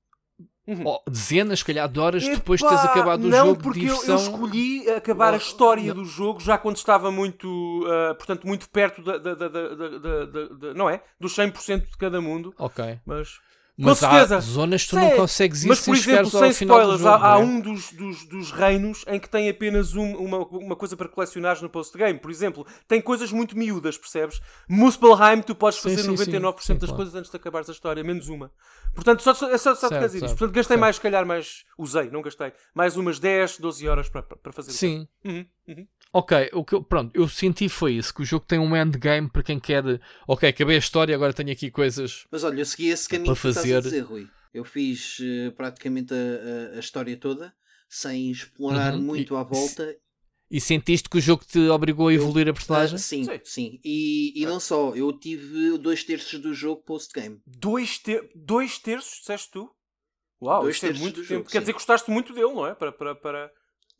Uhum. oh, dezenas, se calhar, de horas depois de teres acabado o não, jogo porque de eu- eu, escolhi acabar a história do jogo já quando estava muito, ah, portanto, muito perto da- da- da- da- não é? Dos 100% de cada mundo. Ok. Mas, Mas com há certeza. zonas que tu Sei, não consegues ir Mas, por exemplo, sem spoilers, há, há é? um dos, dos, dos reinos em que tem apenas um- uma, uma coisa para colecionares no post-game. Por exemplo, tem coisas muito miúdas, percebes? Muspelheim, tu podes Sim, fazer sim, 99% sim, das claro. coisas antes de acabares a história, menos uma. Portanto, só, só, é só, só te Certo, quer dizer isto. certo, Portanto, gastei certo. mais, se calhar, mais. Usei, não gastei. Mais umas 10, 12 horas para, para para fazer o Sim. Uhum, uhum. Ok, o que eu, pronto, eu senti foi isso, que o jogo tem um endgame para quem quer. Ok, acabei a história, agora tenho aqui coisas. Mas olha, eu segui esse caminho Para que tu estás fazer- a dizer, Rui. Eu fiz eh, praticamente a, a- a história toda, sem explorar Uhum, muito e- à volta. E sentiste que o jogo te obrigou a evoluir a Ah, personagem? sim, Sim. sim. E, e não só, eu tive dois terços do jogo post-game. Dois, ter... dois terços, disseste tu? Uau, Dois isto é terços muito do tempo. jogo, Quer sim. dizer que gostaste muito dele, não é? Para, para, para...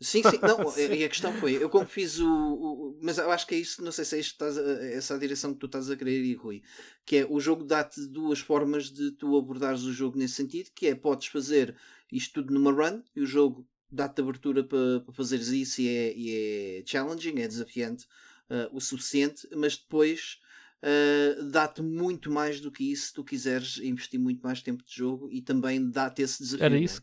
Sim, sim, não, e a questão foi, eu como fiz o, o- Mas eu acho que é isso, não sei se é isto estás a- essa a direção que tu estás a querer ir, Rui. Que é o jogo dá-te duas formas de tu abordares o jogo nesse sentido, que é podes fazer isto tudo numa run e o jogo dá-te abertura para, para fazeres isso e é, e é challenging, é desafiante o suficiente, mas depois uh, dá-te muito mais do que isso se tu quiseres investir muito mais tempo de jogo e também dá-te esse desafio. Era isso?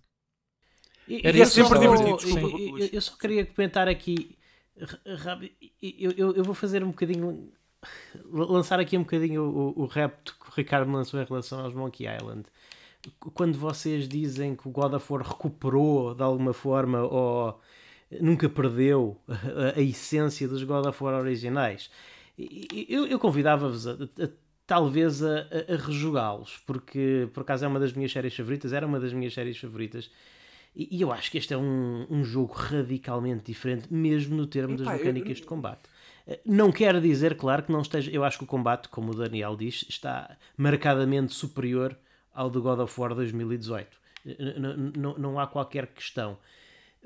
E, Era isso sempre divertido. Eu, eu, eu, só queria comentar aqui. Eu, eu, eu, vou fazer um bocadinho. lançar aqui um bocadinho o, o, o repto que o Ricardo lançou em relação aos Monkey Island. Quando vocês dizem que o God of War recuperou de alguma forma ou nunca perdeu a, a essência dos God of War originais eu, eu convidava-vos a, a, talvez a, a, a rejogá-los, porque por acaso é uma das minhas séries favoritas, era uma das minhas séries favoritas. E, e eu acho que este é um, um jogo radicalmente diferente, mesmo no termo das mecânicas eu... de combate. Eh, não quer dizer, claro, que não esteja. Eu acho que o combate, como o Daniel diz, está marcadamente superior ao do God of War 2018. Não, não, não há qualquer questão.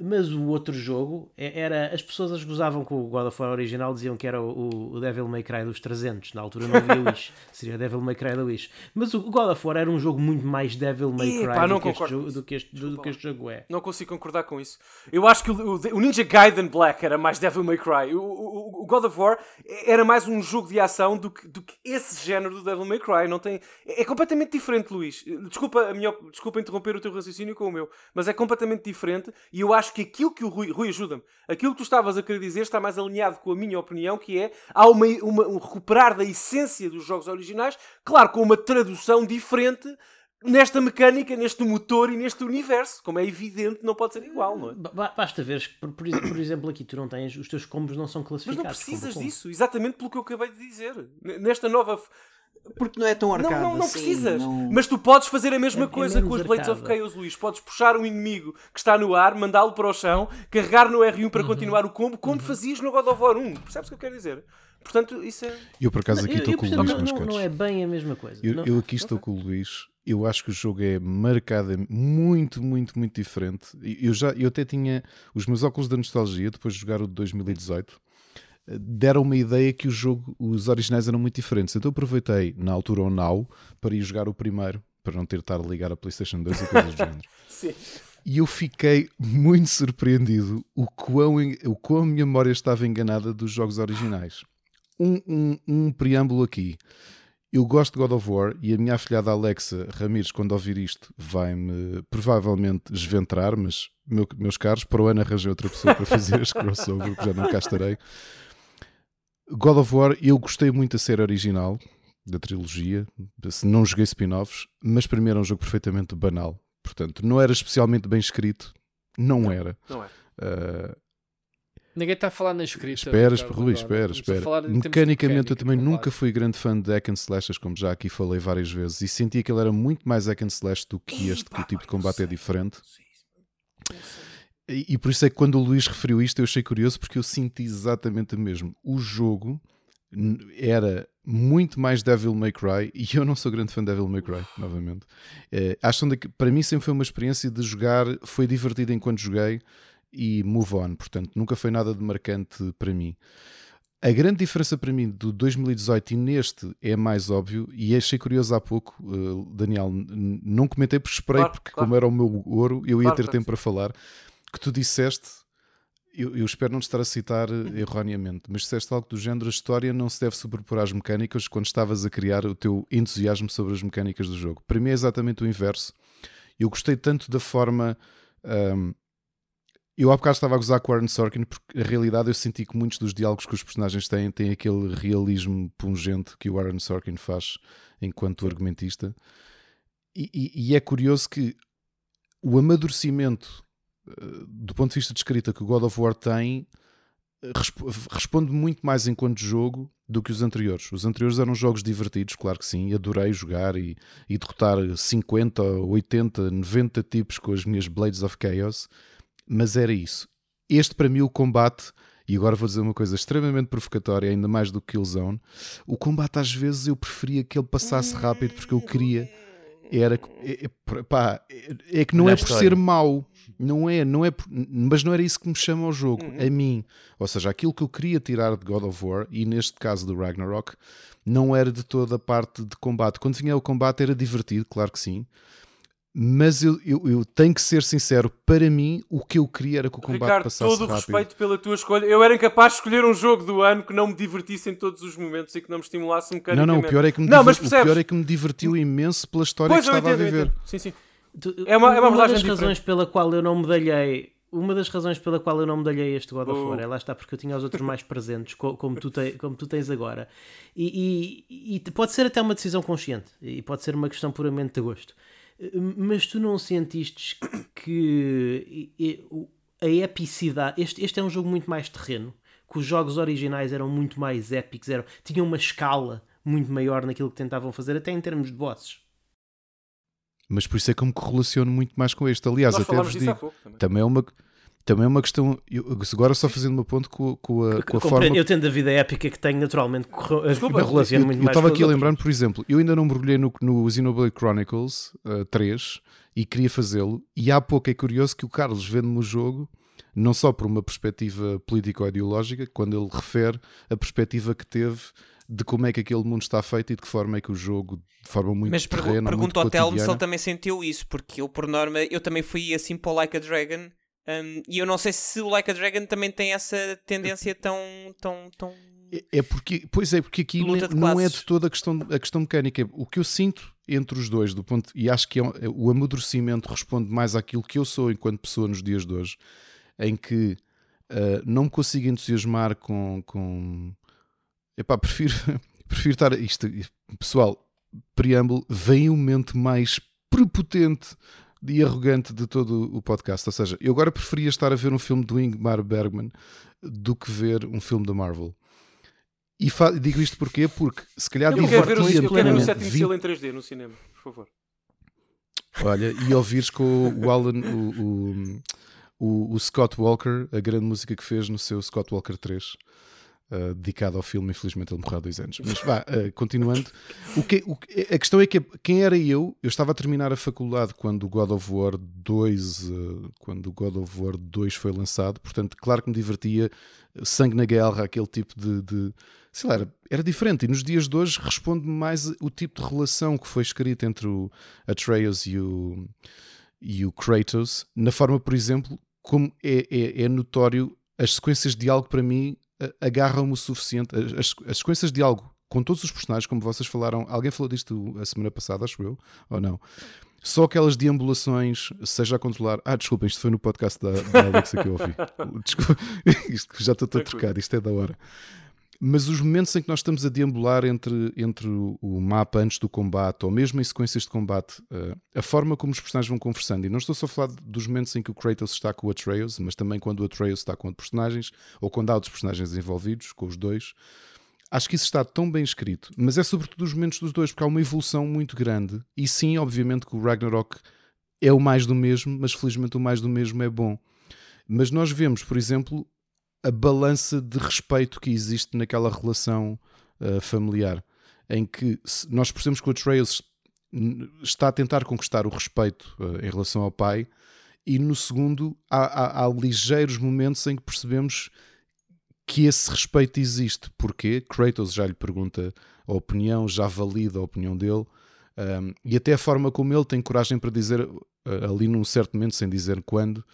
Mas o outro jogo é, era. As pessoas gozavam com o God of War original, diziam que era o, o Devil May Cry dos 300. Na altura não havia Wish, seria Devil May Cry da Wish. Mas o God of War era um jogo muito mais Devil May Cry do, que este jogo, do, que este, do, do, que este jogo é. Não consigo concordar com isso. Eu acho que o, o Ninja Gaiden Black era mais Devil May Cry. O, o, o, God of War era mais um jogo de ação do que, do que esse género do Devil May Cry. Não tem, é, é completamente diferente, Luís. Desculpa, a minha, desculpa interromper o teu raciocínio com o meu, mas é completamente diferente e eu acho que aquilo que o Rui, Rui ajuda-me, aquilo que tu estavas a querer dizer está mais alinhado com a minha opinião, que é há uma, uma, um recuperar da essência dos jogos originais, claro, com uma tradução diferente nesta mecânica, neste motor e neste universo. Como é evidente, não pode ser igual, não é? Basta ver que, por, por, exemplo, aqui tu não tens, os teus combos não são classificados. Mas não precisas disso, exatamente pelo que eu acabei de dizer. Nesta nova porque não é tão arcade. Não, não, não assim, precisas. Não... Mas tu podes fazer a mesma é, é coisa é com os Blades of Chaos, Luís. Podes puxar um inimigo que está no ar, mandá-lo para o chão, carregar no R1 para uhum. continuar o combo, como uhum. fazias no God of War 1. Percebes o que eu quero dizer? Portanto, isso é. Eu por acaso aqui estou com o Luís, não, não, não, é bem a mesma coisa. Eu, eu aqui estou com o Luís. Eu acho que o jogo é marcado muito, muito, muito diferente. Eu já eu até tinha os meus óculos da nostalgia depois de jogar o de 2018 deram uma ideia que o jogo, os originais eram muito diferentes. Então aproveitei na altura o Now para ir jogar o primeiro, para não ter de estar a ligar a PlayStation 2 e coisas do género. Sim. E eu fiquei muito surpreendido o quão, o quão a minha memória estava enganada dos jogos originais. Um, um, um preâmbulo aqui. Eu gosto de God of War e a minha afilhada Alexa Ramires, quando ouvir isto, vai-me provavelmente esventrar, mas, meu, meus caros, para o ano arranjei outra pessoa para fazer este crossover, que já não cá estarei. God of War, eu gostei muito da série original, da trilogia. Não joguei spin-offs, mas primeiro é um jogo perfeitamente banal. Portanto, não era especialmente bem escrito. Não, não era. Não é. Uh, Ninguém está a falar na escrita. Espera, Rui, espera, espera. Mecanicamente, eu também nunca fui grande fã de hack and slashers, como já aqui falei várias vezes, e sentia que ele era muito mais hack and slash do que este, que o tipo de combate é diferente. E, e, por isso é que quando o Luís referiu isto eu achei curioso porque eu senti exatamente o mesmo. O jogo era muito mais Devil May Cry e eu não sou grande fã de Devil May Cry, novamente. É, acham que para mim sempre foi uma experiência de jogar, foi divertido enquanto joguei e move on, portanto nunca foi nada de marcante para mim. A grande diferença para mim do 2018 e neste é mais óbvio, e achei curioso há pouco, uh, Daniel, não comentei porque esperei, claro, porque claro. como era o meu ouro, eu ia claro, ter tempo para falar que tu disseste, eu, eu, espero não te estar a citar eh, erroneamente, mas disseste algo do género: a história não se deve sobrepor às mecânicas quando estavas a criar o teu entusiasmo sobre as mecânicas do jogo. Para mim é exatamente o inverso. Eu gostei tanto da forma. Um, eu há bocado estava a gozar com o Aaron Sorkin porque a realidade eu senti que muitos dos diálogos que os personagens têm têm aquele realismo pungente que o Aaron Sorkin faz enquanto argumentista. E, e, e é curioso que o amadurecimento do ponto de vista de escrita que o God of War tem, responde muito mais enquanto jogo do que os anteriores. Os anteriores eram jogos divertidos, claro que sim, adorei jogar e, e derrotar 50, 80, 90 tipos com as minhas Blades of Chaos, mas era isso. Este, para mim, o combate, e agora vou dizer uma coisa extremamente provocatória, ainda mais do que Killzone, o combate às vezes eu preferia que ele passasse rápido porque eu queria era é, é, pá, é que não é por ser mau, não é, não é, mas não era isso que me chama ao jogo, uhum. a mim. Ou seja, aquilo que eu queria tirar de God of War, e neste caso do Ragnarok, não era de toda a parte de combate. Quando vinha o combate era divertido, claro que sim. Mas eu, eu, eu, tenho que ser sincero, para mim o que eu queria era que o combate Ricardo, passasse todo rápido. respeito pela tua escolha. Eu era incapaz de escolher um jogo do ano que não me divertisse em todos os momentos e que não me estimulasse mecanicamente. Não, não, o pior é que me, não, diver... o pior é que me divertiu imenso pela história pois, que estava entendo, a viver. Sim, sim. É uma, é uma, uma das razões pela qual eu não medalhei uma das razões pela qual eu não medalhei este God of War é lá está porque eu tinha os outros mais presentes, como tu, te, como tu tens agora. E, e, e, pode ser até uma decisão consciente e pode ser uma questão puramente de gosto. Mas tu não sentiste que a epicidade. Este, este é um jogo muito mais terreno, que os jogos originais eram muito mais épicos, eram, tinham uma escala muito maior naquilo que tentavam fazer, até em termos de bosses. Mas por isso é que eu me correlaciono muito mais com este. Aliás, Nós até vos digo, também. também é uma também é uma questão. Eu, agora só fazendo uma ponto com, com a, com a forma. Eu tendo a vida épica que tenho, naturalmente, Desculpa, relaciono muito eu, mais. Eu estava aqui a lembrar por exemplo, eu ainda não mergulhei no, no Xenoblade Chronicles uh, 3 e queria fazê-lo. E há pouco é curioso que o Carlos vende-me o jogo, não só por uma perspectiva político-ideológica, quando ele refere a perspectiva que teve de como é que aquele mundo está feito e de que forma é que o jogo, de forma muito Mas terrena, pergunto ao Telmo se ele também sentiu isso, porque eu, por norma, eu também fui assim para o Like a Dragon um, e eu não sei se o Like a Dragon também tem essa tendência tão. tão, tão... É, é porque, pois é, porque aqui não é de toda a questão, a questão mecânica. O que eu sinto entre os dois, do ponto, e acho que é, o amadurecimento responde mais àquilo que eu sou enquanto pessoa nos dias de hoje, em que uh, não me consigo entusiasmar com. com epá, prefiro, prefiro estar. Isto, pessoal, preâmbulo, vem um momento mais prepotente e arrogante de todo o podcast. Ou seja, eu agora preferia estar a ver um filme do Ingmar Bergman do que ver um filme da Marvel. E digo isto porquê? Porque se calhar eu quero ver o, eu quero ver o sétimo 20... em 3D no cinema, por favor. Olha, e ouvires com o Alan, o, o, o, o Scott Walker, a grande música que fez no seu Scott Walker 3 uh, dedicado ao filme. Infelizmente ele morreu há dois anos. Mas vá, uh, continuando. O que, o, a questão é que quem era eu? Eu estava a terminar a faculdade quando o God of War 2, uh, eh, quando o God of War 2 foi lançado. Portanto, claro que me divertia. Sangue na guerra, aquele tipo de, de sei lá, era, era, diferente. E nos dias de hoje responde-me mais o tipo de relação que foi escrita entre o Atreus e o, e o Kratos, na forma, por exemplo, como é, é, é notório as sequências de diálogo para mim agarram-me o suficiente. As, as sequências de algo com todos os personagens, como vocês falaram, alguém falou disto a semana passada, acho eu, ou não? Só aquelas deambulações, seja a controlar. Ah, desculpa, isto foi no podcast da, da Alexa que eu ouvi. Desculpa, isto, já estou a trocar, isto é da hora mas os momentos em que nós estamos a deambular entre, entre o mapa antes do combate, ou mesmo em sequências de combate, uh, a forma como os personagens vão conversando, e não estou só a falar dos momentos em que o Kratos está com o Atreus, mas também quando o Atreus está com outros personagens, ou quando há outros personagens envolvidos, com os dois, acho que isso está tão bem escrito, mas é sobretudo os momentos dos dois, porque há uma evolução muito grande, e sim, obviamente que o Ragnarok é o mais do mesmo, mas felizmente o mais do mesmo é bom. Mas nós vemos, por exemplo, a balança de respeito que existe naquela relação uh, familiar, em que nós percebemos que o Atreus está a tentar conquistar o respeito uh, em relação ao pai, e no segundo há, há, há, ligeiros momentos em que percebemos que esse respeito existe. Porquê? Kratos já lhe pergunta a opinião, já valida a opinião dele. Um, e até a forma como ele tem coragem para dizer uh, ali num certo momento, sem dizer quando,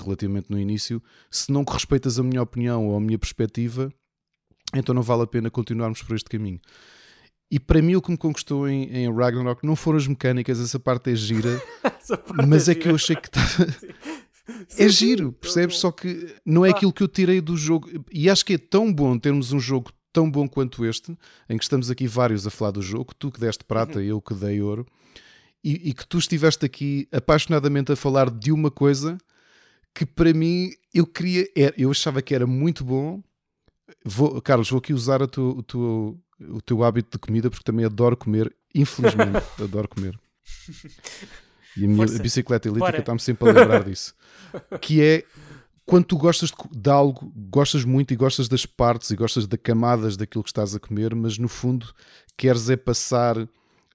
relativamente no início, se não respeitas a minha opinião ou a minha perspectiva, então não vale a pena continuarmos por este caminho. E para mim o que me conquistou em, em Ragnarok não foram as mecânicas, essa parte é gira, parte mas é, é que eu achei que estava. é giro, percebes? Só que não é aquilo que eu tirei do jogo. E acho que é tão bom termos um jogo tão bom quanto este, em que estamos aqui vários a falar do jogo, tu que deste prata, uhum. eu que dei ouro, e, e, que tu estiveste aqui apaixonadamente a falar de uma coisa que para mim eu queria, eu achava que era muito bom. Vou, Carlos, vou aqui usar a o, teu, o teu hábito de comida porque também adoro comer, infelizmente, adoro comer. E a minha Força. bicicleta elíptica está-me sempre a lembrar disso. Que é quando tu gostas de, de, algo, gostas muito e gostas das partes e gostas das camadas daquilo que estás a comer, mas no fundo queres é passar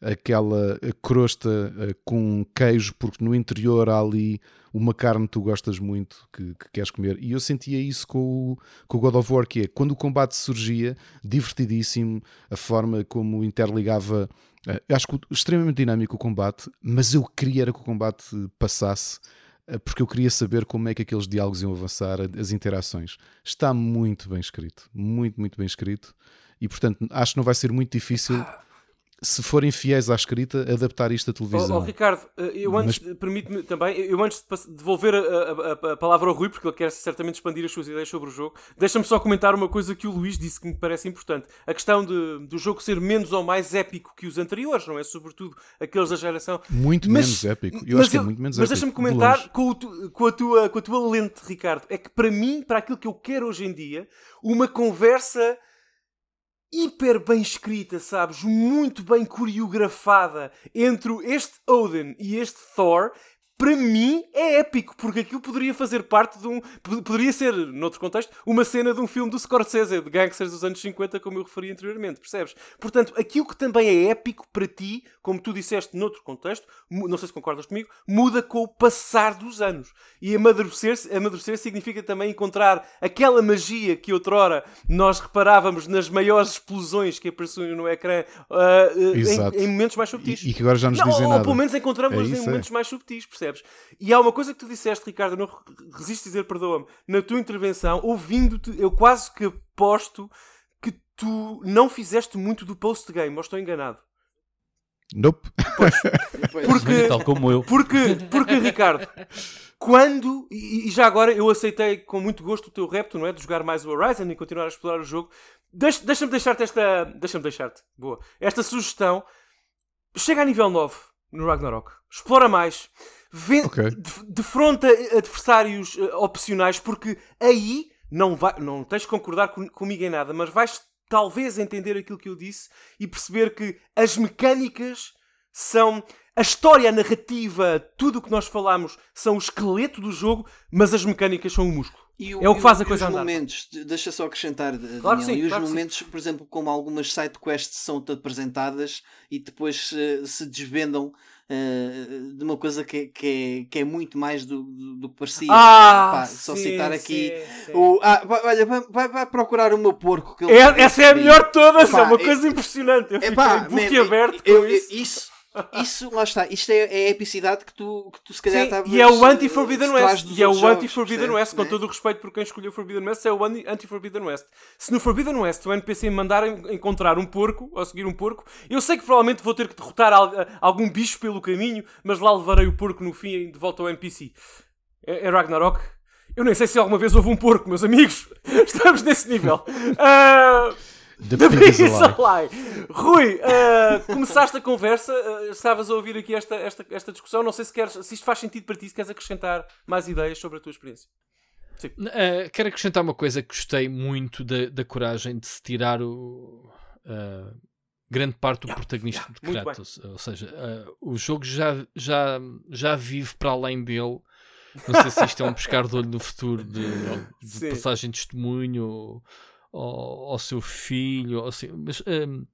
aquela crosta uh, com queijo, porque no interior há ali uma carne que tu gostas muito, que, que, queres comer. E eu sentia isso com o, com o God of War, que é quando o combate surgia, divertidíssimo, a forma como interligava. Eu acho que extremamente dinâmico o combate, mas eu queria era que o combate passasse porque eu queria saber como é que aqueles diálogos iam avançar, as interações. Está muito bem escrito, muito, muito bem escrito, e portanto acho que não vai ser muito difícil se forem fiéis à escrita, adaptar isto à televisão. Oh, oh Ricardo, eh, eu antes, Mas... permite-me também, eu antes de devolver a, a, a, palavra ao Rui, porque ele quer certamente expandir as suas ideias sobre o jogo, deixa-me só comentar uma coisa que o Luís disse que me parece importante. A questão de, do jogo ser menos ou mais épico que os anteriores, não é? Sobretudo aqueles da geração. Muito mas, menos épico. Eu acho que é muito menos mas épico. Mas deixa-me comentar com, o, com, a tua, com a tua lente, Ricardo. É que para mim, para aquilo que eu quero hoje em dia, uma conversa hiper bem escrita, sabes? Muito bem coreografada entre este Odin e este Thor para mim é épico, porque aquilo poderia fazer parte de um. Poderia ser, noutro contexto, uma cena de um filme do Scorsese, de gangsters dos anos 50, como eu referi anteriormente, percebes? Portanto, aquilo que também é épico para ti, como tu disseste noutro contexto, não sei se concordas comigo, muda com o passar dos anos. E amadurecer, amadurecer significa também encontrar aquela magia que outrora nós reparávamos nas maiores explosões que apareciam no ecrã uh, uh, em, em, momentos mais subtis. E, e, que agora já nos não, dizem ou, nada. Ou pelo menos encontramos é em momentos é. mais subtis, percebes? Percebes? E há uma coisa que tu disseste, Ricardo, não resisto a dizer, perdoa-me, na tua intervenção, ouvindo-te, eu quase que aposto que tu não fizeste muito do post-game, ou estou enganado? Nope. Pois, porque, Tal como eu. Porque, porque Ricardo, quando, e, e, já agora eu aceitei com muito gosto o teu repto, não é? De jogar mais o Horizon e continuar a explorar o jogo. Deixa-me deixa deixar-te esta. Deixa-me deixar-te. Boa. Esta sugestão. Chega a nível 9 no Ragnarok. Explora mais. Vê, okay. defronta adversários uh, opcionais, porque aí não, vai, não tens de concordar com, comigo em nada, mas vais talvez entender aquilo que eu disse e perceber que as mecânicas são a história, a narrativa, tudo o que nós falamos são o esqueleto do jogo, mas as mecânicas são o músculo. O, é o que faz a coisa os andar. momentos, deixa só acrescentar, Daniel, claro sim, e os claro momentos, por exemplo, como algumas side quests são apresentadas e depois uh, se desvendam uh, de uma coisa que, que, é, que é muito mais do, do, do que parecia. Ah, Pá, só sim, citar aqui sim, sim. o. Ah, olha, vai, vai procurar o meu porco. Que é, essa é a melhor de todas, é uma coisa é, impressionante. Eu fiquei aberto com isso. isso isso, lá está, isto é, é a epicidade que tu, que tu se calhar estavas. E é o Anti-Forbidden West. E é o Anti-Forbidden West, com né? todo o respeito por quem escolheu Forbidden West, é o Anti-Forbidden West. Se no Forbidden West o NPC me mandar encontrar um porco, ou seguir um porco, eu sei que provavelmente vou ter que derrotar algum bicho pelo caminho, mas lá levarei o porco no fim de volta ao NPC. É, é Ragnarok. Eu nem sei se alguma vez houve um porco, meus amigos. Estamos nesse nível. Uh... The, The Pig is Alive. Rui, uh, começaste a conversa, uh, estavas a ouvir aqui esta, esta, esta discussão. Não sei se, queres, se isto faz sentido para ti, se queres acrescentar mais ideias sobre a tua experiência. Uh, quero acrescentar uma coisa que gostei muito da, da coragem de se tirar o, grande parte do yeah, protagonista yeah, de Kratos. Ou seja, o jogo já, já, já vive para além dele. Não sei se isto é um pescar de olho no futuro de, de passagem de testemunho ao, ao seu filho, mas um,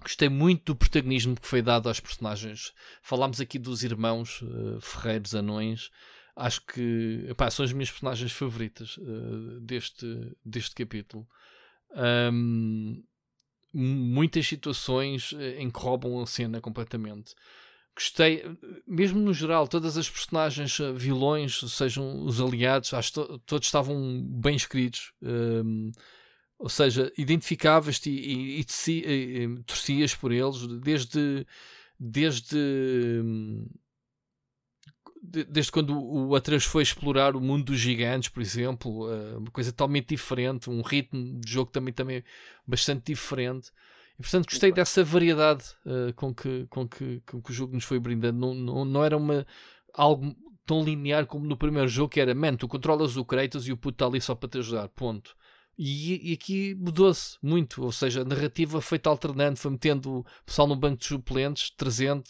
gostei muito do protagonismo que foi dado aos personagens. Falámos aqui dos irmãos uh, Ferreiros Anões. Acho que epá, são as minhas personagens favoritas uh, deste, deste capítulo. Um, muitas situações eh, em a cena completamente. Gostei, mesmo no geral, todas as personagens vilões, sejam os aliados, acho que to todos estavam bem escritos. Um, ou seja, identificavas-te e, e, e, e, torcias por eles desde desde desde quando o Atreus foi explorar o mundo dos gigantes, por exemplo, eh, uma coisa totalmente diferente, um ritmo de jogo também, também bastante diferente. E, portanto, gostei dessa variedade uh, com, que, com, que, com que o jogo nos foi brindando. Não, não, não era uma, algo tão linear como no primeiro jogo, que era, man, tu controlas o Kratos e o puto está ali só para te ajudar, ponto. E, e aqui mudou-se muito, ou seja, a narrativa foi-te alternando, foi metendo o pessoal no banco de suplentes, trazendo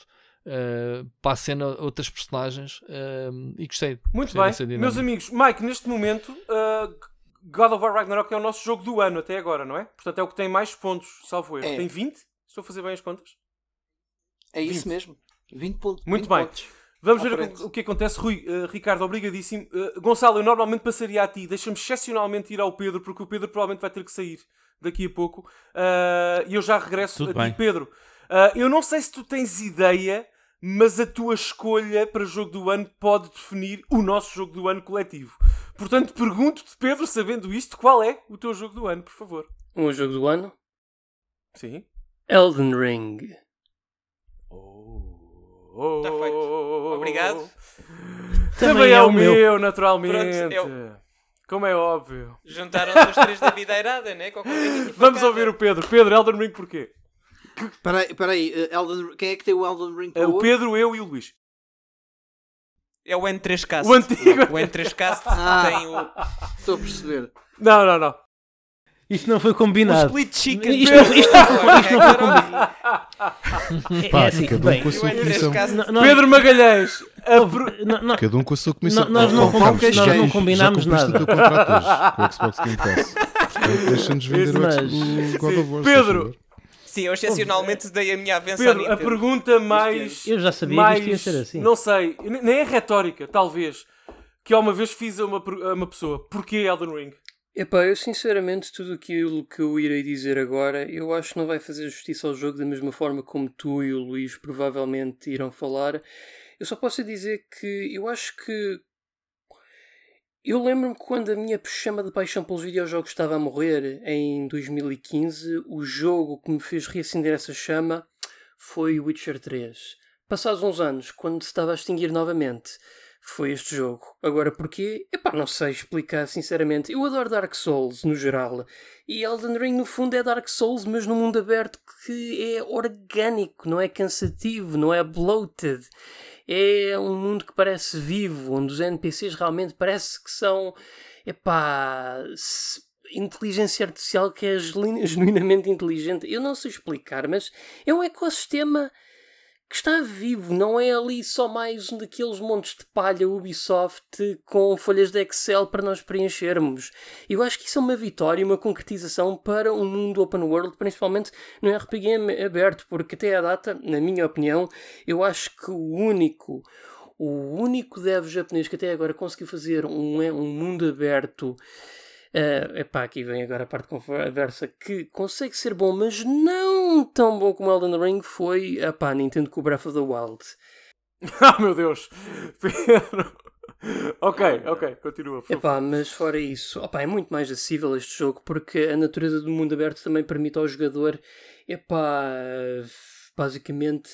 uh, para a cena outras personagens uh, e gostei. Muito gostei bem, meus amigos, Mike, neste momento uh, God of War Ragnarok é o nosso jogo do ano até agora, não é? Portanto, é o que tem mais pontos, salvo erro. É. Tem 20? Estou a fazer bem as contas? É isso 20. mesmo. 20 pontos. Muito 20 bem. Pontos. Vamos ver o, o que acontece. Rui, uh, Ricardo, obrigadíssimo. Uh, Gonçalo, eu normalmente passaria a ti. Deixa-me excepcionalmente ir ao Pedro, porque o Pedro provavelmente vai ter que sair daqui a pouco. Uh, e eu já regresso Tudo a bem. ti, Pedro. eu não sei se tu tens ideia, mas a tua escolha para jogo do ano pode definir o nosso jogo do ano coletivo. Portanto, pergunto-te, Pedro, sabendo isto, qual é o teu jogo do ano, por favor? O jogo do ano? Sim. Elden Ring. Oh, Está feito. Obrigado. Também, Também é, é o meu, meu naturalmente. Pronto, eu... Como é óbvio. Juntaram-se os três da vida irada, né? Vamos ouvir o Pedro. Pedro, Elden Ring porquê? Espera aí, uh, Elden... quem é que tem o Elden Ring? É o Pedro, eu e o Luís. É o N3Cast. O antigo. O N3Cast ah, tem o. Estou a perceber. Não, não, não. Isto não foi combinado. O split chicken. Isto, isto, isto, isto não foi combinado. Pá, é assim, cada um com a sua comissão. Pedro Magalhães. Não, cada um com a sua comissão. Nós não, nós não combinámos nada. o teu contrato hoje com o Xbox Game Pass. Deixa-nos vender o God of War. Pedro, Sim, eu excepcionalmente dei a minha avença Pedro, a pergunta mais. Eu já sabia mais, que isto ia ser assim. Não sei, nem é retórica, talvez. Que uma vez fiz a uma, a uma pessoa. Porquê Elden Ring? Epá, eu sinceramente, tudo aquilo que eu irei dizer agora, eu acho que não vai fazer justiça ao jogo da mesma forma como tu e o Luís provavelmente irão falar. Eu só posso dizer que eu acho que. Eu lembro-me quando a minha chama de paixão pelos videojogos estava a morrer, em 2015, o jogo que me fez reacender essa chama foi Witcher 3. Passados uns anos, quando se estava a extinguir novamente, foi este jogo. Agora porquê? Epá, não sei explicar sinceramente. Eu adoro Dark Souls no geral. E Elden Ring no fundo é Dark Souls, mas num mundo aberto que é orgânico, não é cansativo, não é bloated. É um mundo que parece vivo, onde os NPCs realmente parece que são. Epá. Inteligência artificial que é genuinamente inteligente. Eu não sei explicar, mas é um ecossistema que está vivo, não é ali só mais um daqueles montes de palha Ubisoft com folhas de Excel para nós preenchermos. Eu acho que isso é uma vitória, uma concretização para um mundo open world, principalmente no RPG aberto, porque até a data, na minha opinião, eu acho que o único o único dev japonês que até agora conseguiu fazer um, um mundo aberto Uh, epá, aqui vem agora a parte conversa que consegue ser bom, mas não tão bom como Elden Ring foi epá, Nintendo com Breath of the Wild. ah, meu Deus! Pedro! ok, ok, continua. Epá, mas fora isso, opa, é muito mais acessível este jogo porque a natureza do mundo aberto também permite ao jogador epá, basicamente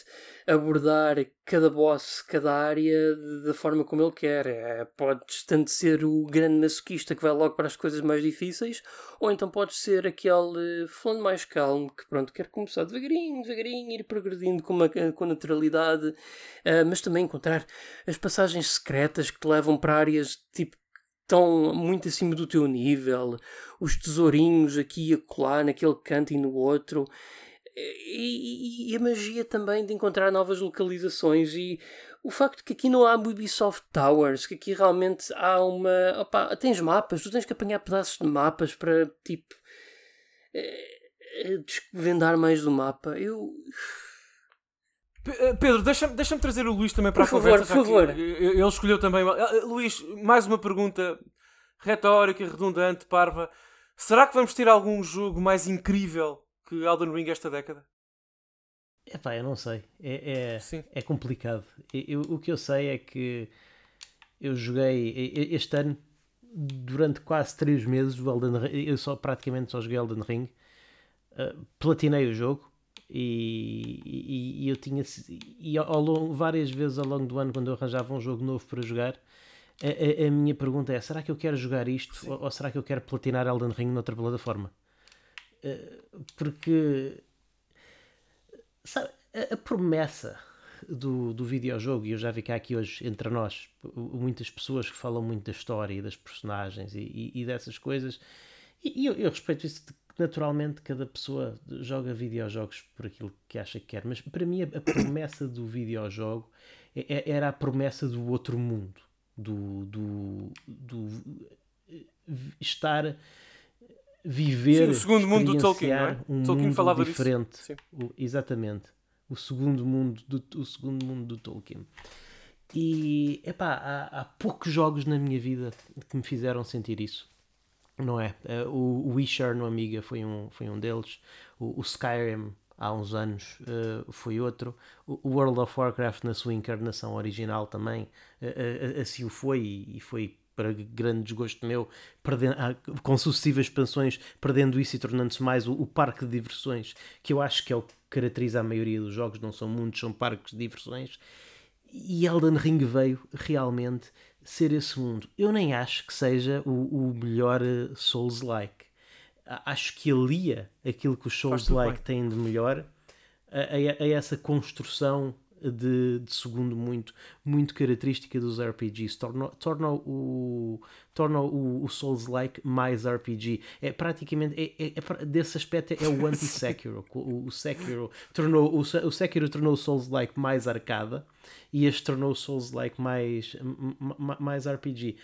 abordar cada boss, cada área da forma como ele quer. É, podes tanto ser o grande masoquista que vai logo para as coisas mais difíceis, ou então podes ser aquele falando mais calmo que pronto, quer começar devagarinho, devagarinho, ir progredindo com, uma, com naturalidade, uh, mas também encontrar as passagens secretas que te levam para áreas tipo estão muito acima do teu nível, os tesourinhos aqui e acolá, naquele canto e no outro. E, e, a magia também de encontrar novas localizações e o facto que aqui não há Ubisoft Towers, que aqui realmente há uma. Opa, tens mapas, tu tens que apanhar pedaços de mapas para tipo. É, desvendar mais do mapa. Eu. Eh, Pedro, deixa-me deixa trazer o Luís também para por a favor, conversa. Por favor, Ele escolheu também. Luís, mais uma pergunta retórica, redundante, parva. Será que vamos ter algum jogo mais incrível que Elden Ring esta década? É pá, eu não sei. É, é, é complicado. Eu, o que eu sei é que eu joguei este ano durante quase 3 meses o Elden Ring, eu só praticamente só joguei Elden Ring. Uh, platinei o jogo e, e, e eu tinha e ao longo, várias vezes ao longo do ano quando eu arranjava um jogo novo para jogar a, a, a minha pergunta é será que eu quero jogar isto ou, ou, será que eu quero platinar Elden Ring noutra plataforma porque sabe, a, a, promessa do, do videojogo, e eu já vi cá aqui hoje entre nós muitas pessoas que falam muito da história e das personagens e, e, e dessas coisas, e, e eu, eu, respeito isso de, naturalmente cada pessoa joga videojogos por aquilo que acha que quer, mas para mim a, a promessa do videojogo é, é, era a promessa do outro mundo, do, do, do estar viver Sim, o segundo mundo do Tolkien, não é? um Tolkien mundo falava diferente. Disso. exatamente. o segundo mundo do, o segundo mundo do Tolkien. E epá, há, há poucos jogos na minha vida que me fizeram sentir isso. Não é? Uh, o, Wishar no Amiga foi um, foi um deles. O, o Skyrim há uns anos uh, foi outro. O World of Warcraft na sua encarnação original também uh, assim o foi e, e foi para grande desgosto meu, perdendo, ah, com sucessivas expansões, perdendo isso e tornando-se mais o, o, parque de diversões, que eu acho que é o que caracteriza a maioria dos jogos, não são muitos, são parques de diversões. E Elden Ring veio realmente ser esse mundo. Eu nem acho que seja o, o melhor eh, Souls-like. Acho que alia aquilo que os Souls-like têm de melhor a, a, a essa construção de, de, segundo muito, muito característica dos RPGs. Torna, torna o, torna o, o Souls-like mais RPG. É praticamente, é, é, é desse aspecto, é o anti-Sekiro. o, o, Sekiro tornou, o, o Sekiro tornou o Souls-like mais arcada e este tornou o Souls-like mais, mais RPG.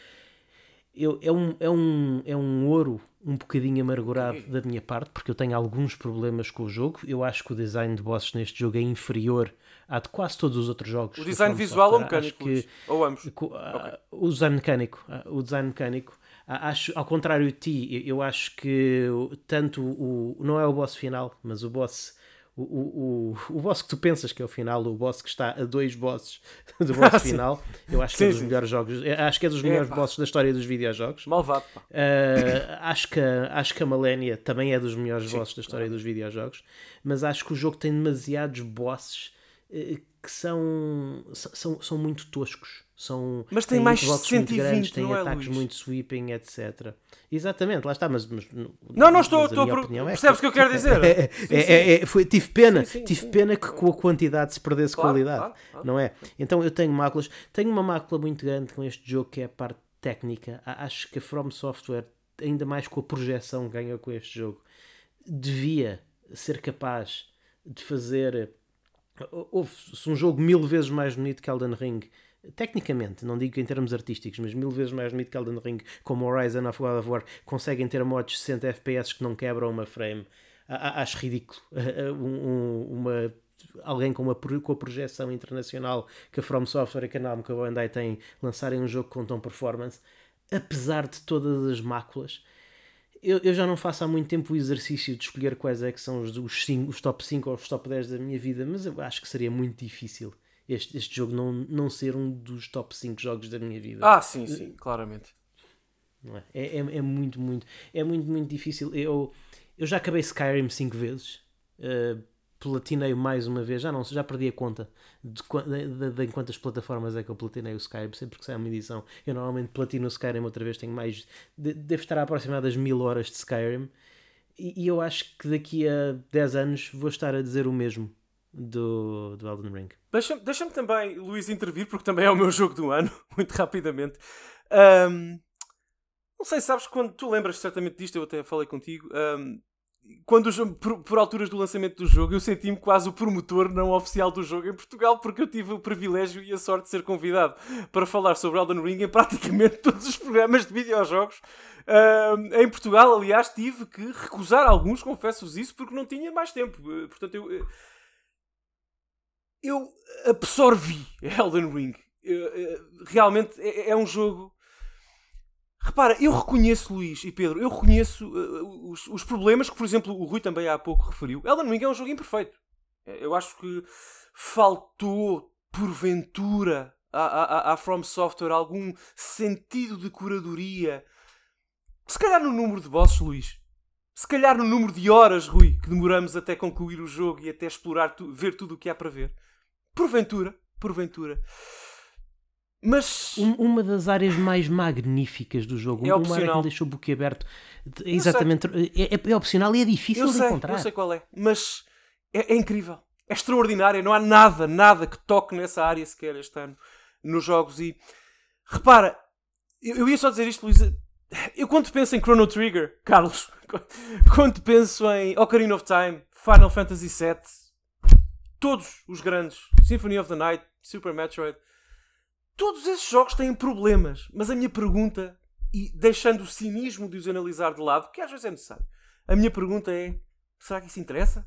Eu, é, um, é, um, é um ouro um bocadinho amargurado da minha parte, porque eu tenho alguns problemas com o jogo. Eu acho que o design de bosses neste jogo é inferior a de quase todos os outros jogos. O design visual ou mecânico? Que, ou ambos? okay. O design mecânico. O design mecânico. Acho, ao contrário de ti, eu acho que tanto o. Não é o boss final, mas o boss o, o, o, boss que tu pensas que é o final, o boss que está a dois bosses do boss final, eu acho que é sim, é dos sim. melhores jogos, acho que é dos melhores é, bosses da história dos videojogos. Malvado. Uh, acho, que, acho que a Malenia também é dos melhores sim, bosses da história dos videojogos, mas acho que o jogo tem demasiados bosses que são, são, são muito toscos. São, mas tem mais de 120, grandes, têm é, ataques Luís? muito sweeping, etc. Exatamente, lá está, mas, mas não, não estou, estou por... É percebes o que eu quero dizer? É, é, é, foi, tive pena, sim, tive pena que com a quantidade se perdesse claro, qualidade, claro, claro. não é? Então eu tenho máculas, tenho uma mácula muito grande com este jogo que é a parte técnica. Acho que a From Software, ainda mais com a projeção que ganhou com este jogo, devia ser capaz de fazer. Houve-se um jogo mil vezes mais bonito que Elden Ring tecnicamente, não digo em termos artísticos, mas mil vezes mais bonito que Elden Ring, como Horizon of God of War, conseguem ter mods 60 FPS que não quebram uma frame. Acho ridículo. uma, alguém com, uma, com a projeção internacional que a From Software e que a Namco a Bandai têm lançarem um jogo com tão performance, apesar de todas as máculas. Eu, eu, já não faço há muito tempo o exercício de escolher quais é que são os, os, cinco, os top 5 ou os top 10 da minha vida, mas eu acho que seria muito difícil este, este jogo não, não ser um dos top 5 jogos da minha vida. Ah, sim, sim, claramente. Não é? É, é, é muito, muito, é muito, muito difícil. Eu, eu já acabei Skyrim 5 vezes. Uh, platinei mais uma vez, já não já perdi a conta de, de, de, de, quantas plataformas é que eu platinei o Skyrim, sempre que sai uma edição. Eu normalmente platino o Skyrim outra vez, tenho mais. De, devo estar aproximadamente das mil horas de Skyrim. E, e, eu acho que daqui a 10 anos vou estar a dizer o mesmo do, do Elden Ring. Deixa-me deixa também, Luís, intervir, porque também é o meu jogo do ano, muito rapidamente. Um, não sei, sabes, quando tu lembras certamente disto, eu até falei contigo. Um, quando por, por, alturas do lançamento do jogo, eu senti-me quase o promotor não oficial do jogo em Portugal, porque eu tive o privilégio e a sorte de ser convidado para falar sobre Elden Ring em praticamente todos os programas de videojogos uh, em Portugal. Aliás, tive que recusar alguns, confesso-vos isso, porque não tinha mais tempo. Portanto, eu eu absorvi Elden Ring. realmente é, é, um jogo. Repara, eu reconheço, Luís e Pedro, eu reconheço uh, os, os, problemas que, por exemplo, o Rui também há pouco referiu. Elden Ring é um jogo imperfeito. Eu acho que faltou, porventura, à, à, à From Software algum sentido de curadoria. Se calhar no número de bosses, Luís. Se calhar no número de horas, Rui, que demoramos até concluir o jogo e até explorar, tu, ver tudo o que há para ver. Porventura, porventura. Mas. uma das áreas mais magníficas do jogo. É uma opcional. área que me deixou o aberto. Exatamente. É, é, é, opcional e é difícil eu de sei, encontrar. Eu sei qual é. Mas é, é incrível. É extraordinário. Não há nada, nada que toque nessa área sequer este ano nos jogos. E repara, eu, eu ia só dizer isto, Luísa. Eu quando penso em Chrono Trigger, Carlos, quando penso em Ocarina of Time, Final Fantasy VII, todos os grandes, Symphony of the Night, Super Metroid, todos esses jogos têm problemas. Mas a minha pergunta, e deixando o cinismo de os analisar de lado, que às vezes é necessário, a minha pergunta é: será que isso interessa?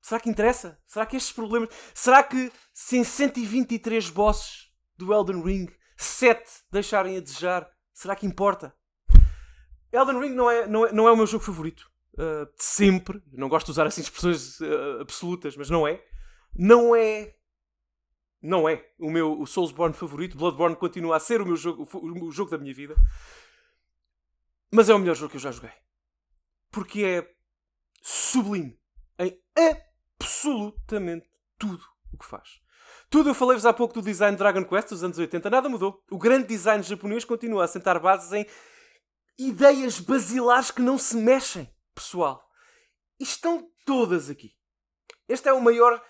Será que interessa? Será que estes problemas. Será que se em 123 bosses do Elden Ring 7 deixarem a desejar, será que importa? Elden Ring não é, não é, não é o meu jogo favorito. Uh, de sempre. Não gosto de usar assim expressões uh, absolutas, mas não é. Não é. Não é o meu o Soulsborne favorito. Bloodborne continua a ser o meu jogo, o, jogo da minha vida. Mas é o melhor jogo que eu já joguei. Porque é sublime em absolutamente tudo o que faz. Tudo, eu falei-vos há pouco do design Dragon Quest dos anos 80, nada mudou. O grande design japonês continua a sentar bases em ideias basilares que não se mexem, pessoal. E estão todas aqui. Este é o maior.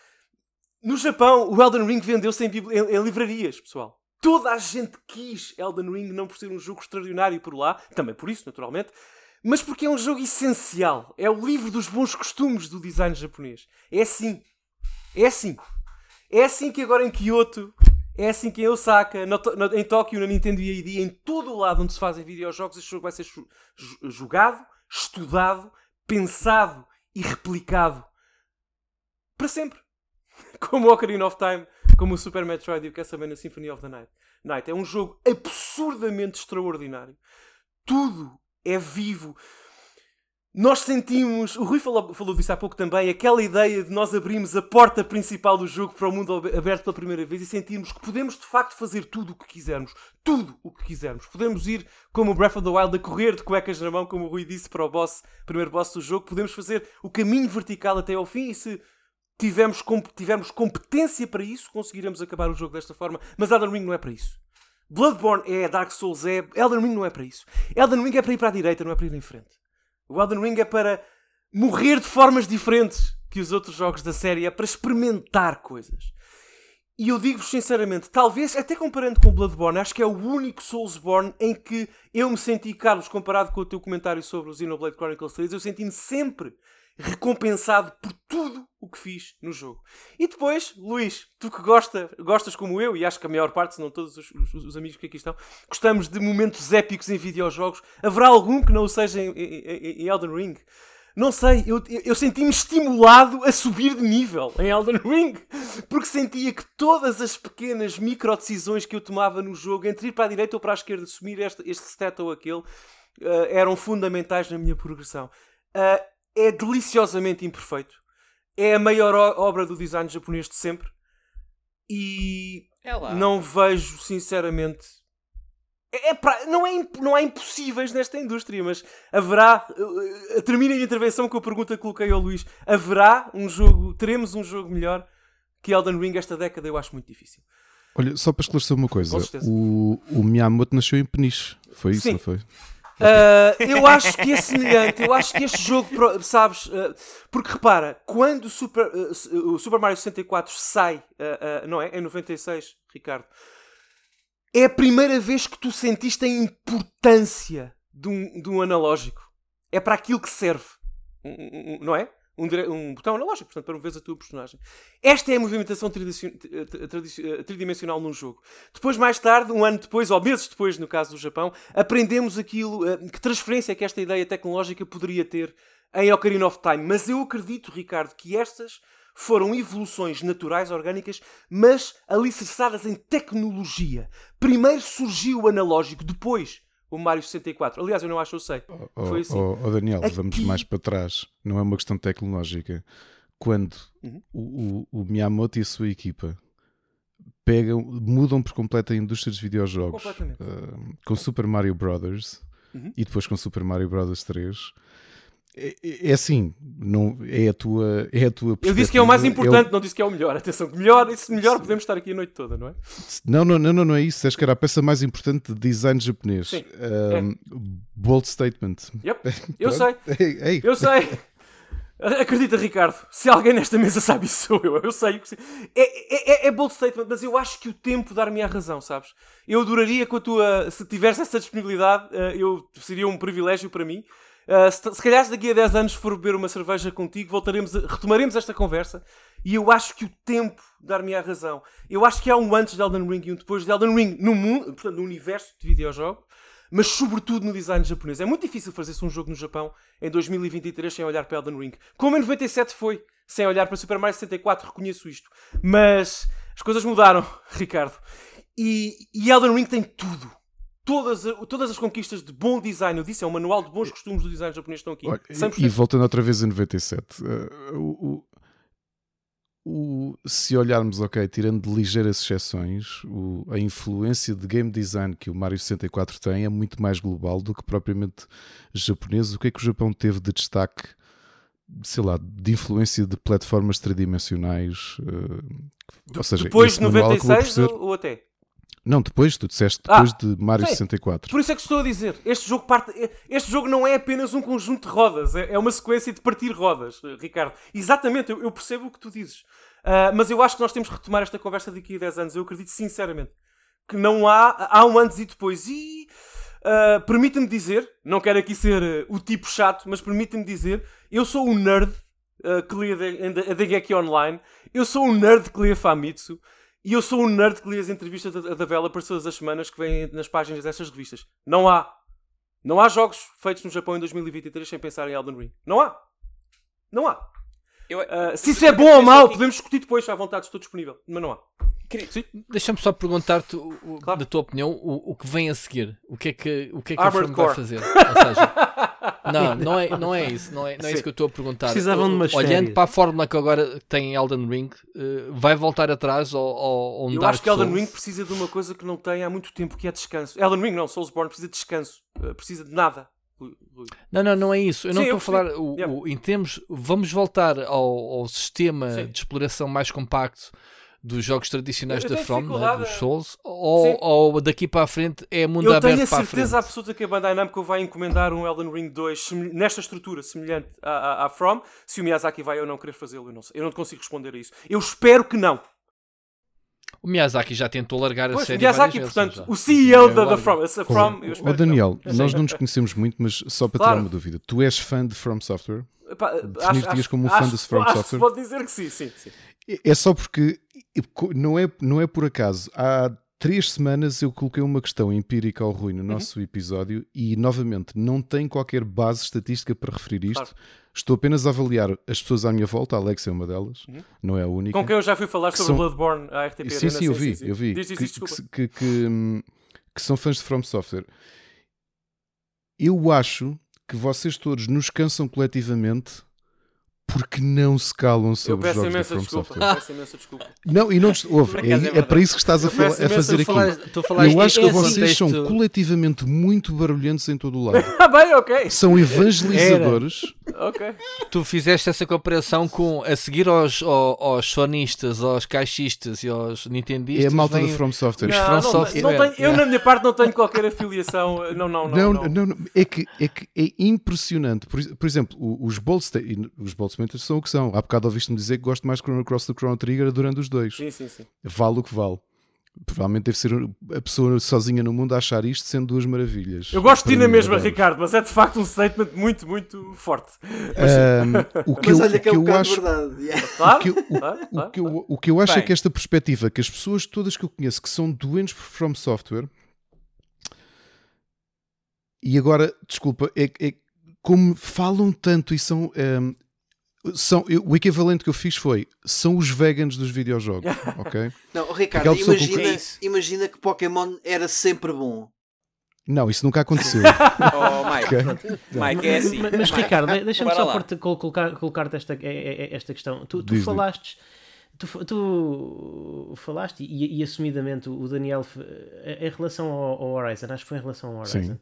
No Japão, o Elden Ring vendeu-se em, em, em, livrarias, pessoal. Toda a gente quis Elden Ring, não por ser um jogo extraordinário por lá, também por isso, naturalmente, mas porque é um jogo essencial. É o livro dos bons costumes do design japonês. É assim. É assim. É assim que agora em Kyoto, é assim que em Osaka, no, no, em Tóquio, na Nintendo ID, em todo o lado onde se fazem videojogos, este jogo vai ser jogado, estudado, pensado e replicado para sempre. Como o Ocarina of Time, como o Super Metroid e o Castlevania Symphony of the Night. Night. É um jogo absurdamente extraordinário. Tudo é vivo. Nós sentimos, o Rui falou, falou disso há pouco também, aquela ideia de nós abrirmos a porta principal do jogo para o mundo aberto pela primeira vez e sentirmos que podemos de facto fazer tudo o que quisermos. Tudo o que quisermos. Podemos ir como o Breath of the Wild a correr de cuecas na mão, como o Rui disse para o boss, primeiro boss do jogo. Podemos fazer o caminho vertical até ao fim e se tivermos, tivermos competência para isso, conseguiremos acabar o jogo desta forma. Mas Elden Ring não é para isso. Bloodborne é, Dark Souls é, Elden Ring não é para isso. Elden Ring é para ir para a direita, não é para ir em frente. O Elden Ring é para morrer de formas diferentes que os outros jogos da série, é para experimentar coisas. E eu digo-vos sinceramente, talvez, até comparando com Bloodborne, acho que é o único Soulsborne em que eu me senti, Carlos, comparado com o teu comentário sobre o Xenoblade Chronicles 3, eu senti-me sempre recompensado por tudo o que fiz no jogo. E depois, Luís, tu que gosta, gostas como eu, e acho que a maior parte, se não todos os, os, os, amigos que aqui estão, gostamos de momentos épicos em videojogos. Haverá algum que não o seja em, em, em Elden Ring? Não sei, eu, eu senti-me estimulado a subir de nível em Elden Ring, porque sentia que todas as pequenas micro decisões que eu tomava no jogo, entre ir para a direita ou para a esquerda, assumir este, este stat ou aquele, uh, eram fundamentais na minha progressão. Uh, é deliciosamente imperfeito. É a maior obra do design japonês de sempre. E é não vejo, sinceramente. É, é pra... não, é não há impossíveis nesta indústria, mas haverá. Uh, termina a intervenção com a pergunta que coloquei ao Luís: haverá um jogo, teremos um jogo melhor que Elden Ring esta década? Eu acho muito difícil. Olha, só para esclarecer uma coisa: o, o Miyamoto nasceu em Peniche, foi isso, Sim. não foi? Uh, eu acho que é semelhante. Eu acho que este jogo, sabes, uh, porque repara, quando o Super, uh, o Super Mario 64 sai, não é? Em 96, Ricardo, é a primeira vez que tu sentiste a importância de um, de um analógico. É para aquilo que serve, não é? Um, um botão analógico, portanto, para moveres a tua personagem. Esta é a movimentação tridimensional num jogo. Depois, mais tarde, um ano depois, ou meses depois, no caso do Japão, aprendemos aquilo, eh, que transferência é que esta ideia tecnológica poderia ter em Ocarina of Time. Mas eu acredito, Ricardo, que estas foram evoluções naturais, orgânicas, mas alicerçadas em tecnologia. Primeiro surgiu o analógico, depois o Mario 64. Aliás, eu não acho, eu sei. Oh, Foi assim. Oh, oh Daniel, Aqui... vamos mais para trás. Não é uma questão tecnológica. Quando uhum. o, o, o, Miyamoto e a sua equipa pegam, mudam por completo a indústria dos videojogos uh, com Super Mario Brothers uhum. e depois com Super Mario Brothers 3 é, é, é, assim, não, é a tua, é a tua Eu disse que é o mais importante, é o... não disse que é o melhor. Atenção, melhor, isso melhor podemos estar aqui a noite toda, não é? Não, não, não, não, é isso. Acho que era a peça mais importante de design japonês. Sim, um, é. Bold statement. Yep, eu sei. Ei, ei. Eu sei. Acredita, Ricardo, se alguém nesta mesa sabe isso sou eu. Eu sei. É, é, é bold statement, mas eu acho que o tempo dar-me a razão, sabes? Eu adoraria que a tua, se tivesse essa disponibilidade, eh, eu seria um privilégio para mim Uh, se, se calhar se daqui a 10 anos for beber uma cerveja contigo, voltaremos a, retomaremos esta conversa e eu acho que o tempo dar-me a razão. Eu acho que há um antes de Elden Ring e um depois de Elden Ring no mundo, portanto, no universo de videojogo, mas sobretudo no design japonês. É muito difícil fazer-se um jogo no Japão em 2023 sem olhar para Elden Ring. Como em 97 foi. sem olhar para Super Mario 64, reconheço isto. Mas as coisas mudaram, Ricardo. E, e Elden Ring tem tudo. Todas, todas as conquistas de bom design, eu disse, é um manual de bons costumes do design japonês estão aqui. Olha, e voltando outra vez em 97, uh, o, o, se olharmos, ok, tirando ligeiras exceções, o, a influência de game design que o Mario 64 tem é muito mais global do que propriamente japonês. O que é que o Japão teve de destaque, sei lá, de influência de plataformas tridimensionais? Uh, ou seja, depois de 96 ser... ou até? Não, depois, tu disseste depois ah, de Mario sim. 64. Por isso é que estou a dizer. Este jogo, parte, este jogo não é apenas um conjunto de rodas, é, é uma sequência de partir rodas, Ricardo. Exatamente, eu, eu percebo o que tu dizes. Uh, mas eu acho que nós temos que retomar esta conversa daqui a 10 anos. Eu acredito sinceramente que não há, há um antes e depois. E uh, permita-me dizer, não quero aqui ser uh, o tipo chato, mas permita-me dizer, eu sou um nerd uh, que lia a Dengeki Online, eu sou um nerd que lia Famitsu. E eu sou um nerd que lê as entrevistas da, da Developers todas as semanas que vêm nas páginas dessas revistas. Não há. Não há jogos feitos no Japão em 2023 sem pensar em Elden Ring. Não há. Não há. Eu, uh, se isso é bom ou mau, podemos discutir depois, à vontade, estou disponível. Mas não há. Deixa-me só perguntar-te, claro. da tua opinião, o, o que vem a seguir. O que é que, o que, é que a Firm vai fazer? Ou seja, não, não é, não é isso. Não é, não é isso que eu estou a perguntar. Precisavam de umas Olhando férias. para a fórmula que agora tem Elden Ring, uh, vai voltar atrás ou, ou, ou Eu acho que Elden Ring precisa de uma coisa que não tem há muito tempo, que é descanso. Elden Ring não, Soulsborne precisa de descanso. Uh, precisa de nada. Não, não, não é isso. Eu Sim, não estou a falar o, yeah. o, em termos. Vamos voltar ao, ao sistema Sim. de exploração mais compacto dos jogos tradicionais da From, né, dos Souls, ou, ou, daqui para a frente é mundo eu aberto para a frente? Eu tenho a certeza absoluta que a Bandai Namco vai encomendar um Elden Ring 2 nesta estrutura semelhante à, à, à From. Se o Miyazaki vai ou não querer fazê-lo, eu não sei. Eu não consigo responder a isso. Eu espero que não. O Miyazaki já tentou largar pois, a série Miyazaki, portanto, o CEO da, da From. A From eu oh, Daniel, nós não nos conhecemos muito, mas só para claro. tirar uma dúvida. Tu és fã de From Software? Definir-te como um fã de From acho Software? pode dizer que sim, sim, sim. É só porque não é, não é por acaso. Há três semanas eu coloquei uma questão empírica ao Rui no uhum. nosso uhum. episódio e, novamente, não tem qualquer base estatística para referir isto. Claro. Estou apenas a avaliar as pessoas à minha volta. A Alex é uma delas, uhum. não é a única. Com quem eu já fui falar sobre são... Bloodborne à RTP. Sim, sim, eu vi, eu vi. Diz, diz, que, que, que, que, que são fãs de From Software. Eu acho que vocês todos nos cansam coletivamente porque não se calam sobre os jogos da From desculpa, Software. Peço imensa desculpa. Não, e não ouve, é, é, para isso que estás a, a fazer aqui. Eu acho que vocês são coletivamente muito barulhentos em todo o lado. Ah, bem, ok. São evangelizadores. ok. Tu fizeste essa comparação com a seguir aos, aos, aos sonistas, aos caixistas e aos nintendistas. É a malta vem... do From Software. Não, From não, Software. Não tenho, eu, na minha parte, não tenho qualquer afiliação. Não, não, não. Não, não, não é, que, é que é impressionante. Por, por exemplo, os Bolt, os São o que são. Há bocado ouviste-me dizer que gosto mais de Chrono Cross do Chrono Trigger durante os dois. Sim, sim, sim. Vale o que vale. Provavelmente deve ser a pessoa sozinha no mundo a achar isto sendo duas maravilhas. Eu gosto de ti na mesma, Ricardo, mas é de facto um statement muito, muito forte. Um, o que mas eu, olha que, é um eu acho, o, que eu, o que eu acho é Bem. é que esta perspectiva, que as pessoas todas que eu conheço que são doentes por From Software, e agora, desculpa, é, é como falam tanto e são um, são, o equivalente que eu fiz foi são os vegans dos videojogos, ok? Não, Ricardo, imagina, que... imagina que Pokémon era sempre bom. Não, isso nunca aconteceu. oh, Mike, okay. Mike é assim. Mas, mas Ricardo, deixa-me só colocar, colocar-te esta, esta questão. Tu, tu falaste, tu, tu falaste e, e, assumidamente o Daniel, em relação ao, ao, Horizon, acho que foi em relação ao Horizon,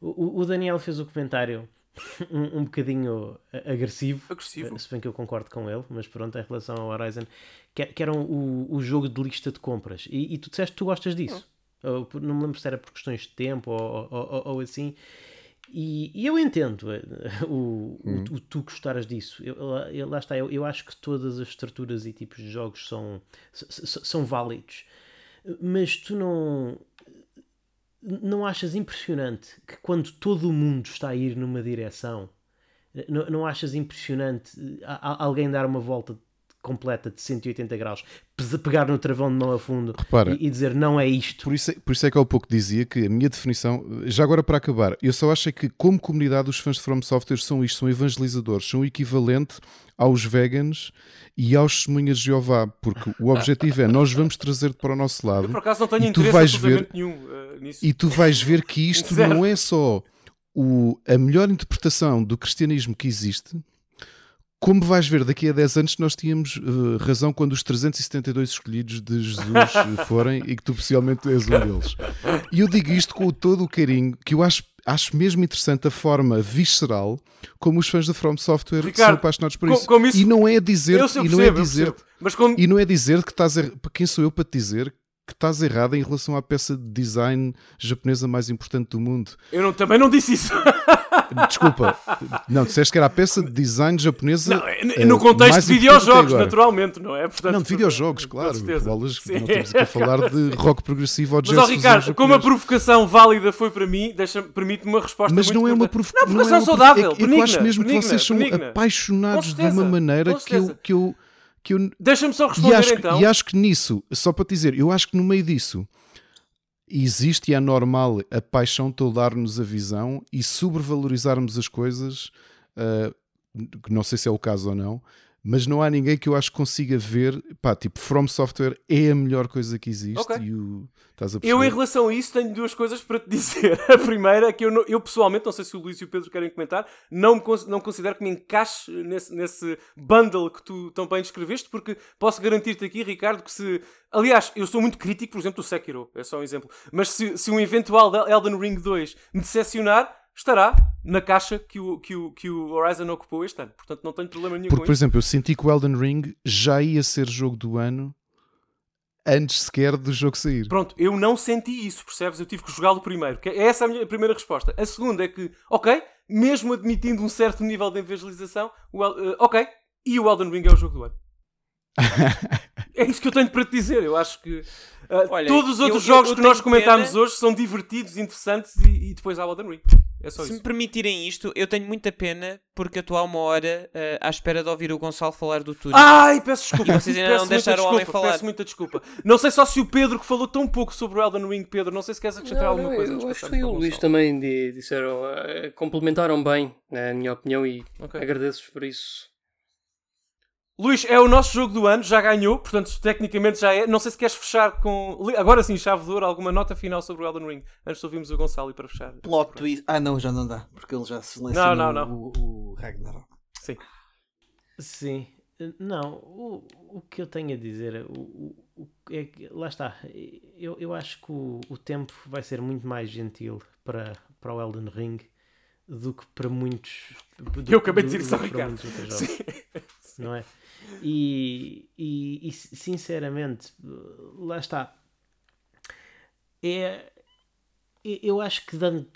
o, o Daniel fez o comentário um, um bocadinho agressivo, agressivo, se bem que eu concordo com ele, mas pronto, em relação ao Horizon, que, que era o, o jogo de lista de compras. E, e tu disseste que tu gostas disso. Ou, não me lembro se era por questões de tempo ou, ou, ou assim. E, e, eu entendo eh, o, hum. o, o, tu gostaras disso. Eu, eu, lá está, eu, eu acho que todas as estruturas e tipos de jogos são, são válidos. Mas tu não não achas impressionante que quando todo o mundo está a ir numa direção, não, não achas impressionante alguém dar uma volta completa de 180 graus, pegar no travão de mão a fundo Repara, e, e, dizer não é isto. Por isso é, por isso é que há pouco dizia que a minha definição, já agora para acabar, eu só acho é que como comunidade os fãs de From Software são isto, são evangelizadores, são o equivalente aos vegans e aos testemunhas de Jeová, porque o objetivo é nós vamos trazer-te para o nosso lado. Eu por acaso não tenho interesse vais ver, nenhum uh, nisso. E tu vais ver que isto não é só o, a melhor interpretação do cristianismo que existe, como vais ver, daqui a 10 anos nós tínhamos uh, razão quando os 372 escolhidos de Jesus forem e que tu possivelmente és um deles. E eu digo isto com todo o carinho, que eu acho, acho mesmo interessante a forma visceral como os fãs da From Software Ricardo, são apaixonados por isso. Com, isso. E não é dizer, e não é dizer, mas como... e não é dizer que estás a, quem sou eu para te dizer que estás errado em relação à peça de design japonesa mais importante do mundo. Eu não, também não disse isso. Desculpa, não, disseste que era a peça de design japonesa. Não, eh, no contexto de videojogos, naturalmente, não é? Portanto, não, de videojogos, claro. Bolas, não temos que falar de rock progressivo ou de Mas, ó, Ricardo, como a provocação válida foi para mim, permite-me uma resposta Mas não é uma provocação. Não, provocação não é saudável. É, eu acho mesmo benigna, que vocês são benigna. apaixonados de uma maneira que eu. Que eu que eu... Deixa-me só responder e acho, então. E acho que nisso, só para te dizer, eu acho que no meio disso existe e é normal a paixão toldar-nos a visão e sobrevalorizarmos as coisas, uh, não sei se é o caso ou não, mas não há ninguém que eu acho que consiga ver, pá, tipo, From Software é a melhor coisa que existe okay. e o, estás a Eu, em relação a isso, tenho duas coisas para te dizer. A primeira é que eu, eu pessoalmente, não sei se o Luís e o Pedro querem comentar, não, me, não considero que me encaixe nesse, nesse bundle que tu tão bem descreveste, porque posso garantir-te aqui, Ricardo, que se. Aliás, eu sou muito crítico, por exemplo, do Sekiro, é só um exemplo, mas se, se um eventual Elden Ring 2 me decepcionar, estará na caixa que o, que o, que o Horizon ocupou este ano. Portanto, não tenho problema nenhum Porque, com por exemplo, eu senti que o Elden Ring já ia ser jogo do ano antes sequer do jogo sair. Pronto, eu não senti isso, percebes? Eu tive que jogá-lo primeiro. Que essa é a minha primeira resposta. A segunda é que, ok, mesmo admitindo um certo nível de evangelização, o, uh, ok, e o Elden Ring é o jogo do ano. é isso que eu tenho para te dizer. Eu acho que uh, Olha, todos os outros eu, jogos eu, eu que nós comentámos pena... hoje são divertidos, interessantes e, e depois há o Elden Ring. É Se isso. me permitirem isto, eu tenho muita pena porque estou há uma hora uh, à espera de ouvir o Gonçalo falar do túnel. Ai, peço desculpa. E vocês ainda peço não deixaram o homem falar. Peço muita desculpa. Não sei só se o Pedro, que falou tão pouco sobre o Elden Ring, Pedro, não sei se queres acrescentar não, alguma não, coisa. Eu acho que foi o Luís também disseram, uh, complementaram bem, na minha opinião, e okay. agradeço-vos por isso. Luís, é o nosso jogo do ano, já ganhou, portanto, tecnicamente já é. Não sei se queres fechar com. Agora sim, chave de ouro, alguma nota final sobre o Elden Ring, antes de ouvirmos o Gonçalo e para fechar. Plot twist. Ah, não, já não dá, porque ele já selecionou não, não, não. O, o Ragnarok. Sim. Sim. Não, o, o que eu tenho a dizer o, o, é que, lá está, eu, eu acho que o, o tempo vai ser muito mais gentil para, para o Elden Ring do que para muitos. Do, eu acabei de dizer isso ao Ricardo. Não é? E, e, e, sinceramente, lá está. É, eu acho que dando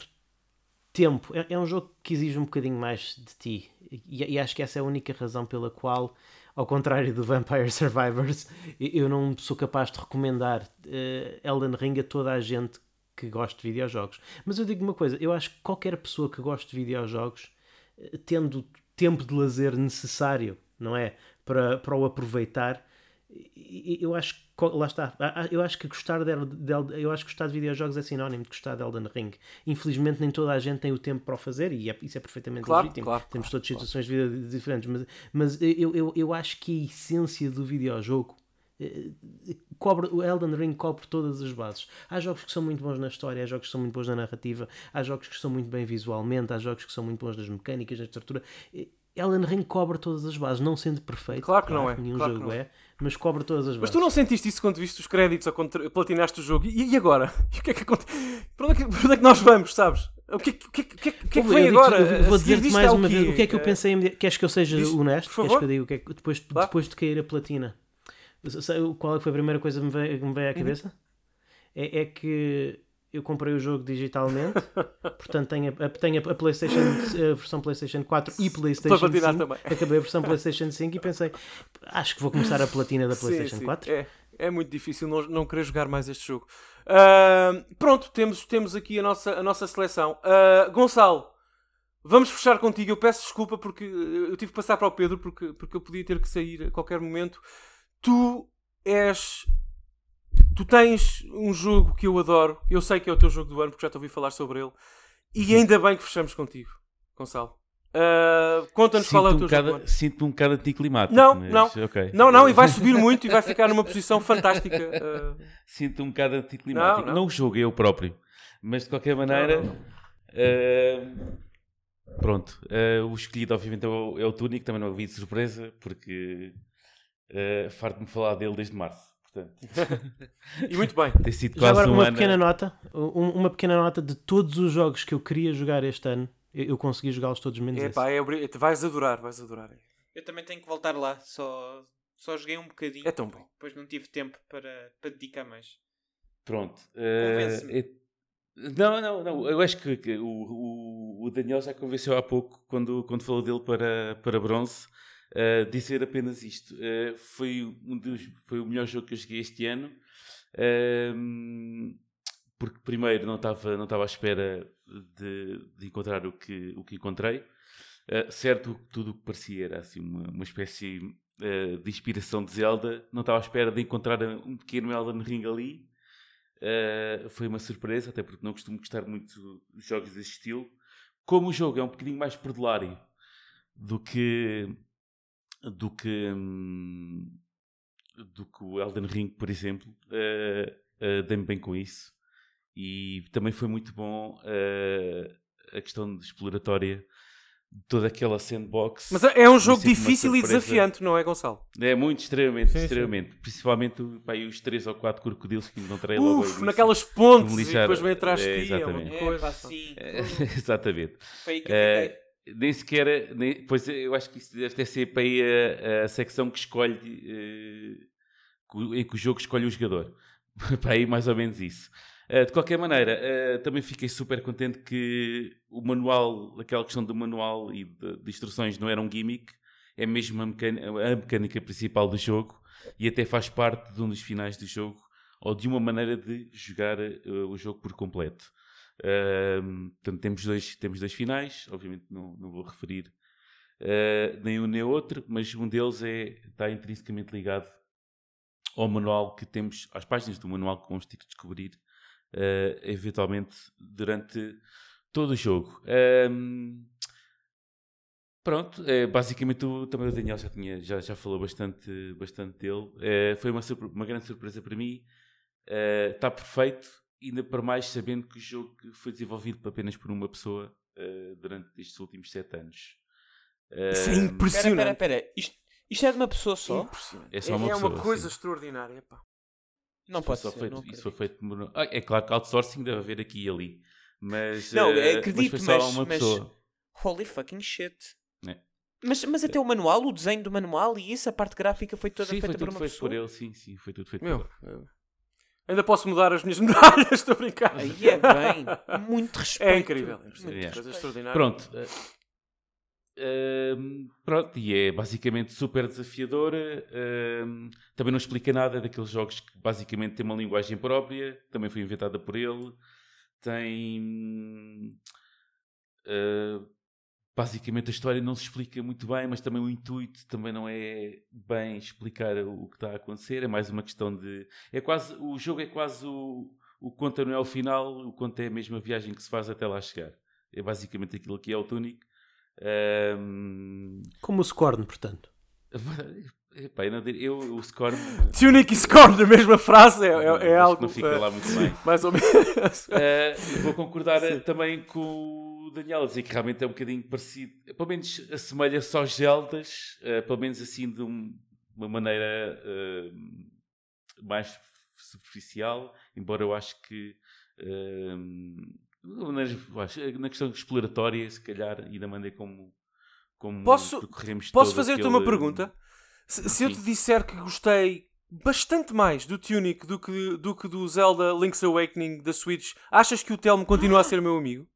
tempo, é, é, um jogo que exige um bocadinho mais de ti. E, e, acho que essa é a única razão pela qual, ao contrário do Vampire Survivors, eu não sou capaz de recomendar uh, Elden Ring a toda a gente que gosta de videojogos. Mas eu digo uma coisa: eu acho que qualquer pessoa que goste de videojogos, uh, tendo tempo de lazer necessário, não é? para, para o aproveitar. Eu acho que lá está, eu acho que gostar de, de, eu acho que gostar de videojogos é sinónimo de gostar de Elden Ring. Infelizmente nem toda a gente tem o tempo para o fazer e é, isso é perfeitamente claro, legítimo. Claro, Temos claro, todas situações de vida diferentes, mas, mas eu, eu, eu acho que a essência do videojogo eh, cobre, o Elden Ring cobre todas as bases. Há jogos que são muito bons na história, há jogos que são muito bons na narrativa, há jogos que são muito bem visualmente, há jogos que são muito bons nas mecânicas, na estrutura. Elden Ring cobre todas as bases, não sendo perfeito. Claro que não é. Nenhum claro jogo é. é, mas cobre todas as bases. Mas tu não sentiste isso quando viste os créditos ou quando platinaste o jogo? E, e agora? E o que é que acontece? Para onde é que, para onde é que nós vamos, sabes? O que, que, que, que, que é que vem agora? Eu vou dizer-te mais é uma vez o que é que eu pensei. Queres que eu seja Diz, honesto? Queres que eu diga o que é que, depois, claro. depois de cair a platina? Qual é que foi a primeira coisa que me veio, que me veio à uhum. cabeça? Uhum. É, é que eu comprei o jogo digitalmente, portanto tenho a, tenho a PlayStation, a versão PlayStation 4 e PlayStation 5. Também. Acabei a versão PlayStation 5 e pensei, acho que vou começar a platina da PlayStation sim, sim. 4. É, é muito difícil não, não querer jogar mais este jogo. Uh, pronto, temos, temos aqui a nossa, a nossa seleção. Uh, Gonçalo, Vamos fechar contigo. Eu peço desculpa porque eu tive que passar para o Pedro porque, porque eu podia ter que sair a qualquer momento. Tu és. Tu tens um jogo que eu adoro. Eu sei que é o teu jogo do ano porque já te ouvi falar sobre ele. E ainda bem que fechamos contigo, Gonçalo. Uh, Conta-nos qual é o teu um jogo. Sinto-me um bocado anticlimático. Não, mas, não. Okay. Não, não, e vai subir muito e vai ficar numa posição fantástica. Uh... Sinto-me um bocado anticlimático. Não, não. não o jogo eu próprio. Mas de qualquer maneira. Uh, pronto. o escolhido, obviamente, é o, é o Tunic. Também não havia de surpresa, porque farto-me falar dele desde março. Portanto. e muito bem. Tem sido quase Já agora, um uma ano... pequena nota. Uma pequena nota de todos os jogos que eu queria jogar este ano eu consegui jogá-los todos menos Epá, é, vais adorar, vais adorar. Eu também tenho que voltar lá, só, só joguei um bocadinho. É tão bom. Depois não tive tempo para, para dedicar mais. Pronto. Uh, não, não, não. Eu acho que, que o, o, Daniel já convenceu há pouco, quando, quando falou dele para, para bronze, uh, dizer apenas isto. Uh, foi, um dos, foi o melhor jogo que eu joguei este ano. Uh, porque primeiro não estava não estava à espera de, de, encontrar o que o que encontrei uh, certo tudo o que parecia era assim uma, uma espécie de inspiração de Zelda não estava à espera de encontrar um pequeno Elden Ring ali foi uma surpresa até porque não costumo gostar muito de jogos desse estilo como o jogo é um bocadinho mais perdulário do que do que hum, do que o Elden Ring por exemplo uh, dei-me bem com isso e também foi muito bom uh, a questão de exploratória de toda aquela sandbox. Mas é um jogo difícil e desafiante, não é, Gonçalo? É muito, extremamente, sim, extremamente. Sim. Principalmente pá, os três ou quatro crocodilos que encontrei Uf, logo aí. naquelas pontes e depois vem atrás de é, ti. Exatamente. É coisa assim. É, exatamente. Uh, nem sequer, nem, pois eu acho que isso deve até ser para aí a, a secção que escolhe, uh, em que o jogo escolhe o jogador. para aí mais ou menos isso. Uh, de qualquer maneira, uh, também fiquei super contente que o manual, aquela questão do manual e de, de instruções não era um gimmick, é mesmo a mecânica, a mecânica, principal do jogo e até faz parte de um dos finais do jogo ou de uma maneira de jogar uh, o jogo por completo. Portanto, temos dois, temos dois finais, obviamente não, não vou referir nem um nem outro, mas um deles é, está intrinsecamente ligado ao manual que temos, às páginas do manual que vamos ter que descobrir uh, eventualmente durante todo o jogo. Pronto, é, basicamente o, também o Daniel já, tinha, já, já falou bastante, bastante dele. É, foi uma, uma grande surpresa para mim. Está perfeito, ainda para mais sabendo que o jogo foi desenvolvido apenas por uma pessoa uh, durante estes últimos sete anos. Isso é impressionante. Espera, espera, isto, isto, é de uma pessoa só? É só uma é, pessoa. É uma coisa sim. extraordinária. Pá. Não isso pode ser. Feito, não isso foi feito por... ah, É claro que outsourcing deve haver aqui e ali. Mas, não, uh, acredito, mas, mas, uma pessoa. holy fucking shit. É. Mas, mas até o manual, o desenho do manual e isso, a parte gráfica foi toda sim, feita foi por uma feito pessoa. por ele, sim, sim, foi tudo feito Meu, por ele. Ainda posso mudar as minhas medalhas, estou a brincar. Aí é bem, muito respeito. É incrível, é muito yeah. extraordinário. Pronto, uh, Uh, pronto, e é basicamente super desafiadora. Uh, também não explica nada daqueles jogos que basicamente têm uma linguagem própria, também foi inventada por ele. Tem. Uh, basicamente a história não se explica muito bem, mas também o intuito também não é bem explicar o, que está a acontecer. É mais uma questão de. É quase, o jogo é quase o, o conto não é o final, o conto é a mesma viagem que se faz até lá chegar. É basicamente aquilo que é o Tunic um... Como o Scorn, portanto. Epá, eu, não eu, o Scorn. Tunic e Scorn, a mesma frase, é, é, é algo. Não fica lá muito bem. Mais ou menos. Uh, vou concordar Sim. também com o Daniel, a dizer que realmente é um bocadinho parecido. Pelo menos assemelha-se aos Zeldas, uh, pelo menos assim de um, uma maneira uh, mais superficial, embora eu acho que na questão exploratória, se calhar, e da maneira como, como posso, Posso fazer-te uma pergunta? Se, se, eu te disser que gostei bastante mais do Tunic do que, do que do Zelda Link's Awakening da Switch, achas que o Telmo continua a ser meu amigo?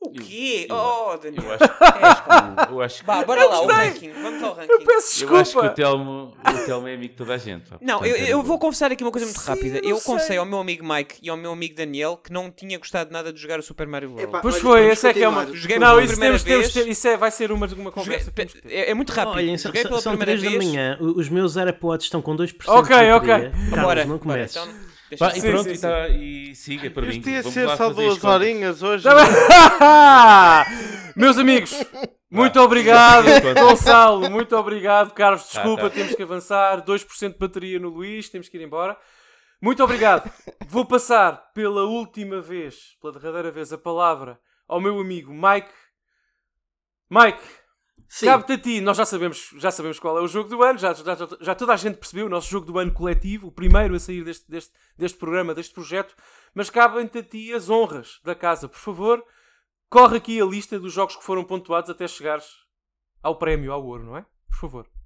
O quê? Eu, oh, Daniel. Eu acho, que, eu acho que... Bah, bora lá, o ranking. Vamos ao ranking. Eu peço desculpa. Eu acho que o Telmo, o Telmo é amigo de toda a gente. Pá. Não, eu, eu vou confessar aqui uma coisa muito Sim, rápida. Eu confessei ao meu amigo Mike e ao meu amigo Daniel que não tinha gostado nada de jogar o Super Mario World. Epa, pois foi, esse é que é uma... Joguei não, isso, temos, temos, isso é, vai ser uma, uma conversa. É, é, muito rápido. Olhem, Joguei pela são primeira vez. da manhã, os meus AirPods estão com 2% Ok, de ok. Carlos, não comeces. Então, Bah, e pronto, sim, sim. E, tá, e siga para mim. Isto ia ser só duas horinhas hoje. Meus amigos, muito obrigado. Gonçalo, muito obrigado. Carlos, desculpa, tá, tá. temos que avançar. 2% de bateria no Luís, temos que ir embora. Muito obrigado. Vou passar pela última vez, pela derradeira vez, a palavra ao meu amigo Mike. Mike, Cabe-te a ti, nós já sabemos, já sabemos qual é o jogo do ano, já, já, já, toda a gente percebeu o nosso jogo do ano coletivo, o primeiro a sair deste, deste, deste programa, deste projeto, mas cabem-te a ti as honras da casa. Por favor, corre aqui a lista dos jogos que foram pontuados até chegares ao prémio, ao ouro, não é? Por favor.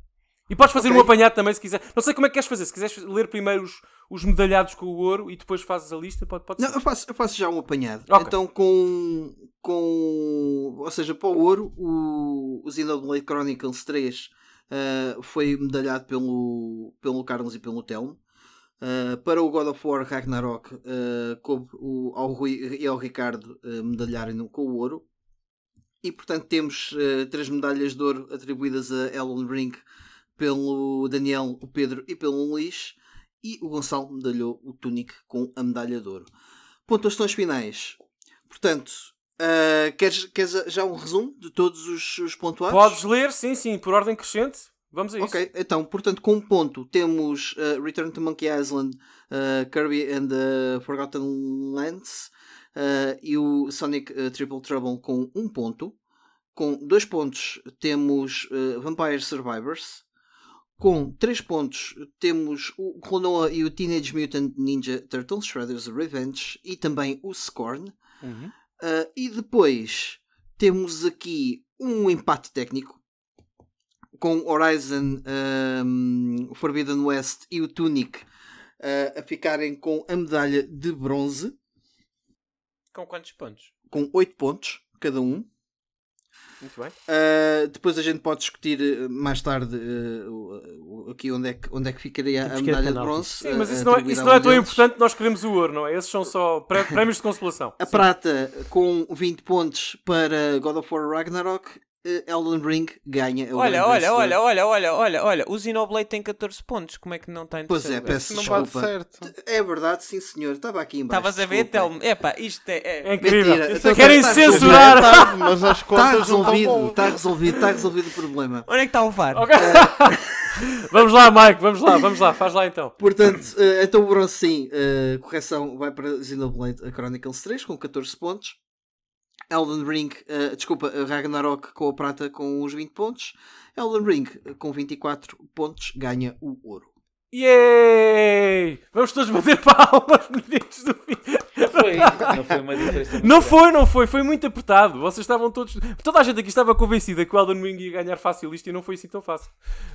E podes fazer okay. um apanhado também se quiser. Não sei como é que queres fazer. Se quiseres ler primeiro os, os medalhados com o ouro e depois fazes a lista, pode, pode Não, eu faço, eu faço já um apanhado. Okay. Então, com, com. Ou seja, para o ouro, o, o Xenoblade Chronicles 3 uh, eh, foi medalhado pelo, pelo Carlos e pelo Telmo. Uh, para o God of War Ragnarok, uh, coube o, ao Rui e ao Ricardo uh, medalharem com o ouro. E portanto temos uh, três medalhas de ouro atribuídas a Elden Ring pelo Daniel, o Pedro e pelo Luís. E o Gonçalo medalhou o Tunic com a medalha de ouro. Pontuações finais. Portanto, uh, queres, queres já um resumo de todos os, os pontuados? Podes ler, sim, sim, por ordem crescente. Vamos a isso. Ok, então, portanto, com um ponto temos uh, Return to Monkey Island, uh, Kirby and the Forgotten Lands e o Sonic Triple Trouble com um ponto. Com dois pontos temos Vampire Survivors, com 3 pontos temos o Clonoa e o Teenage Mutant Ninja Turtles Shredder's Revenge e também o Scorn. Uhum. Uh, e depois temos aqui um empate técnico com Horizon um, Forbidden West e o Tunic uh, a ficarem com a medalha de bronze. Com quantos pontos? Com 8 pontos cada um. Muito bem. Uh, depois a gente pode discutir eh, mais tarde uh, aqui onde é, que, onde é que ficaria a medalha de bronze. Sim, mas isso não, é, isso não é tão importante, nós queremos o ouro, não é? Esses são só prémios de consolação. A Sim. prata com 20 pontos para God of War Ragnarok eh, Elden Ring ganha. Olha, olha, olha, olha, olha, olha, olha, o Xenoblade tem 14 pontos, como é que não está em Pois é, peço não desculpa. certo. É verdade, sim senhor, estava aqui embaixo. Estavas a ver, Telmo? Epá, isto é, é... é incrível. Então, Querem censurar. Tá, mas as contas está resolvido, está resolvido, está resolvido o problema. Onde é que está o VAR? Okay. vamos lá, Mike, vamos lá, vamos lá, faz lá então. Portanto, uh, então o bronze sim, uh, correção vai para Xenoblade Chronicles 3 com 14 pontos. Elden Ring, uh, desculpa, Ragnarok com a prata com os 20 pontos. Elden Ring com 24 pontos ganha o ouro. Yay! Vamos todos bater palmas, meninos do fim. Não foi, não foi uma diferença. Não foi, não foi, foi muito apertado. Vocês estavam todos. Toda a gente aqui estava convencida que o Elden Ring ia ganhar fácil isto e não foi assim tão fácil.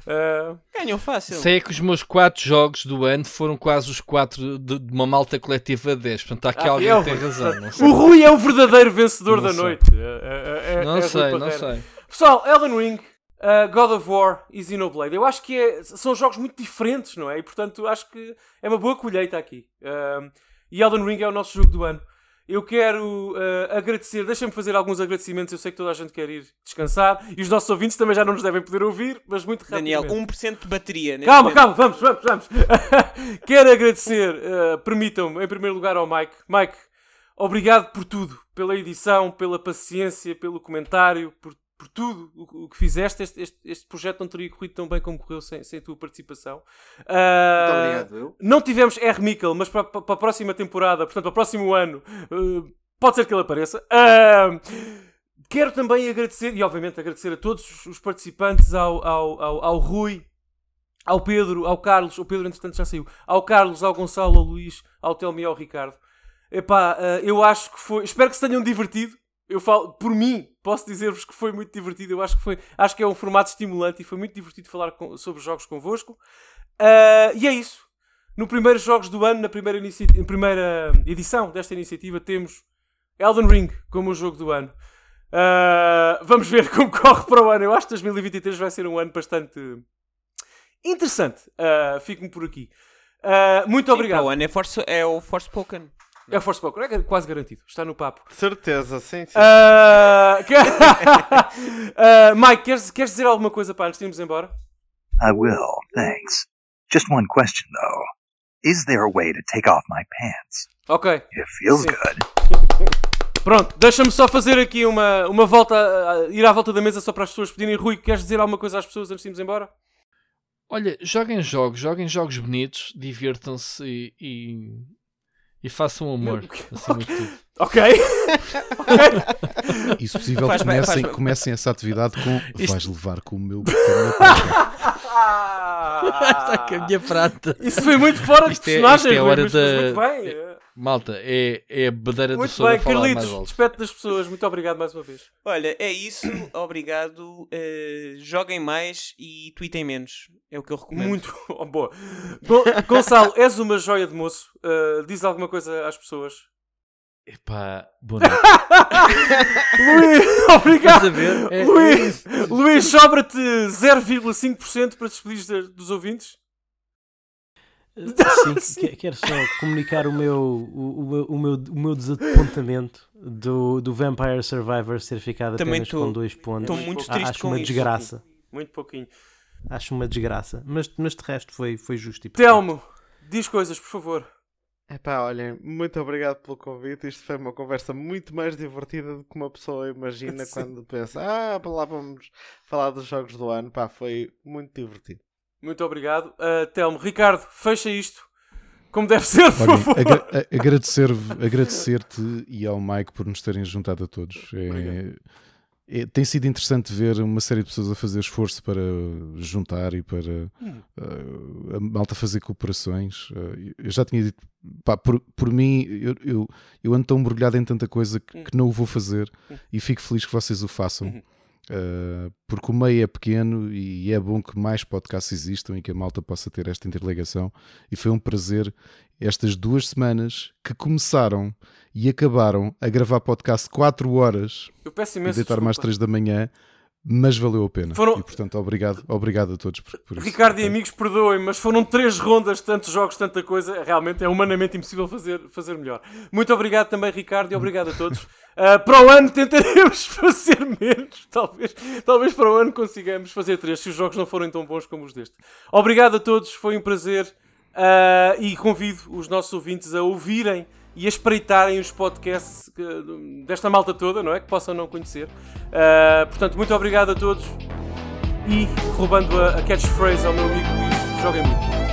Uh... Ganhou fácil. Sei que os meus 4 jogos do ano foram quase os 4 de, de uma malta coletiva 10. Portanto, está aqui ah, alguém é, que tem razão. O Rui é o verdadeiro vencedor não da sei. noite. É, é, é não sei, não sei. Pessoal, Elden Ring Uh, God of War e Xenoblade. Eu acho que é, são jogos muito diferentes, não é? E portanto acho que é uma boa colheita aqui. Uh, e Elden Ring é o nosso jogo do ano. Eu quero uh, agradecer, deixem-me fazer alguns agradecimentos. Eu sei que toda a gente quer ir descansar e os nossos ouvintes também já não nos devem poder ouvir, mas muito Daniel, rapidamente. Daniel, 1% de bateria. Calma, momento. calma, vamos, vamos, vamos. quero agradecer, permitam-me, em primeiro lugar ao Mike. Mike, obrigado por tudo, pela edição, pela paciência, pelo comentário, por por tudo o, que fizeste. Este, este, este, projeto não teria corrido tão bem como correu sem, sem a tua participação. Uh, Muito obrigado, eu. Não tivemos R. Mikkel, mas para, para, a próxima temporada, portanto, para o próximo ano, uh, pode ser que ele apareça. Uh, quero também agradecer, e obviamente agradecer a todos os participantes, ao, ao, ao, ao Rui, ao Pedro, ao Carlos, o Pedro entretanto já saiu, ao Carlos, ao Gonçalo, ao Luís, ao Telmo e ao Ricardo. Epá, eu acho que foi. Espero que se tenham divertido eu falo por mim, posso dizer-vos que foi muito divertido. Eu acho que foi, acho que é um formato estimulante e foi muito divertido falar com, sobre jogos convosco. Uh, e é isso. No primeiro jogos do ano, na primeira, primeira edição desta iniciativa, temos Elden Ring como o jogo do ano. Uh, vamos ver como corre para o ano. Eu acho que 2023 vai ser um ano bastante interessante. Uh, Fico-me por aqui. Uh, muito Sim, obrigado. o ano é, force, é o Forspoken. É o Forspoken, é quase garantido. Está no papo. Certeza, sim, sim. Uh, uh, Mike, queres, queres dizer alguma coisa para antes de irmos embora? I will, thanks. Just one question though. Is there a way to take off my pants? Ok. It feels sim. good. Pronto, deixa-me só fazer aqui uma, uma volta, uh, ir à volta da mesa só para as pessoas pedirem. Rui, queres dizer alguma coisa às pessoas antes de irmos embora? Olha, joguem jogos, joguem jogos bonitos, divirtam-se e, e, e, façam amor. Acima de tudo. Ok. E se possível, faz, comecem, faz, comecem essa atividade com Isto... vais levar com o meu Está com a minha prata. Isso foi muito fora de personagem, é, é hora mas, da... Malta, é, é a badeira muito do bem, Carlitos, despeito das pessoas. Muito obrigado mais uma vez. Olha, é isso. obrigado. Uh, joguem mais e tweetem menos. É o que eu recomendo. Muito oh, boa. Gonçalo, és uma joia de moço. Uh, diz alguma coisa às pessoas. Epá, boa noite. Luís, obrigado. É, Luís, é Luís sobra-te 0,5% para despedir dos ouvintes? Sim, quero só comunicar o meu, o, o, meu, o meu desapontamento do, do Vampire Survivors ter ficado Também apenas tô, com dois pontos. Estou muito triste Acho com uma isso. desgraça. Muito pouquinho. Acho uma desgraça. Mas, mas de resto foi, foi justo. E Telmo, diz coisas, por favor. Epá, olhem, muito obrigado pelo convite. Isto foi uma conversa muito mais divertida do que uma pessoa imagina Sim. quando pensa, ah, lá vamos falar dos jogos do ano. Pá, foi muito divertido. Muito obrigado. Uh, Telmo, Ricardo, fecha isto. Como deve ser, por Olhem, favor. Agra agradecer, agradecer-te e ao Mike por nos terem juntado a todos. É, é, tem sido interessante ver uma série de pessoas a fazer esforço para juntar e para hum. uh, a malta fazer cooperações. Uh, eu já tinha dito, pá, por, por mim, eu, eu, eu, ando tão embrulhado em tanta coisa que, hum. que não o vou fazer hum. e fico feliz que vocês o façam. Uh, porque o meio é pequeno e é bom que mais podcasts existam e que a malta possa ter esta interligação. E foi um prazer estas duas semanas que começaram e acabaram a gravar podcast 4 horas Eu peço imenso e deitar desculpa. mais 3 da manhã, mas valeu a pena. Foram... E portanto, obrigado, obrigado a todos por, por Ricardo isso. e amigos, perdoem, mas foram três rondas, tantos jogos, tanta coisa. Realmente é humanamente impossível fazer, fazer melhor. Muito obrigado também, Ricardo, e obrigado a todos. Uh, para o ano tentaremos fazer menos, talvez, talvez para o ano consigamos fazer três, se os jogos não forem tão bons como os deste. Obrigado a todos, foi um prazer. Uh, e convido os nossos ouvintes a ouvirem e a espreitarem os podcasts desta malta toda, não é? Que possam não conhecer. Uh, portanto, muito obrigado a todos e roubando a, a catchphrase ao meu amigo Luís, joguem muito.